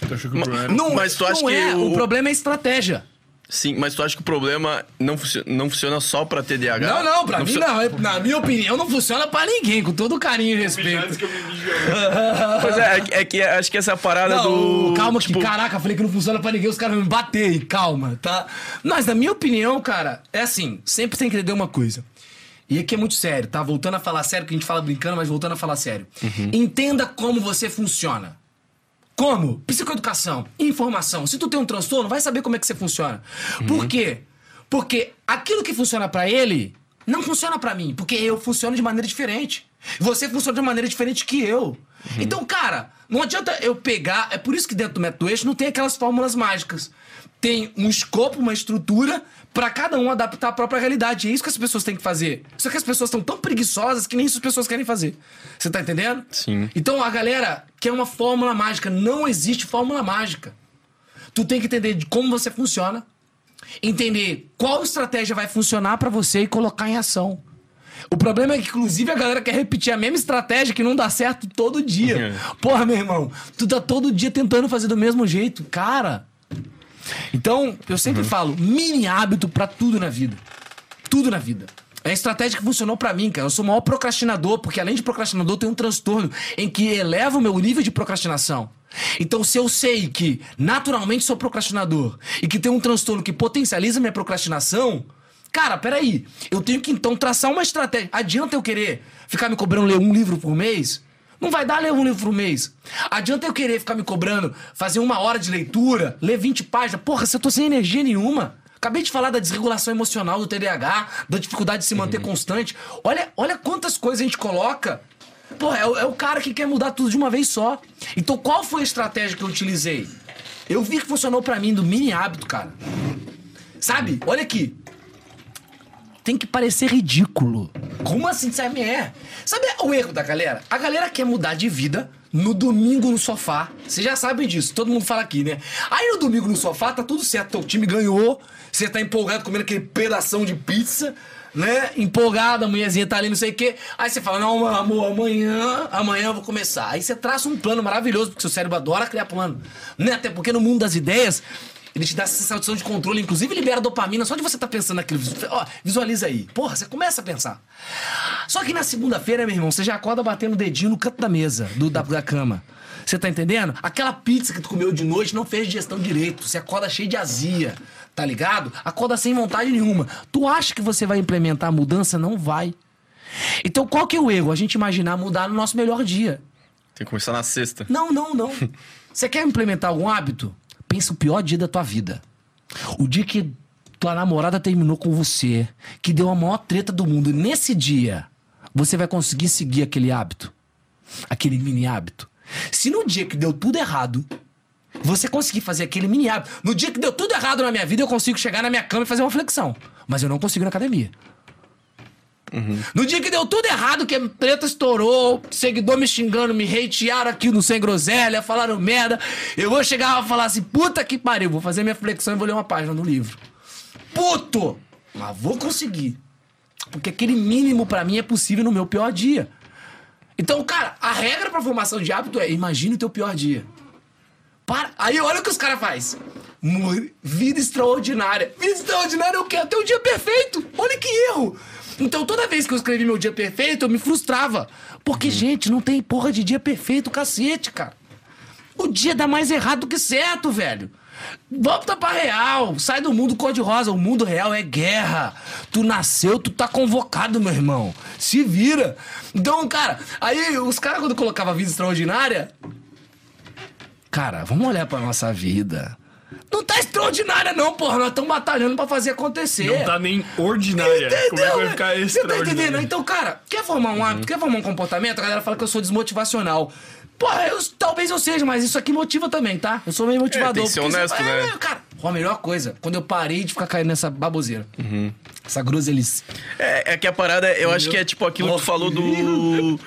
Tu achou que o problema Não, Mas tu acha não que é, o... o- problema é a estratégia. Sim, mas tu acha que o problema não, funcio- não funciona só pra TDAH? Não, não, pra mim funciona- não. Na minha opinião, não funciona pra ninguém, com todo carinho e respeito. Pois é, é que- é que acho que essa parada Não, do. calma tipo, que, caraca, eu falei que não funciona pra ninguém, os caras vão me bater aí, calma, tá? Mas na minha opinião, cara, é assim, sempre tem que entender uma coisa. E aqui é muito sério, tá? Voltando a falar sério, que a gente fala brincando, mas voltando a falar sério. Entenda como você funciona. Como? Psicoeducação, informação. Se tu tem um transtorno, vai saber como é que você funciona. Por quê? Porque aquilo que funciona pra ele não funciona pra mim, porque eu funciono de maneira diferente. Você funciona de maneira diferente que eu. Então, cara, não adianta eu pegar, é por isso que dentro do método eixo não tem aquelas fórmulas mágicas. Tem um escopo, uma estrutura pra cada um adaptar a própria realidade. É isso que as pessoas têm que fazer. Só que as pessoas estão tão preguiçosas que nem isso as pessoas querem fazer. Você tá entendendo? Sim. Então a galera quer uma fórmula mágica. Não existe fórmula mágica. Tu tem que entender de como você funciona, entender qual estratégia vai funcionar pra você e colocar em ação. O problema é que, inclusive, a galera quer repetir a mesma estratégia que não dá certo todo dia. Porra, meu irmão, tu tá todo dia tentando fazer do mesmo jeito. Cara. Então, eu sempre falo, mini hábito pra tudo na vida. Tudo na vida. É a estratégia que funcionou pra mim, cara. Eu sou o maior procrastinador, porque além de procrastinador, eu tenho um transtorno em que eleva o meu nível de procrastinação. Então, se eu sei que naturalmente sou procrastinador e que tem um transtorno que potencializa minha procrastinação, cara, peraí. Eu tenho que então traçar uma estratégia. Adianta eu querer ficar me cobrando ler um livro por mês? Não vai dar ler um livro por mês. Adianta eu querer ficar me cobrando, fazer uma hora de leitura, ler 20 páginas. Porra, se eu tô sem energia nenhuma. Acabei de falar da desregulação emocional do TDAH, da dificuldade de se manter constante. Olha, olha quantas coisas a gente coloca porra, é, o- é o cara que quer mudar tudo de uma vez só. Então qual foi a estratégia que eu utilizei? Eu vi que funcionou pra mim do mini hábito, cara. Sabe? Olha aqui. Tem que parecer ridículo. Como assim, sabe? É. Sabe o erro da galera? A galera quer mudar de vida no domingo no sofá. Vocês já sabem disso, todo mundo fala aqui, né? Aí no domingo no sofá tá tudo certo, teu time ganhou, você tá empolgado comendo aquele pedação de pizza, né? Empolgado, a mulherzinha tá ali, não sei o quê. Aí você fala, não, amor, amanhã, amanhã eu vou começar. Aí você traça um plano maravilhoso, porque seu cérebro adora criar plano. Né? Até porque no mundo das ideias, ele te dá essa sensação de controle, inclusive libera dopamina só de você estar pensando naquilo. Ó, visualiza aí. Porra, você começa a pensar. Só que na segunda-feira, meu irmão, você já acorda batendo o dedinho no canto da mesa, do, da, da cama. Você tá entendendo? Aquela pizza que tu comeu de noite não fez digestão direito. Você acorda cheio de azia, tá ligado? Acorda sem vontade nenhuma. Tu acha que você vai implementar a mudança? Não vai. Então qual que é o erro? A gente imaginar mudar no nosso melhor dia. Tem que começar na sexta. Não, não, não. Você quer implementar algum hábito? Pensa o pior dia da tua vida. O dia que tua namorada terminou com você, que deu a maior treta do mundo. Nesse dia, você vai conseguir seguir aquele hábito? Aquele mini hábito? Se no dia que deu tudo errado, você conseguir fazer aquele mini hábito. No dia que deu tudo errado na minha vida, eu consigo chegar na minha cama e fazer uma flexão. Mas eu não consigo na academia. No dia que deu tudo errado, que a treta estourou, seguidor me xingando, me hatearam aqui no Sem Groselha, falaram merda, eu vou chegar e falar assim, puta que pariu, vou fazer minha flexão e vou ler uma página do livro. Puto! Mas vou conseguir. Porque aquele mínimo pra mim é possível no meu pior dia. Então, cara, a regra pra formação de hábito é imagine o teu pior dia. Para. Aí olha o que os caras fazem. Vida extraordinária. Vida extraordinária é o quê? Até o dia perfeito. Olha que erro. Então toda vez que eu escrevi meu dia perfeito, eu me frustrava. Porque, gente, não tem porra de dia perfeito, cacete, cara. O dia dá mais errado do que certo, velho. Volta pra real. Sai do mundo cor-de-rosa. O mundo real é guerra. Tu nasceu, tu tá convocado, meu irmão. Se vira. Então, cara, aí os caras, quando colocavam vida extraordinária, Cara, vamos olhar pra nossa vida. Não tá extraordinária, não, porra. Nós estamos batalhando pra fazer acontecer. Não tá nem ordinária. Como é que vai né? ficar Você tá extraordinária? entendendo? Então, cara, quer formar um hábito, quer formar um comportamento? A galera fala que eu sou desmotivacional. Porra, eu, talvez eu seja, mas isso aqui motiva também, tá? Eu sou meio motivador. tem que ser porque honesto, né? É, cara, a melhor coisa, quando eu parei de ficar caindo nessa baboseira. Essa groselice. É, é que a parada, eu acho que é tipo aquilo que tu falou do.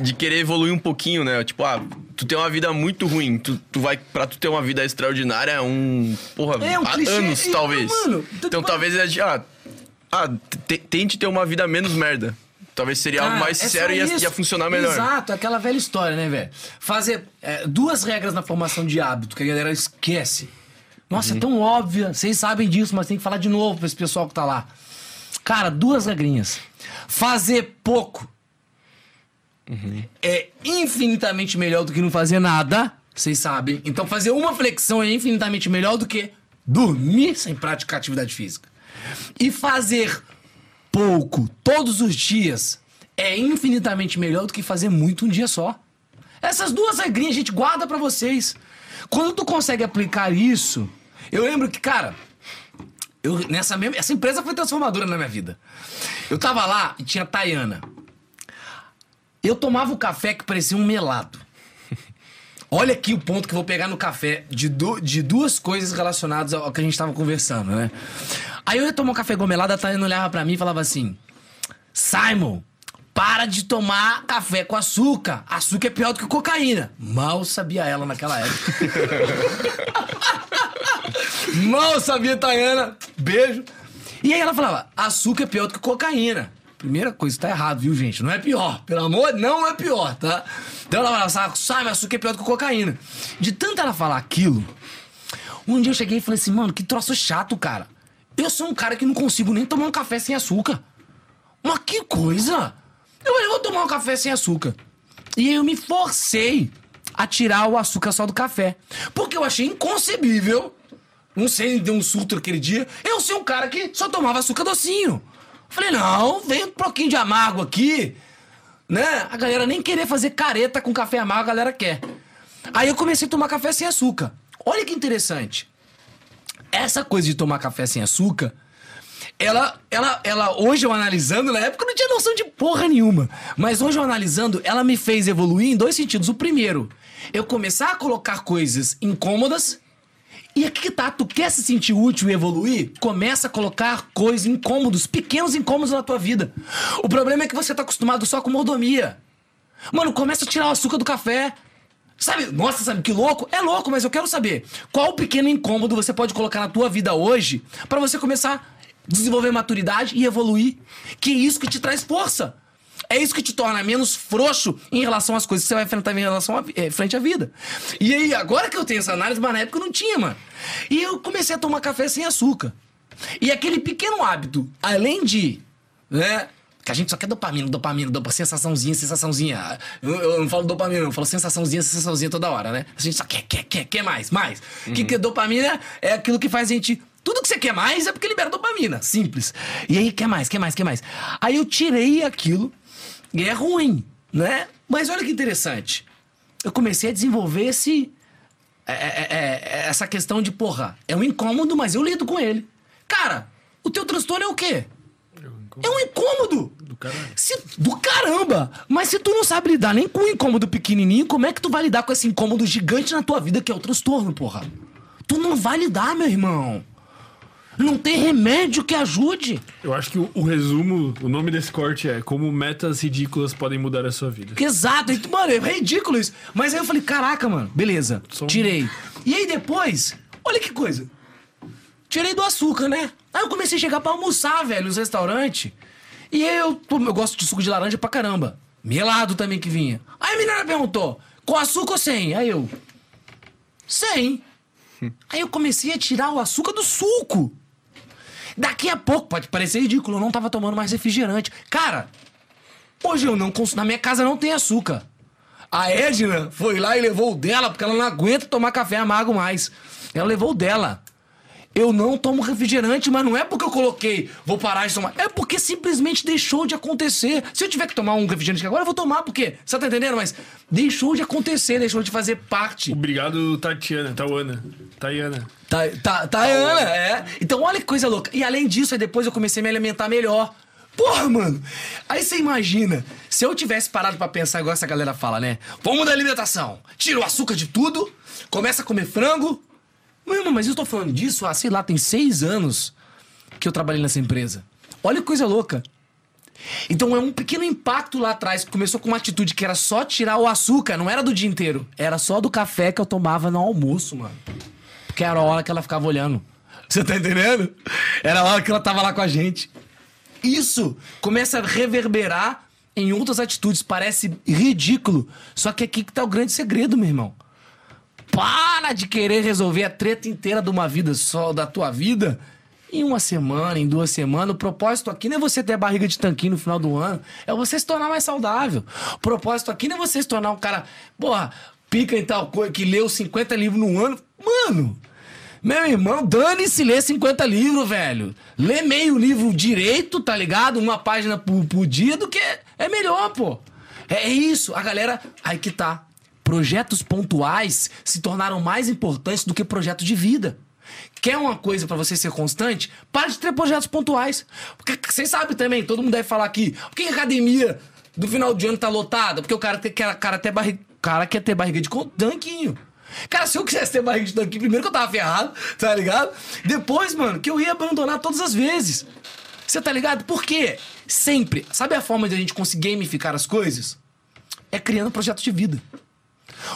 De querer evoluir um pouquinho, né? Tipo, ah, tu tem uma vida muito ruim. Tu, tu vai. Pra tu ter uma vida extraordinária, é um. Porra, É, um há clichê, anos, e, talvez. mano, então tu- talvez é de. Ah, ah te- tente ter uma vida menos merda. Talvez seria algo Cara, mais é sério e ia, ia funcionar melhor. Exato, aquela velha história, né, velho? Fazer é, duas regras na formação de hábito que a galera esquece. Nossa, Uhum. é tão óbvia, vocês sabem disso, mas tem que falar de novo pra esse pessoal que tá lá. Cara, duas regrinhas. Fazer pouco Uhum. é infinitamente melhor do que não fazer nada, vocês sabem. Então fazer uma flexão é infinitamente melhor do que dormir sem praticar atividade física. E fazer pouco todos os dias é infinitamente melhor do que fazer muito um dia só. Essas duas regrinhas a gente guarda pra vocês. Quando tu consegue aplicar isso, eu lembro que, cara, eu, nessa mesma, essa empresa foi transformadora na minha vida. Eu tava lá e tinha a Tayana. Eu tomava o café que parecia um melado. Olha aqui o ponto que eu vou pegar no café de, de duas coisas relacionadas ao que a gente tava conversando, né? Aí eu ia tomar um café gomelado, a Tayana olhava pra mim e falava assim: Simon, para de tomar café com açúcar. Açúcar é pior do que cocaína. Mal sabia ela naquela época. Mal sabia, Tayana. Beijo. E aí ela falava: açúcar é pior do que cocaína. Primeira coisa, tá errado, viu, gente? Não é pior. Pelo amor, não é pior, tá? Então ela falava, sabe, açúcar é pior do que cocaína. De tanto ela falar aquilo, um dia eu cheguei e falei assim, mano, que troço chato, cara. Eu sou um cara que não consigo nem tomar um café sem açúcar. Mas que coisa! Eu falei, vou tomar um café sem açúcar. E eu me forcei a tirar o açúcar só do café. Porque eu achei inconcebível, não sei, deu um surto aquele dia, eu ser um cara que só tomava açúcar docinho. Falei, não, vem um pouquinho de amargo aqui. Né? A galera nem querer fazer careta com café amargo, a galera quer. Aí eu comecei a tomar café sem açúcar. Olha que interessante. Essa coisa de tomar café sem açúcar ela, ela, ela, hoje eu analisando, na época eu não tinha noção de porra nenhuma. Mas hoje eu analisando, ela me fez evoluir em dois sentidos. O primeiro, eu começar a colocar coisas incômodas. E aqui que tá, tu quer se sentir útil e evoluir? Começa a colocar coisas incômodos, pequenos incômodos na tua vida. O problema é que você tá acostumado só com mordomia. Mano, começa a tirar o açúcar do café. Sabe, nossa, sabe que louco? É louco, mas eu quero saber qual pequeno incômodo você pode colocar na tua vida hoje para você começar a desenvolver maturidade e evoluir. Que é isso que te traz força. É isso que te torna menos frouxo em relação às coisas que você vai enfrentar em relação a, é, frente à vida. E aí, agora que eu tenho essa análise, mas na época eu não tinha, mano. E eu comecei a tomar café sem açúcar. E aquele pequeno hábito, além de, né, que a gente só quer dopamina, dopamina, dopamina, sensaçãozinha, sensaçãozinha. Eu, eu não falo dopamina, eu falo sensaçãozinha, sensaçãozinha toda hora, né? A gente só quer, quer, quer, quer mais, mais. O que, que dopamina? É aquilo que faz a gente. Tudo que você quer mais é porque libera dopamina. Simples. E aí, quer mais, quer mais, quer mais. Aí eu tirei aquilo e é ruim, né? Mas olha que interessante. Eu comecei a desenvolver esse. é, é, é, essa questão de, porra, é um incômodo, mas eu lido com ele. Cara, o teu transtorno é o quê? É um incômodo. Do caralho. Se- do caramba! Mas se tu não sabe lidar nem com um incômodo pequenininho, como é que tu vai lidar com esse incômodo gigante na tua vida que é o transtorno, porra? Tu não vai lidar, meu irmão. Não tem remédio que ajude. Eu acho que o, o resumo, o nome desse corte é Como metas ridículas podem mudar a sua vida. Exato. Mano, é ridículo isso. Mas aí eu falei, caraca, mano, beleza. Só um- Tirei. E aí depois, olha que coisa. Tirei do açúcar, né? Aí eu comecei a chegar pra almoçar, velho, nos restaurantes. E aí eu, eu gosto de suco de laranja pra caramba. Melado também que vinha. Aí a menina perguntou, com açúcar ou sem? Aí eu, sem. Aí eu comecei a tirar o açúcar do suco. Daqui a pouco, pode parecer ridículo, eu não tava tomando mais refrigerante. Cara, hoje eu não consumo. Na minha casa não tem açúcar. A Edna foi lá e levou o dela, porque ela não aguenta tomar café amargo mais. Ela levou o dela. Eu não tomo refrigerante, mas não é porque eu coloquei, vou parar de tomar. É porque simplesmente deixou de acontecer. Se eu tiver que tomar um refrigerante agora, eu vou tomar, porque. Você tá entendendo? Mas deixou de acontecer, deixou de fazer parte. Obrigado, Tatiana, Tauana, Tayana. Tá, tá, tá, Ana, é. Então olha que coisa louca. E além disso, aí depois eu comecei a me alimentar melhor. Porra, mano. Aí você imagina, se eu tivesse parado pra pensar igual essa galera fala, né? Vamos da alimentação. Tira o açúcar de tudo, começa a comer frango. Mano, mas eu tô falando disso há, sei lá, tem seis anos que eu trabalhei nessa empresa. Olha que coisa louca. Então é um pequeno impacto lá atrás, que começou com uma atitude que era só tirar o açúcar, não era do dia inteiro. Era só do café que eu tomava no almoço, mano. Porque era a hora que ela ficava olhando. Você tá entendendo? Era a hora que ela tava lá com a gente. Isso começa a reverberar em outras atitudes. Parece ridículo. Só que aqui que tá o grande segredo, meu irmão. Para de querer resolver a treta inteira de uma vida só, da tua vida, em uma semana, em duas semanas. O propósito aqui não é você ter barriga de tanquinho no final do ano, é você se tornar mais saudável. O propósito aqui não é você se tornar um cara, porra, pica em tal coisa, que leu 50 livros no ano. Mano, meu irmão, dane-se ler 50 livros, velho. Lê meio livro direito, tá ligado? Uma página por, por dia do que é melhor, pô. É isso, a galera. Aí que tá. Projetos pontuais se tornaram mais importantes do que projetos de vida. Quer uma coisa pra você ser constante? Para de ter projetos pontuais. Porque vocês sabem também, todo mundo deve falar aqui. Por que a academia do final de ano tá lotada? Porque o cara, quer, cara, cara quer ter barriga de tanquinho. Cara, se eu quisesse ter barriga de tanquinho, primeiro que eu tava ferrado, tá ligado? Depois, mano, que eu ia abandonar todas as vezes. Você tá ligado? Por quê? Sempre. Sabe a forma de a gente conseguir gamificar as coisas? É criando projetos de vida.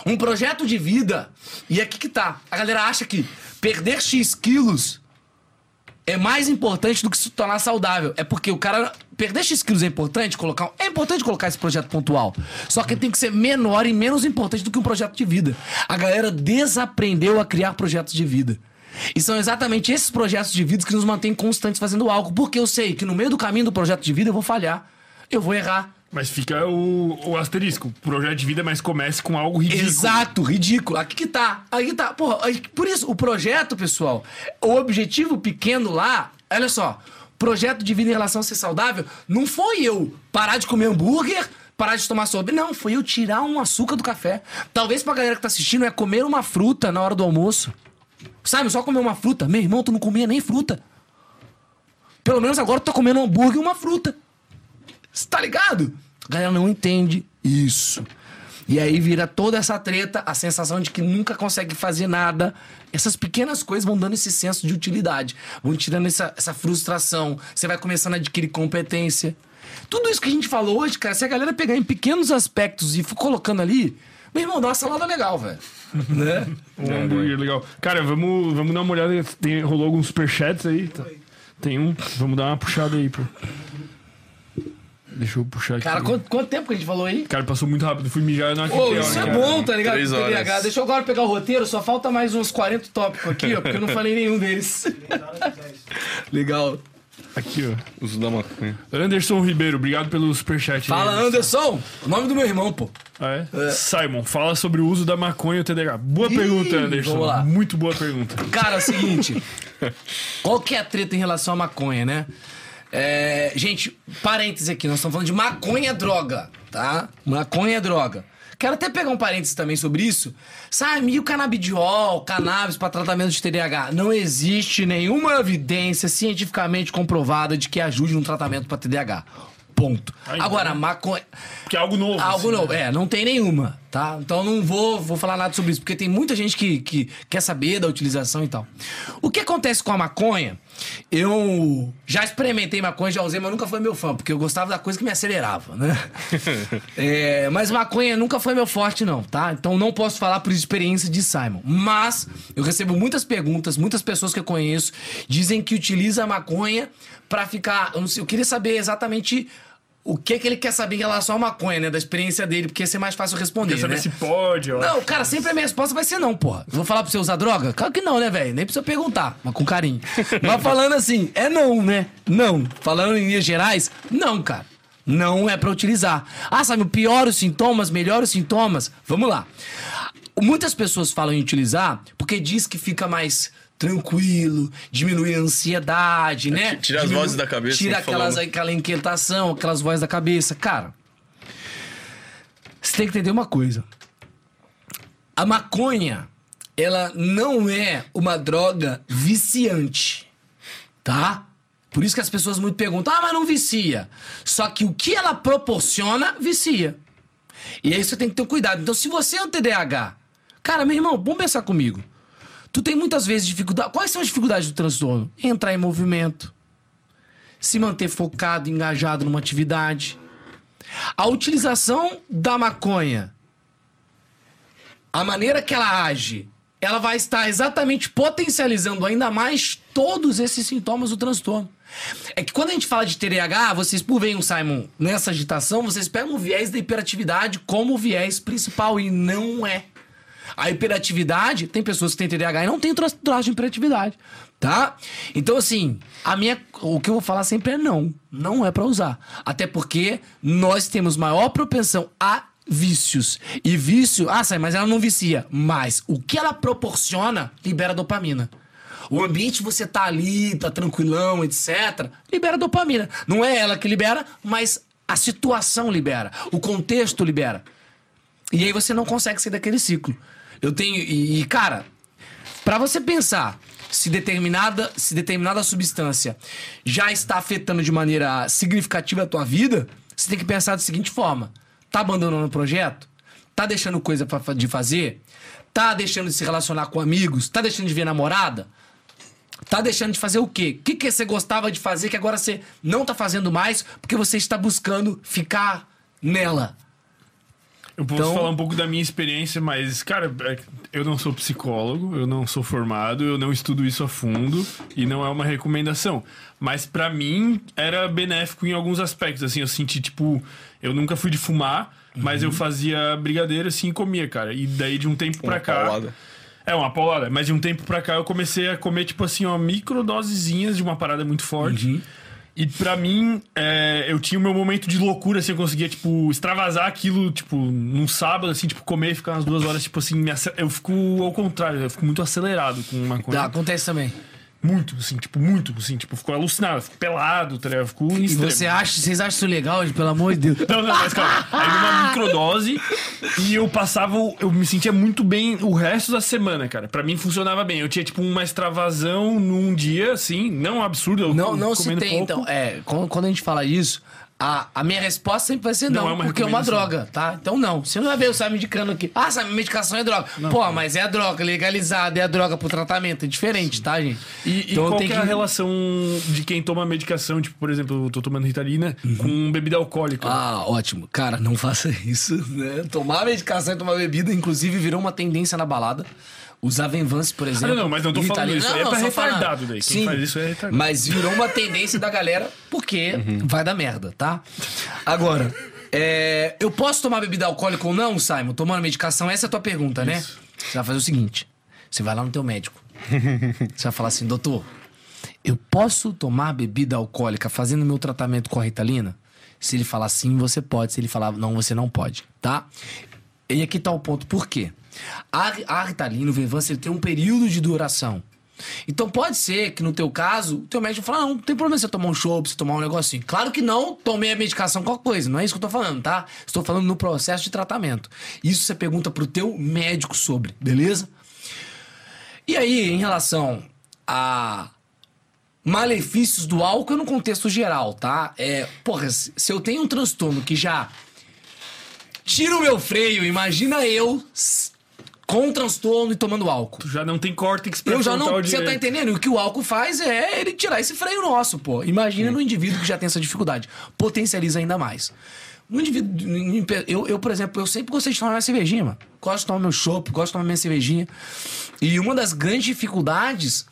Um projeto de vida. E aqui que tá. A galera acha que perder X quilos é mais importante do que se tornar saudável. É porque o cara. Perder X quilos é importante, colocar. É importante colocar esse projeto pontual. Só que tem que ser menor e menos importante do que um projeto de vida. A galera desaprendeu a criar projetos de vida. E são exatamente esses projetos de vida que nos mantêm constantes fazendo algo. Porque eu sei que no meio do caminho do projeto de vida eu vou falhar. Eu vou errar. Mas fica o, o asterisco. Projeto de vida, mas comece com algo ridículo. Exato, ridículo. Aqui que tá. Aqui tá. Porra, aí- por isso, o projeto, pessoal, o objetivo pequeno lá, olha só, projeto de vida em relação a ser saudável, não foi eu parar de comer hambúrguer, parar de tomar sobremesa. Não, foi eu tirar um açúcar do café. Talvez pra galera que tá assistindo é comer uma fruta na hora do almoço. Sabe, só comer uma fruta. Meu irmão, tu não comia nem fruta. Pelo menos agora eu tô comendo um hambúrguer e uma fruta. Você tá ligado? A galera não entende isso. E aí vira toda essa treta, a sensação de que nunca consegue fazer nada. Essas pequenas coisas vão dando esse senso de utilidade, vão tirando essa, essa frustração. Você vai começando a adquirir competência. Tudo isso que a gente falou hoje, cara, se a galera pegar em pequenos aspectos e for colocando ali, meu irmão, dá uma salada legal, velho. né? Um hambúrguer legal. Cara, vamos, vamos dar uma olhada. Tem, rolou alguns superchats aí. Tá. Tem um. Vamos dar uma puxada aí, pô. Deixa eu puxar aqui. Cara, quanto, quanto tempo que a gente falou aí? Cara, passou muito rápido. Fui mijar na Pô, isso é bom, tá ligado? Três horas. TDAH. Deixa eu agora pegar o roteiro, só falta mais uns 40 tópicos aqui, ó, porque eu não falei nenhum deles. Legal. Aqui, ó. Uso da maconha. Anderson Ribeiro, obrigado pelo superchat. aí, Fala, Anderson! O nome do meu irmão, pô. Ah, é? Simon, fala sobre o uso da maconha e o TDAH. Boa Ih, pergunta, Anderson. vamos lá. Muito boa pergunta. Cara, é o seguinte. qual que é a treta em relação à maconha, né? É, gente, parênteses aqui, nós estamos falando de maconha droga, tá? Maconha droga. Quero até pegar um parênteses também sobre isso. Sabe, o canabidiol, cannabis para tratamento de TDAH? Não existe nenhuma evidência cientificamente comprovada de que ajude no tratamento para TDAH. Ponto. Ainda, Agora, né? maconha. Porque é algo novo. Algo assim, novo. né? É, não tem nenhuma, tá? Então não vou, vou falar nada sobre isso, porque tem muita gente que, que quer saber da utilização e tal. O que acontece com a maconha? Eu já experimentei maconha, já usei, mas nunca foi meu fã, porque eu gostava da coisa que me acelerava, né? É, mas maconha nunca foi meu forte, não, tá? Então não posso falar por experiência de Simon. Mas eu recebo muitas perguntas, muitas pessoas que eu conheço dizem que utiliza a maconha pra ficar. Eu, não sei, eu queria saber exatamente o que, que ele quer saber em relação à maconha, né? Da experiência dele, porque ia ser mais fácil responder. Quer saber né? se pode, ó. Não, cara, sempre a minha resposta vai ser não, porra. Vou falar pra você usar droga? Claro que não, né, velho? Nem precisa perguntar, mas com carinho. mas falando assim, é não, né? Não. Falando em linhas gerais, não, cara. Não é pra utilizar. Ah, sabe, pior os sintomas, melhor os sintomas. Vamos lá. Muitas pessoas falam em utilizar porque diz que fica mais tranquilo, diminui a ansiedade, né? tira as Diminui- vozes da cabeça, Tira falou, aquelas, né? aquela inquietação, aquelas vozes da cabeça. Cara, você tem que entender uma coisa. A maconha, ela não é uma droga viciante, tá? Por isso que as pessoas muito perguntam, ah, mas não vicia. Só que o que ela proporciona, vicia. E aí você tem que ter cuidado. Então, se você é um TDAH, cara, meu irmão, vamos pensar comigo. Tu tem muitas vezes dificuldade. Quais são as dificuldades do transtorno? Entrar em movimento, se manter focado, engajado numa atividade. A utilização da maconha, a maneira que ela age, ela vai estar exatamente potencializando ainda mais todos esses sintomas do transtorno. É que quando a gente fala de TDAH, vocês, por o Simon nessa agitação, vocês pegam o viés da hiperatividade como o viés principal, e não é. A hiperatividade, tem pessoas que têm TDAH e não têm traço de hiperatividade, tá? Então, assim, a minha, o que eu vou falar sempre é não. Não é pra usar. Até porque nós temos maior propensão a vícios. E vício, ah, sai, mas ela não vicia. Mas o que ela proporciona libera dopamina. O ambiente você tá ali, tá tranquilão, etc., libera dopamina. Não é ela que libera, mas a situação libera. O contexto libera. E aí você não consegue sair daquele ciclo. Eu tenho. E, cara, pra você pensar se determinada, se determinada substância já está afetando de maneira significativa a tua vida, você tem que pensar da seguinte forma: tá abandonando o projeto? Tá deixando coisa pra, de fazer? Tá deixando de se relacionar com amigos? Tá deixando de ver namorada? Tá deixando de fazer o quê? O que, que você gostava de fazer que agora você não tá fazendo mais porque você está buscando ficar nela? Eu posso Então- falar um pouco da minha experiência, mas, cara, é- eu não sou psicólogo, eu não sou formado, eu não estudo isso a fundo e não é uma recomendação. Mas pra mim era benéfico em alguns aspectos, assim, eu senti, tipo, eu nunca fui de fumar, mas Uhum. eu fazia brigadeiro assim e comia, cara. E daí de um tempo pra Uma cá. paulada. É, uma paulada. Mas de um tempo pra cá eu comecei a comer, tipo assim, ó, microdosezinhas de uma parada muito forte. Uhum. E pra mim, é, eu tinha o meu momento de loucura, assim, eu conseguia, tipo, extravasar aquilo, tipo, num sábado, assim, tipo, comer e ficar umas duas horas, tipo assim, eu fico ao contrário, eu fico muito acelerado com maconha. Tá, acontece também. Muito, assim, tipo, muito, assim, tipo, ficou alucinado, ficou pelado, tá ligado? Ficou E extremo. você acha, vocês acham isso legal, gente? Pelo amor de Deus. Não, não, mas calma. Aí numa microdose e eu passava, eu me sentia muito bem o resto da semana, cara. Pra mim funcionava bem. Eu tinha, tipo, uma extravasão num dia, assim, não absurdo. Eu Não, não se tem, pouco. então. É, quando a gente fala isso, a, a minha resposta sempre vai ser Não não, é porque é uma droga, tá? Então não. Você não vai ver o Sam indicando aqui. Ah, essa medicação é droga. Pô, mas é a droga legalizada, é a droga pro tratamento. É diferente, tá, gente? E, e Então qual tem que é a relação de quem toma medicação, tipo, por exemplo, eu tô tomando Ritalina com bebida alcoólica? Ah, ótimo. Cara, não faça isso, né? Tomar medicação e tomar bebida, inclusive, virou uma tendência na balada. Usar Venvance, por exemplo. Ah, não, mas não tô falando isso. É pra só falando. retardado daí. Quem faz isso é retardado. Mas virou uma tendência da galera porque Uhum. vai dar merda, tá? Agora, é, eu posso tomar bebida alcoólica ou não, Simon? Tomando medicação? Essa é a tua pergunta, né? Você vai fazer o seguinte: você vai lá no teu médico. Você vai falar assim, doutor, eu posso tomar bebida alcoólica fazendo meu tratamento com a Ritalina? Se ele falar sim, você pode. Se ele falar não, você não pode, tá? E aqui tá o ponto. Por quê? A, a Ritalina, o Venvance, ele tem um período de duração. Então pode ser que no teu caso, o teu médico fala, não, não tem problema você tomar um chopp, você tomar um negocinho. Claro que não, tomei a medicação, qualquer coisa. Não é isso que eu tô falando, tá? Estou falando no processo de tratamento. Isso você pergunta pro teu médico sobre, beleza? E aí, em relação a malefícios do álcool no contexto geral, tá? É, porra, se eu tenho um transtorno que já tira o meu freio, imagina eu com transtorno e tomando álcool. Tu já não tem córtex pra Eu já não. Você tá entendendo? E o que o álcool faz é ele tirar esse freio nosso, pô. Imagina no indivíduo que já tem essa dificuldade. Potencializa ainda mais. Um indivíduo. Eu, eu, por exemplo, eu sempre gostei de tomar minha cervejinha, mano. Gosto de tomar meu chopp, gosto de tomar minha cervejinha. E uma das grandes dificuldades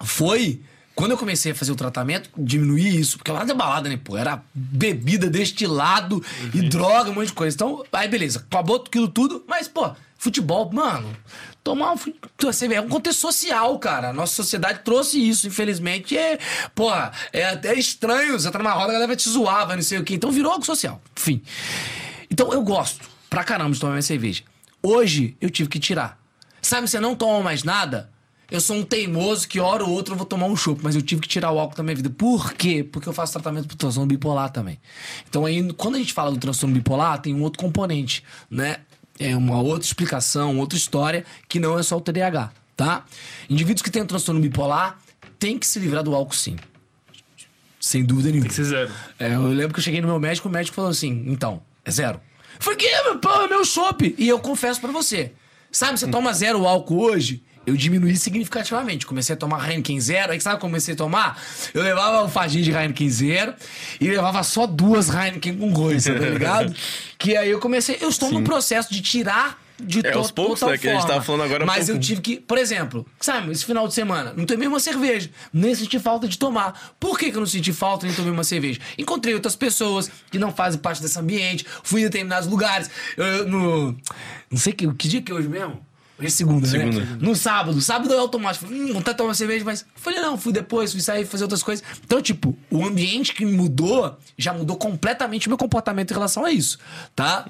foi quando eu comecei a fazer o tratamento, diminuir isso, porque lá da balada, né, pô, era bebida, destilado e droga, um monte de coisa. Então, aí beleza, acabou aquilo tudo, mas, pô, futebol, mano, tomar um é um contexto social, cara. Nossa sociedade trouxe isso, infelizmente. É, porra, é até estranho, você tá numa roda, a galera te zoar, vai não sei o quê. Então virou algo social. Enfim. Então eu gosto pra caramba de tomar minha cerveja. Hoje eu tive que tirar. Sabe, você não toma mais nada? Eu sou um teimoso que hora ou outra eu vou tomar um chopp, mas eu tive que tirar o álcool da minha vida. Por quê? Porque eu faço tratamento pro transtorno bipolar também. Então aí, quando a gente fala do transtorno bipolar, tem um outro componente, né? É uma outra explicação, outra história, que não é só o TDAH, tá? Indivíduos que têm um transtorno bipolar têm que se livrar do álcool sim. Sem dúvida nenhuma. Tem que ser zero. É, eu lembro que eu cheguei no meu médico, o médico falou assim: então, é zero. Eu falei, que, meu, pô, é meu chopp. E eu confesso pra você: sabe, você toma zero álcool hoje? Eu diminuí significativamente. Comecei a tomar Heineken zero. Aí sabe como comecei a tomar? Eu levava um fadinho de Heineken zero e levava só duas Heineken com goiça, tá ligado? que aí eu comecei. Eu estou num processo de tirar de É, to- aos poucos, total né, que a gente forma. tava falando agora Mas eu tive que, por exemplo, sabe, esse final de semana, não tomei uma cerveja, nem senti falta de tomar. Por que, que eu não senti falta nem tomei uma cerveja? Encontrei outras pessoas que não fazem parte desse ambiente, fui em determinados lugares. Eu, eu no. Não sei que, que dia que é hoje mesmo? Hoje é segunda, Segunda. né? No sábado. Sábado é automático. Falei, Hum, vontade de tomar cerveja, mas. Falei, não, fui depois, fui sair, fazer outras coisas. Então, tipo, o ambiente que mudou já mudou completamente o meu comportamento em relação a isso, tá?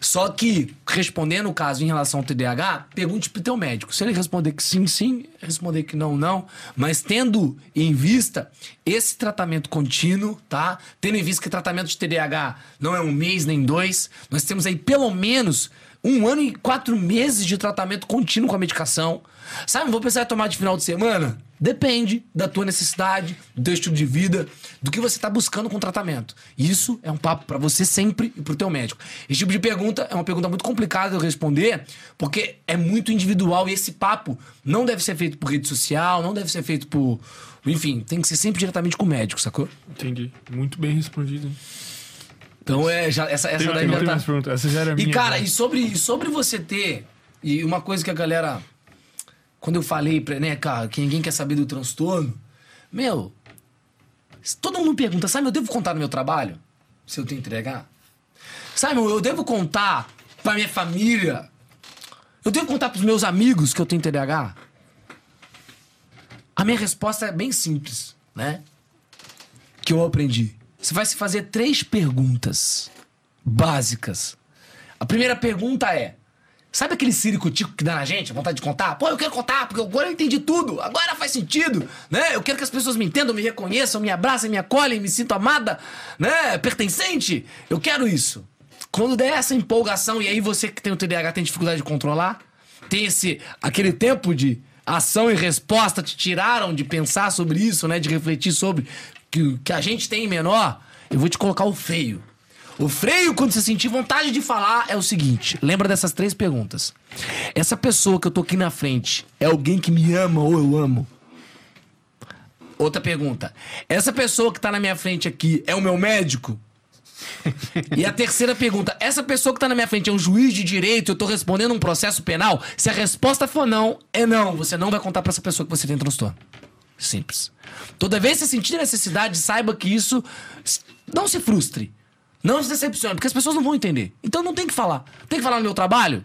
Só que, respondendo o caso em relação ao TDAH, pergunte pro teu médico. Se ele responder que sim, sim, responder que não, não. Mas tendo em vista esse tratamento contínuo, tá? Tendo em vista que tratamento de TDAH não é um mês nem dois, nós temos aí pelo menos um ano e quatro meses de tratamento contínuo com a medicação. Sabe, vou precisar tomar de final de semana? Depende da tua necessidade, do teu estilo de vida, do que você está buscando com o tratamento. Isso é um papo para você sempre e pro teu médico. Esse tipo de pergunta é uma pergunta muito complicada de eu responder, porque é muito individual e esse papo não deve ser feito por rede social, não deve ser feito por. Enfim, tem que ser sempre diretamente com o médico, sacou? Entendi. Muito bem respondido. Então é. Já, essa essa Tem, daí tem, já tá. Essa já era E minha. cara, já. e sobre, e sobre você ter. E uma coisa que a galera. Quando eu falei, pra, né, cara, que ninguém quer saber do transtorno. Meu. Todo mundo pergunta, sabe, eu devo contar no meu trabalho? Se eu tenho entregar? Sabe, eu devo contar pra minha família? Eu devo contar pros meus amigos que eu tenho TDAH? A minha resposta é bem simples, né? Que eu aprendi. Você vai se fazer três perguntas básicas. A primeira pergunta é: Sabe aquele circo-tico que dá na gente, a vontade de contar? Pô, eu quero contar, porque agora eu entendi tudo, agora faz sentido, né? Eu quero que as pessoas me entendam, me reconheçam, me abracem, me acolhem, me sinto amada, né? Pertencente. Eu quero isso. Quando der essa empolgação, e aí você que tem o TDAH tem dificuldade de controlar, tem esse aquele tempo de ação e resposta te tiraram de pensar sobre isso, né? De refletir sobre que, que a gente tem menor, eu vou te colocar o feio. O freio, quando você sentir vontade de falar, é o seguinte: lembra dessas três perguntas. Essa pessoa que eu tô aqui na frente é alguém que me ama ou eu amo? Outra pergunta. Essa pessoa que tá na minha frente aqui é o meu médico? e a terceira pergunta: essa pessoa que tá na minha frente é um juiz de direito? Eu tô respondendo um processo penal? Se a resposta for não, é não. Você não vai contar para essa pessoa que você tem transtorno. Simples. Toda vez que você sentir necessidade, saiba que isso. Não se frustre. Não se decepcione, porque as pessoas não vão entender. Então não tem que falar. Tem que falar no meu trabalho?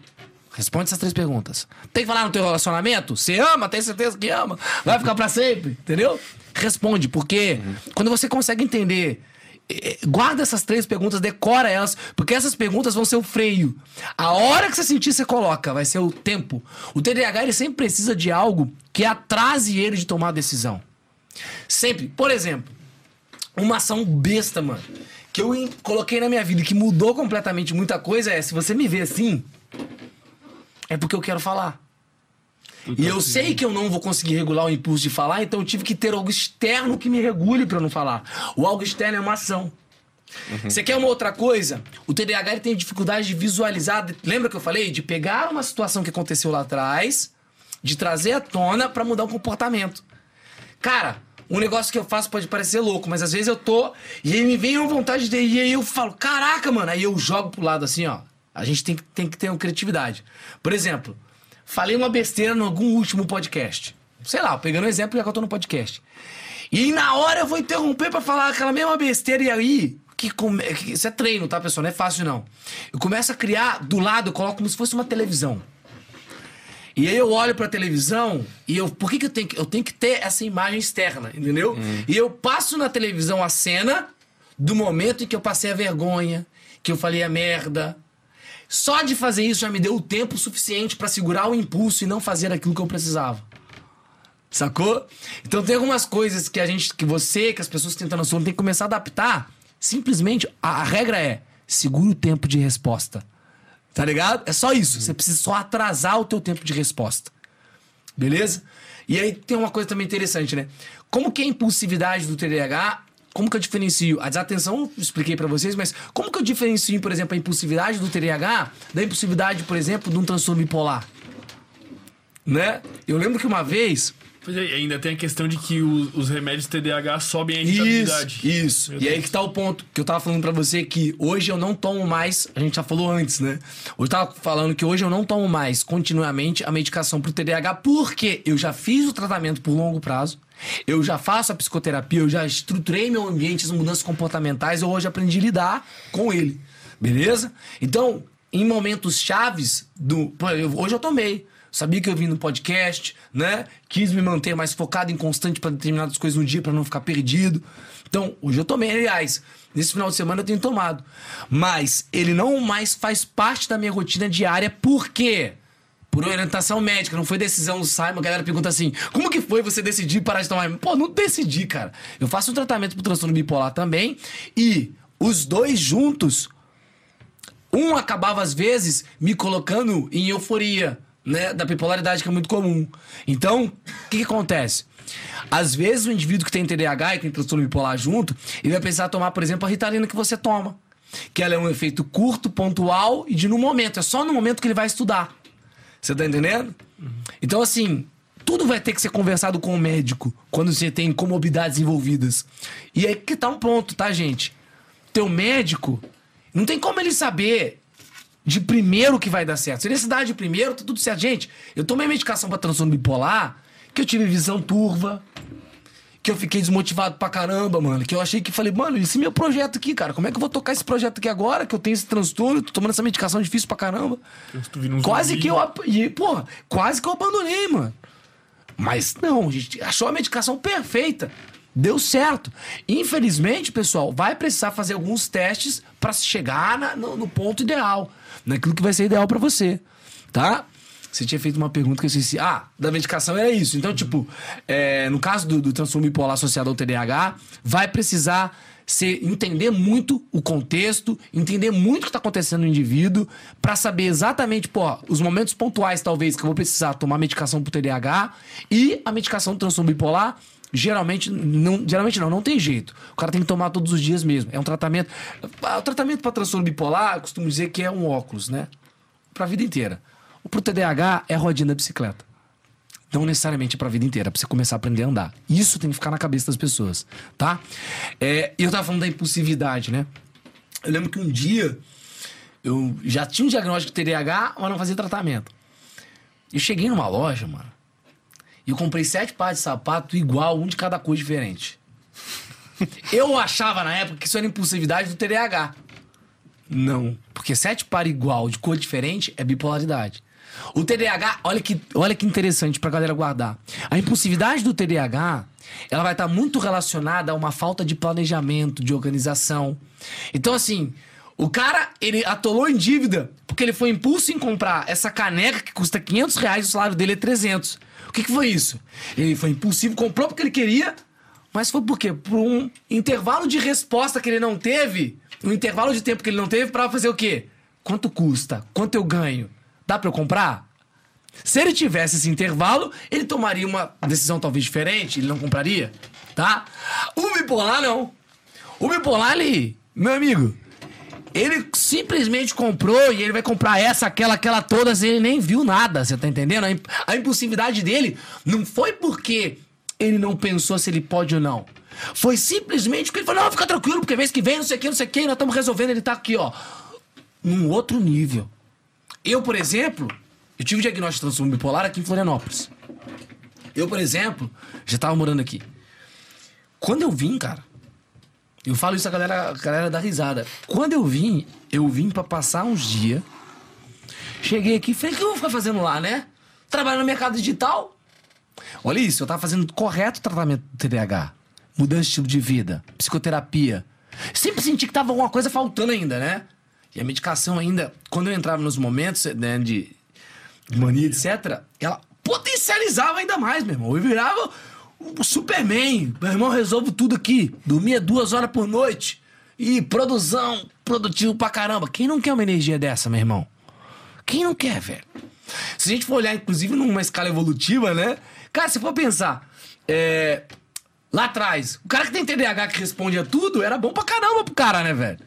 Responde essas três perguntas. Tem que falar no teu relacionamento? Você ama? Tem certeza que ama? Vai ficar para sempre? Entendeu? Responde, porque uhum. quando você consegue entender guarda essas três perguntas, decora elas, porque essas perguntas vão ser o freio. A hora que você sentir, você coloca, vai ser o tempo. O TDAH ele sempre precisa de algo que atrase ele de tomar a decisão. Sempre. Por exemplo, uma ação besta, mano que eu coloquei na minha vida e que mudou completamente muita coisa é: se você me vê assim, é porque eu quero falar. E eu sei que eu não vou conseguir regular o impulso de falar, então eu tive que ter algo externo que me regule para não falar. O algo externo é uma ação. Uhum. Você quer uma outra coisa? O TDAH tem dificuldade de visualizar. Lembra que eu falei? De pegar uma situação que aconteceu lá atrás, de trazer à tona para mudar o comportamento. Cara, um negócio que eu faço pode parecer louco, mas às vezes eu tô. E aí me vem uma vontade de. E aí eu falo, caraca, mano. Aí eu jogo pro lado assim, ó. A gente tem, tem que ter uma criatividade. Por exemplo, falei uma besteira no algum último podcast. Sei lá, pegando um exemplo já que eu tô no podcast. E na hora eu vou interromper para falar aquela mesma besteira e aí. Que, come... Isso é treino, tá, pessoal? Não é fácil, não. Eu começo a criar do lado, eu coloco como se fosse uma televisão. E aí eu olho pra televisão e eu. Por que, que eu tenho que. Eu tenho que ter essa imagem externa, entendeu? Uhum. E eu passo na televisão a cena do momento em que eu passei a vergonha, que eu falei a merda. Só de fazer isso já me deu o tempo suficiente para segurar o impulso e não fazer aquilo que eu precisava. Sacou? Então tem algumas coisas que a gente, que você, que as pessoas que tentam no sono, tem que começar a adaptar. Simplesmente, a, a regra é: segura o tempo de resposta. Tá ligado? É só isso. Você precisa só atrasar o teu tempo de resposta. Beleza? E aí tem uma coisa também interessante, né? Como que é a impulsividade do TDAH? Como que eu diferencio? A desatenção, eu expliquei para vocês, mas como que eu diferencio, por exemplo, a impulsividade do TDAH da impulsividade, por exemplo, de um transtorno bipolar? Né? Eu lembro que uma vez Pois é, ainda tem a questão de que os, os remédios TDAH sobem a irritabilidade. Isso, isso. e aí que tá o ponto que eu tava falando para você que hoje eu não tomo mais, a gente já falou antes, né? Eu tava falando que hoje eu não tomo mais continuamente a medicação pro TDAH porque eu já fiz o tratamento por longo prazo. Eu já faço a psicoterapia, eu já estruturei meu ambiente, as mudanças comportamentais, eu hoje aprendi a lidar com ele. Beleza? Então, em momentos chaves do. Hoje eu tomei sabia que eu vim no podcast, né? Quis me manter mais focado em constante para determinadas coisas no dia para não ficar perdido. Então, hoje eu tomei, aliás, nesse final de semana eu tenho tomado. Mas ele não mais faz parte da minha rotina diária, por quê? Por orientação médica, não foi decisão do Simon. A galera pergunta assim: como que foi você decidir parar de tomar? Pô, não decidi, cara. Eu faço um tratamento pro transtorno bipolar também e os dois juntos, um acabava às vezes me colocando em euforia né, da bipolaridade que é muito comum. Então, o que, que, acontece? Às vezes o indivíduo que tem TDAH e tem transtorno bipolar junto, ele vai precisar tomar, por exemplo, a ritalina que você toma. Que ela é um efeito curto, pontual e de no momento. É só no momento que ele vai estudar. Você tá entendendo? Uhum. Então, assim, tudo vai ter que ser conversado com o médico quando você tem comorbidades envolvidas. E aí que tá um ponto, tá, gente? Teu médico, não tem como ele saber de primeiro que vai dar certo. Se ele dá de primeiro, tá tudo certo. Gente, eu tomei medicação pra transtorno bipolar, que eu tive visão turva, que eu fiquei desmotivado pra caramba, mano. Que eu achei que falei, mano, esse meu projeto aqui, cara, como é que eu vou tocar esse projeto aqui agora? Que eu tenho esse transtorno, tô tomando essa medicação difícil pra caramba. Um quase que eu. E, porra, quase que eu abandonei, mano. Mas não, a gente achou a medicação perfeita. Deu certo. Infelizmente, pessoal, vai precisar fazer alguns testes para chegar na, no, no ponto ideal naquilo que vai ser ideal para você. tá? Você tinha feito uma pergunta que eu esqueci. Ah, da medicação era isso. Então, tipo, é, no caso do, do transtorno bipolar associado ao TDAH, vai precisar você entender muito o contexto, entender muito o que está acontecendo no indivíduo, para saber exatamente, pô, os momentos pontuais, talvez, que eu vou precisar tomar medicação pro TDAH e a medicação do transtorno bipolar. Geralmente não, geralmente não, não tem jeito. O cara tem que tomar todos os dias mesmo. É um tratamento. O tratamento para transtorno bipolar, costumo dizer que é um óculos, né? Pra vida inteira. O pro TDAH é a rodinha da bicicleta. Não necessariamente é pra vida inteira, é pra você começar a aprender a andar. Isso tem que ficar na cabeça das pessoas, tá? É, e eu tava falando da impulsividade, né? Eu lembro que um dia eu já tinha um diagnóstico de TDAH, mas não fazia tratamento. Eu cheguei numa loja, mano, e eu comprei sete pares de sapato igual, um de cada cor diferente. Eu achava na época que isso era impulsividade do TDAH. Não, porque sete pares igual de cor diferente é bipolaridade. O TDAH, olha que, olha que interessante pra galera guardar. A impulsividade do TDAH, ela vai estar muito relacionada a uma falta de planejamento, de organização. Então, assim, o cara, ele atolou em dívida porque ele foi impulso em comprar essa caneca que custa 500 reais e o salário dele é 300. O que, que foi isso? Ele foi impulsivo, comprou porque ele queria, mas foi por quê? Por um intervalo de resposta que ele não teve, um intervalo de tempo que ele não teve para fazer o quê? Quanto custa? Quanto eu ganho? Dá para eu comprar? Se ele tivesse esse intervalo, ele tomaria uma decisão talvez diferente, ele não compraria, tá? O bipolar não. O bipolar, ele, meu amigo, ele simplesmente comprou e ele vai comprar essa, aquela, aquela todas, ele nem viu nada, você tá entendendo? A, imp- a impulsividade dele não foi porque ele não pensou se ele pode ou não. Foi simplesmente porque ele falou: não, fica tranquilo, porque mês que vem, não sei o que, não sei o que, nós estamos resolvendo, ele tá aqui, ó. Num outro nível. Eu, por exemplo, eu tive diagnóstico de transtorno bipolar aqui em Florianópolis. Eu, por exemplo, já tava morando aqui. Quando eu vim, cara, eu falo isso a galera, a galera dá risada. Quando eu vim, eu vim pra passar uns dias. Cheguei aqui, falei, o que eu vou ficar fazendo lá, né? Trabalho no mercado digital. Olha isso, eu tava fazendo correto tratamento do TDAH. Mudança de estilo de vida, psicoterapia. Sempre senti que tava alguma coisa faltando ainda, né? E a medicação ainda, quando eu entrava nos momentos né, de mania, etc., ela potencializava ainda mais, meu irmão. Eu virava o Superman. Meu irmão, resolvo tudo aqui. Dormia duas horas por noite. E produção, produtivo pra caramba. Quem não quer uma energia dessa, meu irmão? Quem não quer, velho? Se a gente for olhar, inclusive, numa escala evolutiva, né? Cara, se for pensar, é, lá atrás, o cara que tem TDAH que responde a tudo era bom pra caramba pro cara, né, velho?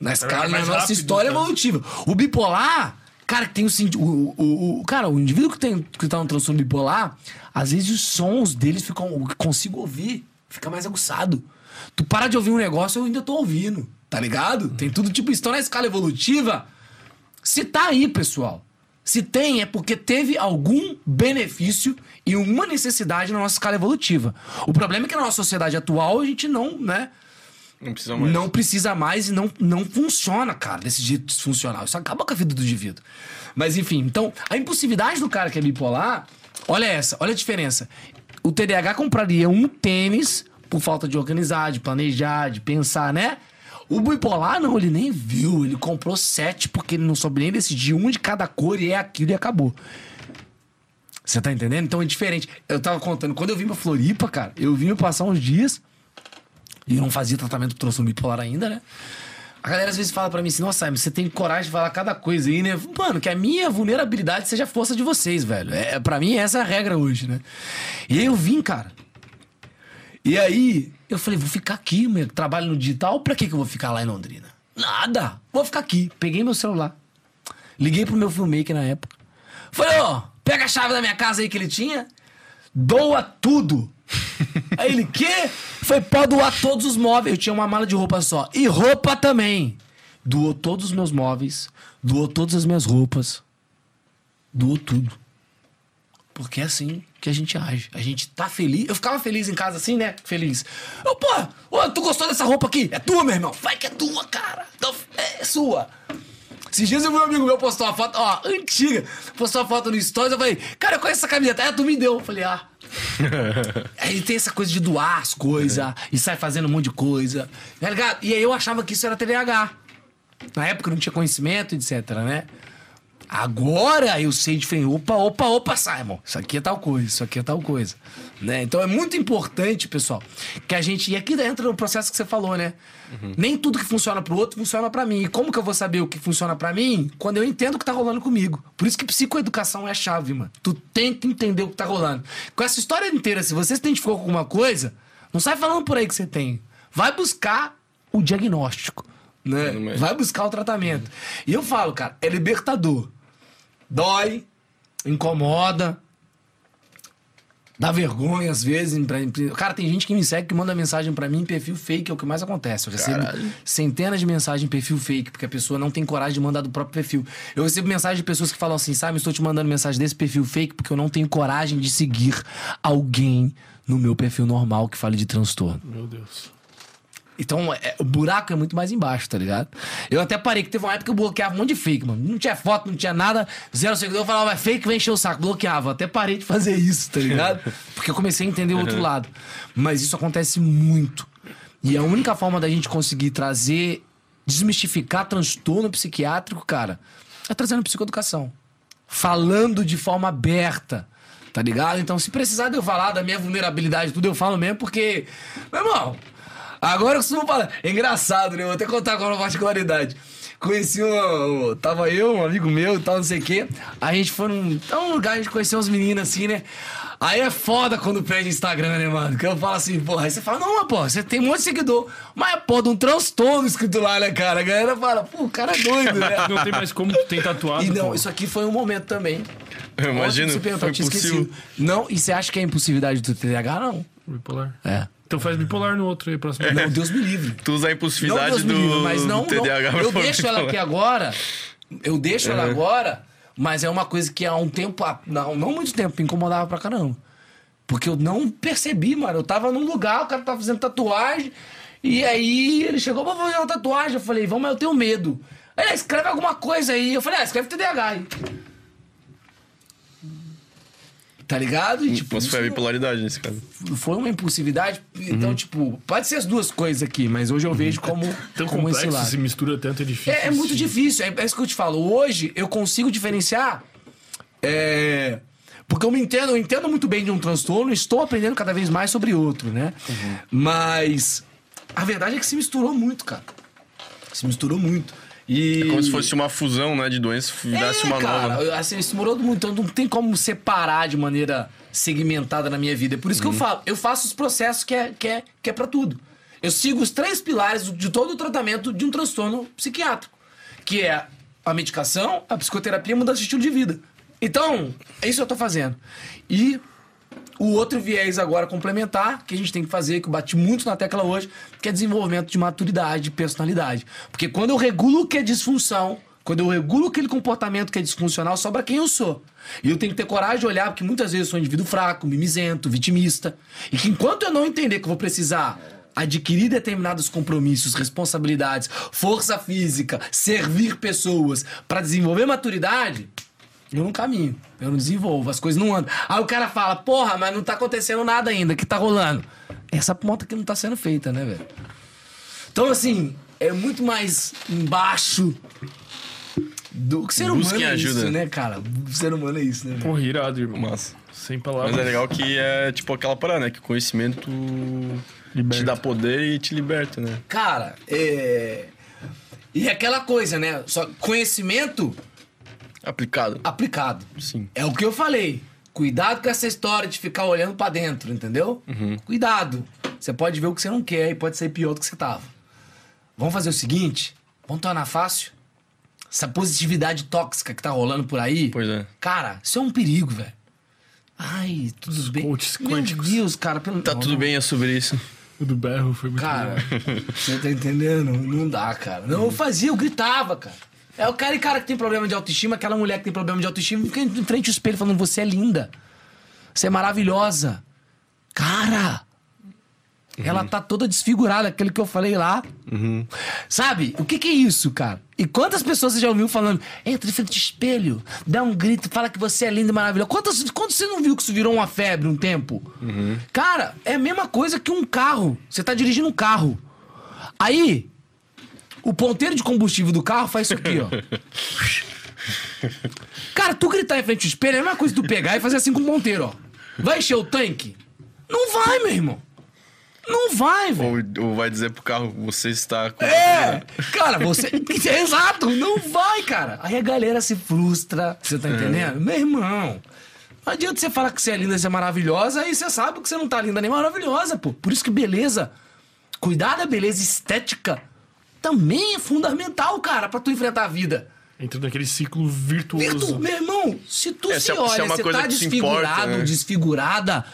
Na escala, na nossa rápido, história então. evolutiva. O bipolar, cara, que tem o, o, o, o Cara, o indivíduo que, tem, que tá no transtorno bipolar, às vezes os sons deles ficam. o que consigo ouvir, fica mais aguçado. Tu para de ouvir um negócio, eu ainda tô ouvindo, tá ligado? Tem tudo tipo isso. Então, na escala evolutiva, se tá aí, pessoal. Se tem, é porque teve algum benefício e uma necessidade na nossa escala evolutiva. O problema é que na nossa sociedade atual a gente não, né? Não precisa mais. Não precisa mais e não, não funciona, cara, desse jeito disfuncional. Isso acaba com a vida do indivíduo. Mas enfim, então, a impulsividade do cara que é bipolar, olha essa, olha a diferença. O TDAH compraria um tênis por falta de organizar, de planejar, de pensar, né? O bipolar, não, ele nem viu. Ele comprou sete porque ele não soube nem decidir um de cada cor e é aquilo e acabou. Você tá entendendo? Então é diferente. Eu tava contando, quando eu vim pra Floripa, cara, eu vim passar uns dias e eu não fazia tratamento pro transtorno bipolar ainda, né? A galera às vezes fala pra mim assim, nossa, você tem coragem de falar cada coisa aí, né? Mano, que a minha vulnerabilidade seja a força de vocês, velho. É, pra mim, essa é a regra hoje, né? E aí eu vim, cara. E aí, eu falei, vou ficar aqui, meu. Trabalho no digital, pra que, que eu vou ficar lá em Londrina? Nada! Vou ficar aqui. Peguei meu celular. Liguei pro meu filmmaker na época. Falei, ó, pega a chave da minha casa aí que ele tinha, doa tudo. Aí ele, quê? Foi pode doar todos os móveis. Eu tinha uma mala de roupa só. E roupa também. Doou todos os meus móveis, doou todas as minhas roupas, doou tudo. Porque é assim que a gente age. A gente tá feliz. Eu ficava feliz em casa assim, né? Feliz. Eu, pô, ô, tu gostou dessa roupa aqui? É tua, meu irmão. Vai que é tua, cara. Então, é sua. Esses dias eu vi um amigo meu postou uma foto, ó, antiga. Postou uma foto no Stories, eu falei, cara, eu conheço essa camiseta. É, tu me deu. Eu falei, ah. aí tem essa coisa de doar as coisas e sai fazendo um monte de coisa. Tá ligado? E aí eu achava que isso era TDAH. Na época eu não tinha conhecimento, etc, né? Agora eu sei diferente. Opa, opa, opa, Simon. Isso aqui é tal coisa, isso aqui é tal coisa. Né? Então é muito importante, pessoal, que a gente. E aqui entra no processo que você falou, né? Nem tudo que funciona pro outro funciona para mim. E como que eu vou saber o que funciona para mim? Quando eu entendo o que tá rolando comigo. Por isso que psicoeducação é a chave, mano. Tu tem que entender o que tá rolando. Com essa história inteira, se você se identificou com alguma coisa, não sai falando por aí que você tem. Vai buscar o diagnóstico. Né? Vai buscar o tratamento. E eu falo, cara, é libertador. Dói, incomoda, dá vergonha às vezes. pra- Cara, tem gente que me segue que manda mensagem pra mim em perfil fake, é o que mais acontece. Eu recebo Caralho. centenas de mensagens em perfil fake, porque a pessoa não tem coragem de mandar do próprio perfil. Eu recebo mensagem de pessoas que falam assim: sabe, estou te mandando mensagem desse perfil fake porque eu não tenho coragem de seguir alguém no meu perfil normal que fale de transtorno. Meu Deus. Então, é- o buraco é muito mais embaixo, tá ligado? Eu até parei, que teve uma época que eu bloqueava um monte de fake, mano. Não tinha foto, não tinha nada, zero seguidor. Eu falava, é fake, vem encher o saco. Bloqueava. Até parei de fazer isso, tá ligado? Porque eu comecei a entender o outro lado. Mas isso acontece muito. E a única forma da gente conseguir trazer, desmistificar transtorno psiquiátrico, cara, é trazendo psicoeducação. Falando de forma aberta. Tá ligado? Então, se precisar de eu falar da minha vulnerabilidade, tudo eu falo mesmo, porque. Meu irmão, agora eu costumo falar. É engraçado, né? Vou até contar agora uma particularidade. Conheci um. Tava eu, um amigo meu e tal, não sei o quê. A gente foi num. É um lugar, a gente conheceu umas meninas assim, né? Aí é foda quando pede Instagram, né, mano? Que eu falo assim, porra. Aí você fala, não, mas, pô, você tem um monte de seguidor. Mas é, pô, de um transtorno escrito lá, né, cara? A galera fala, pô, o cara é doido, né? Não tem mais como tu tem tatuado. E não, pô. isso aqui foi um momento também. Eu imagino, você perguntou, eu tinha esquecido. Não, e você acha que é impulsividade do TDAH? Não. Bipolar. É. Então faz bipolar no outro aí, próximo. Não, Deus me livre. Tu usa a Não, impulsividade Deus me do, livre, mas não, do TDAH não. Eu deixo ela aqui agora. Eu deixo ela agora, mas é uma coisa que há um tempo, não, não muito tempo, me incomodava pra caramba. Porque eu não percebi, mano. Eu tava num lugar, o cara tava fazendo tatuagem. E aí ele chegou pra fazer uma tatuagem. Eu falei, vamos, mas eu tenho medo. Ele, "Ah, escreve alguma coisa aí. Eu falei, ah, escreve TDAH aí. Tá ligado? E, tipo, Mas foi a bipolaridade nesse caso. foi uma impulsividade. Então, tipo, pode ser as duas coisas aqui, mas hoje eu vejo como, Tão como esse complexo, lado. se mistura tanto, é difícil. É, é muito assim. difícil, é, é isso que eu te falo. Hoje eu consigo diferenciar. É, porque eu me entendo, eu entendo muito bem de um transtorno e estou aprendendo cada vez mais sobre outro, né? Mas a verdade é que se misturou muito, cara. Se misturou muito. E... É como se fosse uma fusão, né, de doenças, virasse uma cara, nova. Assim, isso morou muito, então não tem como separar de maneira segmentada na minha vida. É Por isso que Uhum. eu falo, eu faço os processos que é, que é, que é pra tudo. Eu sigo os três pilares de todo o tratamento de um transtorno psiquiátrico. Que é a medicação, a psicoterapia e a mudança de estilo de vida. Então, é isso que eu tô fazendo. E o outro viés agora complementar, que a gente tem que fazer, que eu bati muito na tecla hoje, que é desenvolvimento de maturidade, de personalidade. Porque quando eu regulo o que é disfunção, quando eu regulo aquele comportamento que é disfuncional, sobra quem eu sou. E eu tenho que ter coragem de olhar, porque muitas vezes eu sou um indivíduo fraco, mimizento, vitimista. E que enquanto eu não entender que eu vou precisar adquirir determinados compromissos, responsabilidades, força física, servir pessoas para desenvolver maturidade, eu não caminho, eu não desenvolvo, as coisas não andam. Aí o cara fala, porra, mas não tá acontecendo nada ainda, que tá rolando? Essa ponta que não tá sendo feita, né, velho? Então, assim, é muito mais embaixo do que ser humano é ajuda. isso, né, cara? O ser humano é isso, né? Porra, irado, irmão. Massa. Sem palavras. Mas é legal que é tipo aquela parada, né? Que o conhecimento Liberta. te dá poder e te liberta, né? Cara, é... E é aquela coisa, né? Só conhecimento Aplicado. aplicado. Sim. É o que eu falei. Cuidado com essa história de ficar olhando pra dentro, entendeu? Cuidado. Você pode ver o que você não quer e pode ser pior do que você tava. Vamos fazer o seguinte? Vamos tornar fácil? Essa positividade tóxica que tá rolando por aí. Pois é. Cara, isso é um perigo, velho. Ai, tudo Os bem. coaches Meu quânticos. Deus, cara. Pelo... Tá Não, tudo não. bem é sobre isso. O do berro foi muito Cara, você tá entendendo? Não dá, cara. Não, eu fazia, eu gritava, cara. É o cara e cara que tem problema de autoestima, aquela mulher que tem problema de autoestima, fica em frente ao espelho falando: você é linda. Você é maravilhosa. Cara! Ela tá toda desfigurada, aquele que eu falei lá. Sabe? O que que é isso, cara? E quantas pessoas você já ouviu falando, entra em frente ao espelho, dá um grito, fala que você é linda e maravilhosa. Quantas, quantas você não viu que isso virou uma febre um tempo? Cara, é a mesma coisa que um carro. Você tá dirigindo um carro. Aí, o ponteiro de combustível do carro faz isso aqui, ó. Cara, tu gritar em frente ao espelho é a mesma coisa tu pegar e fazer assim com o ponteiro, ó. Vai encher o tanque? Não vai, meu irmão. Não vai, velho. Ou, ou vai dizer pro carro, você está com. É, cara, você. Exato, não vai, cara. Aí a galera se frustra, você tá entendendo? Meu irmão. Não adianta você falar que você é linda, você é maravilhosa, aí você sabe que você não tá linda nem maravilhosa, pô. Por isso que beleza, cuidar da beleza estética também é fundamental, cara, pra tu enfrentar a vida. Entra naquele ciclo virtuoso. Virtu, meu irmão, se tu É, se se é- se olha, é você tá desfigurado, importa, né? desfigurada,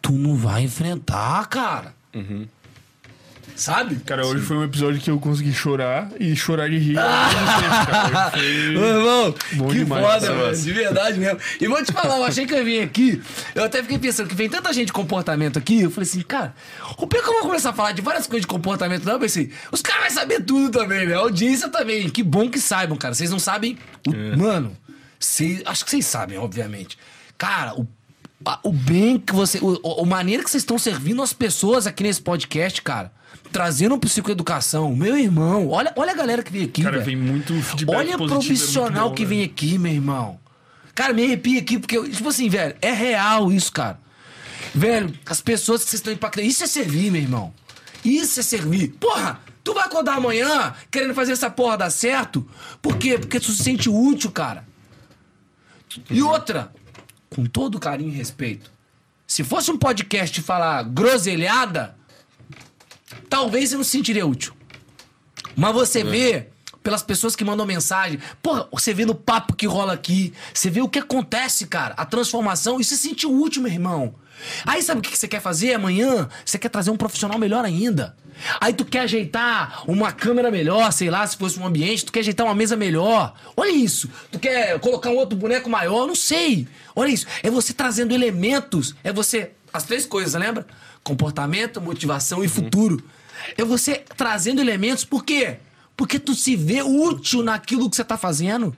tu não vai enfrentar, cara. Uhum. Sabe? Cara, hoje foi um episódio que eu consegui chorar e chorar de rir. Hoje Meu irmão, Bom que demais, foda, nossa. mano. De verdade mesmo. E vou te falar, eu achei que eu vir aqui. Eu até fiquei pensando que vem tanta gente de comportamento aqui. Eu falei assim, cara, o pior que eu vou começar a falar de várias coisas de comportamento, não. Eu pensei, os caras vão saber tudo também, né? A audiência também. Que bom que saibam, cara. Vocês não sabem. o- Mano, cês- acho que vocês sabem, obviamente. Cara, o. O bem que você. O, o- a maneira que vocês estão servindo as pessoas aqui nesse podcast, cara. Trazendo psicoeducação. Meu irmão, olha, olha a galera que veio aqui. Cara, velho. vem muito feedback Olha positivo, é profissional bom, que né? vem aqui, meu irmão. Cara, me arrepia aqui, porque, tipo assim, velho, é real isso, cara. Velho, as pessoas que vocês estão impactando. Isso é servir, meu irmão. Isso é servir. Porra, tu vai acordar amanhã querendo fazer essa porra dar certo? Por quê? Porque tu se sente útil, cara. E outra, com todo carinho e respeito, se fosse um podcast falar groselhada, talvez você não se sentiria útil. Mas você vê pelas pessoas que mandam mensagem, porra, você vê no papo que rola aqui, você vê o que acontece, cara, a transformação, e se sente útil, meu irmão. Aí sabe o que que você quer fazer amanhã? Você quer trazer um profissional melhor ainda. Aí tu quer ajeitar uma câmera melhor, sei lá, se fosse um ambiente, tu quer ajeitar uma mesa melhor. Olha isso. Tu quer colocar um outro boneco maior, não sei. Olha isso. É você trazendo elementos, é você as três coisas, lembra? Comportamento, motivação e futuro. É você trazendo elementos, por quê? Porque tu se vê útil naquilo que você tá fazendo.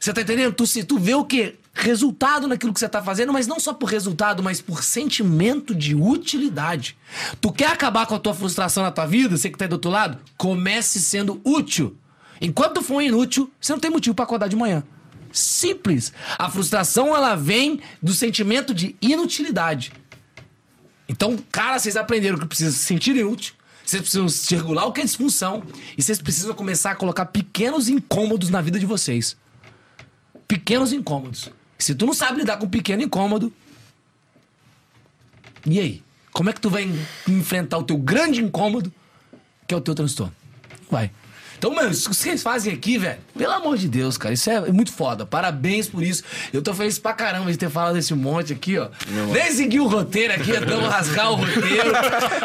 Você tá entendendo? Tu, se, tu vê o quê? Resultado naquilo que você tá fazendo, mas não só por resultado, mas por sentimento de utilidade. Tu quer acabar com a tua frustração na tua vida, você que tá aí do outro lado? Comece sendo útil. Enquanto tu for inútil, você não tem motivo pra acordar de manhã. Simples. A frustração, ela vem do sentimento de inutilidade. Então, cara, vocês aprenderam que precisam se sentir útil. Vocês precisam regular o que é disfunção. E vocês precisam começar a colocar pequenos incômodos na vida de vocês. Pequenos incômodos. Se tu não sabe lidar com pequeno incômodo. E aí? Como é que tu vai en- enfrentar o teu grande incômodo, que é o teu transtorno? Vai. Então, mano, isso que vocês fazem aqui, velho, pelo amor de Deus, cara, isso é muito foda. Parabéns por isso. Eu tô feliz pra caramba de ter falado desse monte aqui, ó. Nem seguir o roteiro aqui, então rasgar o roteiro.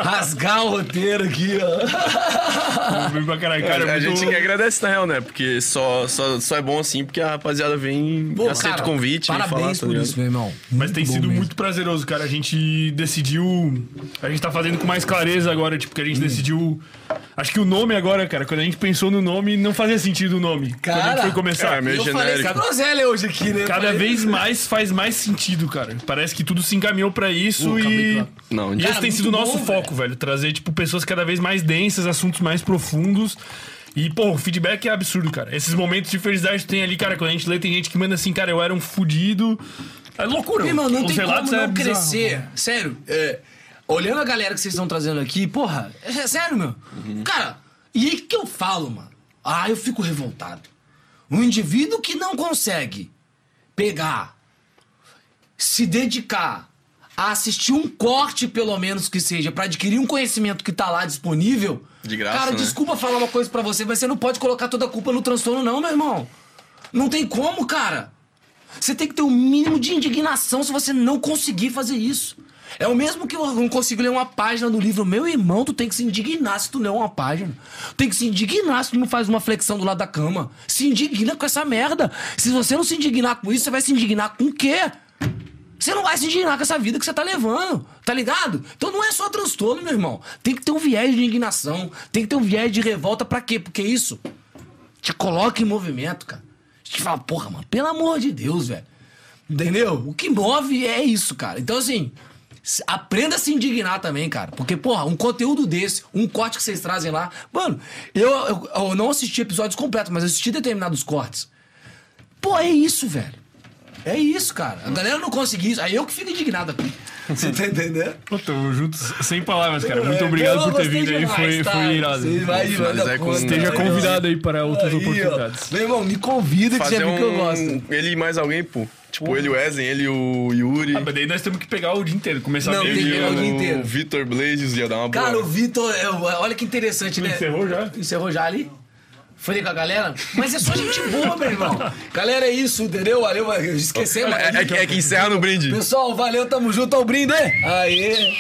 rasgar o roteiro aqui, ó. Vem pra caralho, cara. Cara, a é muito- gente que agradece, na real, né? Porque só, só, só é bom assim porque a rapaziada vem, Pô, aceita cara, o convite e fala, Parabéns tá por ligado? isso, meu irmão. Mas tem sido mesmo. muito prazeroso, cara. A gente decidiu. A gente tá fazendo com mais clareza agora, tipo, que a Hum. gente decidiu. Acho que o nome agora, cara, quando a gente pensou no nome, não fazia sentido o nome. quando a Cara, gente foi começar. é, meio Eu falei genérico. groselha hoje aqui, né? Cada Falei- vez mais faz mais sentido, cara. Parece que tudo se encaminhou pra isso acabei e. Não, e Cara, esse tem sido o nosso bom, foco, velho. Trazer, tipo, pessoas cada vez mais densas, assuntos mais profundos. E, pô, o feedback é absurdo, cara. Esses momentos de felicidade que tem ali, cara, quando a gente lê, tem gente que manda assim, cara, eu era um fudido. É loucura. Meu irmão, não Os tem como é não bizarro. crescer. Sério, é, olhando a galera que vocês estão trazendo aqui, porra, é sério, meu. Cara, e aí que eu falo, mano? Ah, eu fico revoltado. Um indivíduo que não consegue pegar, se dedicar a assistir um corte, pelo menos que seja, pra adquirir um conhecimento que tá lá disponível. De graça, Cara, né? desculpa falar uma coisa pra você, mas você não pode colocar toda a culpa no transtorno, não, meu irmão. Não tem como, cara. Você tem que ter o mínimo de indignação se você não conseguir fazer isso. É o mesmo que eu não consigo ler uma página do livro. Meu irmão, tu tem que se indignar se tu lê uma página. Tem que se indignar se tu não faz uma flexão do lado da cama. Se indigna com essa merda. Se você não se indignar com isso, você vai se indignar com o quê? Você não vai se indignar com essa vida que você tá levando, tá ligado? Então não é só transtorno, meu irmão. Tem que ter um viés de indignação, tem que ter um viés de revolta pra quê? Porque isso te coloca em movimento, cara. Te fala, porra, mano, pelo amor de Deus, velho. Entendeu? O que move é isso, cara. Então, assim, aprenda a se indignar também, cara. Porque, porra, um conteúdo desse, um corte que vocês trazem lá. Mano, eu, eu, eu não assisti episódios completos, mas eu assisti determinados cortes. Pô, é isso, velho. É isso, cara. A galera não conseguiu isso. Aí eu que fico indignado aqui. Você tá entendendo? Pô, tamo juntos sem palavras, cara. Muito obrigado por ter vindo aí. demais, Foi, tá? foi irado. Você vai Finalizar manda com-. Esteja Aí, convidado aí para outras aí, ó. oportunidades. Meu irmão, me convida que Fazer você viu que eu um... gosto. Ele e mais alguém, pô. Tipo, ele e o Wesley, ele e o Yuri. Ah, mas daí nós temos que pegar o dia inteiro, começar Não, bem. tem que ele pegar o dia inteiro. o Vitor Blazes ia dar uma boa. Cara, o Vitor, olha que interessante, né? Encerrou já? Encerrou já ali? Falei com a galera? Mas é só gente boa, meu irmão. Galera, é isso, entendeu? Valeu, esquecemos. É, é que, é que encerra no brinde. Pessoal, valeu, tamo junto ao brinde. Aê!